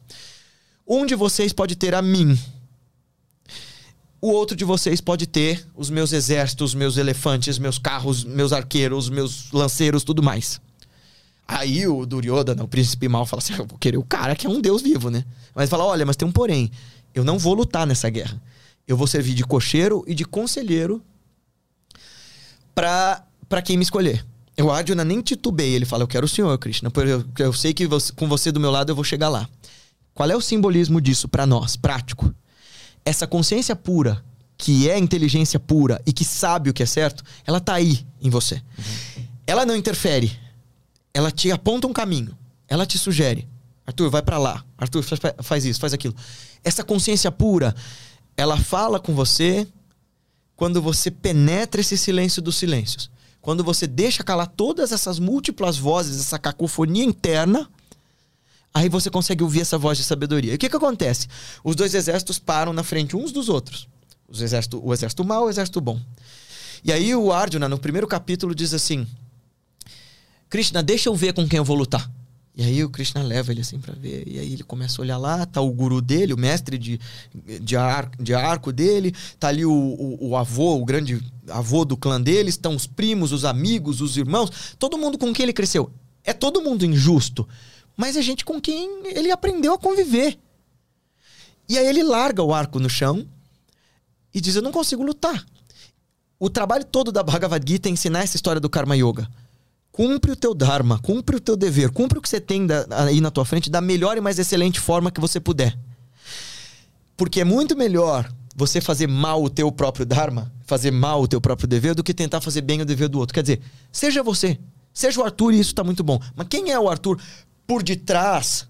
Um de vocês pode ter a mim. O outro de vocês pode ter os meus exércitos, meus elefantes, meus carros, meus arqueiros, meus lanceiros, tudo mais. Aí o Duryodhana, o príncipe mal, fala assim: Eu vou querer o cara que é um deus vivo, né? Mas fala: Olha, mas tem um porém. Eu não vou lutar nessa guerra. Eu vou servir de cocheiro e de conselheiro pra quem me escolher. O Arjuna nem titubeia, ele fala: Eu quero o senhor, Krishna, porque eu, eu sei que você- com você do meu lado eu vou chegar lá. Qual é o simbolismo disso pra nós, prático? Essa consciência pura, que é inteligência pura e que sabe o que é certo, ela tá aí em você. Ela não interfere. Ela te aponta um caminho. Ela te sugere. Arthur, vai pra lá. Arthur, faz isso, faz aquilo. Essa consciência pura, ela fala com você quando você penetra esse silêncio dos silêncios. Quando você deixa calar todas essas múltiplas vozes, essa cacofonia interna, aí você consegue ouvir essa voz de sabedoria. E o que, que acontece? Os dois exércitos param na frente uns dos outros. Os exército, o exército mau e o exército bom. E aí o Arjuna, no primeiro capítulo, diz assim: Krishna, deixa eu ver com quem eu vou lutar. E aí o Krishna leva ele assim pra ver. E aí ele começa a olhar lá, tá o guru dele, o mestre de, de, ar, de arco dele, tá ali o, o, o avô, o grande avô do clã dele, estão os primos, os amigos, os irmãos, todo mundo com quem ele cresceu. É todo mundo injusto, mas é gente com quem ele aprendeu a conviver. E aí ele larga o arco no chão e diz: Eu não consigo lutar. O trabalho todo da Bhagavad Gita é ensinar essa história do Karma Yoga. Cumpre o teu Dharma, cumpre o teu dever, cumpre o que você tem da, aí na tua frente da melhor e mais excelente forma que você puder. Porque é muito melhor você fazer mal o teu próprio Dharma, fazer mal o teu próprio dever, do que tentar fazer bem o dever do outro. Quer dizer, seja você, seja o Arthur e isso tá muito bom. Mas quem é o Arthur por detrás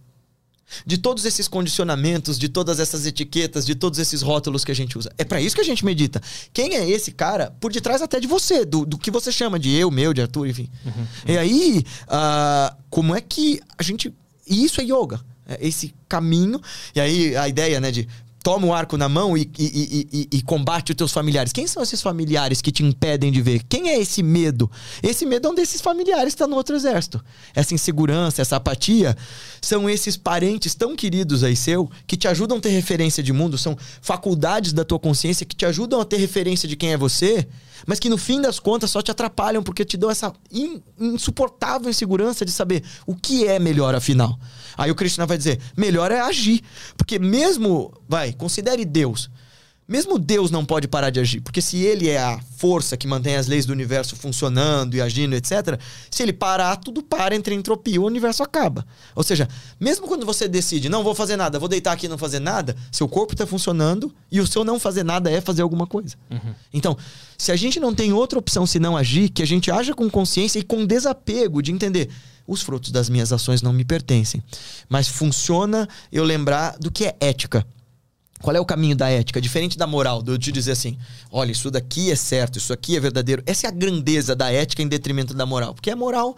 de todos esses condicionamentos, de todas essas etiquetas, de todos esses rótulos que a gente usa. É para isso que a gente medita. Quem é esse cara por detrás até de você, do, do que você chama de eu, meu, de Arthur, enfim. Uhum. E aí, uh, como é que a gente. E isso é yoga. É esse caminho. E aí a ideia, né, de toma o arco na mão e, e, e, e, combate os teus familiares. Quem são esses familiares que te impedem de ver? Quem é esse medo? Esse medo é um desses familiares que está no outro exército. Essa insegurança, essa apatia, são esses parentes tão queridos aí seu que te ajudam a ter referência de mundo, são faculdades da tua consciência que te ajudam a ter referência de quem é você, mas que no fim das contas só te atrapalham porque te dão essa in, insuportável insegurança de saber o que é melhor afinal. Aí o Krishna vai dizer: melhor é agir. Porque mesmo, vai, considere Deus. Mesmo Deus não pode parar de agir, porque se ele é a força que mantém as leis do universo funcionando e agindo, etc., se ele parar, tudo para, entra em entropia, o universo acaba. Ou seja, mesmo quando você decide, não vou fazer nada, vou deitar aqui e não fazer nada, seu corpo está funcionando e o seu não fazer nada é fazer alguma coisa. Uhum. Então, se a gente não tem outra opção senão agir, que a gente haja com consciência e com desapego de entender os frutos das minhas ações não me pertencem. Mas funciona eu lembrar do que é ética. Qual é o caminho da ética? Diferente da moral, de eu te dizer assim: olha, isso daqui é certo, isso aqui é verdadeiro. Essa é a grandeza da ética em detrimento da moral. Porque a moral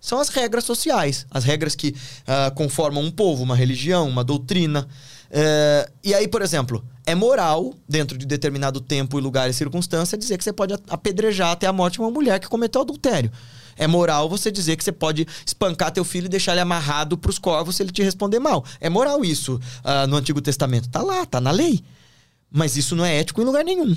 são as regras sociais, as regras que uh, conformam um povo, uma religião, uma doutrina. Uh, e aí, por exemplo, é moral, dentro de determinado tempo, e lugar e circunstância, dizer que você pode apedrejar até a morte uma mulher que cometeu adultério. É moral você dizer que você pode espancar teu filho e deixar ele amarrado pros corvos se ele te responder mal. É moral isso uh, no Antigo Testamento. Tá lá, tá na lei. Mas isso não é ético em lugar nenhum.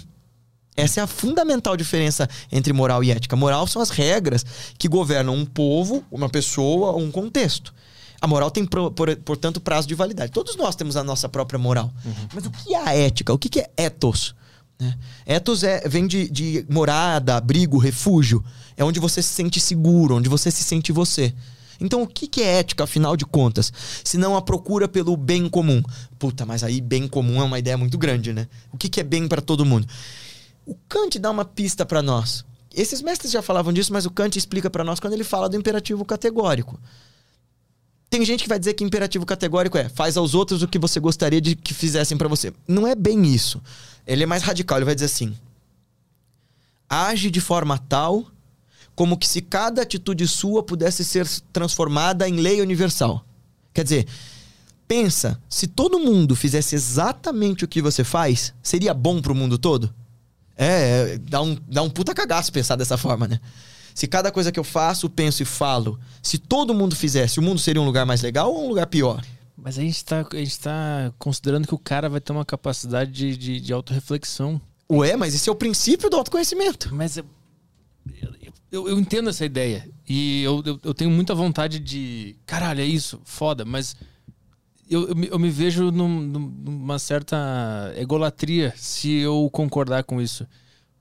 Essa é a fundamental diferença entre moral e ética. Moral são as regras que governam um povo, uma pessoa, um contexto. A moral tem, portanto, prazo de validade. Todos nós temos a nossa própria moral. Uhum. Mas o que é a ética? O que é ethos? Né? Ethos é, vem de, de morada, abrigo, refúgio. É onde você se sente seguro, onde você se sente você. Então, o que, é ética, afinal de contas? Se não a procura pelo bem comum. Puta, mas aí bem comum é uma ideia muito grande, né? O que, que é bem para todo mundo? O Kant dá uma pista para nós. Esses mestres já falavam disso, mas o Kant explica para nós quando ele fala do imperativo categórico. Tem gente que vai dizer que imperativo categórico é faz aos outros o que você gostaria de que fizessem para você. Não é bem isso. Ele é mais radical, ele vai dizer assim: age de forma tal como que se cada atitude sua pudesse ser transformada em lei universal. Quer dizer, pensa, se todo mundo fizesse exatamente o que você faz, seria bom pro mundo todo? É, é dá um, dá um puta cagaço pensar dessa forma, né? Se cada coisa que eu faço, penso e falo, se todo mundo fizesse, o mundo seria um lugar mais legal ou um lugar pior? Mas a gente está tá considerando que o cara vai ter uma capacidade de, de, de autorreflexão. Ué, mas esse é o princípio do autoconhecimento. Mas eu, eu entendo essa ideia. E eu, eu, eu, tenho muita vontade de. Caralho, é isso, foda, mas. Eu, eu, me, eu me vejo num, numa certa egolatria se eu concordar com isso.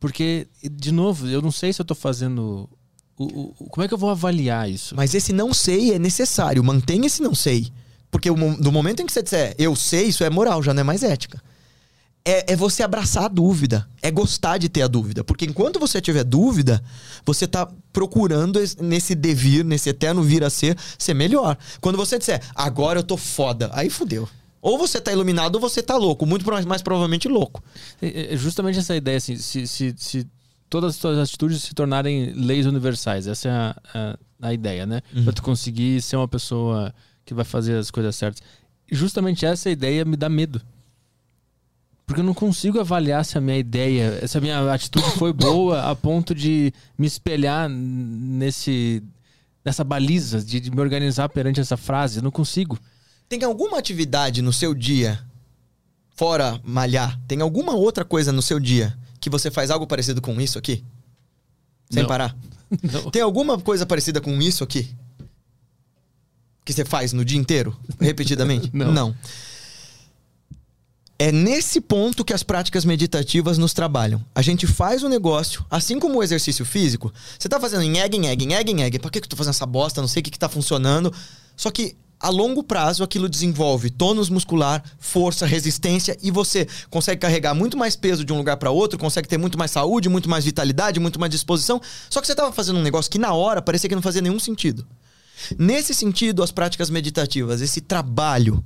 Porque, de novo, eu não sei se eu tô fazendo. O, o, como é que eu vou avaliar isso? Mas esse não sei é necessário. Mantenha esse não sei. Porque do momento em que você disser eu sei, isso é moral, já não é mais ética é, é, você abraçar a dúvida, é gostar de ter a dúvida. Porque enquanto você tiver dúvida, você tá procurando nesse devir, nesse eterno vir a ser, ser melhor. Quando você disser, agora eu tô foda, aí fudeu. Ou você tá iluminado ou você tá louco, muito mais provavelmente louco. É, é justamente essa ideia, assim, se, se, se todas as suas atitudes se tornarem leis universais, essa é a, a, a ideia, né? Uhum. Pra tu conseguir ser uma pessoa que vai fazer as coisas certas. Justamente essa ideia me dá medo. Porque eu não consigo avaliar se a minha ideia, se a minha atitude foi boa a ponto de me espelhar nesse dessa baliza de, de me organizar perante essa frase. Eu não consigo. Tem alguma atividade no seu dia, fora malhar, tem alguma outra coisa no seu dia que você faz algo parecido com isso aqui? Sem Não. parar? (laughs) Não. Tem alguma coisa parecida com isso aqui? Que você faz no dia inteiro, repetidamente? Não. É nesse ponto que as práticas meditativas nos trabalham. A gente faz o negócio, assim como o exercício físico. Você tá fazendo em egg, em egg, em egg, em egg. Pra que que eu tô fazendo essa bosta? Não sei o que que tá funcionando. Só que a longo prazo aquilo desenvolve tônus muscular, força, resistência e você consegue carregar muito mais peso de um lugar para outro, consegue ter muito mais saúde, muito mais vitalidade, muito mais disposição. Só que você tava fazendo um negócio que na hora parecia que não fazia nenhum sentido. Nesse sentido, as práticas meditativas, esse trabalho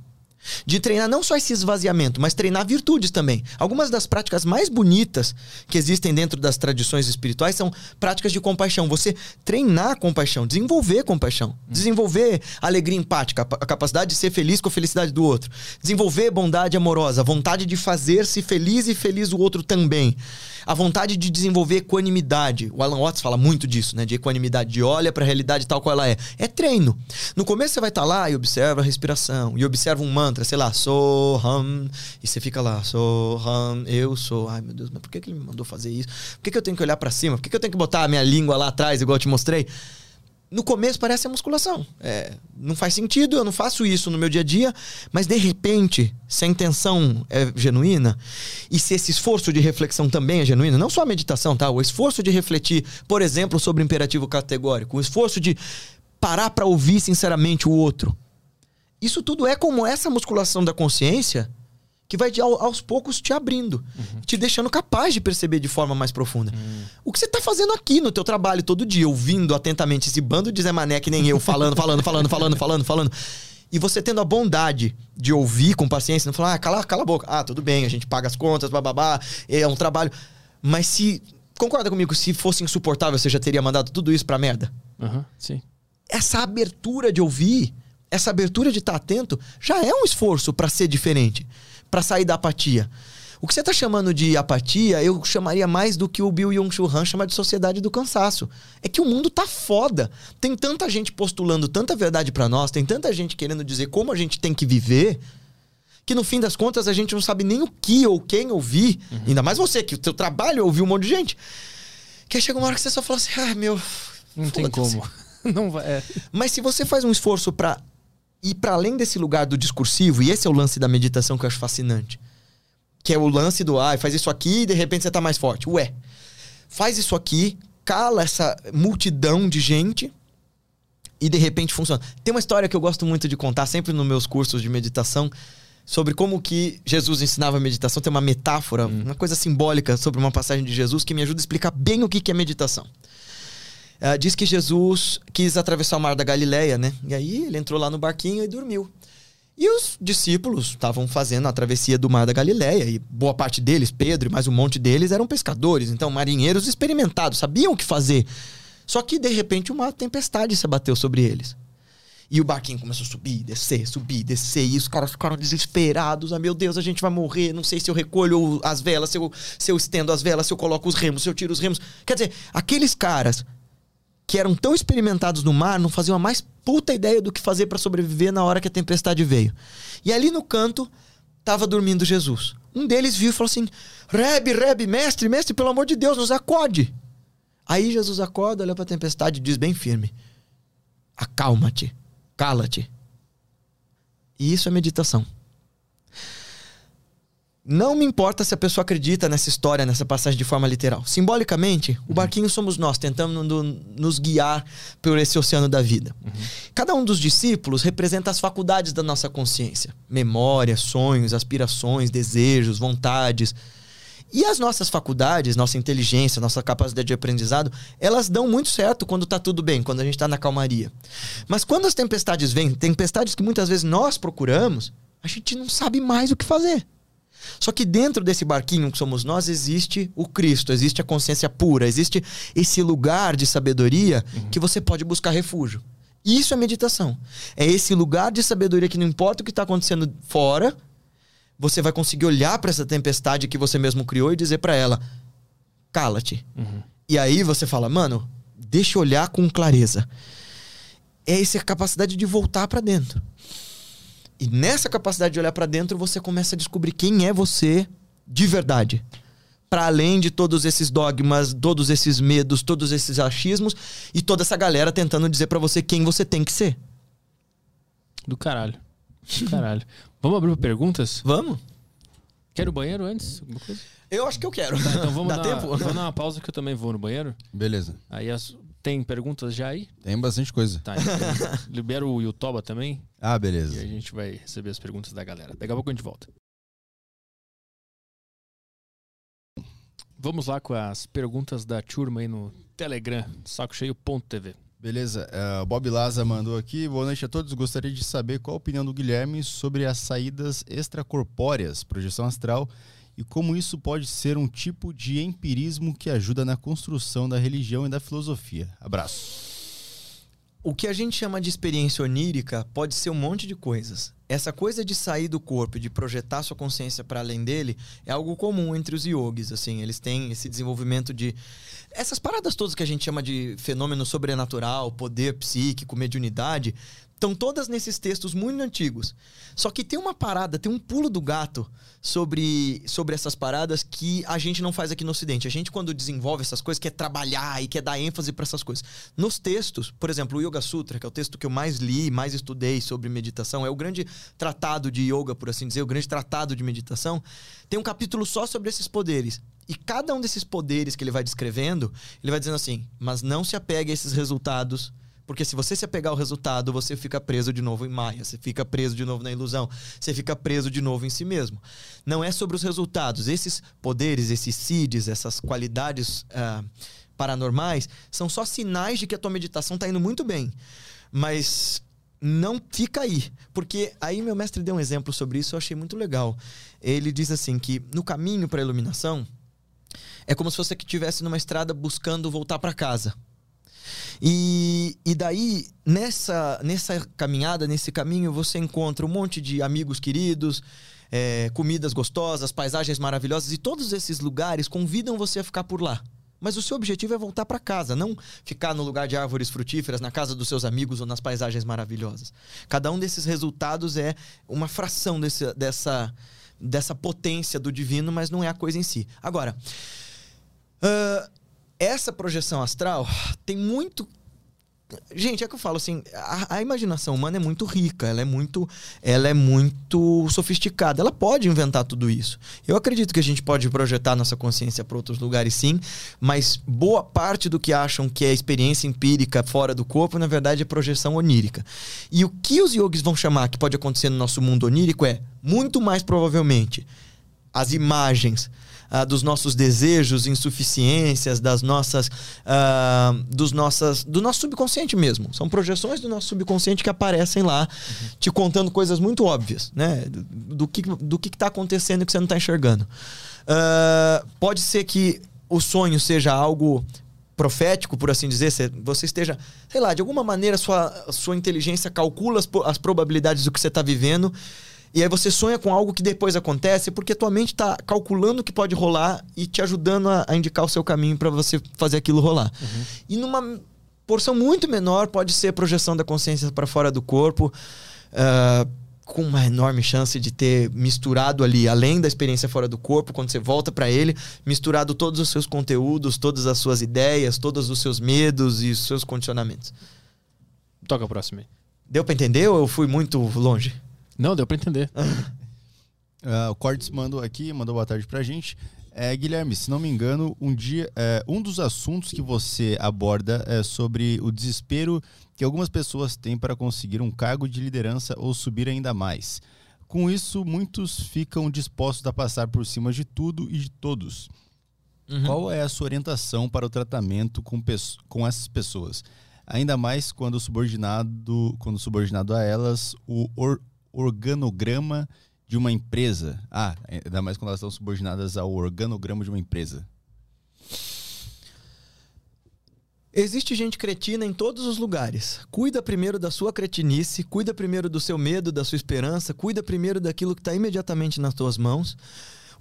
de treinar não só esse esvaziamento, mas treinar virtudes também. Algumas das práticas mais bonitas que existem dentro das tradições espirituais são práticas de compaixão. Você treinar compaixão, desenvolver compaixão, desenvolver alegria empática, a capacidade de ser feliz com a felicidade do outro, desenvolver bondade amorosa, a vontade de fazer-se feliz e feliz o outro também. A vontade de desenvolver equanimidade. O Alan Watts fala muito disso, né? De equanimidade, de olha para a realidade tal qual ela é. É treino. No começo você vai estar lá e observa a respiração. E observa um mantra, sei lá, Soham. E você fica lá, Soham, eu sou. Ai meu Deus, mas por que, que ele me mandou fazer isso? Por que, que eu tenho que olhar para cima? Por que, que eu tenho que botar a minha língua lá atrás, igual eu te mostrei? No começo parece a musculação. É, não faz sentido, eu não faço isso no meu dia a dia, mas de repente, se a intenção é genuína e se esse esforço de reflexão também é genuíno, não só a meditação, tá? O esforço de refletir, por exemplo, sobre imperativo categórico, o esforço de parar para ouvir sinceramente o outro. Isso tudo é como essa musculação da consciência que vai aos poucos te abrindo, te deixando capaz de perceber de forma mais profunda. O que você tá fazendo aqui no teu trabalho todo dia, ouvindo atentamente esse bando de Zé Mané que nem eu, falando, falando, falando, falando, falando, falando. E você tendo a bondade de ouvir com paciência, não falar, ah, cala, cala a boca. Ah, tudo bem, a gente paga as contas, bababá, é um trabalho. Mas se. Concorda comigo, se fosse insuportável, você já teria mandado tudo isso pra merda? Aham, sim. essa abertura de ouvir, essa abertura de estar atento, já é um esforço para ser diferente, para sair da apatia. O que você tá chamando de apatia, eu chamaria mais do que o Bill Young-Chul Han chama de sociedade do cansaço. É que o mundo tá foda. Tem tanta gente postulando tanta verdade para nós, tem tanta gente querendo dizer como a gente tem que viver, que no fim das contas a gente não sabe nem o que ou quem ouvir. Ainda mais você, que o teu trabalho é ouvir um monte de gente. Que aí chega uma hora que você só fala assim, ah, meu... Não tem foda-se." como. (laughs) Não vai. é. (laughs) Mas se você faz um esforço pra ir para além desse lugar do discursivo, e esse é o lance da meditação que eu acho fascinante, que é o lance do, ah, faz isso aqui e de repente você tá mais forte. Ué, faz isso aqui, cala essa multidão de gente e de repente funciona. Tem uma história que eu gosto muito de contar sempre nos meus cursos de meditação sobre como que Jesus ensinava a meditação. Tem uma metáfora, uma coisa simbólica sobre uma passagem de Jesus que me ajuda a explicar bem o que que é meditação. Ah, diz que Jesus quis atravessar o mar da Galileia, né? E aí ele entrou lá no barquinho e dormiu. E os discípulos estavam fazendo a travessia do mar da Galileia, e boa parte deles, Pedro e mais um monte deles, eram pescadores, então marinheiros experimentados, sabiam o que fazer. Só que de repente uma tempestade se abateu sobre eles. E o barquinho começou a subir, descer, subir, descer. E os caras ficaram desesperados. Ah, meu Deus, a gente vai morrer. Não sei se eu recolho as velas, se eu, se eu estendo as velas, se eu coloco os remos, se eu tiro os remos. Quer dizer, aqueles caras que eram tão experimentados no mar não faziam a mais puta ideia do que fazer para sobreviver na hora que a tempestade veio. E ali no canto tava dormindo Jesus. Um deles viu e falou assim: Rebe, Rebe, mestre, mestre, pelo amor de Deus, nos acorde. Aí Jesus acorda, olha para a tempestade e diz bem firme: Acalma-te, cala-te. E isso é meditação. Não me importa se a pessoa acredita nessa história, nessa passagem de forma literal. Simbolicamente, o barquinho somos nós, tentando no- nos guiar por esse oceano da vida. Cada um dos discípulos representa as faculdades da nossa consciência: memória, sonhos, aspirações, desejos, vontades. E as nossas faculdades, nossa inteligência, nossa capacidade de aprendizado, elas dão muito certo quando tá tudo bem, quando a gente tá na calmaria. Mas quando as tempestades vêm, tempestades que muitas vezes nós procuramos, a gente não sabe mais o que fazer. Só que dentro desse barquinho que somos nós existe o Cristo, existe a consciência pura, existe esse lugar de sabedoria que você pode buscar refúgio. Isso é meditação. É esse lugar de sabedoria que não importa o que está acontecendo fora, você vai conseguir olhar para essa tempestade que você mesmo criou e dizer para ela: cala-te. E aí você fala, mano, deixa eu olhar com clareza. é essa capacidade de voltar para dentro. E nessa capacidade de olhar para dentro, você começa a descobrir quem é você de verdade. Para além de todos esses dogmas, todos esses medos, todos esses achismos e toda essa galera tentando dizer para você quem você tem que ser. Do caralho. Do caralho. Vamos abrir pra perguntas? Vamos? Quer ir no banheiro antes? Alguma coisa? Eu acho que eu quero. Tá, então vamos (laughs) Dá dar, tempo? vamos dar uma pausa que eu também vou no banheiro. Beleza. Aí as- tem perguntas já aí? Tem bastante coisa. Tá, então (laughs) libera o Yutoba também. Ah, E beleza. a gente vai receber as perguntas da galera. Daqui a pouco a gente volta. Vamos lá com as perguntas da turma aí no Telegram, sacocheio.tv. Beleza. o Bob Laza mandou aqui. Boa noite a todos. Gostaria de saber qual a opinião do Guilherme sobre as saídas extracorpóreas, projeção astral, e como isso pode ser um tipo de empirismo que ajuda na construção da religião e da filosofia. Abraço. O que a gente chama de experiência onírica pode ser um monte de coisas. Essa coisa de sair do corpo de projetar sua consciência para além dele é algo comum entre os yogis, assim, eles têm esse desenvolvimento de essas paradas todas que a gente chama de fenômeno sobrenatural, poder psíquico, mediunidade, estão todas nesses textos muito antigos. Só que tem uma parada, tem um pulo do gato sobre, sobre essas paradas que a gente não faz aqui no Ocidente. A gente, quando desenvolve essas coisas, quer trabalhar e quer dar ênfase para essas coisas. Nos textos, por exemplo, o Yoga Sutra, que é o texto que eu mais li, mais estudei sobre meditação, é o grande tratado de yoga, por assim dizer, o grande tratado de meditação, tem um capítulo só sobre esses poderes. E cada um desses poderes que ele vai descrevendo, ele vai dizendo assim: mas não se apegue a esses resultados. Porque se você se apegar ao resultado, você fica preso de novo em Maia, você fica preso de novo na ilusão, você fica preso de novo em si mesmo. Não é sobre os resultados. Esses poderes, esses seeds, essas qualidades ah, paranormais, são só sinais de que a tua meditação está indo muito bem. Mas não fica aí. Porque aí meu mestre deu um exemplo sobre isso, eu achei muito legal. Ele diz assim que no caminho para a iluminação, é como se você que estivesse numa estrada buscando voltar para casa. E, e daí, nessa, nessa caminhada, nesse caminho, você encontra um monte de amigos queridos, é, comidas gostosas, paisagens maravilhosas, e todos esses lugares convidam você a ficar por lá. Mas o seu objetivo é voltar para casa, não ficar no lugar de árvores frutíferas, na casa dos seus amigos ou nas paisagens maravilhosas. Cada um desses resultados é uma fração desse, dessa, dessa potência do divino, mas não é a coisa em si. Agora, ah, essa projeção astral tem muito. Gente, é que eu falo assim, a, a imaginação humana é muito rica, ela é muito, ela é muito sofisticada, ela pode inventar tudo isso. Eu acredito que a gente pode projetar nossa consciência para outros lugares sim, mas boa parte do que acham que é experiência empírica fora do corpo, na verdade é projeção onírica. E o que os yogis vão chamar que pode acontecer no nosso mundo onírico é, muito mais provavelmente, as imagens ah, dos nossos desejos, insuficiências, das nossas, ah, dos nossas, do nosso subconsciente mesmo. São projeções do nosso subconsciente que aparecem lá, te contando coisas muito óbvias, né? Do, que do que está acontecendo que você não está enxergando. Ah, pode ser que o sonho seja algo profético, por assim dizer, você- esteja, sei lá, de alguma maneira sua, sua inteligência calcula as, as probabilidades do que você está vivendo e aí você sonha com algo que depois acontece porque tua mente está calculando o que pode rolar e te ajudando a, a indicar o seu caminho para você fazer aquilo rolar. E numa porção muito menor pode ser projeção da consciência para fora do corpo, ah, com uma enorme chance de ter misturado ali, além da experiência fora do corpo, quando você volta para ele, misturado todos os seus conteúdos, todas as suas ideias, todos os seus medos e os seus condicionamentos. Toca a próxima aí. Deu para entender ou eu fui muito longe? Não, deu pra entender. (laughs) Ah, o Cortes mandou aqui, mandou boa tarde pra gente. É, Guilherme, se não me engano, um dia, é, um dos assuntos que você aborda é sobre o desespero que algumas pessoas têm para conseguir um cargo de liderança ou subir ainda mais. Com isso, muitos ficam dispostos a passar por cima de tudo e de todos. Qual é a sua orientação para o tratamento com, com essas pessoas? Ainda mais quando subordinado, quando subordinado a elas o or- organograma de uma empresa. Ah, ainda mais quando elas estão subordinadas ao organograma de uma empresa. Existe gente cretina em todos os lugares. Cuida primeiro da sua cretinice, cuida primeiro do seu medo, da sua esperança, cuida primeiro daquilo que está imediatamente nas tuas mãos.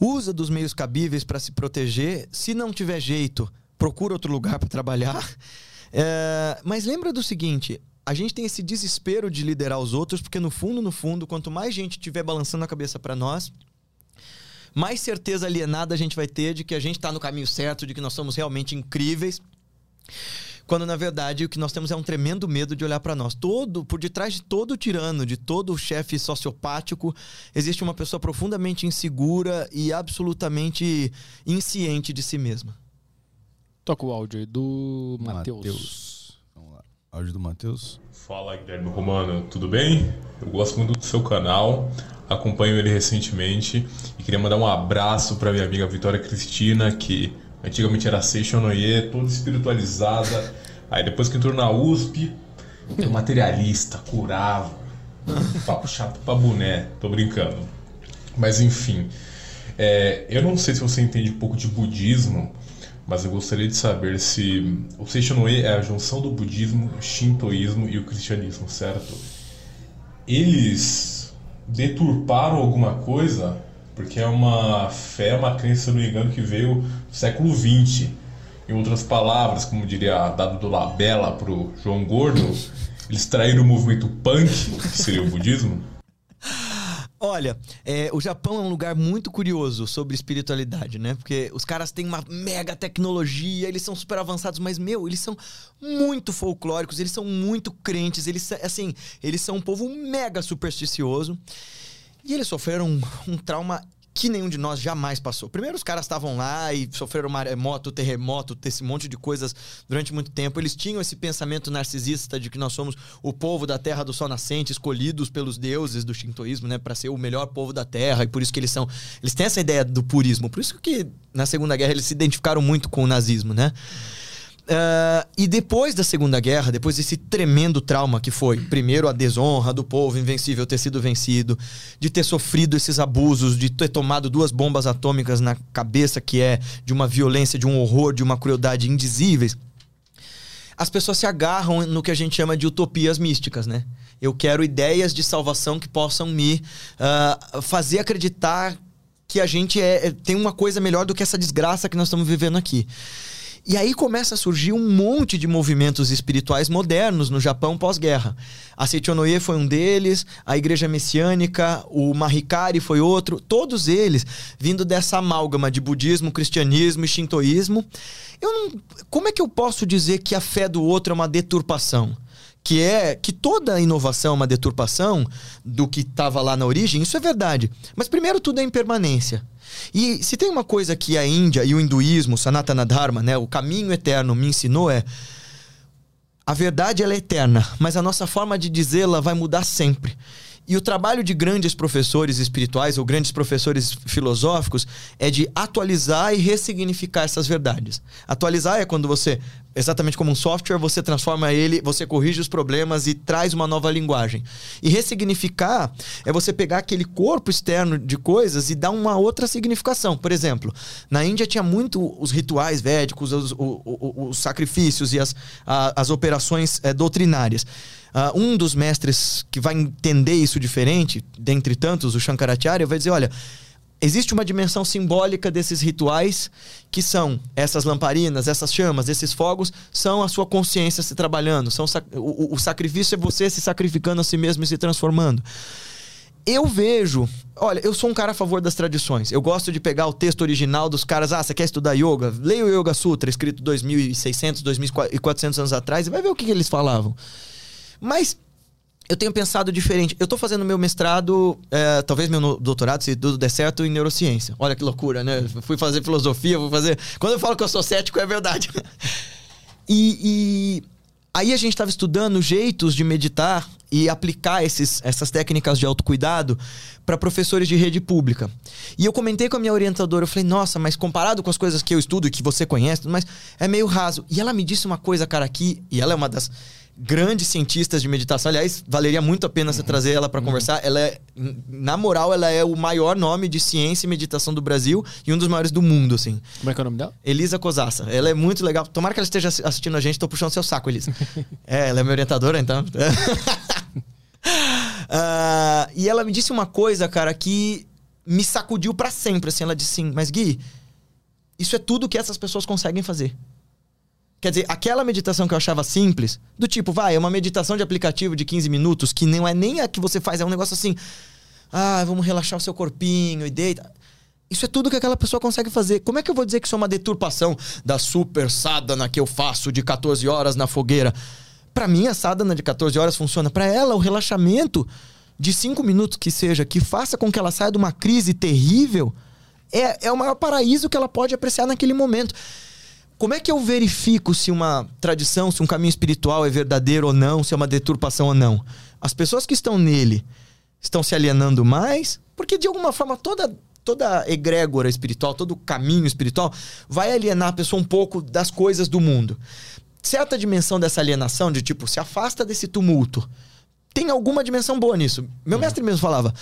Usa dos meios cabíveis para se proteger. Se não tiver jeito, procura outro lugar para trabalhar. (laughs) É, mas lembra do seguinte: a gente tem esse desespero de liderar os outros, porque no fundo, no fundo, quanto mais gente tiver balançando a cabeça para nós, mais certeza alienada a gente vai ter de que a gente está no caminho certo, de que nós somos realmente incríveis. Quando na verdade o que nós temos é um tremendo medo de olhar para nós. Todo, por detrás de todo tirano, de todo chefe sociopático, existe uma pessoa profundamente insegura e absolutamente insciente de si mesma. Toca o áudio aí do Matheus. Áudio do Matheus. Fala Guilherme Romano, tudo bem? Eu gosto muito do seu canal, acompanho ele recentemente e queria mandar um abraço para minha amiga Vitória Cristina, que antigamente era Seixonoye, toda espiritualizada. Aí depois que entrou na USP, é materialista, curava. Papo chato pra boné, tô brincando. Mas enfim, é, eu não sei se você entende um pouco de budismo, mas eu gostaria de saber se o Seishonoe é a junção do budismo, shintoísmo e o cristianismo, certo? Eles deturparam alguma coisa, porque é uma fé, uma crença, se não me engano, que veio do século XX. Em outras palavras, como diria dado do Labella pro João Gordo, eles traíram o movimento punk, que seria o budismo. Olha, é, o Japão é um lugar muito curioso sobre espiritualidade, né? Porque os caras têm uma mega tecnologia, eles são super avançados, mas, meu, eles são muito folclóricos, eles são muito crentes, eles, assim, eles são um povo mega supersticioso. E eles sofreram um, um trauma que nenhum de nós jamais passou. Primeiro, os caras estavam lá e sofreram maremoto, terremoto, esse monte de coisas durante muito tempo. Eles tinham esse pensamento narcisista de que nós somos o povo da terra do sol nascente, escolhidos pelos deuses do shintoísmo, né, para ser o melhor povo da terra, e por isso que eles são. Eles têm essa ideia do purismo. Por isso que na Segunda Guerra eles se identificaram muito com o nazismo, né? Uh, e depois da Segunda Guerra, depois desse tremendo trauma que foi, primeiro a desonra do povo invencível ter sido vencido, de ter sofrido esses abusos, de ter tomado duas bombas atômicas na cabeça, que é de uma violência, de um horror, de uma crueldade indizíveis, as pessoas se agarram no que a gente chama de utopias místicas, né? Eu quero ideias de salvação que possam me uh, fazer acreditar que a gente é, tem uma coisa melhor do que essa desgraça que nós estamos vivendo aqui. E aí começa a surgir um monte de movimentos espirituais modernos no Japão pós-guerra. A Seichonoye foi um deles, a Igreja Messiânica, o Mahikari foi outro, todos eles vindo dessa amálgama de budismo, cristianismo e shintoísmo. Eu não, como é que eu posso dizer que a fé do outro é uma deturpação? que é que toda inovação é uma deturpação do que estava lá na origem, isso é verdade. Mas primeiro tudo é impermanência. E se tem uma coisa que a Índia e o hinduísmo, Sanatana Dharma, né, o caminho eterno me ensinou é a verdade ela é eterna, mas a nossa forma de dizê-la vai mudar sempre. E o trabalho de grandes professores espirituais ou grandes professores filosóficos é de atualizar e ressignificar essas verdades. Atualizar é quando você, exatamente como um software, você transforma ele, você corrige os problemas e traz uma nova linguagem. E ressignificar é você pegar aquele corpo externo de coisas e dar uma outra significação. Por exemplo, na Índia tinha muito os rituais védicos, os, os, os, os sacrifícios e as, as operações é, doutrinárias. Uh, um dos mestres que vai entender isso diferente, dentre tantos, o Shankaracharya, vai dizer: olha, existe uma dimensão simbólica desses rituais que são essas lamparinas, essas chamas, esses fogos, são a sua consciência se trabalhando, são o, o sacrifício é você se sacrificando a si mesmo e se transformando. Eu vejo, olha, eu sou um cara a favor das tradições. Eu gosto de pegar o texto original dos caras. Ah, você quer estudar yoga? Leia o Yoga Sutra, escrito 2.600, 2.400 anos atrás, e vai ver o que, que eles falavam. Mas eu tenho pensado diferente. Eu tô fazendo meu mestrado, é, talvez meu doutorado, se tudo der certo, em neurociência. Olha que loucura, né? Fui fazer filosofia, fui fazer. Quando eu falo que eu sou cético, é verdade. (laughs) e, e, aí a gente estava estudando jeitos de meditar e aplicar esses, essas técnicas de autocuidado para professores de rede pública. E eu comentei com a minha orientadora, eu falei, nossa, mas comparado com as coisas que eu estudo e que você conhece, mas é meio raso. E ela me disse uma coisa, cara, aqui, e ela é uma das grandes cientistas de meditação. Aliás, valeria muito a pena você uhum. trazer ela para uhum. conversar. Ela é, na moral, ela é o maior nome de ciência e meditação do Brasil e um dos maiores do mundo, assim. Como é que é o nome dela? Elisa Cosassa. Ela é muito legal. Tomara que ela esteja assistindo a gente, tô puxando seu saco, Elisa. (laughs) é, ela é minha orientadora, então. uh, (laughs) e ela me disse uma coisa, cara, que me sacudiu para sempre, assim. Ela disse assim, mas Gui, isso é tudo que essas pessoas conseguem fazer. Quer dizer, aquela meditação que eu achava simples, do tipo, vai, é uma meditação de aplicativo de 15 minutos, que não é nem a que você faz, é um negócio assim. Ah, vamos relaxar o seu corpinho e deita. Isso é tudo que aquela pessoa consegue fazer. Como é que eu vou dizer que isso é uma deturpação da super sadhana que eu faço de 14 horas na fogueira? Para mim, a sadhana de 14 horas funciona. Para ela, o relaxamento de 5 minutos que seja, que faça com que ela saia de uma crise terrível, é, é o maior paraíso que ela pode apreciar naquele momento. Como é que eu verifico se uma tradição, se um caminho espiritual é verdadeiro ou não, se é uma deturpação ou não? As pessoas que estão nele estão se alienando mais, porque de alguma forma toda toda egrégora espiritual, todo caminho espiritual vai alienar a pessoa um pouco das coisas do mundo. Certa dimensão dessa alienação, de tipo, se afasta desse tumulto. Tem alguma dimensão boa nisso. Meu uhum. mestre mesmo falava: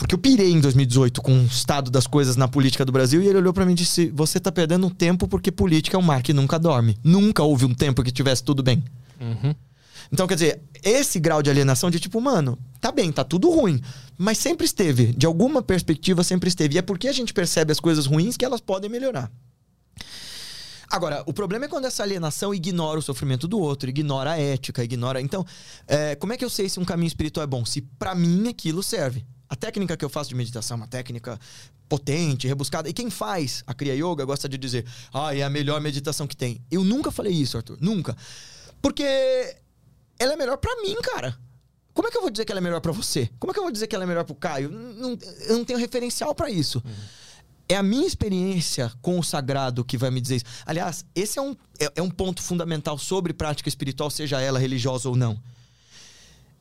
porque eu pirei em 2018 com o estado das coisas na política do Brasil e ele olhou para mim e disse: Você tá perdendo tempo porque política é um mar que nunca dorme. Nunca houve um tempo que tivesse tudo bem. Uhum. Então, quer dizer, esse grau de alienação de tipo, mano, tá bem, tá tudo ruim. Mas sempre esteve. De alguma perspectiva, sempre esteve. E é porque a gente percebe as coisas ruins que elas podem melhorar. Agora, o problema é quando essa alienação ignora o sofrimento do outro, ignora a ética, ignora. Então, é, como é que eu sei se um caminho espiritual é bom? Se para mim aquilo serve. A técnica que eu faço de meditação é uma técnica potente, rebuscada. E quem faz a Kriya Yoga gosta de dizer, ah, é a melhor meditação que tem. Eu nunca falei isso, Arthur. Nunca. Porque ela é melhor para mim, cara. Como é que eu vou dizer que ela é melhor para você? Como é que eu vou dizer que ela é melhor pro Caio? Não, eu não tenho referencial para isso. Uhum. É a minha experiência com o sagrado que vai me dizer isso. Aliás, esse é um, é, é um ponto fundamental sobre prática espiritual, seja ela religiosa ou não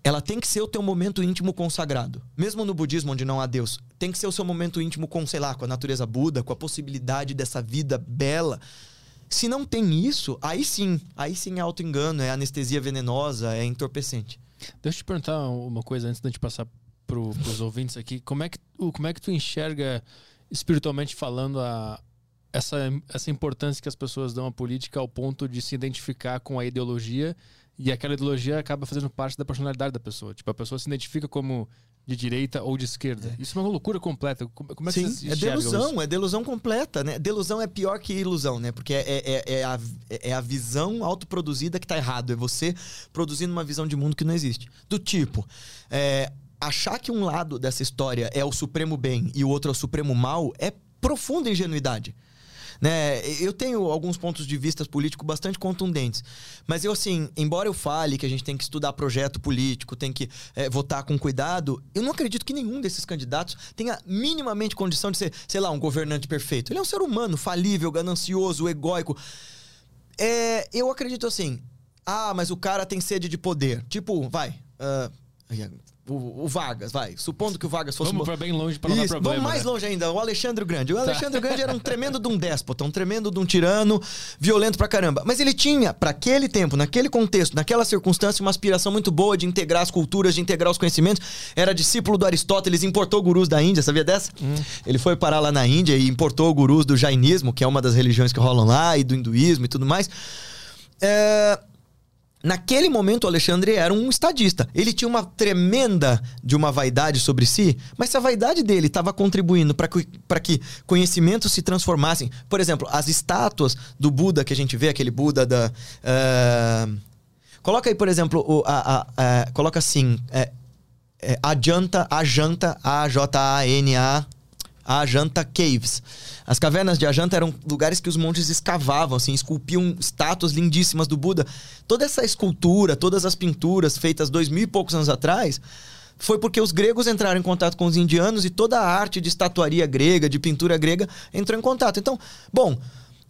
ela tem que ser o teu momento íntimo consagrado. Mesmo no budismo, onde não há Deus, tem que ser o seu momento íntimo com, sei lá, com a natureza Buda, com a possibilidade dessa vida bela. Se não tem isso, aí sim, aí sim é auto-engano, é anestesia venenosa, é entorpecente. Deixa eu te perguntar uma coisa antes da gente passar para os ouvintes aqui. Como é, que, como é que tu enxerga, espiritualmente falando, a, essa, essa importância que as pessoas dão à política ao ponto de se identificar com a ideologia e aquela ideologia acaba fazendo parte da personalidade da pessoa. Tipo, a pessoa se identifica como de direita ou de esquerda. É. Isso é uma loucura completa. Como é Sim, que você é delusão, isso? é delusão completa, né? Delusão é pior que ilusão, né? Porque é, é, é, a, é a visão autoproduzida que tá errado. É você produzindo uma visão de mundo que não existe. Do tipo, é, achar que um lado dessa história é o supremo bem e o outro é o supremo mal é profunda ingenuidade. Né? Eu tenho alguns pontos de vista políticos bastante contundentes. Mas eu, assim, embora eu fale que a gente tem que estudar projeto político, tem que é, votar com cuidado, eu não acredito que nenhum desses candidatos tenha minimamente condição de ser, sei lá, um governante perfeito. Ele é um ser humano, falível, ganancioso, egóico. É, eu acredito assim. Ah, mas o cara tem sede de poder. Tipo, vai. Uh, o, o, Vargas, vai. Supondo que o Vargas fosse. Vamos para bem longe para não Isso, dar problema. Vamos mais né? longe ainda. O Alexandre Grande. O tá. Alexandre Grande era um tremendo de um déspota, um tremendo de um tirano, violento pra caramba. Mas ele tinha, para aquele tempo, naquele contexto, naquela circunstância, uma aspiração muito boa de integrar as culturas, de integrar os conhecimentos. Era discípulo do Aristóteles, importou gurus da Índia, sabia dessa? Hum. Ele foi parar lá na Índia e importou gurus do jainismo, que é uma das religiões que rolam lá, e do hinduísmo e tudo mais. É, Naquele momento, o Alexandre era um estadista. Ele tinha uma tremenda de uma vaidade sobre si, mas se a vaidade dele estava contribuindo para que, que conhecimentos se transformassem. Por exemplo, as estátuas do Buda que a gente vê, aquele Buda da. Uh... Coloca aí, por exemplo, o, a, a, a coloca assim: é, é, Ajanta, Ajanta, A-J-A-N-A, Ajanta Caves. As cavernas de Ajanta eram lugares que os monges escavavam, assim, esculpiam estátuas lindíssimas do Buda. Toda essa escultura, todas as pinturas feitas dois mil e poucos anos atrás, foi porque os gregos entraram em contato com os indianos e toda a arte de estatuaria grega, de pintura grega, entrou em contato. Então, bom,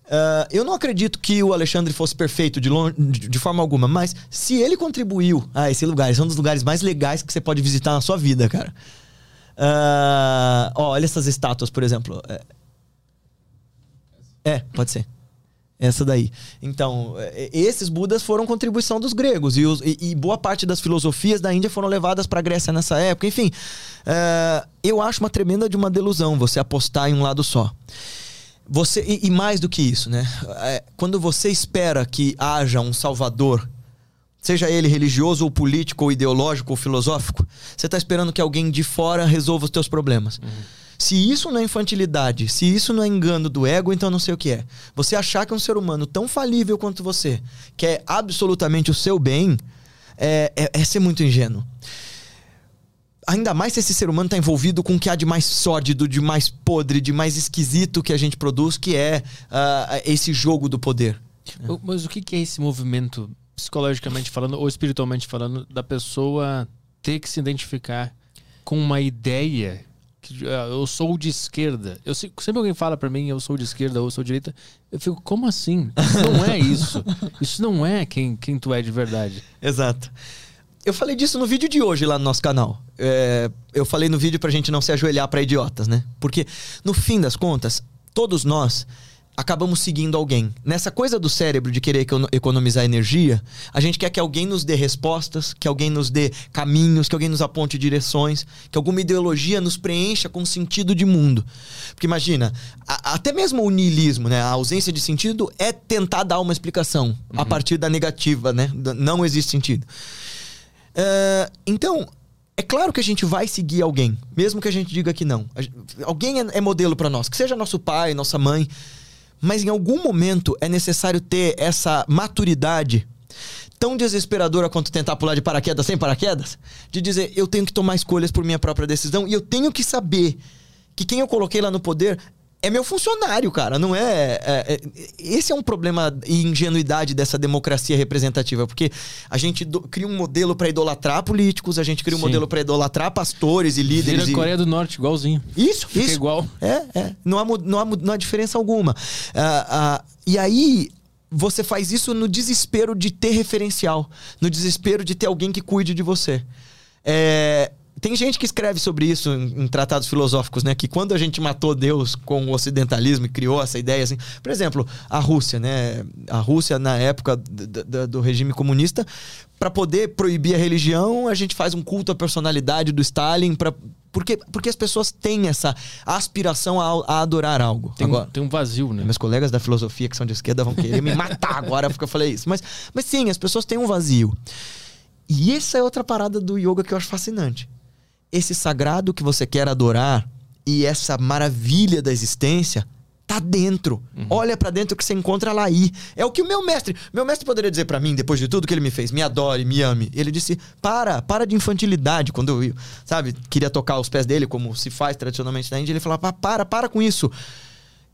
Uh, eu não acredito que o Alexandre fosse perfeito de, longe, de, forma alguma, mas se ele contribuiu a esse lugar, esse é um dos lugares mais legais que você pode visitar na sua vida, cara. Uh, ó, olha essas estátuas, por exemplo. É, é, pode ser. Essa daí. Então, é, esses Budas foram contribuição dos gregos. E, os, e, e boa parte das filosofias da Índia foram levadas para a Grécia nessa época. Enfim, é, eu acho uma tremenda de uma delusão você apostar em um lado só. Você, e, e mais do que isso, né? É, quando você espera que haja um salvador, seja ele religioso ou político ou ideológico ou filosófico, você está esperando que alguém de fora resolva os teus problemas. Uhum. Se isso não é infantilidade, se isso não é engano do ego, então não sei o que é. Você achar que um ser humano tão falível quanto você quer absolutamente o seu bem é, é, é ser muito ingênuo. Ainda mais se esse ser humano está envolvido com o que há de mais sórdido, de mais podre, de mais esquisito que a gente produz, que é uh, esse jogo do poder. Mas o que é esse movimento, psicologicamente falando ou espiritualmente falando, da pessoa ter que se identificar com uma ideia que uh, eu sou de esquerda. Eu sempre alguém fala para mim eu sou de esquerda ou eu sou de direita, eu fico como assim? Isso não é isso. (laughs) Isso não é quem quem tu é de verdade. Exato. Eu falei disso no vídeo de hoje lá no nosso canal. É, eu falei no vídeo pra gente não se ajoelhar para idiotas, né? Porque, no fim das contas, todos nós acabamos seguindo alguém. Nessa coisa do cérebro de querer economizar energia, a gente quer que alguém nos dê respostas, que alguém nos dê caminhos, que alguém nos aponte direções, que alguma ideologia nos preencha com sentido de mundo. Porque imagina, a, até mesmo o niilismo, né, a ausência de sentido é tentar dar uma explicação uhum. a partir da negativa, né? Não existe sentido. Uh, então, é claro que a gente vai seguir alguém, mesmo que a gente diga que não. Alguém é, é modelo para nós, que seja nosso pai, nossa mãe. Mas em algum momento é necessário ter essa maturidade tão desesperadora quanto tentar pular de paraquedas sem paraquedas, de dizer eu tenho que tomar escolhas por minha própria decisão e eu tenho que saber que quem eu coloquei lá no poder é meu funcionário, cara. Não é, é, é, Esse é um problema e ingenuidade dessa democracia representativa, porque a gente do, cria um modelo para idolatrar políticos, a gente cria um Sim. modelo para idolatrar pastores e líderes. Vira e... Coreia do Norte, igualzinho. Isso, Fica isso. igual. É, é. Não há, não há, não há diferença alguma. Uh, uh, e aí. Você faz isso no desespero de ter referencial, no desespero de ter alguém que cuide de você. É, tem gente que escreve sobre isso em, em, tratados filosóficos, né? Que quando a gente matou Deus com o ocidentalismo e criou essa ideia, assim. Por exemplo, a Rússia, né? A Rússia, na época do regime comunista, para poder proibir a religião, a gente faz um culto à personalidade do Stalin para porque, porque as pessoas têm essa aspiração a, a adorar algo. Tem, agora, tem um vazio, né? Meus colegas da filosofia que são de esquerda vão querer me matar (laughs) agora porque eu falei isso. Mas, mas sim, as pessoas têm um vazio. E essa é outra parada do yoga que eu acho fascinante esse sagrado que você quer adorar e essa maravilha da existência tá dentro. Uhum. Olha para dentro que você encontra lá aí. É o que o meu mestre, meu mestre poderia dizer para mim depois de tudo que ele me fez, me adore, me ame. Ele disse: "Para, para de infantilidade". Quando eu, sabe, queria tocar os pés dele como se faz tradicionalmente na Índia, ele falava: "Para, para com isso".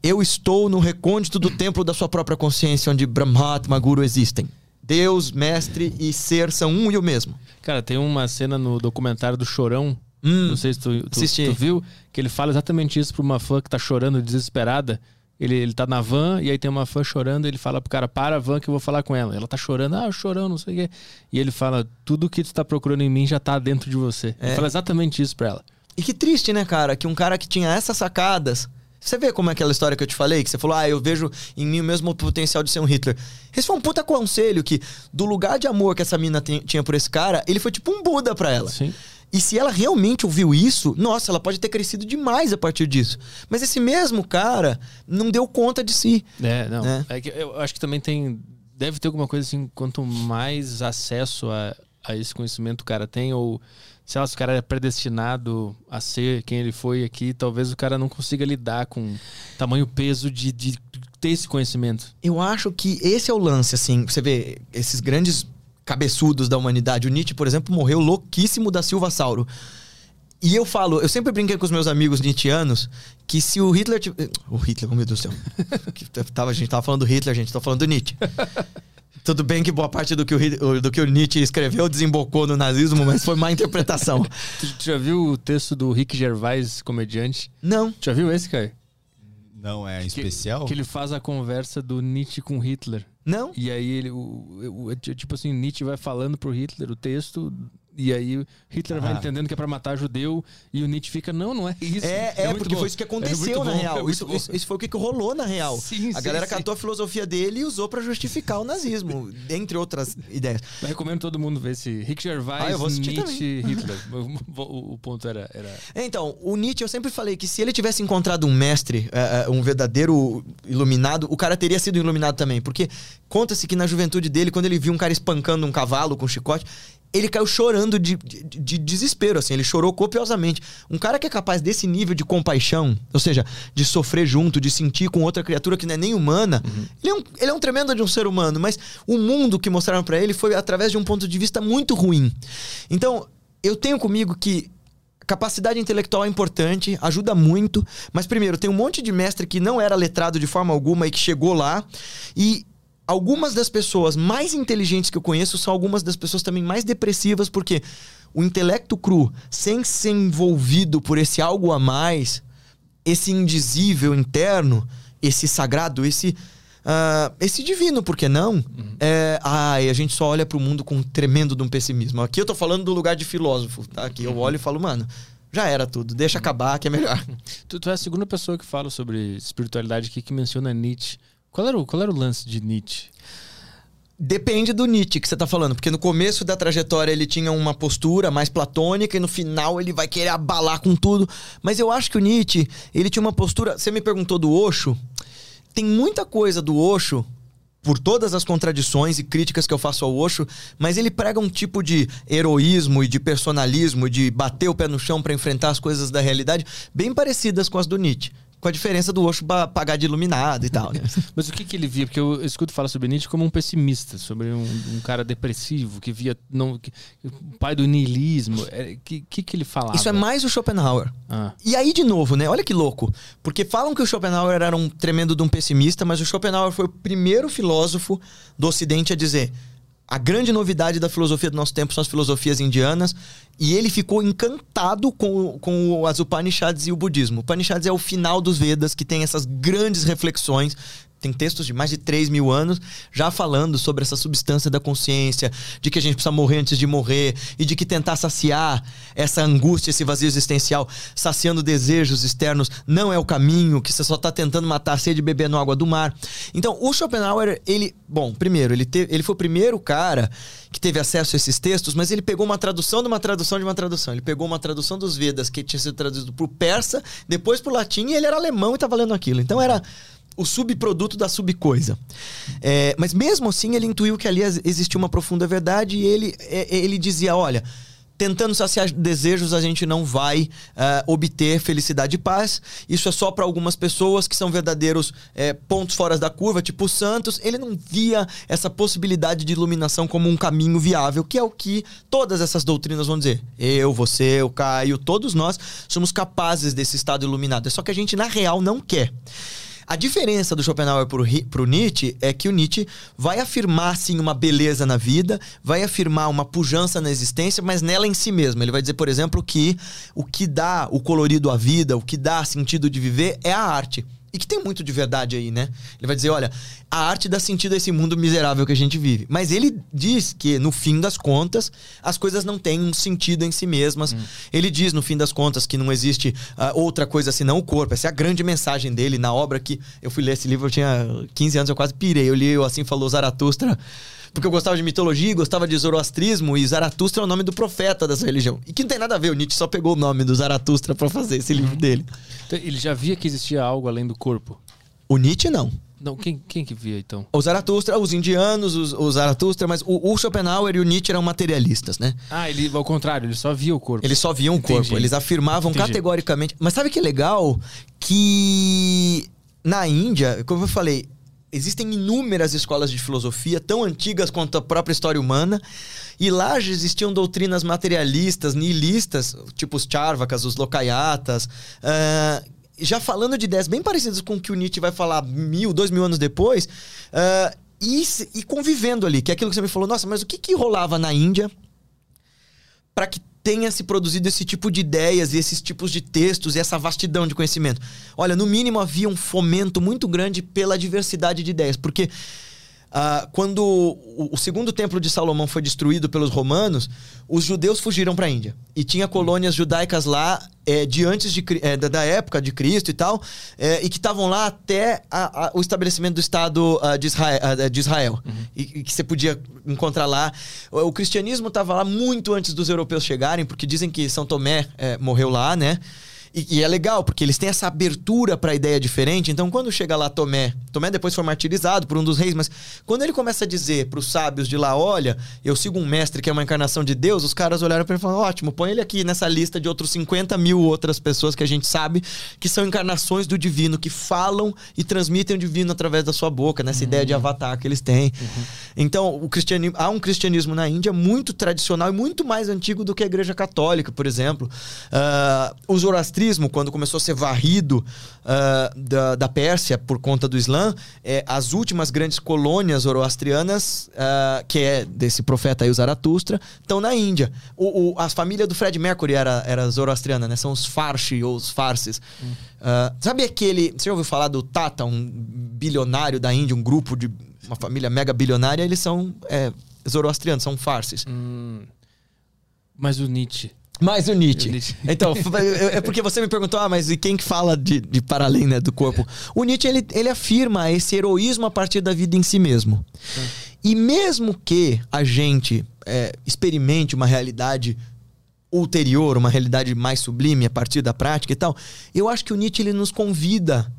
Eu estou no recôndito do templo da sua própria consciência onde Brahmatma Guru existem. Deus, mestre e ser são um e o mesmo. Cara, tem uma cena no documentário do Chorão Hum, não sei se tu, tu, tu, viu, que ele fala exatamente isso pra uma fã que tá chorando desesperada. Ele, ele tá na van e aí tem uma fã chorando. Ele fala pro cara: Para a van que eu vou falar com ela. Ela tá chorando, ah, chorando, não sei o quê. E ele fala: Tudo que tu tá procurando em mim já tá dentro de você. É. Ele fala exatamente isso pra ela. E que triste, né, cara? Que um cara que tinha essas sacadas. Você vê como é aquela história que eu te falei? Que você falou, ah, eu vejo em mim o mesmo potencial de ser um Hitler. Esse foi um puta conselho que, do lugar de amor que essa mina tinha por esse cara, ele foi tipo um Buda pra ela. Sim. E se ela realmente ouviu isso, nossa, ela pode ter crescido demais a partir disso. Mas esse mesmo cara não deu conta de si. É, não. Né? É que eu acho que também tem. Deve ter alguma coisa assim, quanto mais acesso a, a esse conhecimento o cara tem, ou sei lá, se o cara é predestinado a ser quem ele foi aqui, talvez o cara não consiga lidar com tamanho peso de, de ter esse conhecimento. Eu acho que esse é o lance, assim. Você vê, esses grandes cabeçudos da humanidade. O Nietzsche, por exemplo, morreu louquíssimo da Silva Sauro. E eu falo, eu sempre brinquei com os meus amigos nietzschianos que se o Hitler. O Hitler, oh meu Deus do céu. (laughs) tava, a gente tava falando do Hitler, a gente tá falando do Nietzsche. Tudo bem que boa parte do que, o, do que o Nietzsche escreveu desembocou no nazismo, mas foi má interpretação. (laughs) tu, tu já viu o texto do Rick Gervais, comediante? Não. Já viu esse, cara? Não, é especial? Que, que ele faz a conversa do Nietzsche com Hitler. Não. E aí ele, o, o, tipo assim, Nietzsche vai falando pro Hitler o texto e aí Hitler ah. vai entendendo que é pra matar judeu e o Nietzsche fica, não, não é isso. É, é, é porque bom. foi isso que é aconteceu é na bom, real. É isso, isso, isso, foi o que rolou na real. Sim, a sim, galera sim. catou a filosofia dele e usou para justificar o nazismo, (laughs) entre outras ideias. Eu recomendo todo mundo ver esse Rick Gervais, ah, Nietzsche, (laughs) Hitler. o, o, ponto era, era... Então, o Nietzsche, eu sempre falei que se ele tivesse encontrado um mestre, é, um verdadeiro iluminado, o cara teria sido iluminado também. Porque conta-se que na juventude dele, quando ele viu um cara espancando um cavalo com um chicote, ele caiu chorando de, de, de desespero, assim, ele chorou copiosamente. Um cara que é capaz desse nível de compaixão, ou seja, de sofrer junto, de sentir com outra criatura que não é nem humana, ele, é um, ele é um tremendo de um ser humano, mas o mundo que mostraram pra ele foi através de um ponto de vista muito ruim. Então, eu tenho comigo que capacidade intelectual é importante, ajuda muito, mas primeiro, tem um monte de mestre que não era letrado de forma alguma e que chegou lá, e algumas das pessoas mais inteligentes que eu conheço são algumas das pessoas também mais depressivas, porque o intelecto cru, sem ser envolvido por esse algo a mais, esse indizível interno, esse sagrado, esse. ah, esse divino, por que não? É, ai, a gente só olha pro mundo com um tremendo de um pessimismo. Aqui eu tô falando do lugar de filósofo, tá? Aqui eu olho e falo, mano, já era tudo, deixa acabar que é melhor. (laughs) Tu, tu é a segunda pessoa que fala sobre espiritualidade aqui que menciona Nietzsche. Qual era o, qual era o lance de Nietzsche? Depende do Nietzsche que você tá falando, porque no começo da trajetória ele tinha uma postura mais platônica e no final ele vai querer abalar com tudo. Mas eu acho que o Nietzsche, ele tinha uma postura. Você me perguntou do Osho. Tem muita coisa do Osho, por todas as contradições e críticas que eu faço ao Osho, mas ele prega um tipo de heroísmo e de personalismo, de bater o pé no chão pra enfrentar as coisas da realidade, bem parecidas com as do Nietzsche. Com a diferença do Osho pagar de iluminado e tal, né? (laughs) Mas o que, que ele via? Porque eu escuto falar sobre Nietzsche como um pessimista, sobre um, um cara depressivo que via não, que- o pai do niilismo. O que, que, que ele falava? Isso é mais o Schopenhauer. Ah. E aí, de novo, né? Olha que louco. Porque falam que o Schopenhauer era um tremendo de um pessimista, mas o Schopenhauer foi o primeiro filósofo do Ocidente a dizer. A grande novidade da filosofia do nosso tempo são as filosofias indianas. E ele ficou encantado com, com as Upanishads e o budismo. Upanishads é o final dos Vedas, que tem essas grandes reflexões. Tem textos de mais de 3 mil anos já falando sobre essa substância da consciência, de que a gente precisa morrer antes de morrer, e de que tentar saciar essa angústia, esse vazio existencial, saciando desejos externos, não é o caminho, que você só tá tentando matar a sede bebendo água do mar. Então, o Schopenhauer, ele. Bom, primeiro, ele, teve, ele foi o primeiro cara que teve acesso a esses textos, mas ele pegou uma tradução de uma tradução de uma tradução. Ele pegou uma tradução dos Vedas que tinha sido traduzido pro persa, depois pro latim, e ele era alemão e tava lendo aquilo. Então era o subproduto da subcoisa. É, mas mesmo assim, ele intuiu que ali ex- existia uma profunda verdade e ele, é, ele dizia: olha. Tentando saciar desejos, a gente não vai ah, obter felicidade e paz. Isso é só para algumas pessoas que são verdadeiros pontos fora da curva, tipo os santos. Ele não via essa possibilidade de iluminação como um caminho viável, que é o que todas essas doutrinas vão dizer. Eu, você, o Caio, todos nós somos capazes desse estado iluminado. É só que a gente, na real, não quer. A diferença do Schopenhauer Ri- pro Nietzsche é que o Nietzsche vai afirmar, sim, uma beleza na vida, vai afirmar uma pujança na existência, mas nela em si mesmo. Ele vai dizer, por exemplo, que o que dá o colorido à vida, o que dá sentido de viver é a arte. E que tem muito de verdade aí, né? Ele vai dizer, olha, a arte dá sentido a esse mundo miserável que a gente vive. Mas ele diz que, no fim das contas, as coisas não têm um sentido em si mesmas. Ele diz, no fim das contas, que não existe ah, outra coisa senão o corpo. Essa é a grande mensagem dele na obra que... Eu fui ler esse livro, eu tinha 15 anos, eu quase pirei. Eu li o Assim Falou Zaratustra... Porque eu gostava de mitologia, e gostava de zoroastrismo, e Zaratustra é o nome do profeta dessa religião. E que não tem nada a ver, o Nietzsche só pegou o nome do Zaratustra pra fazer esse livro dele. Então, ele já via que existia algo além do corpo. O Nietzsche não. Não, quem, quem que via então? O Zaratustra, os indianos, os, o Zaratustra, mas o, o Schopenhauer e o Nietzsche eram materialistas, né? Ah, ele ao contrário, ele só via o corpo. Eles só viam o Entendi. corpo, eles afirmavam Entendi. categoricamente. Mas sabe que é legal? Que na Índia, como eu falei, existem inúmeras escolas de filosofia, tão antigas quanto a própria história humana, e lá já existiam doutrinas materialistas, nihilistas, tipo os Charvakas, os Lokayatas, ah, já falando de ideias bem parecidas com o que o Nietzsche vai falar mil, dois mil anos depois, ah, e, e convivendo ali, que é aquilo que você me falou, nossa, mas o que, que rolava na Índia para que tenha se produzido esse tipo de ideias e esses tipos de textos e essa vastidão de conhecimento. Olha, no mínimo havia um fomento muito grande pela diversidade de ideias, porque ah, quando o, o segundo templo de Salomão foi destruído pelos romanos, os judeus fugiram para a Índia e tinha colônias judaicas lá eh, de antes de, eh, da, época de Cristo e tal, eh, e que estavam lá até a- a- o estabelecimento do Estado ah, de Israel, ah, de Israel e, e que você podia encontrar lá. O, o cristianismo estava lá muito antes dos europeus chegarem, porque dizem que São Tomé morreu lá, né? E, e é legal, porque eles têm essa abertura para a ideia diferente. Então, quando chega lá Tomé, Tomé depois foi martirizado por um dos reis, mas quando ele começa a dizer para os sábios de lá: Olha, eu sigo um mestre que é uma encarnação de Deus, os caras olharam para ele e falaram: Ótimo, põe ele aqui nessa lista de outros 50 mil outras pessoas que a gente sabe que são encarnações do divino, que falam e transmitem o divino através da sua boca, nessa uhum. ideia de avatar que eles têm. Uhum. Então, o cristianismo, há um cristianismo na Índia muito tradicional e muito mais antigo do que a Igreja Católica, por exemplo. Uh, o quando começou a ser varrido uh, da, da Pérsia por conta do Islã, é, as últimas grandes colônias zoroastrianas, uh, que é desse profeta aí, o Zaratustra, estão na Índia. O, o, as famílias do Fred Mercury era, era zoroastriana, né? São os Farshi ou os Farsis. Hum. Uh, sabe aquele. Você já ouviu falar do Tata, um bilionário da Índia, um grupo de. uma família mega bilionária? Eles são é, zoroastrianos, são Farsis. Hum. Mas o Nietzsche. Mais o Nietzsche. Nietzsche. (laughs) Então, é porque você me perguntou, ah, mas e quem que fala de, de para além né, do corpo? O Nietzsche, ele, ele afirma esse heroísmo a partir da vida em si mesmo. E mesmo que a gente é, experimente uma realidade ulterior, uma realidade mais sublime a partir da prática e tal, eu acho que o Nietzsche, ele nos convida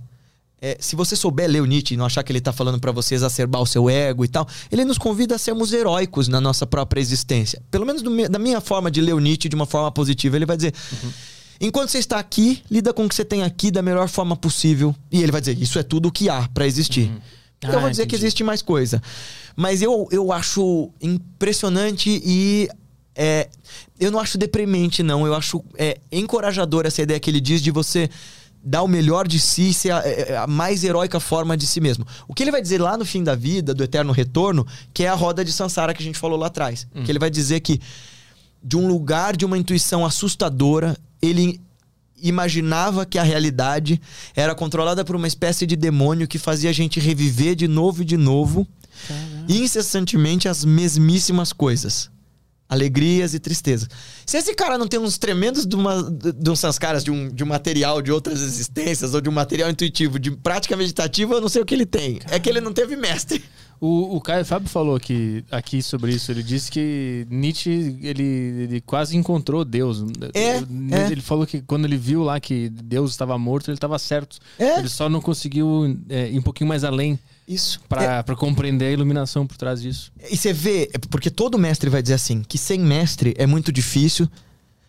é, se você souber ler o Nietzsche e não achar que ele está falando para você exacerbar o seu ego e tal, ele nos convida a sermos heróicos na nossa própria existência. Pelo menos do, da minha forma de ler o Nietzsche de uma forma positiva, ele vai dizer. Uhum. Enquanto você está aqui, lida com o que você tem aqui da melhor forma possível. E ele vai dizer: Isso é tudo o que há para existir. Uhum. Ah, eu vou dizer entendi. que existe mais coisa. Mas eu, eu acho impressionante e. É, eu não acho deprimente, não. Eu acho é, encorajador essa ideia que ele diz de você dar o melhor de si, ser a, é, é, a, mais heróica forma de si mesmo. O que ele vai dizer lá no fim da vida, do eterno retorno, que é a roda de Sansara que a gente falou lá atrás. Hum. Que ele vai dizer que de um lugar de uma intuição assustadora, ele imaginava que a realidade era controlada por uma espécie de demônio que fazia a gente reviver de novo e de novo, Caramba. incessantemente as mesmíssimas coisas alegrias e tristezas. Se esse cara não tem uns tremendos de, uma, de uns sanskaras, de um, de um material de outras existências, ou de um material intuitivo, de prática meditativa, eu não sei o que ele tem. É que ele não teve mestre. O, o Caio Fábio falou aqui, aqui sobre isso. Ele disse que Nietzsche ele, ele quase encontrou Deus. É, ele, é. falou que quando ele viu lá que Deus estava morto, ele estava certo. É. Ele só não conseguiu é, ir um pouquinho mais além. Isso. Pra, é. compreender a iluminação por trás disso. E você vê, é porque todo mestre vai dizer assim, que sem mestre é muito difícil,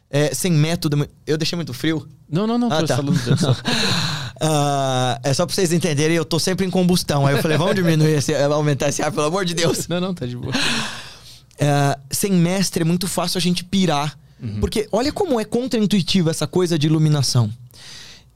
é, sem método. É eu deixei muito frio? Não, não, não. Ah, tá. falando (laughs) uh, é só pra vocês entenderem, eu tô sempre em combustão. Aí eu falei, vamos diminuir esse, (laughs) aumentar esse ar, pelo amor de Deus. Não, não, tá de boa. Uh, (laughs) sem mestre é muito fácil a gente pirar. Uhum. Porque olha como é contraintuitivo essa coisa de iluminação.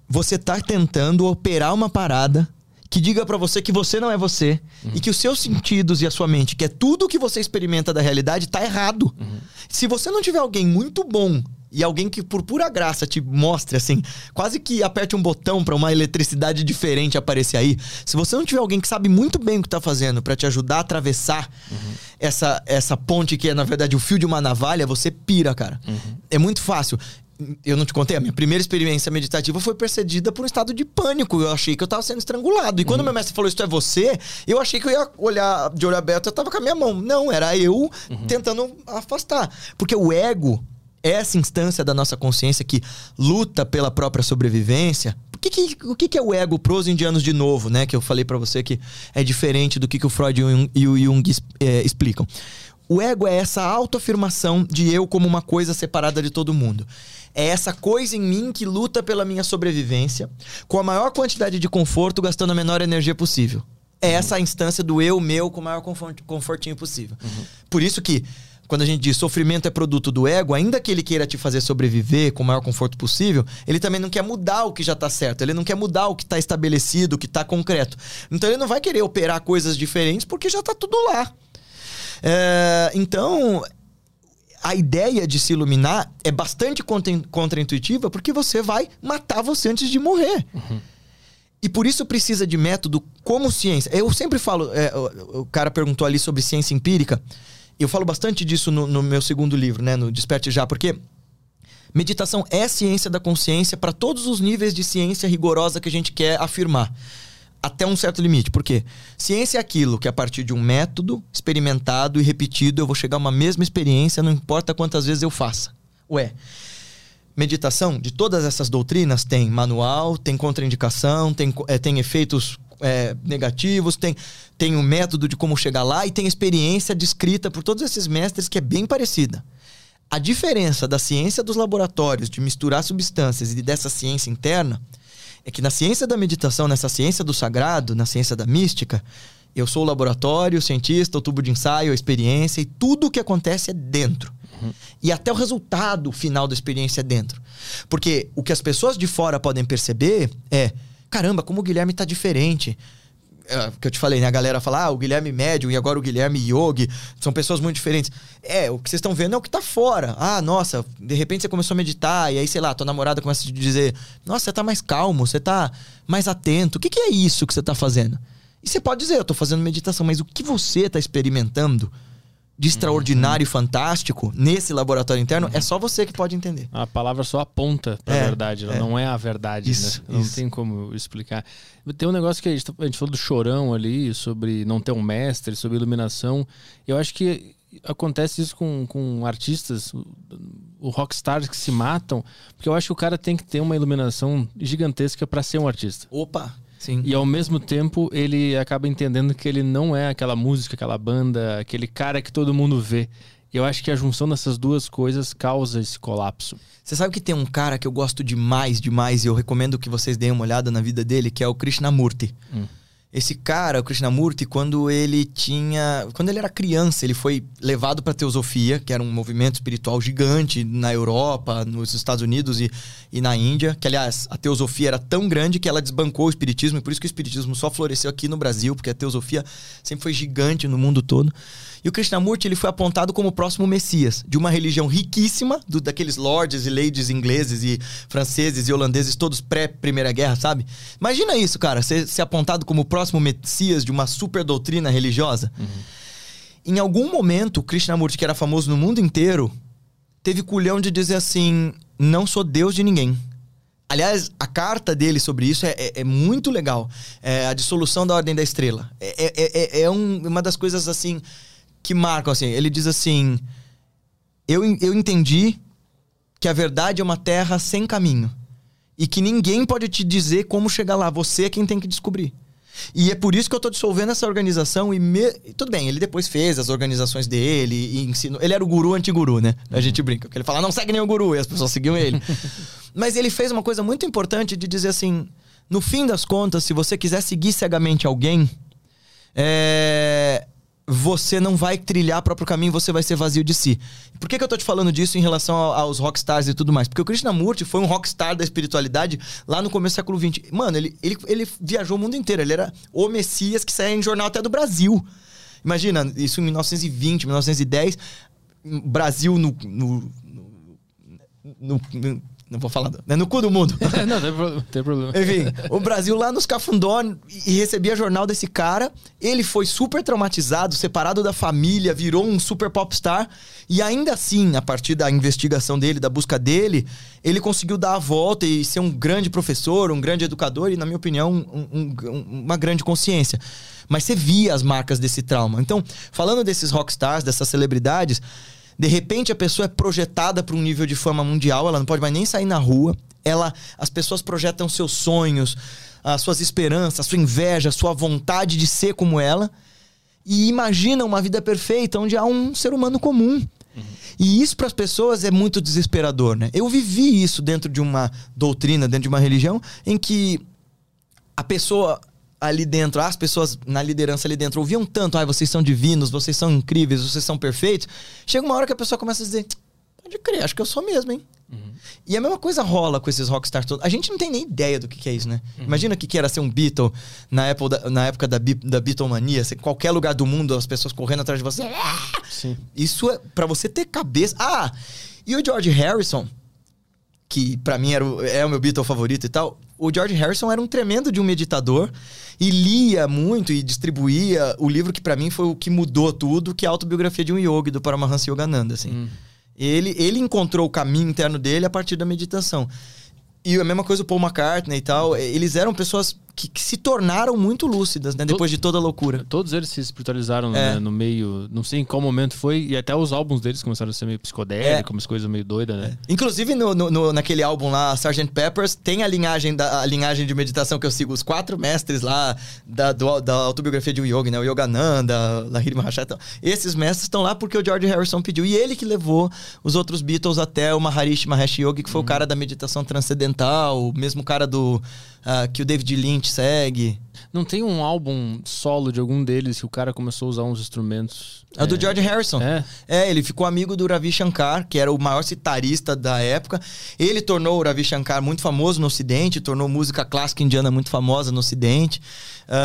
Você tá tentando operar uma parada que diga para você que você não é você uhum. e que os seus sentidos e a sua mente, que é tudo que você experimenta da realidade, tá errado. Uhum. Se você não tiver alguém muito bom e alguém que por pura graça te mostre assim, quase que aperte um botão para uma eletricidade diferente aparecer aí. Se você não tiver alguém que sabe muito bem o que tá fazendo para te ajudar a atravessar uhum. essa, essa ponte que é na verdade o fio de uma navalha, você pira, cara. Uhum. É muito fácil eu não te contei, a minha primeira experiência meditativa foi precedida por um estado de pânico. Eu achei que eu tava sendo estrangulado. E quando uhum. meu mestre falou, isso é você, eu achei que eu ia olhar de olho aberto, eu tava com a minha mão. Não, era eu uhum. tentando afastar. Porque o ego, essa instância da nossa consciência que luta pela própria sobrevivência. O que, que, o que, que é o ego pros indianos de novo, né? Que eu falei para você que é diferente do que, que o Freud e o Jung, é, explicam. O ego é essa autoafirmação de eu como uma coisa separada de todo mundo. É essa coisa em mim que luta pela minha sobrevivência, com a maior quantidade de conforto, gastando a menor energia possível. É uhum. essa a instância do eu meu com o maior confortinho possível. Uhum. Por isso que, quando a gente diz sofrimento é produto do ego, ainda que ele queira te fazer sobreviver com o maior conforto possível, ele também não quer mudar o que já está certo. Ele não quer mudar o que está estabelecido, o que está concreto. Então ele não vai querer operar coisas diferentes porque já está tudo lá. É, então, a ideia de se iluminar é bastante contraintuitiva porque você vai matar você antes de morrer. Uhum. E por isso precisa de método como ciência. Eu sempre falo, é, o, o, cara perguntou ali sobre ciência empírica. Eu falo bastante disso no, no meu segundo livro, né, no Desperte Já, porque meditação é ciência da consciência para todos os níveis de ciência rigorosa que a gente quer afirmar até um certo limite. Por quê? Ciência é aquilo que a partir de um método experimentado e repetido eu vou chegar a uma mesma experiência, não importa quantas vezes eu faça. Ué, meditação, de todas essas doutrinas, tem manual, tem contraindicação, tem, é, tem efeitos é, negativos, tem, tem um método de como chegar lá e tem experiência descrita por todos esses mestres que é bem parecida. A diferença da ciência dos laboratórios de misturar substâncias e dessa ciência interna é que na ciência da meditação, nessa ciência do sagrado, na ciência da mística, eu sou o laboratório, o cientista, o tubo de ensaio, a experiência e tudo o que acontece é dentro. Uhum. E até o resultado final da experiência é dentro. Porque o que as pessoas de fora podem perceber é: caramba, como o Guilherme tá diferente. É, que eu te falei, né? A galera fala, ah, o Guilherme médium e agora o Guilherme yogi. São pessoas muito diferentes. É, o que vocês estão vendo é o que tá fora. Ah, nossa, de repente você começou a meditar e aí, sei lá, tua namorada começa a te dizer, nossa, você tá mais calmo, você tá mais atento. O que, que é isso que você tá fazendo? E você pode dizer, eu tô fazendo meditação, mas o que você tá experimentando de extraordinário e fantástico nesse laboratório interno, é só você que pode entender. A palavra só aponta para a é, verdade, ela é. não é a verdade, isso, né? Não isso. tem como explicar. Tem um negócio que a gente, tá, a gente falou do chorão ali, sobre não ter um mestre, sobre iluminação. Eu acho que acontece isso com, com artistas, o rockstars que se matam, porque eu acho que o cara tem que ter uma iluminação gigantesca para ser um artista. Opa! Sim. E ao mesmo tempo ele acaba entendendo que ele não é aquela música, aquela banda, aquele cara que todo mundo vê. Eu acho que a junção dessas duas coisas causa esse colapso. Você sabe que tem um cara que eu gosto demais, demais, e eu recomendo que vocês deem uma olhada na vida dele, que é o Krishnamurti. Hum. Esse cara, o Krishnamurti, quando ele tinha. Quando ele era criança, ele foi levado para a Teosofia, que era um movimento espiritual gigante na Europa, nos Estados Unidos e, e na Índia. Que, aliás, a Teosofia era tão grande que ela desbancou o Espiritismo, e por isso que o Espiritismo só floresceu aqui no Brasil, porque a Teosofia sempre foi gigante no mundo todo. E o Krishnamurti ele foi apontado como o próximo Messias de uma religião riquíssima, do, daqueles lords e ladies ingleses e franceses e holandeses, todos pré-Primeira Guerra, sabe? Imagina isso, cara, ser, ser apontado como o próximo Messias de uma super doutrina religiosa. Uhum. Em algum momento, o Krishnamurti, que era famoso no mundo inteiro, teve culhão de dizer assim: não sou Deus de ninguém. Aliás, a carta dele sobre isso é, é, é muito legal. É a dissolução da Ordem da Estrela. É, é, é, é um, uma das coisas assim que marcam, assim. Ele diz assim: eu, eu entendi que a verdade é uma terra sem caminho. E que ninguém pode te dizer como chegar lá. Você é quem tem que descobrir. E é por isso que eu tô dissolvendo essa organização e me... tudo bem, ele depois fez as organizações dele e ensinou. Ele era o guru anti-guru, né? A uhum. gente brinca, que ele fala, não segue nem o guru, e as pessoas seguiam ele. (laughs) Mas ele fez uma coisa muito importante de dizer assim: no fim das contas, se você quiser seguir cegamente alguém, é você não vai trilhar o próprio caminho, você vai ser vazio de si. Por que, que eu tô te falando disso em relação aos rockstars e tudo mais? Porque o Krishnamurti foi um rockstar da espiritualidade lá no começo do século XX. Mano, ele, ele, ele viajou o mundo inteiro. Ele era o Messias que saía em jornal até do Brasil. Imagina, isso em 1920, 1910. Brasil no, no, no, no não vou falar. É no cu do mundo. (laughs) não, tem, tem problema. Enfim, o Brasil lá nos cafundó e recebia jornal desse cara. Ele foi super traumatizado, separado da família, virou um super popstar. E ainda assim, a partir da investigação dele, da busca dele, ele conseguiu dar a volta e ser um grande professor, um grande educador e, na minha opinião, um, um, uma grande consciência. Mas você via as marcas desse trauma. Então, falando desses rockstars, dessas celebridades de repente a pessoa é projetada para um nível de fama mundial, ela não pode mais nem sair na rua. Ela, as pessoas projetam seus sonhos, as suas esperanças, a sua inveja, a sua vontade de ser como ela e imaginam uma vida perfeita onde há um ser humano comum. Uhum. E isso para as pessoas é muito desesperador, né? Eu vivi isso dentro de uma doutrina, dentro de uma religião, em que a pessoa ali dentro, as pessoas na liderança ali dentro ouviam tanto, ah, vocês são divinos, vocês são incríveis, vocês são perfeitos. Chega uma hora que a pessoa começa a dizer, pode crer, acho que eu sou mesmo, hein? Uhum. E a mesma coisa rola com esses rockstars todos. A gente não tem nem ideia do que, que é isso, né? Uhum. Imagina o que, que era ser um Beatle na época da, na época da, da Beatlemania. Em qualquer lugar do mundo, as pessoas correndo atrás de você. Sim. Isso é para você ter cabeça. Ah! E o George Harrison, que para mim era o, é o meu Beatle favorito e tal, o George Harrison era um tremendo de um meditador e lia muito e distribuía o livro que para mim foi o que mudou tudo, que é a autobiografia de um yogi do Paramahansa Yogananda, assim. Hum. Ele, ele encontrou o caminho interno dele a partir da meditação. E a mesma coisa o Paul McCartney e tal, eles eram pessoas que, que se tornaram muito lúcidas, né? Depois de toda a loucura. Todos eles se espiritualizaram É. né, no meio. Não sei em qual momento foi, e até os álbuns deles começaram a ser meio psicodélicos, umas coisas meio doidas, né? Inclusive, no, no- no- naquele álbum lá, Sgt. Peppers, tem a linhagem, da, a linhagem de meditação que eu sigo, os quatro mestres lá da, do- da autobiografia de um yogi, né? O Yogananda, Lahiri Maharaja. Então, esses mestres estão lá porque o George Harrison pediu. E ele que levou os outros Beatles até o Maharishi Mahesh Yogi, que foi o cara da meditação transcendental, o mesmo cara do ah, que o David Lynch segue. Não tem um álbum solo de algum deles que o cara começou a usar uns instrumentos. É o do George Harrison. É. É, ele ficou amigo do Ravi Shankar, que era o maior citarista da época. Ele tornou o Ravi Shankar muito famoso no Ocidente, tornou música clássica indiana muito famosa no Ocidente.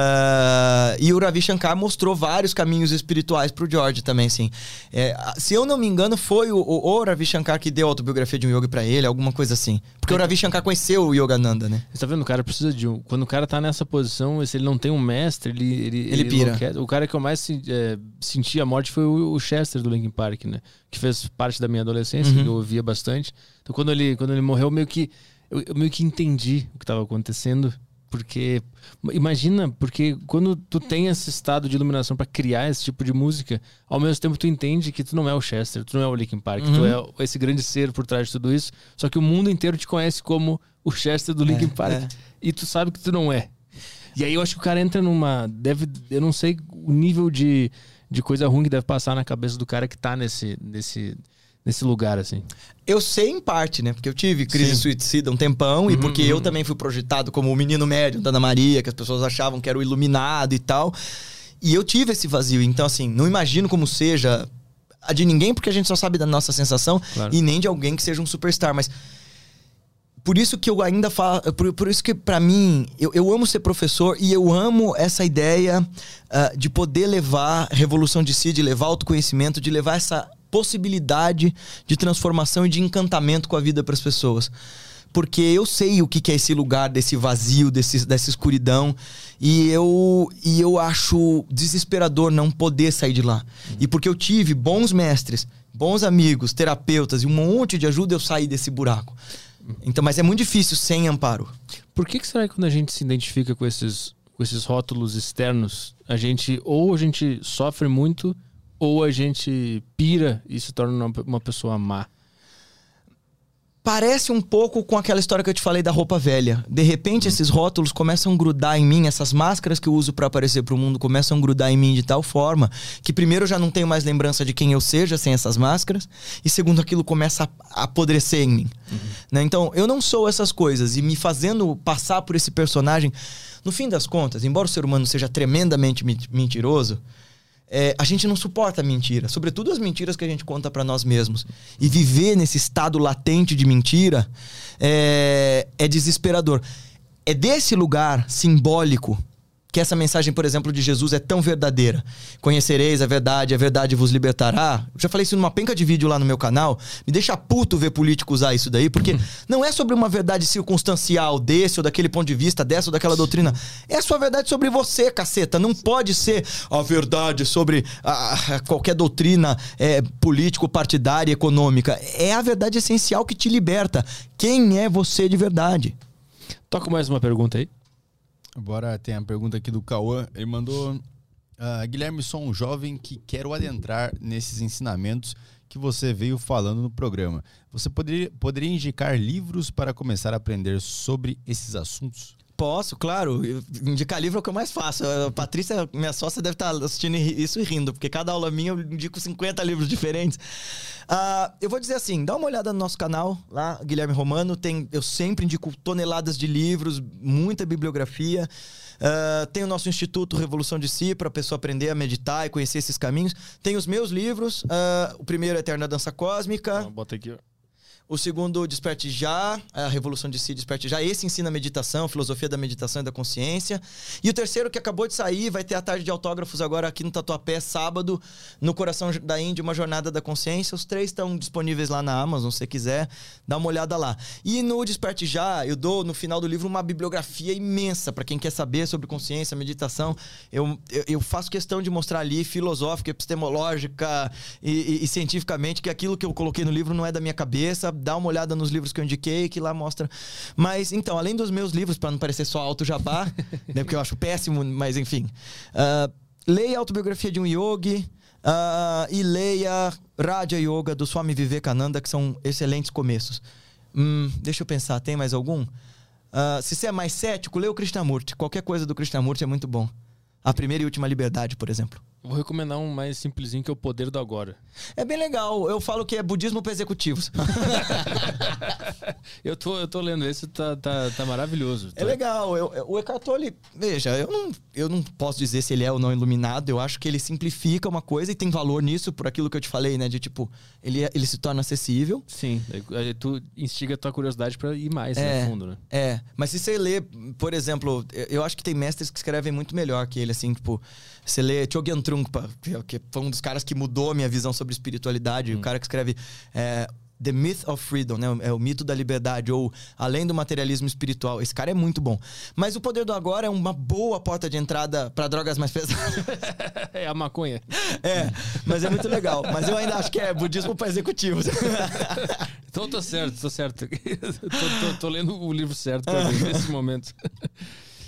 Ah, e o Ravi Shankar mostrou vários caminhos espirituais pro George também, sim. É, a- se eu não me engano, foi o, o, o Ravi Shankar que deu a autobiografia de um yogi pra ele, alguma coisa assim. Porque o Ravi Shankar conheceu o Yogananda, né? Você tá vendo? O cara precisa de um. Quando o cara tá nessa posição, se ele não tem um mestre, ele. Ele, Ele pira. enlouquece. O cara que eu mais é, senti a morte foi o, o Chester do Linkin Park, né? Que fez parte da minha adolescência, Uhum. que eu ouvia bastante. Então quando ele, quando ele morreu, meio que. Eu, eu meio que entendi o que tava acontecendo. Porque. Imagina, porque quando tu tem esse estado de iluminação pra criar esse tipo de música, ao mesmo tempo tu entende que tu não é o Chester, tu não é o Linkin Park, tu Uhum. é esse grande ser por trás de tudo isso. Só que o mundo inteiro te conhece como o Chester do Linkin Park. é. E tu sabe que tu não é. E aí eu acho que o cara entra numa. Deve. Eu não sei o nível de, de coisa ruim que deve passar na cabeça do cara que tá nesse, nesse, nesse lugar, assim. Eu sei em parte, né? Porque eu tive crise suicida um tempão e porque eu também fui projetado como o menino médio da Ana Maria, que as pessoas achavam que era o iluminado e tal. E eu tive esse vazio. Então, assim, não imagino como seja a de ninguém, porque a gente só sabe da nossa sensação Claro. e nem de alguém que seja um superstar. Mas por isso que eu ainda falo. Por, por isso que, pra mim, eu, eu amo ser professor e eu amo essa ideia ah, de poder levar revolução de si, de levar autoconhecimento, de levar essa possibilidade de transformação e de encantamento com a vida para as pessoas. Porque eu sei o que que é esse lugar, desse vazio, desse, dessa escuridão. E eu, e eu acho desesperador não poder sair de lá. E porque eu tive bons mestres, bons amigos, terapeutas e um monte de ajuda, eu saí desse buraco. Então, mas é muito difícil sem amparo. Por que, que será que quando a gente se identifica com esses, com esses rótulos externos, a gente ou a gente sofre muito ou a gente pira e se torna uma, uma pessoa má? Parece um pouco com aquela história que eu te falei da roupa velha. De repente, esses rótulos começam a grudar em mim, essas máscaras que eu uso pra aparecer pro mundo começam a grudar em mim de tal forma que, primeiro, eu já não tenho mais lembrança de quem eu seja sem essas máscaras, e, segundo, aquilo começa a apodrecer em mim. Né? Então, eu não sou essas coisas, e me fazendo passar por esse personagem, no fim das contas, embora o ser humano seja tremendamente men- mentiroso, é, a gente não suporta mentira, sobretudo as mentiras que a gente conta pra nós mesmos. E viver nesse estado latente de mentira é, é desesperador. É desse lugar simbólico que essa mensagem, por exemplo, de Jesus é tão verdadeira. Conhecereis a verdade, a verdade vos libertará. Eu já falei isso numa penca de vídeo lá no meu canal. Me deixa puto ver político usar isso daí, porque não é sobre uma verdade circunstancial desse ou daquele ponto de vista, dessa ou daquela doutrina. É a sua verdade sobre você, caceta. Não pode ser a verdade sobre ah, qualquer doutrina é, político-partidária, econômica. É a verdade essencial que te liberta. Quem é você de verdade? Toca mais uma pergunta aí. Agora tem a pergunta aqui do Cauã. Ele mandou: ah, Guilherme, sou um jovem que quero adentrar nesses ensinamentos que você veio falando no programa. Você poderia, poderia indicar livros para começar a aprender sobre esses assuntos? Posso, claro. Indicar livro é o que eu mais faço. A Patrícia, minha sócia, deve estar assistindo isso e rindo, porque cada aula minha eu indico 50 livros diferentes. Ah, eu vou dizer assim, dá uma olhada no nosso canal, lá, Guilherme Romano. Tem, eu sempre indico toneladas de livros, muita bibliografia. Ah, tem o nosso Instituto Revolução de Si, para a pessoa aprender a meditar e conhecer esses caminhos. Tem os meus livros. ah, o primeiro é Eterna Dança Cósmica. Então, bota aqui, ó. O segundo, Desperte Já, a Revolução de Si, Desperte Já. Esse ensina meditação, filosofia da meditação e da consciência. E o terceiro, que acabou de sair, vai ter a tarde de autógrafos agora aqui no Tatuapé, sábado, no Coração da Índia, uma jornada da consciência. Os três estão disponíveis lá na Amazon, se você quiser, dá uma olhada lá. E no Desperte Já, eu dou no final do livro uma bibliografia imensa para quem quer saber sobre consciência, meditação. Eu, eu, eu faço questão de mostrar ali, filosófica, epistemológica e, e- e cientificamente, que aquilo que eu coloquei no livro não é da minha cabeça. Dá uma olhada nos livros que eu indiquei, que lá mostra. Mas, então, além dos meus livros, para não parecer só alto jabá, (laughs) né, porque eu acho péssimo, mas enfim. Uh, leia a autobiografia de um yogi. Uh, e leia Raja Yoga do Swami Vivekananda, que são excelentes começos. Hum, deixa eu pensar, tem mais algum? Uh, se você é mais cético, lê o Krishnamurti. Qualquer coisa do Krishnamurti é muito bom. A primeira e última liberdade, por exemplo. Vou recomendar um mais simplesinho que é o Poder do Agora. É bem legal. Eu falo que é budismo para executivos. (laughs) eu, tô, eu tô lendo esse, tá, tá, tá maravilhoso. É legal. Eu, o Eckhart Tolle, veja, eu não, eu não posso dizer se ele é ou não iluminado. Eu acho que ele simplifica uma coisa e tem valor nisso, por aquilo que eu te falei, né? De tipo, ele, ele se torna acessível. Sim. Tu instiga a tua curiosidade para ir mais é, no fundo, né? É. Mas se você lê, por exemplo, eu acho que tem mestres que escrevem muito melhor que ele, assim, tipo, você lê Chogyam Trungpa, que foi um dos caras que mudou a minha visão sobre espiritualidade. Hum. O cara que escreve é, The Myth of Freedom, né? É o mito da liberdade, ou Além do Materialismo Espiritual. Esse cara é muito bom. Mas o Poder do Agora é uma boa porta de entrada para drogas mais pesadas. (laughs) é a maconha. É, mas é muito legal. Mas eu ainda acho que é budismo para executivos. (laughs) então tô certo, tô certo. (laughs) tô, tô, tô lendo o livro certo mim, nesse momento.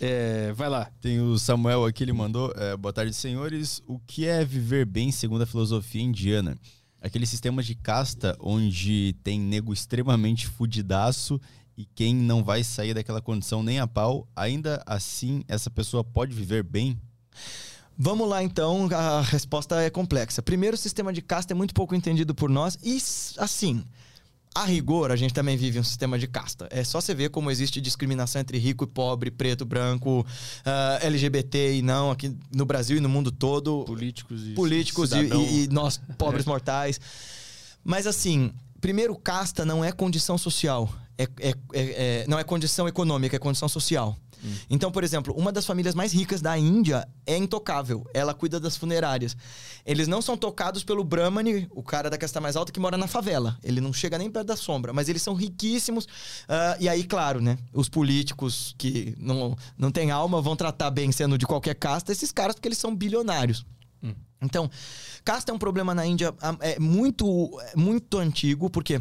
É, vai lá. Tem o Samuel aqui, ele mandou. É, Boa tarde, senhores. O que é viver bem segundo a filosofia indiana? Aquele sistema de casta onde tem nego extremamente fudidaço e quem não vai sair daquela condição nem a pau, ainda assim essa pessoa pode viver bem? Vamos lá então, a resposta é complexa. Primeiro, o sistema de casta é muito pouco entendido por nós e assim, a rigor, a gente também vive um sistema de casta. É só você ver como existe discriminação entre rico e pobre, preto, branco, uh, ah, LGBT e não, aqui no Brasil e no mundo todo. Políticos e Políticos e, e, e, nós, pobres é. mortais. Mas assim, primeiro, casta não é condição social. É, é, é, é não é condição econômica, é condição social. Hum. Então, por exemplo, uma das famílias mais ricas da Índia é intocável. Ela cuida das funerárias. Eles não são tocados pelo Brahmani, o cara da casta mais alta que mora na favela. Ele não chega nem perto da sombra, mas eles são riquíssimos. Uh, e aí, claro, né? Os políticos que não, não têm alma vão tratar bem sendo de qualquer casta esses caras porque eles são bilionários. Hum. Então, casta é um problema na Índia ah, é muito, é muito antigo, porque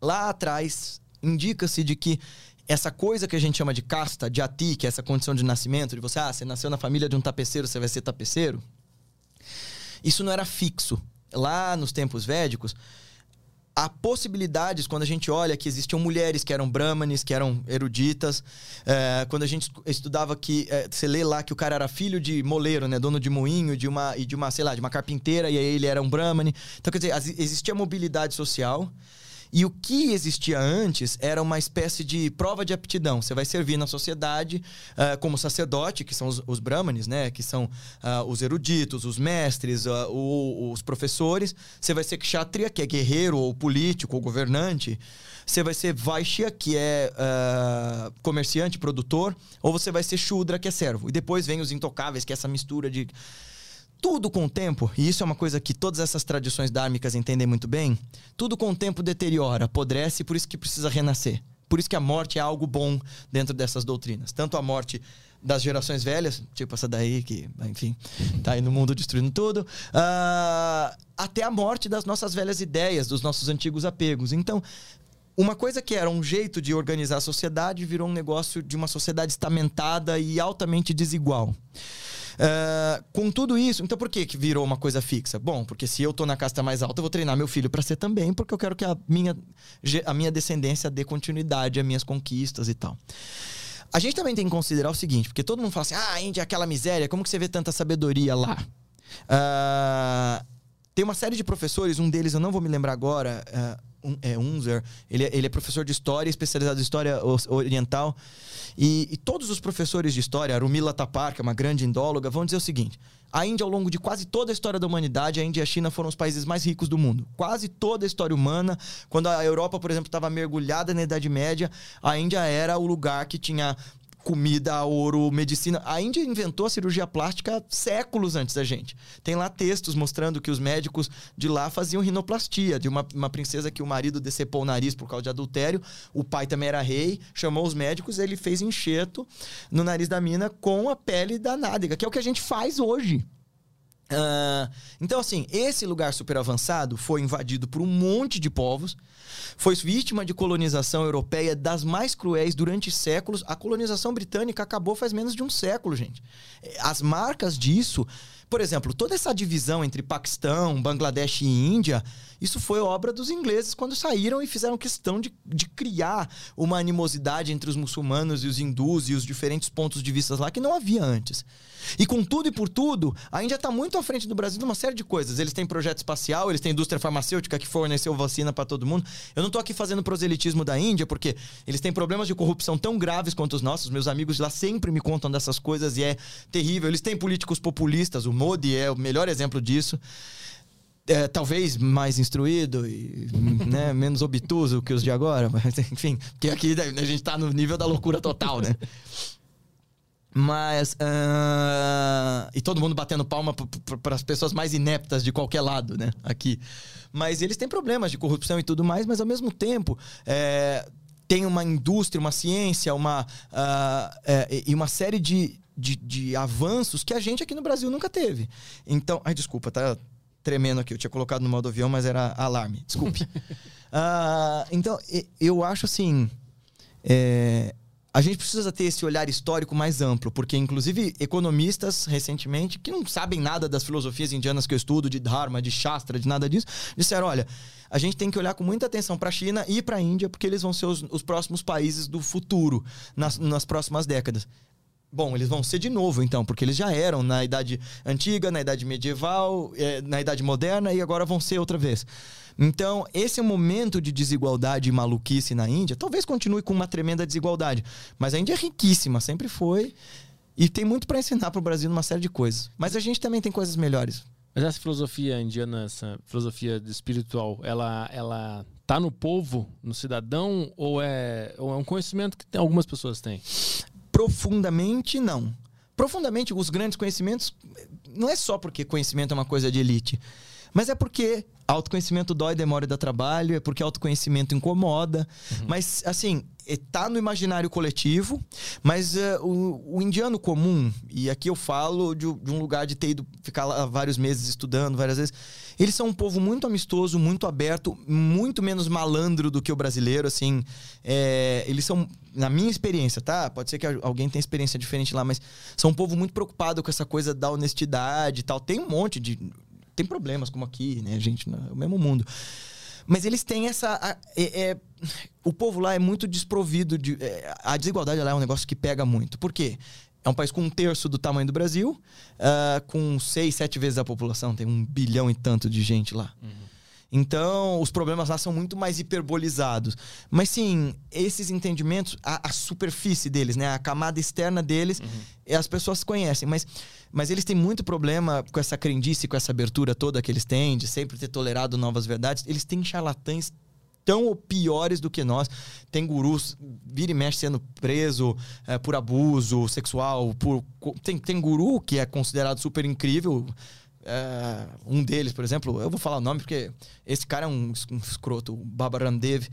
lá atrás indica-se de que essa coisa que a gente chama de casta, de ati, que é essa condição de nascimento, de você, ah, você nasceu na família de um tapeceiro, você vai ser tapeceiro. Isso não era fixo. Lá nos tempos védicos, há possibilidades quando a gente olha que existiam mulheres que eram brahmanes, que eram eruditas. É, quando a gente estudava que. É, você lê lá que o cara era filho de moleiro, né? Dono de moinho, de uma, e de uma, sei lá, de uma carpinteira, e aí ele era um brahmane. Então, quer dizer, existia mobilidade social. E o que existia antes era uma espécie de prova de aptidão. Você vai servir na sociedade uh, como sacerdote, que são os, os brahmanes, né? Que são uh, os eruditos, os mestres, uh, o, os professores. Você vai ser kshatriya, que é guerreiro ou político ou governante. Você vai ser Vaishya, que é comerciante, produtor, ou você vai ser Shudra, que é servo. E depois vem os intocáveis, que é essa mistura de tudo com o tempo, e isso é uma coisa que todas essas tradições dármicas entendem muito bem, tudo com o tempo deteriora, apodrece, por isso que precisa renascer. Por isso que a morte é algo bom dentro dessas doutrinas. Tanto a morte das gerações velhas, tipo essa daí que, enfim, tá aí no mundo destruindo tudo, uh, até a morte das nossas velhas ideias, dos nossos antigos apegos. Então, uma coisa que era um jeito de organizar a sociedade virou um negócio de uma sociedade estamentada e altamente desigual. Uh, com tudo isso, então por que, que virou uma coisa fixa? Bom, porque se eu tô na casta mais alta, eu vou treinar meu filho para ser também, porque eu quero que a minha, a minha descendência dê continuidade às minhas conquistas e tal. A gente também tem que considerar o seguinte, porque todo mundo fala assim: ah, Índia aquela miséria, como que você vê tanta sabedoria lá? Uh, tem uma série de professores, um deles eu não vou me lembrar agora, uh, é Unzer, ele, é, ele é professor de história, especializado em história oriental. E, e, todos os professores de história, a Rumila Tapar, que é uma grande indóloga, vão dizer o seguinte: a Índia, ao longo de quase toda a história da humanidade, a Índia e a China foram os países mais ricos do mundo. Quase toda a história humana, quando a Europa, por exemplo, estava mergulhada na Idade Média, a Índia era o lugar que tinha comida, ouro, medicina. A Índia inventou a cirurgia plástica séculos antes da gente. Tem lá textos mostrando que os médicos de lá faziam rinoplastia, de uma, uma princesa que o marido decepou o nariz por causa de adultério. O pai também era rei, chamou os médicos, ele fez enxerto no nariz da mina com a pele da nádega, que é o que a gente faz hoje. Ah, então, assim, esse lugar super avançado foi invadido por um monte de povos, foi vítima de colonização europeia das mais cruéis durante séculos. A colonização britânica acabou faz menos de um século, gente. As marcas disso, por exemplo, toda essa divisão entre Paquistão, Bangladesh e Índia, isso foi obra dos ingleses quando saíram e fizeram questão de, de criar uma animosidade entre os muçulmanos e os hindus e os diferentes pontos de vista lá que não havia antes. E com tudo e por tudo, a Índia está muito à frente do Brasil numa série de coisas. Eles têm projeto espacial, eles têm indústria farmacêutica que forneceu vacina para todo mundo. Eu não tô aqui fazendo proselitismo da Índia, porque eles têm problemas de corrupção tão graves quanto os nossos. Meus amigos lá sempre me contam dessas coisas e é terrível. Eles têm políticos populistas, o Modi é o melhor exemplo disso. É, talvez mais instruído e né, (laughs) menos obtuso que os de agora, mas enfim, porque aqui a gente tá no nível da loucura total, né? Mas. ah, e todo mundo batendo palma para as pessoas mais ineptas de qualquer lado, né? Aqui. Mas eles têm problemas de corrupção e tudo mais, mas ao mesmo tempo. é, tem uma indústria, uma ciência, uma, ah, é, e uma série de, de, de avanços que a gente aqui no Brasil nunca teve. Então. Ai, desculpa, tá tremendo aqui. Eu tinha colocado no modo avião, mas era alarme. Desculpe. (laughs) Ah, então, eu acho assim. é, a gente precisa ter esse olhar histórico mais amplo, porque, inclusive, economistas, recentemente, que não sabem nada das filosofias indianas que eu estudo, de Dharma, de Shastra, de nada disso, disseram: olha, a gente tem que olhar com muita atenção para a China e para a Índia, porque eles vão ser os, os próximos países do futuro, nas, nas próximas décadas. Bom, eles vão ser de novo, então, porque eles já eram na Idade Antiga, na Idade Medieval, eh, na Idade Moderna e agora vão ser outra vez. Então, esse é momento de desigualdade e maluquice na Índia. Talvez continue com uma tremenda desigualdade, mas a Índia é riquíssima, sempre foi. E tem muito para ensinar para o Brasil numa série de coisas. Mas a gente também tem coisas melhores. Mas essa filosofia indiana, essa filosofia espiritual, ela, ela tá no povo, no cidadão, ou é, ou é um conhecimento que tem- algumas pessoas têm? Profundamente, não. Profundamente, os grandes conhecimentos, não é só porque conhecimento é uma coisa de elite, mas é porque autoconhecimento dói, demora e dá trabalho, é porque autoconhecimento incomoda. Mas, assim, é- tá no imaginário coletivo, mas eh, o, o indiano comum, e aqui eu falo de, de um lugar de ter ido ficar lá vários meses estudando, várias vezes, eles são um povo muito amistoso, muito aberto, muito menos malandro do que o brasileiro, assim. É, eles são, na minha experiência, tá? Pode ser que alguém tenha experiência diferente lá, mas são um povo muito preocupado com essa coisa da honestidade e tal. Tem um monte de. Tem problemas como aqui, né, gente? É o mesmo mundo. Mas eles têm essa. é- é- o povo lá é muito desprovido de. é, a desigualdade lá é um negócio que pega muito. Por quê? É um país com um terço do tamanho do Brasil, ah, com seis, sete vezes a população, tem um bilhão e tanto de gente lá. Então, os problemas lá são muito mais hiperbolizados. Mas sim, esses entendimentos, a, a superfície deles, né? A camada externa deles, eh, as pessoas conhecem. Mas, mas eles têm muito problema com essa crendice, com essa abertura toda que eles têm, de sempre ter tolerado novas verdades. Eles têm charlatães tão ou piores do que nós. Tem gurus, vira e mexe sendo preso eh, por abuso sexual. Por, tem, tem guru que é considerado super incrível. É, um deles, por exemplo, eu vou falar o nome porque esse cara é um, um escroto, o Baba Ramdev.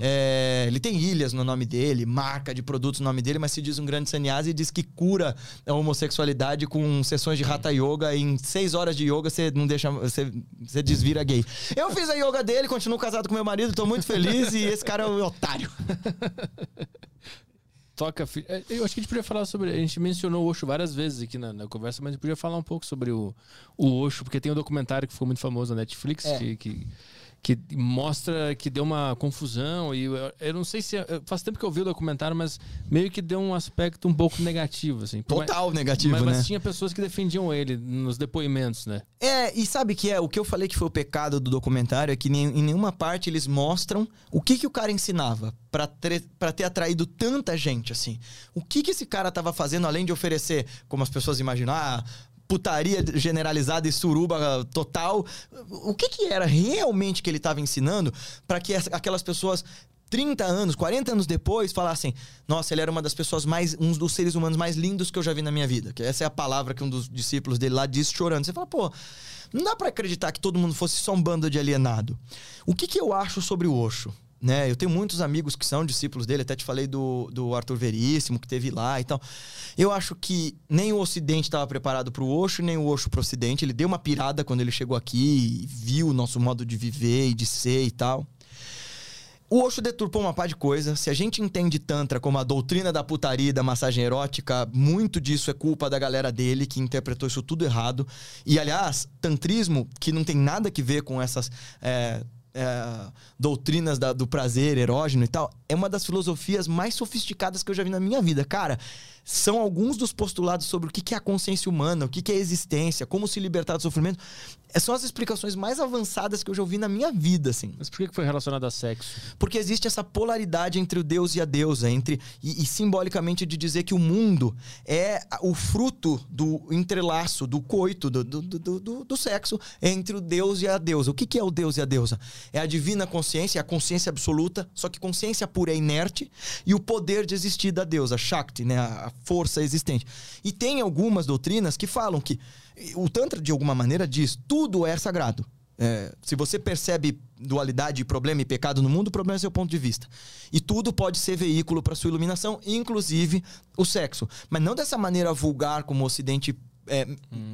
É, ele tem ilhas no nome dele, marca de produtos no nome dele, mas se diz um grande sannyasi e diz que cura a homossexualidade com sessões de hatha yoga. Em seis horas de yoga você não deixa, você, você desvira gay. Eu fiz a yoga dele, continuo casado com meu marido, tô muito feliz e esse cara é um otário. (laughs) Toca. é, Eu acho que a gente podia falar sobre. A gente mencionou o Osho várias vezes aqui na, na conversa, mas a gente podia falar um pouco sobre o, o Osho, porque tem um documentário que ficou muito famoso na Netflix É. que, que, que mostra que deu uma confusão. E eu, eu não sei se. Faz tempo que eu vi o documentário, mas meio que deu um aspecto um pouco negativo, assim. Total negativo, mas, né? mas tinha pessoas que defendiam ele nos depoimentos, né? É, e sabe que é? O que eu falei que foi o pecado do documentário é que nem- em nenhuma parte eles mostram o que, que o cara ensinava pra ter, ter atraído tanta gente, assim. O que, que esse cara tava fazendo além de oferecer, como as pessoas imaginam, ah, putaria generalizada e suruba total. O que, que era realmente que ele tava ensinando pra que aquelas pessoas 30 anos, 40 anos depois, falassem: Nossa, ele era uma das pessoas mais. um dos seres humanos mais lindos que eu já vi na minha vida. Que essa é a palavra que um dos discípulos dele lá disse chorando. Você fala, pô, não dá pra acreditar que todo mundo fosse só um bando de alienado. O que, que eu acho sobre o Osho? Né? Eu tenho muitos amigos que são discípulos dele, até te falei do, do Arthur Veríssimo, que teve lá e tal. Eu acho que nem o Ocidente estava preparado para o Osho, nem o Osho para o Ocidente. Ele deu uma pirada quando ele chegou aqui viu o nosso modo de viver e de ser e tal. O Osho deturpou uma par de coisa. Se a gente entende Tantra como a doutrina da putaria da massagem erótica, muito disso é culpa da galera dele, que interpretou isso tudo errado. E, aliás, tantrismo, que não tem nada que ver com essas. É, é, doutrinas da- do prazer erógeno e tal, é uma das filosofias mais sofisticadas que eu já vi na minha vida. Cara, são alguns dos postulados sobre o que é a consciência humana, o que é a existência, como se libertar do sofrimento. É, São as explicações mais avançadas que eu já ouvi na minha vida, assim. Mas por que foi relacionado a sexo? Porque existe essa polaridade entre o Deus e a deusa, entre e, e simbolicamente de dizer que o mundo é o fruto do entrelaço, do coito, do, do, do, do- do sexo entre o Deus e a deusa. O que, que é o Deus e a deusa? É a divina consciência, é a consciência absoluta, só que consciência pura é inerte, e o poder de existir da deusa, Shakti, né? a força existente. E tem algumas doutrinas que falam que o Tantra, de alguma maneira, diz tudo é sagrado. É, se você percebe dualidade, problema e pecado no mundo, o problema é seu ponto de vista. E tudo pode ser veículo para sua iluminação, inclusive o sexo. Mas não dessa maneira vulgar como o Ocidente é,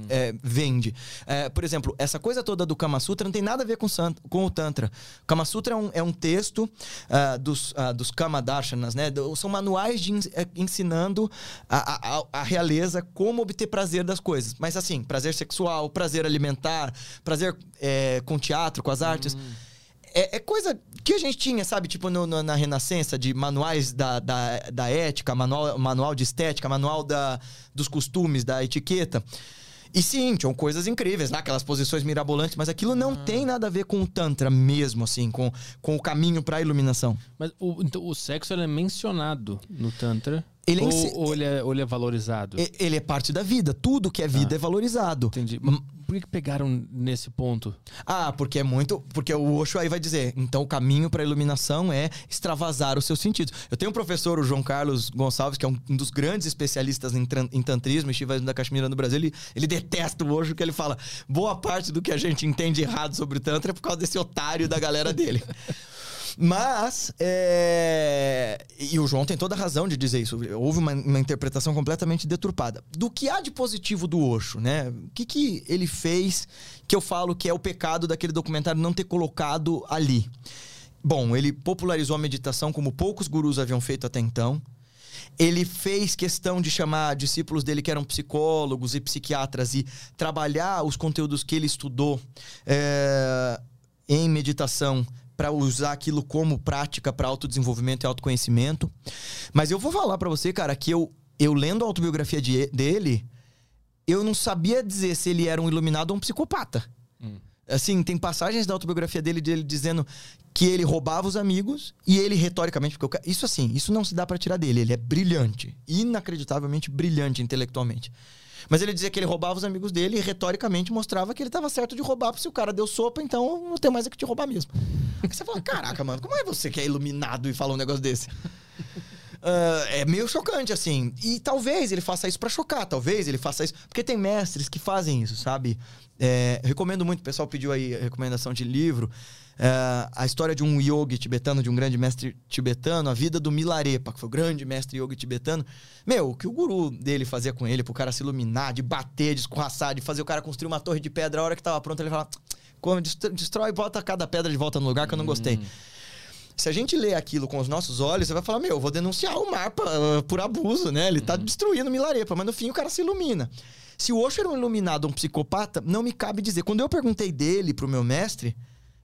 é, vende. É, por exemplo, essa coisa toda do Kama Sutra não tem nada a ver com, com o Tantra. O Kama Sutra é um, é um texto ah, dos, ah, dos Kama Darshanas, né? São manuais de eh, ensinando a, a- a realeza como obter prazer das coisas. Mas assim, prazer sexual, prazer alimentar, prazer eh, com teatro, com as artes. É, é coisa que a gente tinha, sabe? Tipo no- no- na Renascença, de manuais da, da, da ética, manual, manual de estética, manual da, dos costumes, da etiqueta. E sim, tinham coisas incríveis, lá, aquelas posições mirabolantes, mas aquilo não tem nada a ver com o Tantra mesmo, assim, com, com o caminho pra iluminação. Mas o, então, o sexo ele é mencionado no Tantra? Ele é ou, ensi- ou ele é, ou ele é valorizado? Ele é parte da vida, tudo que é vida é valorizado. Entendi. Mas por que, pegaram nesse ponto? Ah, porque é muito. Porque o Osho aí vai dizer, então o caminho para a iluminação é extravasar os seus sentidos. Eu tenho um professor, o João Carlos Gonçalves, que é um, um dos grandes especialistas em, em tantrismo e shivaísmo da Caxemira no Brasil. Ele, ele detesta o Osho, que ele fala: boa parte do que a gente entende errado sobre o Tantra é por causa desse otário da galera dele. (laughs) Mas, é... e o João tem toda a razão de dizer isso. Houve uma, uma interpretação completamente deturpada. Do que há de positivo do Osho, né? O que, que ele fez que eu falo que é o pecado daquele documentário não ter colocado ali? Bom, ele popularizou a meditação como poucos gurus haviam feito até então. Ele fez questão de chamar discípulos dele que eram psicólogos e psiquiatras e trabalhar os conteúdos que ele estudou é, em meditação para usar aquilo como prática para autodesenvolvimento e autoconhecimento. Mas eu vou falar para você, cara, que eu, eu lendo a autobiografia de- dele, eu não sabia dizer se ele era um iluminado ou um psicopata. Assim, tem passagens da autobiografia dele, dele dizendo que ele roubava os amigos e ele retoricamente, porque ca- isso assim, isso não se dá pra tirar dele, ele é brilhante, inacreditavelmente brilhante intelectualmente. Mas ele dizia que ele roubava os amigos dele e retoricamente mostrava que ele tava certo de roubar, porque se o cara deu sopa, então não tem mais é que te roubar mesmo. Aí você fala, caraca, mano, como é você que é iluminado e fala um negócio desse? Ah, é meio chocante, assim. E talvez ele faça isso pra chocar, talvez ele faça isso. Porque tem mestres que fazem isso, sabe? É, recomendo muito, o pessoal pediu aí recomendação de livro. É, a história de um yogi tibetano, de um grande mestre tibetano, a vida do Milarepa, que foi o grande mestre yogi tibetano. Meu, o que o guru dele fazia com ele, pro cara se iluminar, de bater, de escorraçar, de fazer o cara construir uma torre de pedra, a hora que tava pronto, ele falava: "Como, destrói, e bota cada pedra de volta no lugar que eu não gostei. Se a gente lê aquilo com os nossos olhos, você vai falar, meu, eu vou denunciar o mapa ah, por abuso, né? Ele tá destruindo o Milarepa, mas no fim o cara se ilumina. Se o Osho era um iluminado, um psicopata, não me cabe dizer. Quando eu perguntei dele pro meu mestre,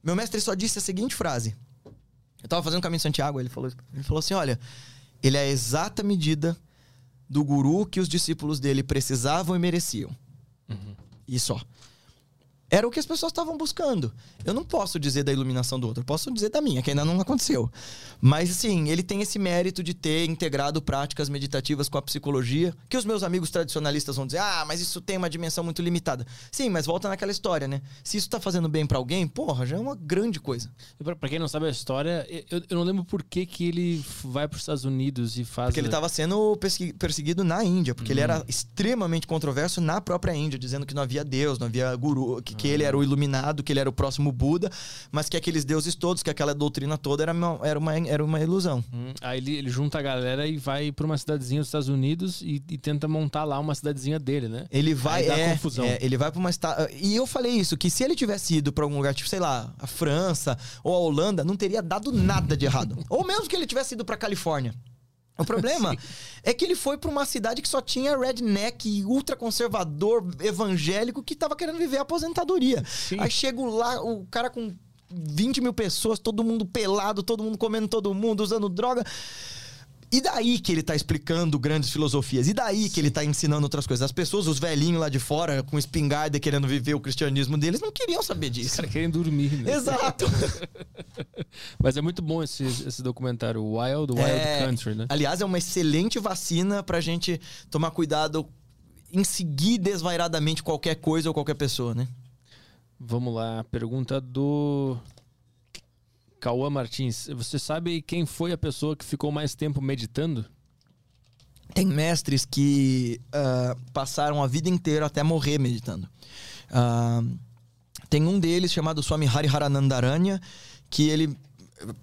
meu mestre só disse a seguinte frase. Eu tava fazendo o caminho de Santiago, ele falou, ele falou assim, olha, ele é a exata medida do guru que os discípulos dele precisavam e mereciam. E só. Era o que as pessoas estavam buscando. Eu não posso dizer da iluminação do outro, eu posso dizer da minha, que ainda não aconteceu. Mas, sim, ele tem esse mérito de ter integrado práticas meditativas com a psicologia, que os meus amigos tradicionalistas vão dizer, ah, mas isso tem uma dimensão muito limitada. Sim, mas volta naquela história, né? Se isso tá fazendo bem pra alguém, porra, já é uma grande coisa. Pra, pra quem não sabe a história, eu, eu não lembro por que, que ele vai pros Estados Unidos e faz. Porque ele estava sendo persegui- perseguido na Índia, porque ele Uhum. era extremamente controverso na própria Índia, dizendo que não havia Deus, não havia guru, que que ele era o iluminado, que ele era o próximo Buda, mas que aqueles deuses todos, que aquela doutrina toda era uma, era uma, era uma ilusão. Hum, Aí ele, ele junta a galera e vai pra uma cidadezinha dos Estados Unidos e, e tenta montar lá uma cidadezinha dele, né? Ele vai. Aí dá é, confusão. é, ele vai pra uma. esta- E eu falei isso, que se ele tivesse ido pra algum lugar, tipo, sei lá, a França ou a Holanda, não teria dado nada de errado. (laughs) ou mesmo que ele tivesse ido pra Califórnia. O problema (laughs) é que ele foi pra uma cidade que só tinha redneck, ultraconservador, evangélico, que tava querendo viver a aposentadoria. Aí chega lá, o cara com 20 mil pessoas, todo mundo pelado, todo mundo comendo todo mundo, usando droga. E daí que ele tá explicando grandes filosofias? E daí que ele tá ensinando outras coisas? As pessoas, os velhinhos lá de fora, com espingarda e querendo viver o cristianismo deles, não queriam saber Os disso. caras querem dormir, né? Exato. (laughs) Mas é muito bom esse, esse documentário, Wild Wild É, Country, né? Aliás, é uma excelente vacina pra gente tomar cuidado em seguir desvairadamente qualquer coisa ou qualquer pessoa, né? Vamos lá, pergunta do Cauã Martins. Você sabe quem foi a pessoa que ficou mais tempo meditando? Tem mestres que ah, passaram a vida inteira até morrer meditando. Ah, tem um deles chamado Swami Hariharanandaranya, que ele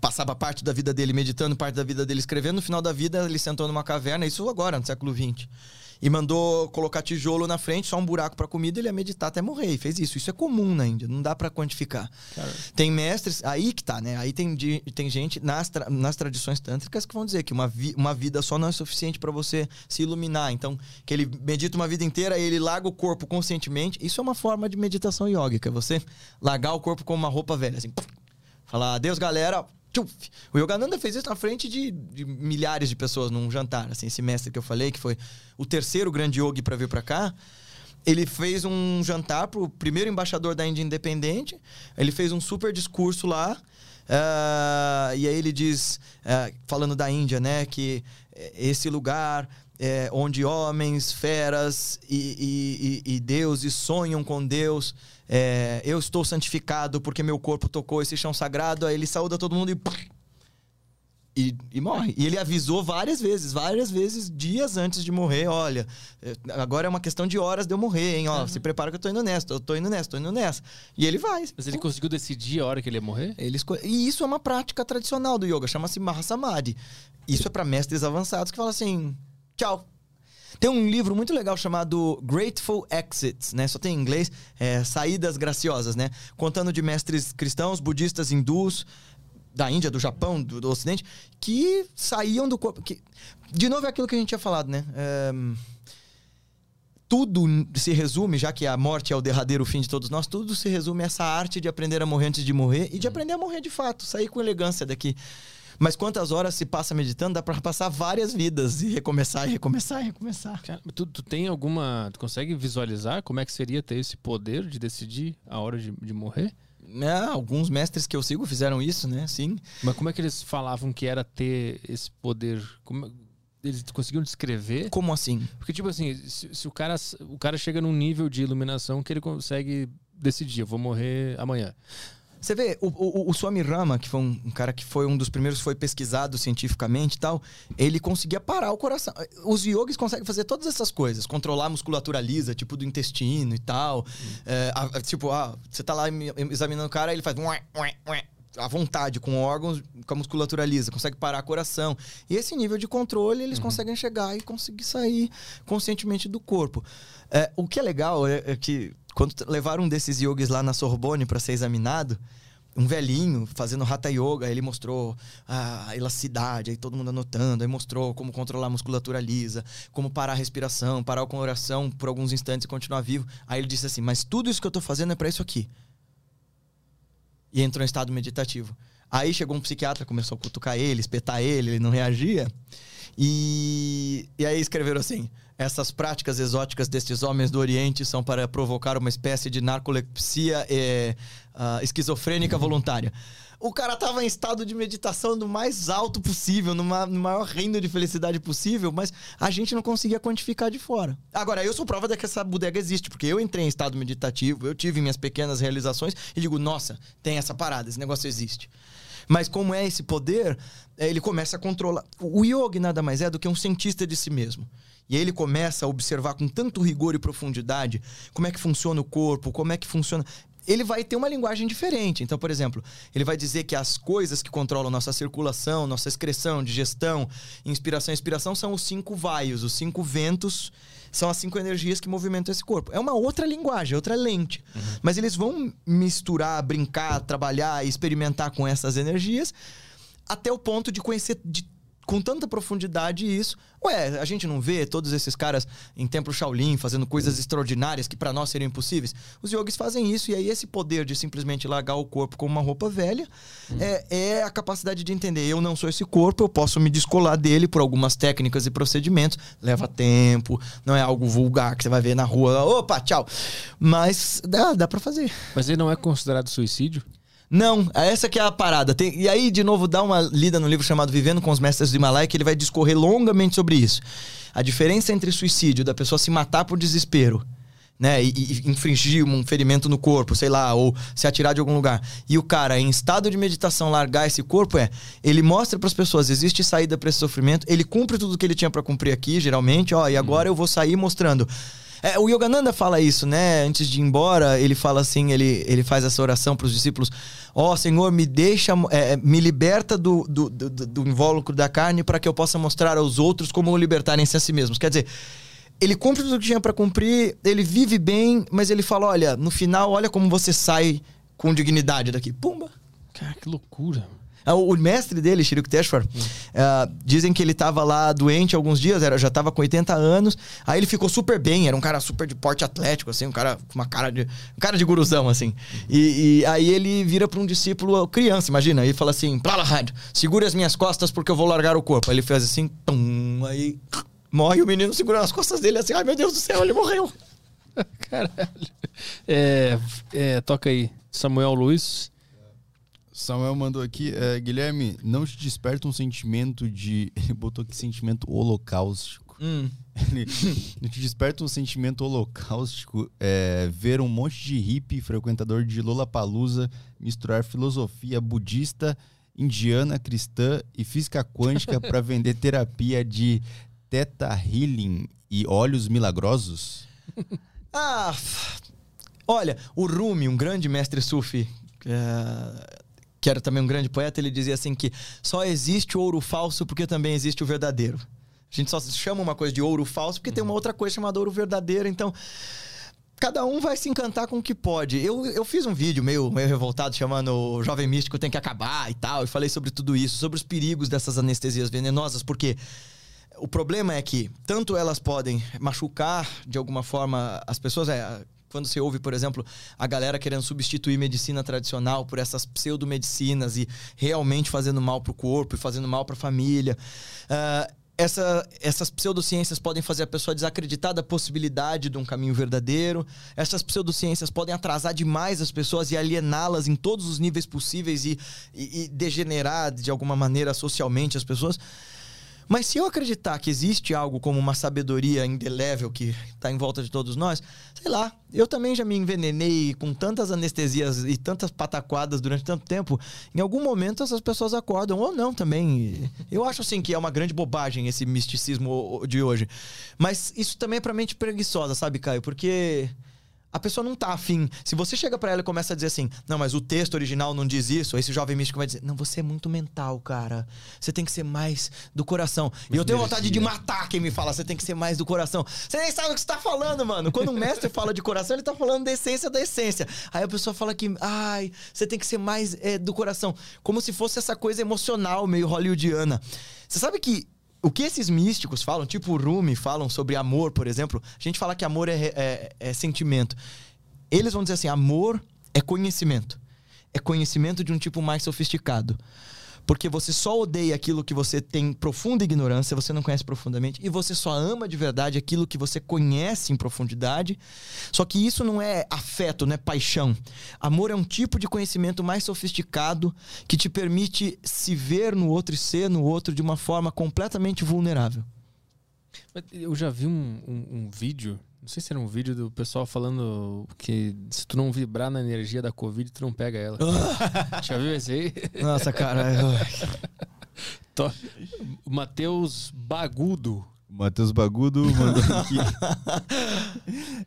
passava parte da vida dele meditando, parte da vida dele escrevendo. No final da vida, ele sentou numa caverna, isso agora, no século XX. E mandou colocar tijolo na frente, só um buraco para comida, ele ia meditar até morrer. E fez isso. Isso é comum na Índia, não dá para quantificar. Tem mestres, aí que tá, né? Aí tem, tem gente nas, tra- nas tradições tântricas que vão dizer que uma, vi- uma vida só não é suficiente para você se iluminar. Então, que ele medita uma vida inteira, ele larga o corpo conscientemente. Isso é uma forma de meditação yógica. é Você largar o corpo como uma roupa velha, assim. Falar, adeus, galera. Tchuf. O Yogananda fez isso na frente de, de milhares de pessoas num jantar. Assim, esse mestre que eu falei, que foi o terceiro grande yogi para vir para cá, ele fez um jantar pro primeiro embaixador da Índia Independente. Ele fez um super discurso lá. ah, e aí ele diz, ah, falando da Índia, né, que eh, esse lugar é onde homens, feras e, e- e- e deuses sonham com Deus. É, eu estou santificado porque meu corpo tocou esse chão sagrado. Aí ele saúda todo mundo e e, e morre. E ele avisou várias vezes, várias vezes, dias antes de morrer: olha, eh, agora é uma questão de horas de eu morrer, hein? Ó, se prepara que eu tô indo nessa, eu tô indo nessa, tô indo nessa. E ele vai. Mas ele conseguiu decidir a hora que ele ia morrer? Ele esco- E isso é uma prática tradicional do yoga, chama-se Mahasamadhi. Isso é para mestres avançados que falam assim: tchau. Tem um livro muito legal chamado Grateful Exits, né? Só tem em inglês, é, Saídas Graciosas, né? Contando de mestres cristãos, budistas, hindus, da Índia, do Japão, do, do Ocidente, que saíam do corpo. Que... De novo é aquilo que a gente tinha falado, né? É, tudo se resume, já que a morte é o derradeiro fim de todos nós, tudo se resume a essa arte de aprender a morrer antes de morrer e de aprender a morrer de fato, sair com elegância daqui. Mas quantas horas se passa meditando, dá pra passar várias vidas e recomeçar, e recomeçar, e recomeçar. Cara, tu, tu tem alguma. Tu consegue visualizar como é que seria ter esse poder de decidir a hora de, de morrer? Né? Alguns mestres que eu sigo fizeram isso, né? Sim. Mas como é que eles falavam que era ter esse poder? Como, eles conseguiam descrever? Como assim? Porque, tipo assim, se, se o, cara, o cara chega num nível de iluminação que ele consegue decidir, eu vou morrer amanhã. Você vê, o, o, o Swami Rama, que foi um, um cara que foi um dos primeiros que foi pesquisado cientificamente e tal, ele conseguia parar o coração. Os yogis conseguem fazer todas essas coisas, controlar a musculatura lisa, tipo do intestino e tal. É, a- a- tipo, ah, você tá lá examinando o cara, ele faz à vontade, com órgãos, com a musculatura lisa, consegue parar o coração. E esse nível de controle eles conseguem chegar e conseguir sair conscientemente do corpo. É, o que é legal é, é que quando levaram um desses yogis lá na Sorbonne para ser examinado, um velhinho fazendo hatha yoga, ele mostrou a elasticidade, aí todo mundo anotando, aí mostrou como controlar a musculatura lisa, como parar a respiração, parar o coração por alguns instantes e continuar vivo. Aí ele disse assim: "Mas tudo isso que eu tô fazendo é para isso aqui". E entrou em estado meditativo. Aí chegou um psiquiatra, começou a cutucar ele, espetar ele, ele não reagia. E, e aí escreveram assim: essas práticas exóticas destes homens do Oriente são para provocar uma espécie de narcolepsia eh, ah, esquizofrênica voluntária. O cara tava em estado de meditação do mais alto possível, numa, no maior reino de felicidade possível, mas a gente não conseguia quantificar de fora. Agora, eu sou prova de que essa bodega existe, porque eu entrei em estado meditativo, eu tive minhas pequenas realizações e digo, nossa, tem essa parada, esse negócio existe. Mas como é esse poder, é, ele começa a controlar. O yogi nada mais é do que um cientista de si mesmo. E aí ele começa a observar com tanto rigor e profundidade como é que funciona o corpo, como é que funciona ele vai ter uma linguagem diferente. Então, por exemplo, ele vai dizer que as coisas que controlam nossa circulação, nossa excreção, digestão, inspiração e expiração são os cinco vaios, os cinco ventos, são as cinco energias que movimentam esse corpo. É uma outra linguagem, outra lente. Uhum. Mas eles vão misturar, brincar, trabalhar, experimentar com essas energias até o ponto de conhecer de com tanta profundidade isso. Ué, a gente não vê todos esses caras em templo Shaolin fazendo coisas extraordinárias que para nós seriam impossíveis? Os yogis fazem isso e aí esse poder de simplesmente largar o corpo com uma roupa velha hum. é, é, a capacidade de entender. Eu não sou esse corpo, eu posso me descolar dele por algumas técnicas e procedimentos. Leva tempo, não é algo vulgar que você vai ver na rua. Opa, tchau. Mas dá, dá para fazer. Mas ele não é considerado suicídio? Não, essa que é a parada. Tem, e aí, de novo, dá uma lida no livro chamado Vivendo com os Mestres do Himalaia, que ele vai discorrer longamente sobre isso. A diferença entre suicídio, da pessoa se matar por desespero, né, e, e, infringir um ferimento no corpo, sei lá, ou se atirar de algum lugar, e o cara em estado de meditação largar esse corpo é, ele mostra para as pessoas existe saída para esse sofrimento, ele cumpre tudo que ele tinha para cumprir aqui, geralmente, ó, e agora eu vou sair mostrando é, o Yogananda fala isso, né? Antes de ir embora, ele fala assim, ele, ele faz essa oração para os discípulos. Ó oh, Senhor, me deixa, é, me liberta do, do, do, do invólucro da carne para que eu possa mostrar aos outros como libertarem-se a si mesmos. Quer dizer, ele cumpre tudo que tinha para cumprir, ele vive bem, mas ele fala, olha, no final, olha como você sai com dignidade daqui. Pumba! Cara, que loucura. Ah, o mestre dele, Shri Yukteswar, uh, dizem que ele estava lá doente alguns dias, era, já estava com 80 anos. Aí ele ficou super bem, era um cara super de porte atlético, assim, um cara com uma cara de. Um cara de guruzão, assim. E, e aí ele vira para um discípulo criança, imagina, e fala assim: Prahlad, segure as minhas costas porque eu vou largar o corpo. Aí ele fez assim, tum, aí morre o menino segurando as costas dele assim, ai meu Deus do céu, ele morreu. (laughs) Caralho. É, é, toca aí. Samuel Luiz. Samuel mandou aqui, é, Guilherme, não te desperta um sentimento de. (laughs) Ele botou aqui sentimento holocaustico. Hum. (laughs) Ele, ele te desperta um sentimento holocaustico é, ver um monte de hippie frequentador de Lollapalooza misturar filosofia budista, indiana, cristã e física quântica para (laughs) vender terapia de teta healing e óleos milagrosos? Ah, olha, o Rumi, um grande mestre sufi, é, que era também um grande poeta, ele dizia assim que só existe ouro falso porque também existe o verdadeiro. A gente só chama uma coisa de ouro falso porque uhum. tem uma outra coisa chamada ouro verdadeiro. Então, cada um vai se encantar com o que pode. Eu, eu fiz um vídeo meio, meio revoltado chamando o Jovem Místico Tem que Acabar e tal. E falei sobre tudo isso, sobre os perigos dessas anestesias venenosas, porque o problema é que tanto elas podem machucar de alguma forma as pessoas. É, quando você ouve, por exemplo, a galera querendo substituir medicina tradicional por essas pseudomedicinas e realmente fazendo mal para o corpo e fazendo mal para a família. Uh, essa, essas pseudociências podem fazer a pessoa desacreditar da possibilidade de um caminho verdadeiro. Essas pseudociências podem atrasar demais as pessoas e aliená-las em todos os níveis possíveis e, e, e degenerar de alguma maneira socialmente as pessoas. Mas se eu acreditar que existe algo como uma sabedoria indelével que está em volta de todos nós, sei lá, eu também já me envenenei com tantas anestesias e tantas pataquadas durante tanto tempo. Em algum momento essas pessoas acordam ou não também. Eu acho assim que é uma grande bobagem esse misticismo de hoje. Mas isso também é pra mente preguiçosa, sabe, Caio? Porque a pessoa não tá afim. Se você chega para ela e começa a dizer assim, não, mas o texto original não diz isso, esse jovem místico vai dizer, não, você é muito mental, cara. Você tem que ser mais do coração. e eu tenho vontade de matar quem me fala, você tem que ser mais do coração. Você nem sabe o que você tá falando, mano. Quando um mestre fala de coração, ele tá falando da essência da essência. Aí a pessoa fala que, ai, você tem que ser mais é, do coração. Como se fosse essa coisa emocional, meio hollywoodiana. Você sabe que o que esses místicos falam, tipo o Rumi, falam sobre amor, por exemplo, a gente fala que amor é, é, é sentimento. Eles vão dizer assim: amor é conhecimento. É conhecimento de um tipo mais sofisticado. Porque você só odeia aquilo que você tem profunda ignorância, você não conhece profundamente, e você só ama de verdade aquilo que você conhece em profundidade. Só que isso não é afeto, não é paixão. Amor é um tipo de conhecimento mais sofisticado que te permite se ver no outro e ser no outro de uma forma completamente vulnerável. Eu já vi um, um, um vídeo, não sei se era um vídeo do pessoal falando que se tu não vibrar na energia da Covid, tu não pega ela. (laughs) já viu esse aí? Nossa, cara. (laughs) Matheus Bagudo. Matheus Bagudo mandou aqui. (laughs)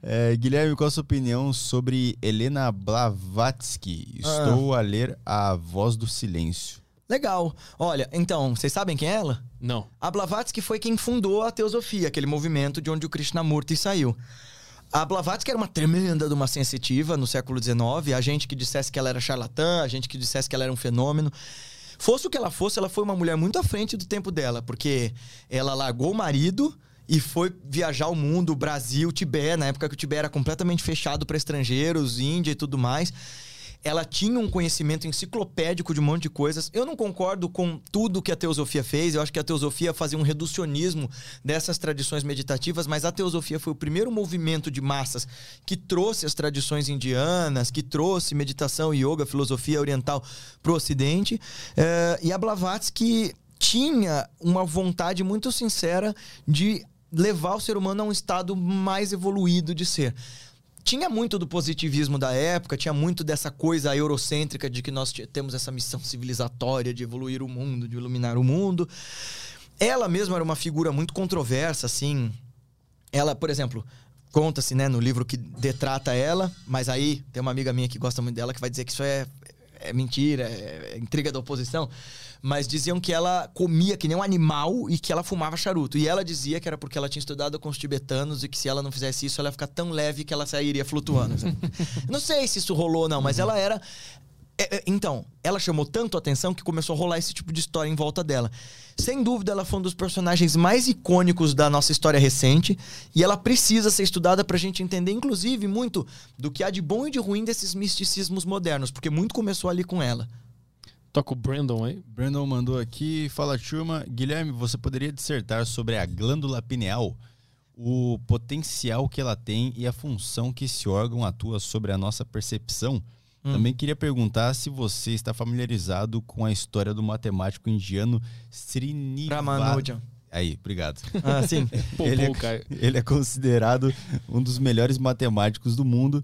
É, Guilherme, qual a sua opinião sobre Helena Blavatsky? Estou a ler A Voz do Silêncio. Legal. Olha, então, vocês sabem quem é ela? Não. A Blavatsky foi quem fundou a Teosofia, aquele movimento de onde o Krishnamurti saiu. A Blavatsky era uma tremenda de uma sensitiva no século XIX. A gente que dissesse que ela era charlatã, a gente que dissesse que ela era um fenômeno. Fosse o que ela fosse, ela foi uma mulher muito à frente do tempo dela, porque ela largou o marido e foi viajar o mundo, Brasil, Tibete, na época que o Tibete era completamente fechado para estrangeiros, Índia e tudo mais. Ela tinha um conhecimento enciclopédico de um monte de coisas. Eu não concordo com tudo que a teosofia fez. Eu acho que a teosofia fazia um reducionismo dessas tradições meditativas, mas a teosofia foi o primeiro movimento de massas que trouxe as tradições indianas, que trouxe meditação, yoga, filosofia oriental para o Ocidente. Eh, e a Blavatsky tinha uma vontade muito sincera de levar o ser humano a um estado mais evoluído de ser tinha muito do positivismo da época, tinha muito dessa coisa eurocêntrica de que nós temos essa missão civilizatória de evoluir o mundo, de iluminar o mundo. Ela mesma era uma figura muito controversa, assim. Ela, por exemplo, conta-se, né, no livro que detrata ela, mas aí tem uma amiga minha que gosta muito dela que vai dizer que isso é, é mentira, é, é intriga da oposição. Mas diziam que ela comia que nem um animal e que ela fumava charuto. E ela dizia que era porque ela tinha estudado com os tibetanos e que se ela não fizesse isso, ela ia ficar tão leve que ela sairia flutuando. (laughs) não sei se isso rolou ou não, mas ela era. é, é, Então, ela chamou tanto a atenção que começou a rolar esse tipo de história em volta dela. Sem dúvida, ela foi um dos personagens mais icônicos da nossa história recente e ela precisa ser estudada pra gente entender, inclusive, muito do que há de bom e de ruim desses misticismos modernos, porque muito começou ali com ela. Toca o Brandon aí. Brandon mandou aqui, fala turma, Guilherme, você poderia dissertar sobre a glândula pineal, o potencial que ela tem e a função que esse órgão atua sobre a nossa percepção? Também queria perguntar se você está familiarizado com a história do matemático indiano Srinivasa. Ramanujan. Aí, obrigado. Ah, sim. (laughs) Ele é-. Ele é considerado um dos melhores matemáticos do mundo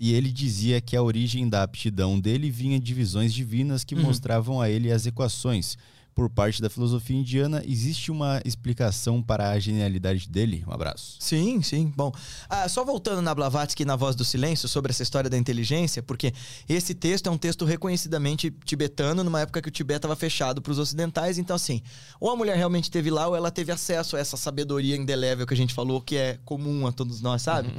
e ele dizia que a origem da aptidão dele vinha de visões divinas que mostravam a ele as equações. Por parte da filosofia indiana, existe uma explicação para a genialidade dele? Um abraço. Sim, sim. Bom, ah, só voltando na Blavatsky na Voz do Silêncio sobre essa história da inteligência, porque esse texto é um texto reconhecidamente tibetano, numa época que o Tibete estava fechado para os ocidentais. Então, assim, ou a mulher realmente esteve lá, ou ela teve acesso a essa sabedoria indelével que a gente falou, que é comum a todos nós, sabe?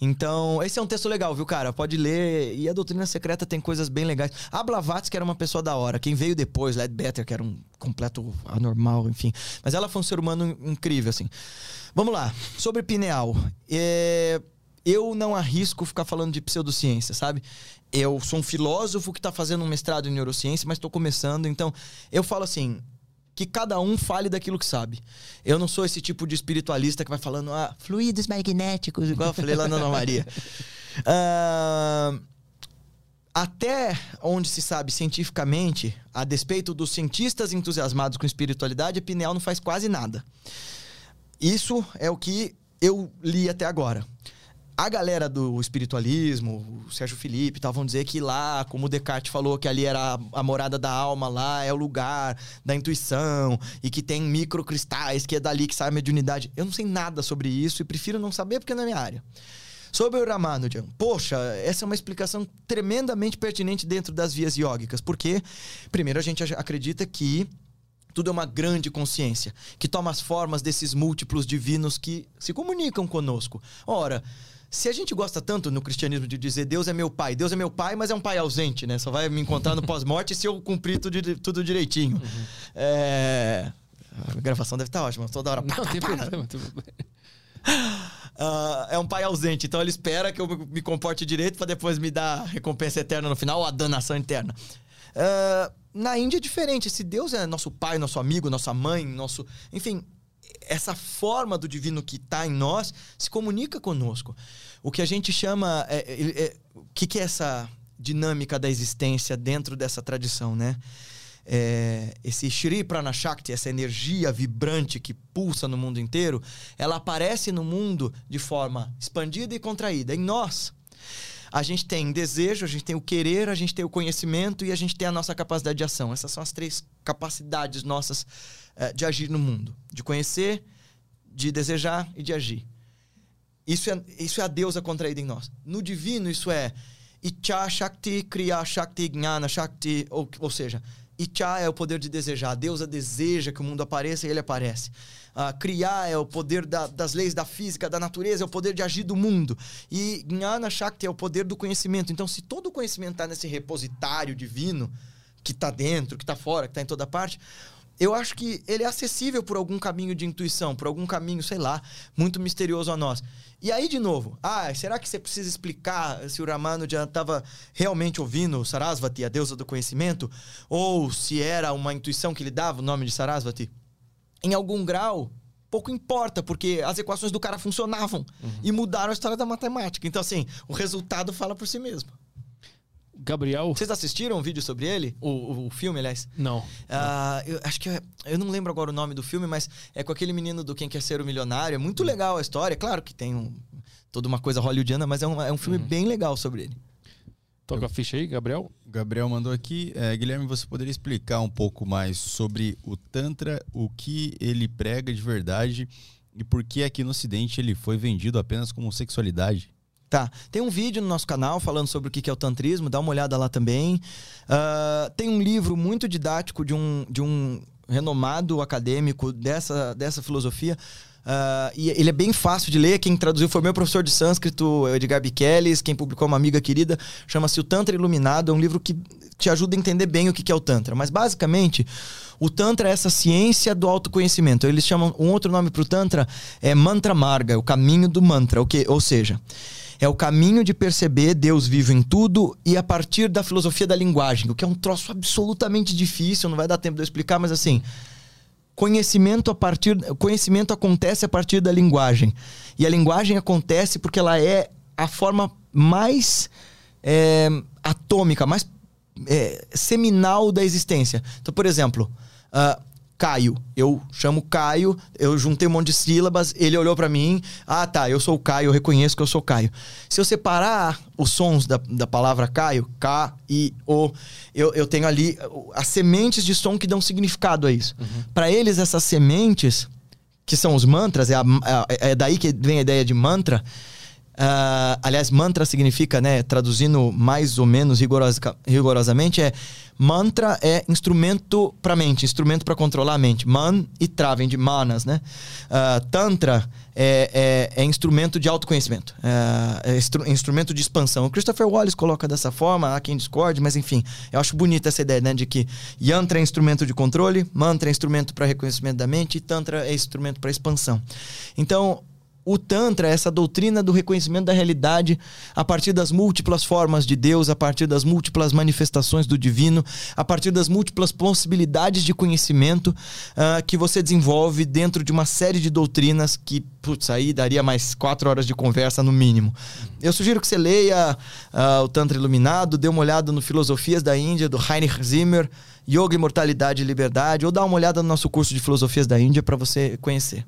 Então, esse é um texto legal, viu, cara? Pode ler. E a doutrina secreta tem coisas bem legais. A Blavatsky era uma pessoa da hora. Quem veio depois, Ledbetter, que era um completo anormal, enfim. Mas ela foi um ser humano incrível, assim. Vamos lá. Sobre pineal. É, Eu não arrisco ficar falando de pseudociência, sabe? Eu sou um filósofo que está fazendo um mestrado em neurociência, mas estou começando. Então, eu falo assim que cada um fale daquilo que sabe. Eu não sou esse tipo de espiritualista que vai falando, ah, fluidos magnéticos, igual eu falei lá na Ana Maria. (laughs) Ah, até onde se sabe cientificamente, a despeito dos cientistas entusiasmados com espiritualidade, a pineal não faz quase nada. Isso é o que eu li até agora. A galera do espiritualismo, o Sérgio Felipe, tal, vão dizer que lá, como Descartes falou, que ali era a morada da alma, lá é o lugar da intuição, e que tem microcristais, que é dali que sai a mediunidade. Eu não sei nada sobre isso e prefiro não saber porque não é minha área. Sobre o Ramanujan, poxa, essa é uma explicação tremendamente pertinente dentro das vias iógicas, porque, primeiro, a gente acredita que tudo é uma grande consciência, que toma as formas desses múltiplos divinos que se comunicam conosco. Ora, se a gente gosta tanto no cristianismo de dizer Deus é meu pai, Deus é meu pai, mas é um pai ausente, né? Só vai me encontrar no pós-morte se eu cumprir tudo, tudo direitinho. É... A gravação deve estar ótima, toda hora. Não, pá, tem pá. problema. (laughs) Ah, é um pai ausente, então ele espera que eu me- comporte direito para depois me dar recompensa eterna no final ou a danação eterna. Ah, na Índia é diferente. Esse Deus é nosso pai, nosso amigo, nossa mãe, nosso. Enfim, essa forma do divino que está em nós se comunica conosco. O que a gente chama. É, é, é, o que, que é essa dinâmica da existência dentro dessa tradição, né? É, esse Shri Pranashakti, essa energia vibrante que pulsa no mundo inteiro, ela aparece no mundo de forma expandida e contraída, em nós. A gente tem desejo, a gente tem o querer, a gente tem o conhecimento e a gente tem a nossa capacidade de ação. Essas são as três capacidades nossas é, de agir no mundo: de conhecer, de desejar e de agir. Isso é, isso é a deusa contraída em nós. No divino, isso é Icha Shakti, Kriya Shakti, Gnana Shakti, ou, ou seja, Icha é o poder de desejar. A deusa deseja que o mundo apareça e ele aparece. Uh, criar é o poder da, das leis da física, da natureza, é o poder de agir do mundo. E Gnana Shakti é o poder do conhecimento. Então, se todo o conhecimento está nesse repositário divino, que está dentro, que está fora, que está em toda parte, eu acho que ele é acessível por algum caminho de intuição, por algum caminho, sei lá, muito misterioso a nós. E aí, de novo, ah, será que você precisa explicar se o Ramano já estava realmente ouvindo Sarasvati, a deusa do conhecimento? Ou se era uma intuição que lhe dava o nome de Sarasvati? Em algum grau, pouco importa, porque as equações do cara funcionavam uhum. e mudaram a história da matemática. Então, assim, o resultado fala por si mesmo. Gabriel. Vocês assistiram um vídeo sobre ele? O, o, o filme, aliás? Não. Uh, eu acho que. É, eu não lembro agora o nome do filme, mas é com aquele menino do Quem Quer Ser o Milionário. É muito legal a história. Claro que tem um, toda uma coisa hollywoodiana, mas é um, é um filme uhum. bem legal sobre ele. Toca a ficha aí, Gabriel. Gabriel mandou aqui. É, Guilherme, você poderia explicar um pouco mais sobre o Tantra, o que ele prega de verdade e por que aqui no Ocidente ele foi vendido apenas como sexualidade? Tá. Tem um vídeo no nosso canal falando sobre o que é o tantrismo, dá uma olhada lá também. Uh, tem um livro muito didático de um, de um renomado acadêmico dessa, dessa filosofia. Uh, e ele é bem fácil de ler. Quem traduziu foi meu professor de sânscrito, Edgar Biqueles. Quem publicou uma amiga querida. Chama-se O Tantra Iluminado. É um livro que te ajuda a entender bem o que é o Tantra. Mas basicamente, o Tantra é essa ciência do autoconhecimento. Eles chamam. Um outro nome para o Tantra é Mantra Marga, o caminho do mantra. O que, ou seja. É o caminho de perceber Deus vivo em tudo e a partir da filosofia da linguagem, o que é um troço absolutamente difícil, não vai dar tempo de eu explicar, mas assim, conhecimento a partir conhecimento acontece a partir da linguagem. E a linguagem acontece porque ela é a forma mais é, atômica, mais é, seminal da existência. Então, por exemplo, uh, Caio. Eu chamo Caio, eu juntei um monte de sílabas, ele olhou para mim, ah tá, eu sou o Caio, eu reconheço que eu sou Caio. Se eu separar os sons da, da palavra Caio, K, I, O, eu, eu tenho ali as sementes de som que dão significado a isso. Uhum. Para eles, essas sementes, que são os mantras, é, a, é, é daí que vem a ideia de mantra, Uh, aliás, mantra significa, né, traduzindo mais ou menos rigorosamente, é mantra é instrumento para mente, instrumento para controlar a mente. Man e tra vem de manas, né? Uh, tantra é, é, é, instrumento de autoconhecimento, é, é instru instrumento de expansão. O Christopher Wallace coloca dessa forma, há quem discorde, mas enfim, eu acho bonita essa ideia, né, de que yantra é instrumento de controle, mantra é instrumento para reconhecimento da mente e tantra é instrumento para expansão. Então, o Tantra é essa doutrina do reconhecimento da realidade a partir das múltiplas formas de Deus, a partir das múltiplas manifestações do divino, a partir das múltiplas possibilidades de conhecimento uh, que você desenvolve dentro de uma série de doutrinas que, putz, aí daria mais quatro horas de conversa no mínimo. Eu sugiro que você leia uh, o Tantra Iluminado, dê uma olhada no Filosofias da Índia, do Heinrich Zimmer, Yoga, Imortalidade e Liberdade, ou dá uma olhada no nosso curso de Filosofias da Índia para você conhecer.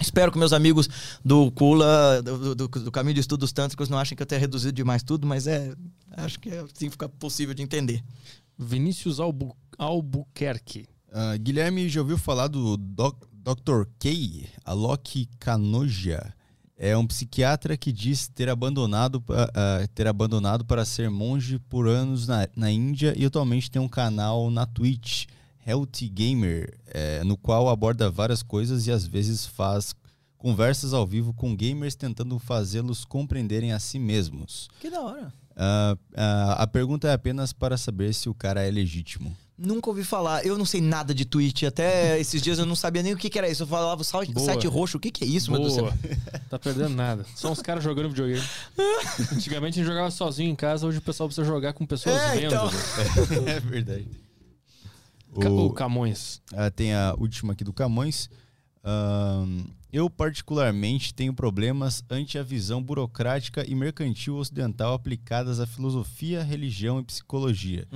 Espero que meus amigos do Kula, do, do, do, Caminho de Estudos Tântricos, não achem que eu tenha reduzido demais tudo, mas é. Acho que é assim fica possível de entender. Vinícius Albu Albuquerque. Uh, Guilherme já ouviu falar do doc, Dr. K, Alok Kanoja. É um psiquiatra que diz ter abandonado, uh, ter abandonado para ser monge por anos na, na Índia e atualmente tem um canal na Twitch Healthy Gamer, é, no qual aborda várias coisas e às vezes faz conversas ao vivo com gamers tentando fazê-los compreenderem a si mesmos. Que da hora. Uh, uh, a pergunta é apenas para saber se o cara é legítimo. Nunca ouvi falar. Eu não sei nada de Twitch. Até esses dias eu não sabia nem o que, que era isso. Eu falava o site, site roxo. O que, que é isso, Boa. meu Deus do céu? Tá perdendo nada. São os caras jogando videogame. (laughs) Antigamente a gente jogava sozinho em casa. Hoje o pessoal precisa jogar com pessoas é, vendo. Então. (laughs) é verdade. O- O Camões. Ah, tem a última aqui do Camões. Ahn, eu, particularmente, tenho problemas ante a visão burocrática e mercantil ocidental aplicadas à filosofia, religião e psicologia.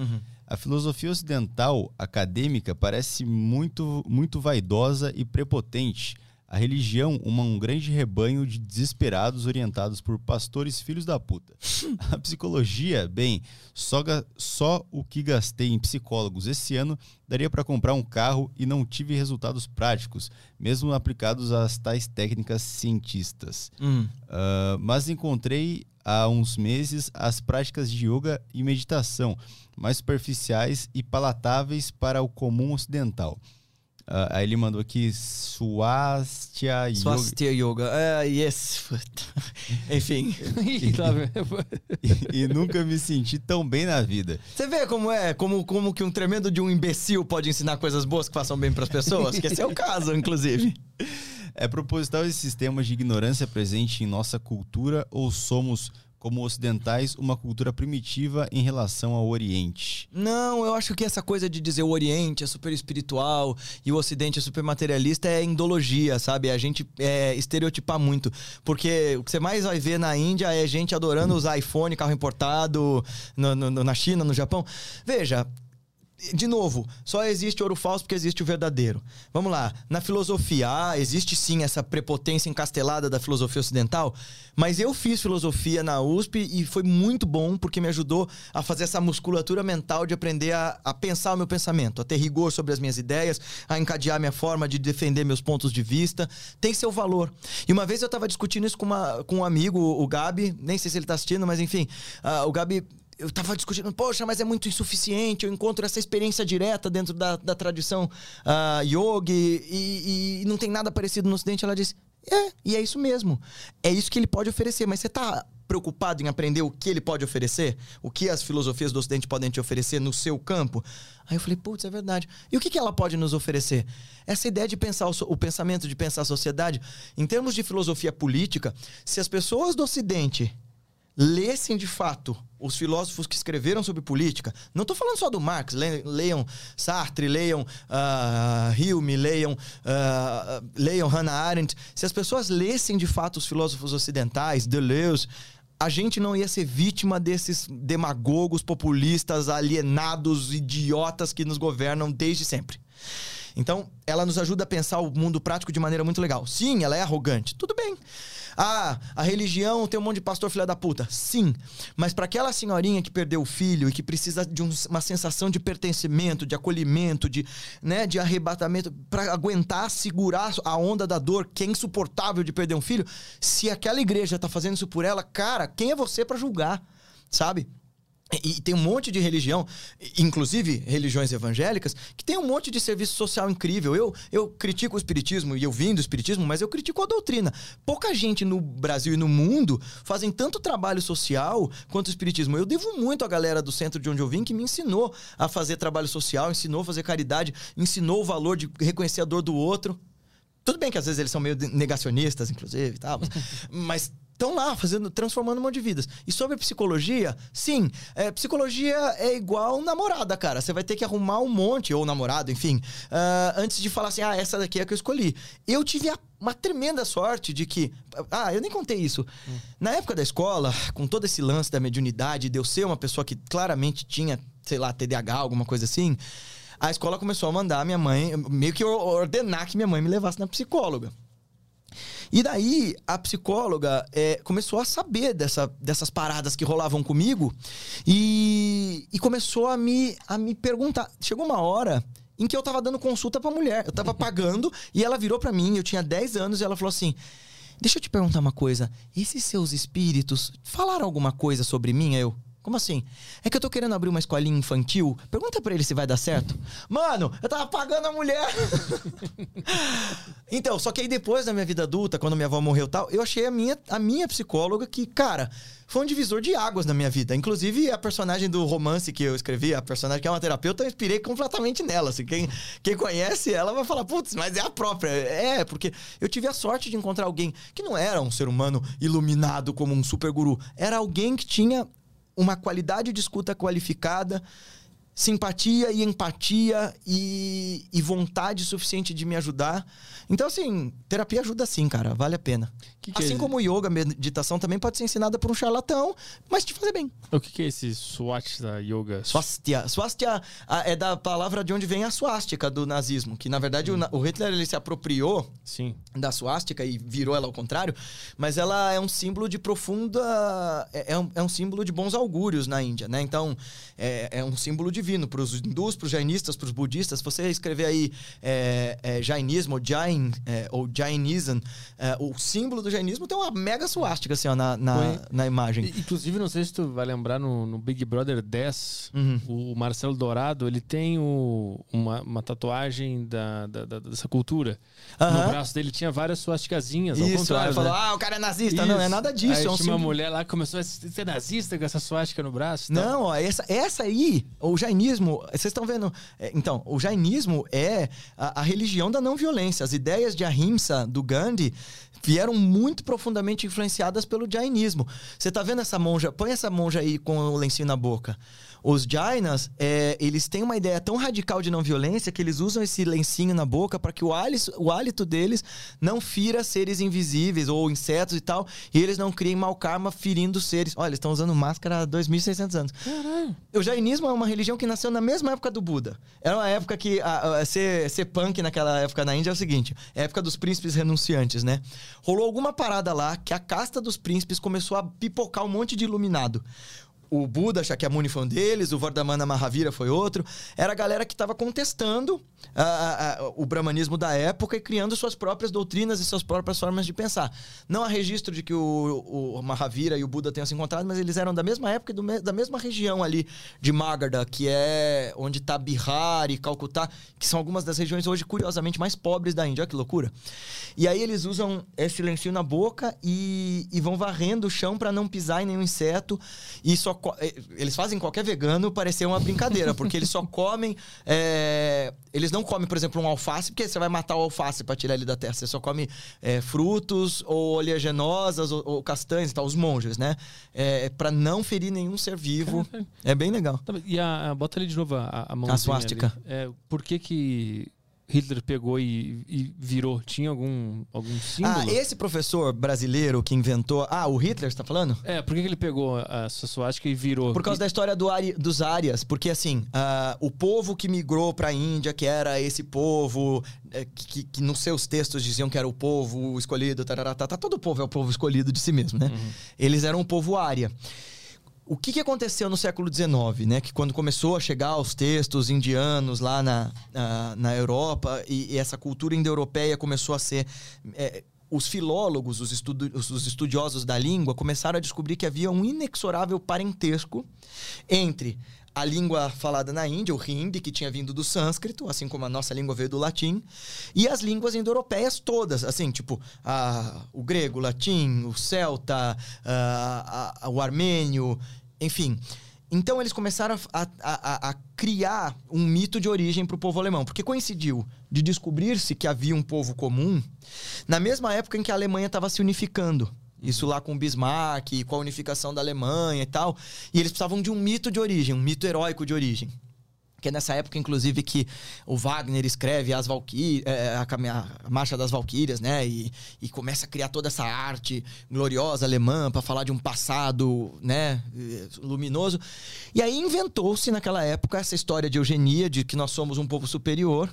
A filosofia ocidental acadêmica parece muito, muito vaidosa e prepotente. A religião, uma, um grande rebanho de desesperados orientados por pastores filhos da puta. (laughs) A psicologia, bem, só, só o que gastei em psicólogos esse ano daria para comprar um carro e não tive resultados práticos, mesmo aplicados às tais técnicas cientistas. Hum. Ah, mas encontrei há uns meses as práticas de yoga e meditação, mais superficiais e palatáveis para o comum ocidental. Ah, aí ele mandou aqui Swastia Yoga. Swastika Yoga. Ah, yes. (laughs) Enfim. (laughs) Tá vendo? e nunca me senti tão bem na vida. Você vê como é, como, como que um tremendo de um imbecil pode ensinar coisas boas que façam bem pras pessoas? Que esse é o (laughs) caso, inclusive. É proposital esse sistema de ignorância presente em nossa cultura ou somos, como ocidentais, uma cultura primitiva em relação ao Oriente? Não, eu acho que essa coisa de dizer o Oriente é super espiritual e o Ocidente é super materialista é endologia, sabe? A gente é, estereotipar muito. Porque o que você mais vai ver na Índia é gente adorando usar iPhone, carro importado, no- no- na China, no Japão. Veja. De novo, só existe ouro falso porque existe o verdadeiro. Vamos lá, na filosofia, ah, existe sim essa prepotência encastelada da filosofia ocidental, mas eu fiz filosofia na USP e foi muito bom porque me ajudou a fazer essa musculatura mental de aprender a, a pensar o meu pensamento, a ter rigor sobre as minhas ideias, a encadear minha forma de defender meus pontos de vista. Tem seu valor. E uma vez eu tava discutindo isso com, uma, com um amigo, o Gabi, nem sei se ele tá assistindo, mas enfim, ah, o Gabi eu tava discutindo, poxa, mas é muito insuficiente, eu encontro essa experiência direta dentro da, da tradição ah, yogi e, e não tem nada parecido no ocidente. Ela disse, é, e é isso mesmo. É isso que ele pode oferecer, mas você tá preocupado em aprender o que ele pode oferecer? O que as filosofias do ocidente podem te oferecer no seu campo? Aí eu falei, putz, é verdade. E o que, que ela pode nos oferecer? Essa ideia de pensar o, so- o pensamento de pensar a sociedade, em termos de filosofia política, se as pessoas do ocidente lessem de fato os filósofos que escreveram sobre política. Não estou falando só do Marx, le- leiam Sartre, leiam ah, Hume, leiam, ah, leiam Hannah Arendt. Se as pessoas lessem de fato os filósofos ocidentais, Deleuze, a gente não ia ser vítima desses demagogos populistas, alienados, idiotas que nos governam desde sempre. Então, ela nos ajuda a pensar o mundo prático de maneira muito legal. Sim, ela é arrogante. Tudo bem. Ah, a religião tem um monte de pastor filha da puta. Sim. Mas para aquela senhorinha que perdeu o filho e que precisa de um- uma sensação de pertencimento, de acolhimento, de, né, de arrebatamento, para aguentar, segurar a onda da dor, que é insuportável de perder um filho, se aquela igreja tá fazendo isso por ela, cara, quem é você para julgar? Sabe? E tem um monte de religião, inclusive religiões evangélicas, que tem um monte de serviço social incrível. Eu, eu critico o espiritismo e eu vim do espiritismo, mas eu critico a doutrina. Pouca gente no Brasil e no mundo fazem tanto trabalho social quanto o espiritismo. Eu devo muito à galera do centro de onde eu vim que me ensinou a fazer trabalho social, ensinou a fazer caridade, ensinou o valor de reconhecer a dor do outro. Tudo bem que às vezes eles são meio negacionistas, inclusive, mas- (laughs) mas estão lá fazendo, transformando um monte de vidas. E sobre psicologia, sim, é, psicologia é igual namorada, cara. Você vai ter que arrumar um monte, ou namorado, enfim, ah, antes de falar assim, ah, essa daqui é a que eu escolhi. Eu tive a- uma tremenda sorte de que. Ah, eu nem contei isso. Na época da escola, com todo esse lance da mediunidade, de eu ser uma pessoa que claramente tinha, sei lá, TDAH, alguma coisa assim. A escola começou a mandar minha mãe, meio que ordenar que minha mãe me levasse na psicóloga. E daí a psicóloga é, começou a saber dessa, dessas paradas que rolavam comigo e, e começou a me, a me perguntar. Chegou uma hora em que eu tava dando consulta pra mulher. Eu tava (laughs) pagando e ela virou pra mim, eu tinha 10 anos, e ela falou assim: Deixa eu te perguntar uma coisa. Esses seus espíritos falaram alguma coisa sobre mim? Eu. Como assim? É que eu tô querendo abrir uma escolinha infantil. Pergunta pra ele se vai dar certo. Mano, eu tava pagando a mulher. (laughs) então, só que aí depois da minha vida adulta, quando minha avó morreu tal, eu achei a minha, a minha psicóloga que, cara, foi um divisor de águas na minha vida. Inclusive, a personagem do romance que eu escrevi, a personagem que é uma terapeuta, eu inspirei completamente nela. Assim, quem, quem conhece ela vai falar, putz, mas é a própria. É, porque eu tive a sorte de encontrar alguém que não era um ser humano iluminado como um super guru. Era alguém que tinha uma qualidade de escuta qualificada simpatia e empatia e, e vontade suficiente de me ajudar. Então, assim, terapia ajuda sim, cara. Vale a pena. Que que é assim isso? como yoga, meditação também pode ser ensinada por um charlatão, mas te fazer bem. O que, que é esse Swastika Yoga? Swastika. Swastika ah, é da palavra de onde vem a swastika do nazismo, que na verdade o na- o Hitler ele se apropriou Sim. da suástica e virou ela ao contrário, mas ela é um símbolo de profunda. É, é um, é um símbolo de bons augúrios na Índia, né? Então, é, é um símbolo divino para os hindus, para os jainistas, para os budistas. Se você escrever aí é, é, jainismo ou jain, é, ou jainism, é, o símbolo do jainismo tem uma mega suástica assim, ó, na, na, na imagem. Inclusive, não sei se tu vai lembrar no, no Big Brother 10, Uhum. o Marcelo Dourado, ele tem o- uma, uma tatuagem da, da- da- dessa cultura. No Aham. braço dele tinha várias suasticazinhas, ao Isso, contrário, aí falou, né? ah, o cara é nazista. Não, é Isso. nada disso. Aí é um tinha uma mulher lá que começou a ser nazista com essa suástica no braço. e tal. Não, ó, essa, essa aí, o jainismo, vocês estão vendo. é, então, o jainismo é a, a religião da não violência. As ideias de ahimsa do Gandhi vieram muito profundamente influenciadas pelo jainismo. Você tá vendo essa monja? Põe essa monja aí com o lencinho na boca. Os jainas, é, eles têm uma ideia tão radical de não violência que eles usam esse lencinho na boca para que o hálito, o hálito deles não fira seres invisíveis ou insetos e tal, e eles não criem mau karma ferindo seres. Olha, eles estão usando máscara há 2.600 anos. O jainismo é uma religião que nasceu na mesma época do Buda. Era uma época que a- a- ser, ser punk naquela época na Índia é o seguinte: é a época dos príncipes renunciantes, né? Rolou alguma parada lá que a casta dos príncipes começou a pipocar um monte de iluminado. O Buda Shakyamuni foi um deles, o Vardhamana Mahavira foi outro. Era a galera que estava contestando o brahmanismo da época e criando suas próprias doutrinas e suas próprias formas de pensar. Não há registro de que o, o Mahavira e o Buda tenham se encontrado, mas eles eram da mesma época e me- da mesma região ali de Magadha, que é onde está Bihar e Calcutá, que são algumas das regiões hoje, curiosamente, mais pobres da Índia. Olha que loucura. E aí eles usam esse lencinho na boca e, e vão varrendo o chão para não pisar em nenhum inseto. E só eh, eles fazem qualquer vegano parecer uma brincadeira, porque eles só comem. eh, eles não comem, por exemplo, um alface, porque você vai matar o alface para tirar ele da terra. Você só come eh, frutos ou oleaginosas ou, ou castanhas e tal, os monges, né? É, para não ferir nenhum ser vivo. (laughs) É bem legal. Tá, E a, a- bota ali de novo a, a mãozinha ali. É, por que que Hitler pegou e, e virou? Tinha algum, algum símbolo? Ah, esse professor brasileiro que inventou. Ah, o Hitler, você tá falando? É, por que, que ele pegou a sua suástica e virou? Por causa da história do Ari- dos Árias, porque assim, ah, o povo que migrou pra Índia, que era esse povo, eh, que, que nos seus textos diziam que era o povo escolhido, tarará, tá, tá, todo povo é o povo escolhido de si mesmo, né? Eles eram um povo ária. O que, que aconteceu no século XIX, né? Que quando começou a chegar os textos indianos lá na, na, na Europa e, e essa cultura indo-europeia começou a ser... eh, os filólogos, os, estudo- os estudiosos da língua, começaram a descobrir que havia um inexorável parentesco entre a língua falada na Índia, o hindi, que tinha vindo do sânscrito, assim como a nossa língua veio do latim, e as línguas indo-europeias todas, assim, tipo a- o grego, o latim, o celta, a- a- o armênio, enfim. Então eles começaram a, a- a- a criar um mito de origem para o povo alemão, porque coincidiu de descobrir-se que havia um povo comum na mesma época em que a Alemanha estava se unificando. Isso lá com Bismarck, com a unificação da Alemanha e tal. E eles precisavam de um mito de origem, um mito heróico de origem. Que é nessa época, inclusive, que o Wagner escreve as Valquí eh, a, Marcha das Valquírias, né? E, e começa a criar toda essa arte gloriosa alemã para falar de um passado, né? Luminoso. E aí inventou-se naquela época essa história de eugenia, de que nós somos um povo superior.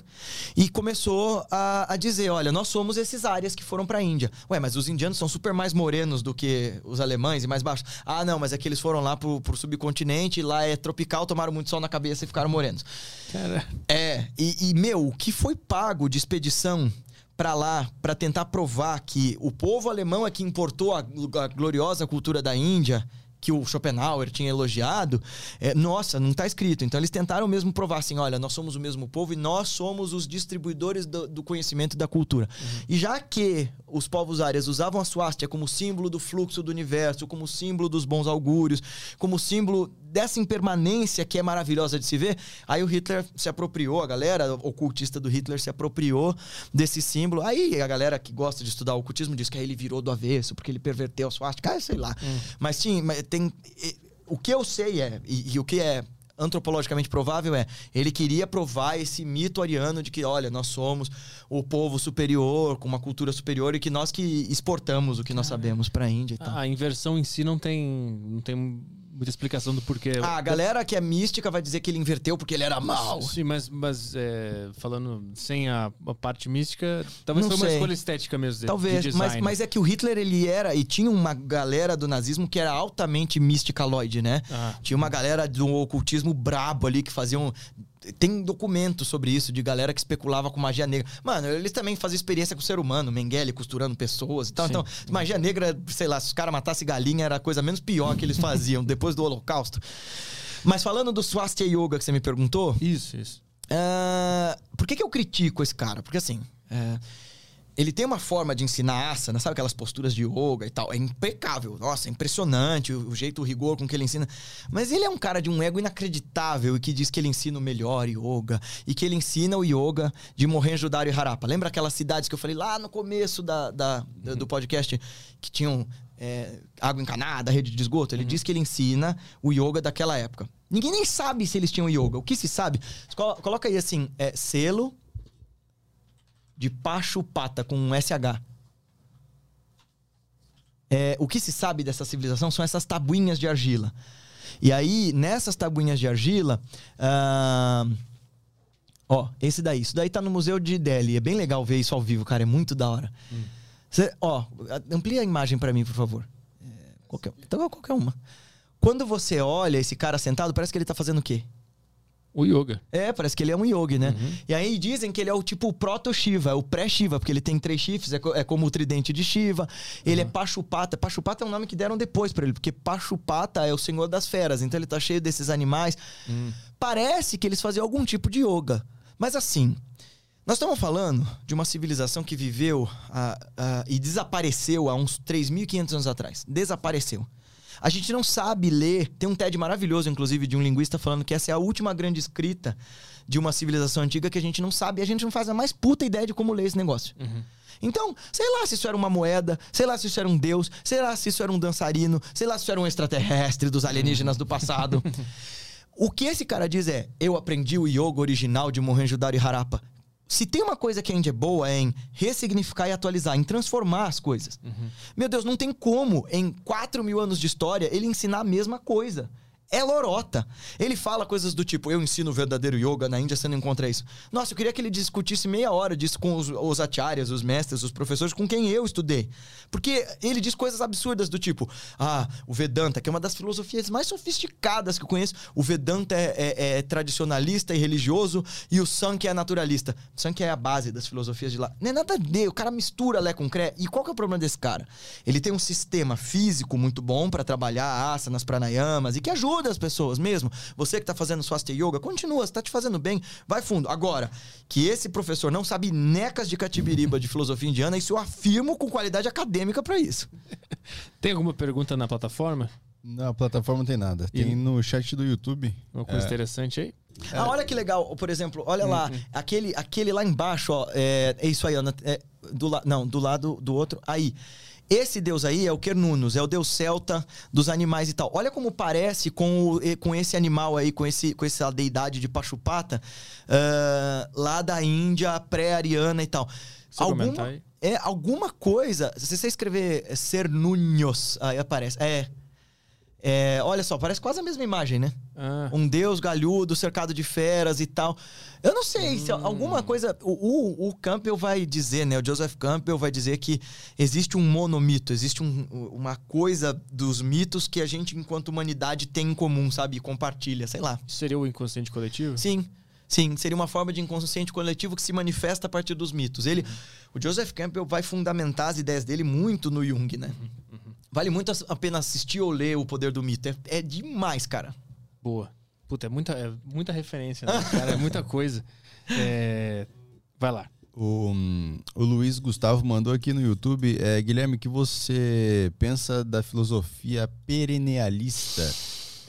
E começou a, a dizer: olha, nós somos esses áreas que foram para a Índia. Ué, mas os indianos são super mais morenos do que os alemães e mais baixos. Ah, não, mas é que eles foram lá pro, pro subcontinente, lá é tropical, tomaram muito sol na cabeça e ficaram morenos. Cara, É, e, e, meu, o que foi pago de expedição pra lá pra tentar provar que o povo alemão é que importou a, a gloriosa cultura da Índia, que o Schopenhauer tinha elogiado, é, nossa, não tá escrito. Então eles tentaram mesmo provar assim: olha, nós somos o mesmo povo e nós somos os distribuidores do, do conhecimento e da cultura. E já que os povos árias usavam a suástia como símbolo do fluxo do universo, como símbolo dos bons augúrios, como símbolo dessa impermanência que é maravilhosa de se ver, aí o Hitler se apropriou, a galera ocultista do Hitler se apropriou desse símbolo. Aí a galera que gosta de estudar o ocultismo diz que aí ele virou do avesso, porque ele perverteu a suástica, ah, sei lá. Mas sim, tem. O que eu sei é, e, e o que é antropologicamente provável é ele queria provar esse mito ariano de que, olha, nós somos o povo superior, com uma cultura superior e que nós que exportamos o que nós sabemos pra Índia e tal. A inversão em si não tem, não tem muita explicação do porquê. Ah, a galera que é mística vai dizer que ele inverteu porque ele era mau. Sim, mas, mas é, falando sem a, a parte mística, talvez Não foi uma escolha estética mesmo. de- de Talvez, mas, design. mas é que o Hitler ele era e tinha uma galera do nazismo que era altamente misticaloide, né? Ah. Tinha uma galera do ocultismo brabo ali que faziam. Tem documentos sobre isso, de galera que especulava com magia negra. Mano, eles também faziam experiência com o ser humano, Mengele costurando pessoas e tal. Sim. Então, magia negra, sei lá, se os caras matassem galinha, era a coisa menos pior que eles faziam (laughs) depois do Holocausto. Mas falando do Swastika Yoga que você me perguntou, Isso, isso. ah, por que, que eu critico esse cara? Porque assim. é, ele tem uma forma de ensinar asana, sabe aquelas posturas de yoga e tal? É impecável. Nossa, é impressionante o, o jeito, o rigor com que ele ensina. Mas ele é um cara de um ego inacreditável e que diz que ele ensina o melhor yoga. E que ele ensina o yoga de Mohenjo-Daro e Harappa. Lembra aquelas cidades que eu falei lá no começo da, da- da- do podcast que tinham é, água encanada, rede de esgoto? Ele diz que ele ensina o yoga daquela época. Ninguém nem sabe se eles tinham yoga. O que se sabe? Colo- Coloca aí assim, é, selo de Pachupata com um SH. É, o que se sabe dessa civilização são essas tabuinhas de argila. E aí, nessas tabuinhas de argila. ah, ó, esse daí. Isso daí tá no Museu de Delhi. É bem legal ver isso ao vivo, cara. É muito da hora. Cê- ó, amplia a imagem pra mim, por favor. É, qualquer, então, qualquer uma. Quando você olha esse cara sentado, parece que ele tá fazendo o quê? O yoga. É, parece que ele é um yogi, né? E aí dizem que ele é o tipo proto-Shiva, é o pré-Shiva, porque ele tem três chifres, é, co- é como o tridente de Shiva. Ele é Pachupata. Pachupata é um nome que deram depois pra ele, porque Pachupata é o senhor das feras, então ele tá cheio desses animais. Parece que eles faziam algum tipo de yoga. Mas assim, nós estamos falando de uma civilização que viveu e desapareceu há uns 3.500 anos atrás. Desapareceu. A gente não sabe ler. Tem um TED maravilhoso, inclusive, de um linguista falando que essa é a última grande escrita de uma civilização antiga que a gente não sabe e a gente não faz a mais puta ideia de como ler esse negócio. Então, sei lá se isso era uma moeda, sei lá se isso era um deus, sei lá se isso era um dançarino, sei lá se isso era um extraterrestre dos alienígenas do passado. (laughs) O que esse cara diz é: eu aprendi o yoga original de Mohenjo-Daro e Harappa. Se tem uma coisa que a é boa é em ressignificar e atualizar, em transformar as coisas. Meu Deus, não tem como, em 4 mil anos de história, ele ensinar a mesma coisa. É lorota. Ele fala coisas do tipo, eu ensino o verdadeiro yoga, na Índia você não encontra isso. Nossa, eu queria que ele discutisse meia hora disso com os, os acharyas, os mestres, os professores com quem eu estudei. Porque ele diz coisas absurdas do tipo, ah, o Vedanta, que é uma das filosofias mais sofisticadas que eu conheço. O Vedanta é, é- é tradicionalista e religioso e o Sankhya é naturalista. O Sankhya é a base das filosofias de lá. Não é nada ver, o cara mistura Lé com Cré. E qual que é o problema desse cara? Ele tem um sistema físico muito bom para trabalhar asanas, pranayamas e que ajuda as pessoas mesmo. Você que tá fazendo Swastika Yoga, continua, você tá te fazendo bem, vai fundo. Agora, que esse professor não sabe necas de catibiriba de filosofia indiana, isso eu afirmo com qualidade acadêmica para isso. (laughs) Tem alguma pergunta na plataforma? Na plataforma não tem nada. E- Tem no chat do YouTube. Uma coisa interessante aí? Ah, olha que legal, por exemplo, olha lá, aquele, aquele lá embaixo, ó, é, é isso aí, ó, é, do la, não, do lado do outro, aí. Esse deus aí é o Quernunus, é o deus celta dos animais e tal. Olha como parece com, o- com esse animal aí, com, esse, com essa deidade de Pachupata, ah, lá da Índia, pré-ariana e tal. Aí. é, alguma coisa, se você escrever Cernunhos, aí aparece, é... É, olha só, parece quase a mesma imagem, né? Ah, Um deus galhudo, cercado de feras e tal. Eu não sei se alguma coisa. O, o, o Campbell vai dizer, né? O Joseph Campbell vai dizer que existe um monomito, existe um- uma coisa dos mitos que a gente, enquanto humanidade, tem em comum, sabe? Compartilha, sei lá. seria o inconsciente coletivo? Sim. Sim, seria uma forma de inconsciente coletivo que se manifesta a partir dos mitos. Ele, o Joseph Campbell vai fundamentar as ideias dele muito no Jung, né? Vale muito a pena assistir ou ler O Poder do Mito. É, é demais, cara. Boa. Puta, é muita, é muita referência, né, cara? É muita coisa. (laughs) É, Vai lá. O, hum, o Luiz Gustavo mandou aqui no YouTube. É, Guilherme, o que você pensa da filosofia perennialista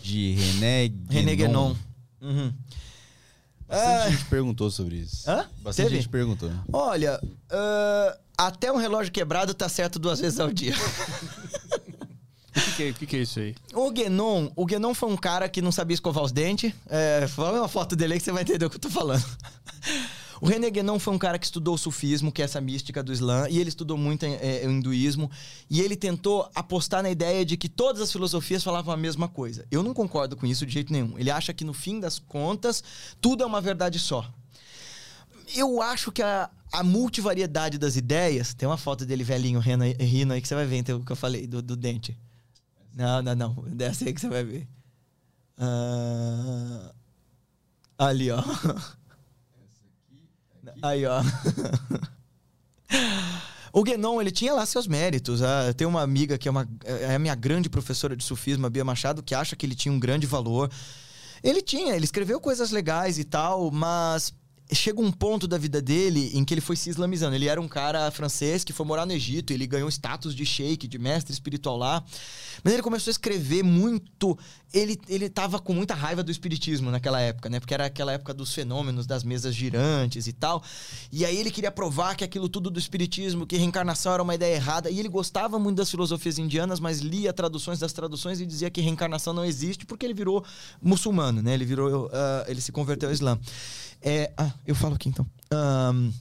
de René (laughs) Guénon? René Guénon. Uhum. Bastante Ah. gente perguntou sobre isso. Hã? Bastante Teve? gente perguntou. Olha, ah, até um relógio quebrado tá certo duas vezes ao dia. (laughs) O que, que, é, que, é isso aí? O Guénon, o foi um cara que não sabia escovar os dentes. É, fala uma foto dele aí que você vai entender o que eu tô falando. (laughs) O René Guénon foi um cara que estudou o sufismo, que é essa mística do Islã, e ele estudou muito é, o hinduísmo, e ele tentou apostar na ideia de que todas as filosofias falavam a mesma coisa. Eu não concordo com isso de jeito nenhum. Ele acha que no fim das contas, tudo é uma verdade só. Eu acho que a, a multivariedade das ideias. Tem uma foto dele velhinho rindo aí que você vai ver então, o que eu falei do, do dente. Não, não, não. Dessa aí que você vai ver. Uh, ali, ó. Aí, ó. O Guénon, ele tinha lá seus méritos. Ah, tem uma amiga que é, uma, é a minha grande professora de sufismo, a Bia Machado, que acha que ele tinha um grande valor. Ele tinha, ele escreveu coisas legais e tal, mas chega um ponto da vida dele em que ele foi se islamizando. Ele era um cara francês que foi morar no Egito, ele ganhou status de sheik, de mestre espiritual lá. Mas ele começou a escrever muito. Ele, ele tava com muita raiva do espiritismo naquela época, né? Porque era aquela época dos fenômenos, das mesas girantes e tal. E aí ele queria provar que aquilo tudo do espiritismo, que reencarnação era uma ideia errada. E ele gostava muito das filosofias indianas, mas lia traduções das traduções e dizia que reencarnação não existe porque ele virou muçulmano, né? Ele virou. Uh, ele se converteu ao Islã. É, ah, eu falo aqui então. Um,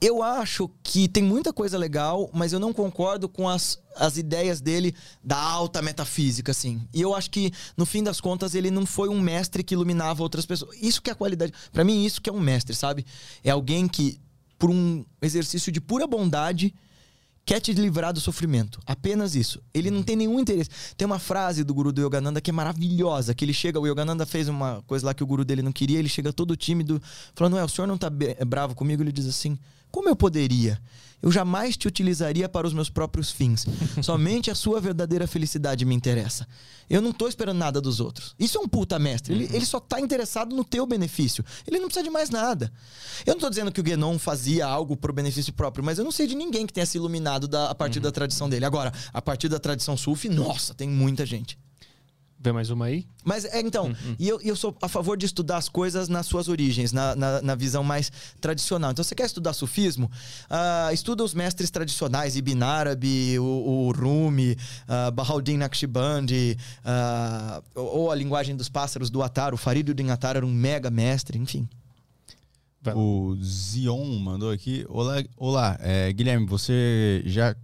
eu acho que tem muita coisa legal, mas eu não concordo com as, as ideias dele da alta metafísica, assim. E eu acho que, no fim das contas, ele não foi um mestre que iluminava outras pessoas. Isso que é a qualidade. para mim, isso que é um mestre, sabe? É alguém que, por um exercício de pura bondade, quer te livrar do sofrimento. Apenas isso. Ele não tem nenhum interesse. Tem uma frase do guru do Yogananda que é maravilhosa, que ele chega, o Yogananda fez uma coisa lá que o guru dele não queria, ele chega todo tímido, falando, é, o senhor não tá bravo comigo? Ele diz assim, como eu poderia? Eu jamais te utilizaria para os meus próprios fins. (laughs) Somente a sua verdadeira felicidade me interessa. Eu não estou esperando nada dos outros. Isso é um puta mestre. Ele, ele só está interessado no teu benefício. Ele não precisa de mais nada. Eu não estou dizendo que o Guénon fazia algo pro benefício próprio, mas eu não sei de ninguém que tenha se iluminado da, a partir uhum. da tradição dele. Agora, a partir da tradição sufi, nossa, tem muita gente. Vê mais uma aí? Mas, é, então, hum, hum. e eu, eu sou a favor de estudar as coisas nas suas origens, na, na, na visão mais tradicional. Então, você quer estudar sufismo? Uh, estuda os mestres tradicionais, Ibn Arabi, o, o Rumi, uh, Bahauddin Naqshbandi, uh, ou a linguagem dos pássaros do Atar. O Fariduddin Atar era um mega mestre, enfim. O Zion mandou aqui. Olá, olá é, Guilherme, você já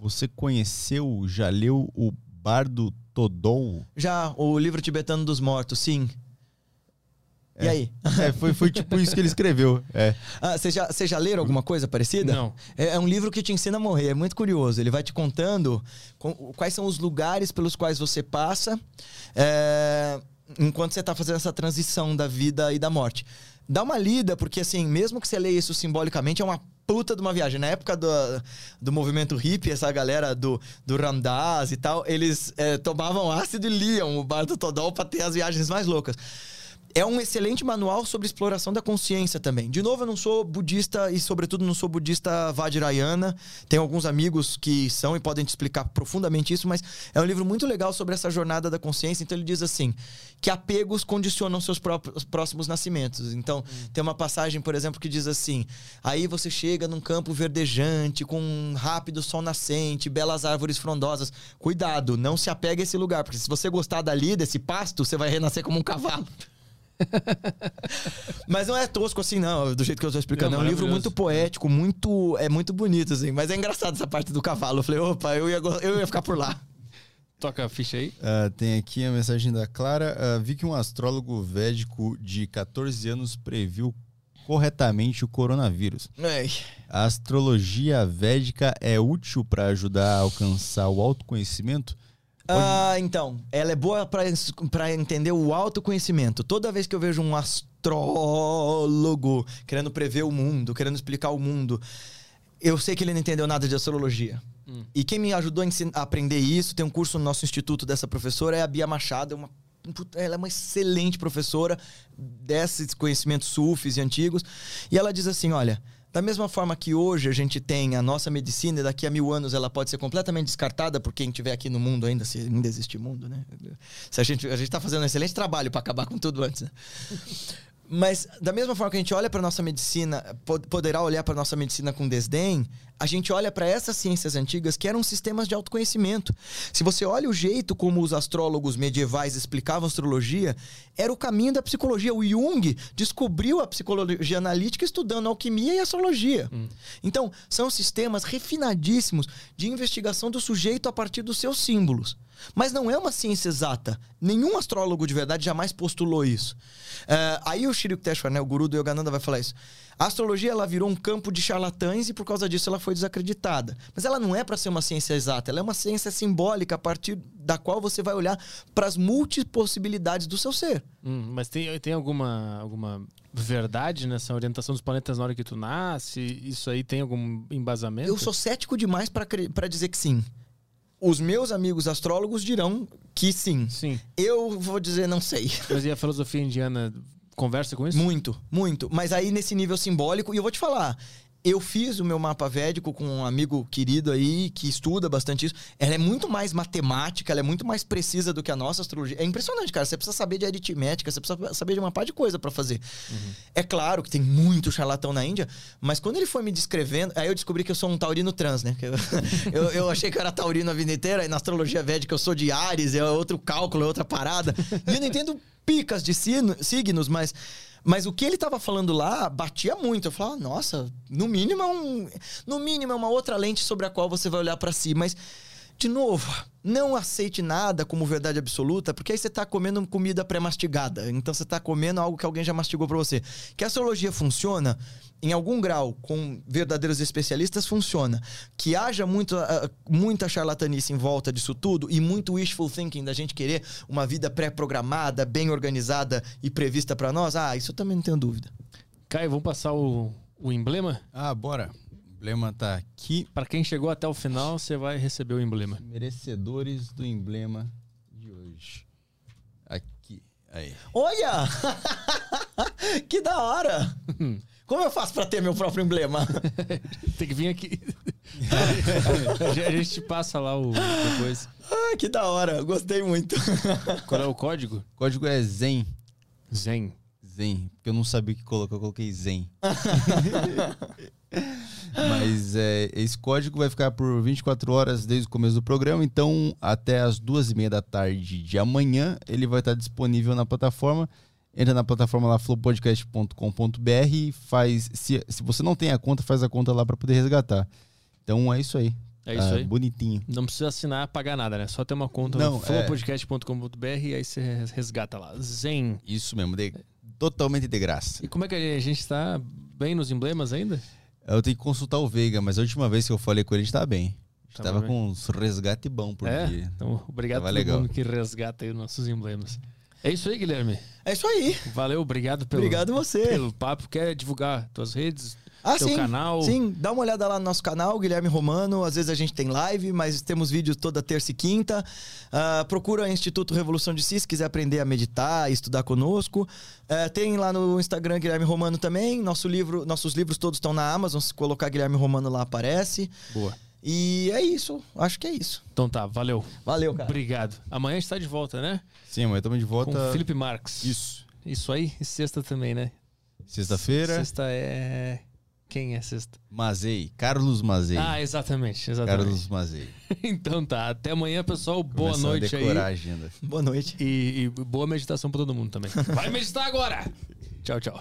você conheceu, já leu o Bardo Todou? Já, o livro tibetano dos mortos, sim. É. E aí? (laughs) É, foi, foi tipo isso que ele escreveu. É. Ah, você já, já leram alguma coisa parecida? Não. É, é, um livro que te ensina a morrer, é muito curioso. Ele vai te contando com, quais são os lugares pelos quais você passa é, enquanto você está fazendo essa transição da vida e da morte. Dá uma lida, porque assim, mesmo que você leia isso simbolicamente, é uma puta de uma viagem. Na época do, do movimento hippie, essa galera do, do Ramdas e tal, eles é, tomavam ácido e liam o bar do Todol pra ter as viagens mais loucas é um excelente manual sobre exploração da consciência também. De novo, eu não sou budista e, sobretudo, não sou budista Vajrayana. Tenho alguns amigos que são e podem te explicar profundamente isso, mas é um livro muito legal sobre essa jornada da consciência. Então, ele diz assim: que apegos condicionam seus próprios, próximos nascimentos. Então, hum. tem uma passagem, por exemplo, que diz assim: aí você chega num campo verdejante, com um rápido sol nascente, belas árvores frondosas. Cuidado, não se apegue a esse lugar, porque se você gostar dali, desse pasto, você vai renascer como um cavalo. (laughs) mas não é tosco assim, não, do jeito que eu estou explicando. Não, é um livro muito poético, muito. É muito bonito, assim. Mas é engraçado essa parte do cavalo. Eu falei, opa, eu ia, eu ia ficar por lá. Toca a ficha aí. Uh, tem aqui a mensagem da Clara. Uh, vi que um astrólogo védico de 14 anos previu corretamente o coronavírus. Ei. A astrologia védica é útil para ajudar a alcançar o autoconhecimento? Ah, então, ela é boa para entender o autoconhecimento. Toda vez que eu vejo um astrólogo querendo prever o mundo, querendo explicar o mundo, eu sei que ele não entendeu nada de astrologia. Hum. E quem me ajudou a, aprender isso, tem um curso no nosso instituto dessa professora, é a Bia Machado, é uma ela é uma excelente professora desses conhecimentos sufis e antigos. E ela diz assim: olha, da mesma forma que hoje a gente tem a nossa medicina e daqui a mil anos ela pode ser completamente descartada por quem estiver aqui no mundo ainda, se ainda existe mundo, né? Se a gente a está fazendo um excelente trabalho para acabar com tudo antes. Né? Mas da mesma forma que a gente olha para nossa medicina, po- poderá olhar para nossa medicina com desdém, a gente olha para essas ciências antigas que eram sistemas de autoconhecimento. Se você olha o jeito como os astrólogos medievais explicavam astrologia, era o caminho da psicologia. O Jung descobriu a psicologia analítica estudando alquimia e astrologia. Então, são sistemas refinadíssimos de investigação do sujeito a partir dos seus símbolos. Mas não é uma ciência exata. Nenhum astrólogo de verdade jamais postulou isso. É, aí o Shri Yukteswar, né, o guru do Yogananda, vai falar isso. A astrologia ela virou um campo de charlatães e por causa disso ela foi desacreditada. Mas ela não é para ser uma ciência exata, ela é uma ciência simbólica a partir da qual você vai olhar para as multipossibilidades do seu ser. Hum, mas tem, tem alguma, alguma verdade nessa orientação dos planetas na hora que tu nasce? Isso aí tem algum embasamento? Eu sou cético demais para dizer que sim. Os meus amigos astrólogos dirão que sim. Sim. Eu vou dizer não sei. (laughs) Mas e a filosofia indiana conversa com isso? Muito, muito. Mas aí nesse nível simbólico, e eu vou te falar. Eu fiz o meu mapa védico com um amigo querido aí que estuda bastante isso. Ela é muito mais matemática, ela é muito mais precisa do que a nossa astrologia. É impressionante, cara. Você precisa saber de aritmética, você precisa saber de uma par de coisa pra fazer. É claro que tem muito charlatão na Índia, mas quando ele foi me descrevendo, aí eu descobri que eu sou um taurino trans, né? Eu, (laughs) eu, eu achei que eu era taurino a vida inteira, e na astrologia védica eu sou de Ares, é outro cálculo, é outra parada. E eu não entendo picas de signos, mas mas o que ele tava falando lá batia muito. Eu falava, nossa, no mínimo é um. No mínimo é uma outra lente sobre a qual você vai olhar pra si. Mas, de novo, não aceite nada como verdade absoluta, porque aí você tá comendo comida pré-mastigada. Então você tá comendo algo que alguém já mastigou pra você. Que a astrologia funciona, em algum grau, com verdadeiros especialistas, funciona. Que haja muito, ah, muita charlatanice em volta disso tudo e muito wishful thinking da gente querer uma vida pré-programada, bem organizada e prevista pra nós, ah, isso eu também não tenho dúvida. Caio, vamos passar o, o emblema? Ah, bora. O emblema tá aqui. Pra quem chegou até o final, você vai receber o emblema. Merecedores do emblema de hoje. Aqui. Aí. Olha! (laughs) que da hora! (laughs) Como eu faço pra ter meu próprio emblema? (laughs) Tem que vir aqui. a gente te passa lá o depois. ah, que da hora! Gostei muito. Qual é o código? O código é Zen. Zen. Zen. Porque eu não sabia o que colocar, eu coloquei Zen. (laughs) Mas é, esse código vai ficar por 24 horas desde o começo do programa, então até as duas e meia da tarde de amanhã ele vai estar disponível na plataforma. Entra na plataforma lá flowpodcast.com.br faz. Se, se você não tem a conta, faz a conta lá para poder resgatar. Então é isso aí. É isso Tá aí. Bonitinho. Não precisa assinar, pagar nada, né? Só ter uma conta Não, no é. flowpodcast.com.br e aí você resgata lá. Zen. Isso mesmo, de- totalmente de graça. E como é que a gente tá bem nos emblemas ainda? Eu tenho que consultar o Veiga, mas a última vez que eu falei com ele, a gente tá bem. A gente Tava tava bem. com uns resgate bom por é? dia. Então, obrigado a Tava todo legal. mundo que resgata aí os nossos emblemas. É isso aí, Guilherme. É isso aí. Valeu, obrigado pelo, Obrigado você. pelo papo. Quer divulgar tuas redes, Ah, teu sim. canal? Sim, dá uma olhada lá no nosso canal, Guilherme Romano. Às vezes a gente tem live, mas temos vídeos toda terça e quinta. Ah, procura Instituto Revolução de Si se quiser aprender a meditar e estudar conosco. Ah, tem lá no Instagram Guilherme Romano também. Nosso livro, nossos livros todos estão na Amazon. Se colocar Guilherme Romano lá, aparece. Boa. E é isso. Acho que é isso. Então tá, valeu. Valeu, cara. Obrigado. Amanhã a gente tá de volta, né? Sim, amanhã estamos de volta. Com Felipe Marques. Isso. Isso aí. E sexta também, né? Sexta-feira, Sexta é. Quem é sexta? Mazei. Carlos Mazei. Ah, exatamente, exatamente. Carlos Mazei. (laughs) então tá. Até amanhã, pessoal. Boa Começar a noite aí. decorar a agenda. Boa noite. E, e boa meditação pra todo mundo também. (laughs) Vai meditar agora! Tchau, tchau.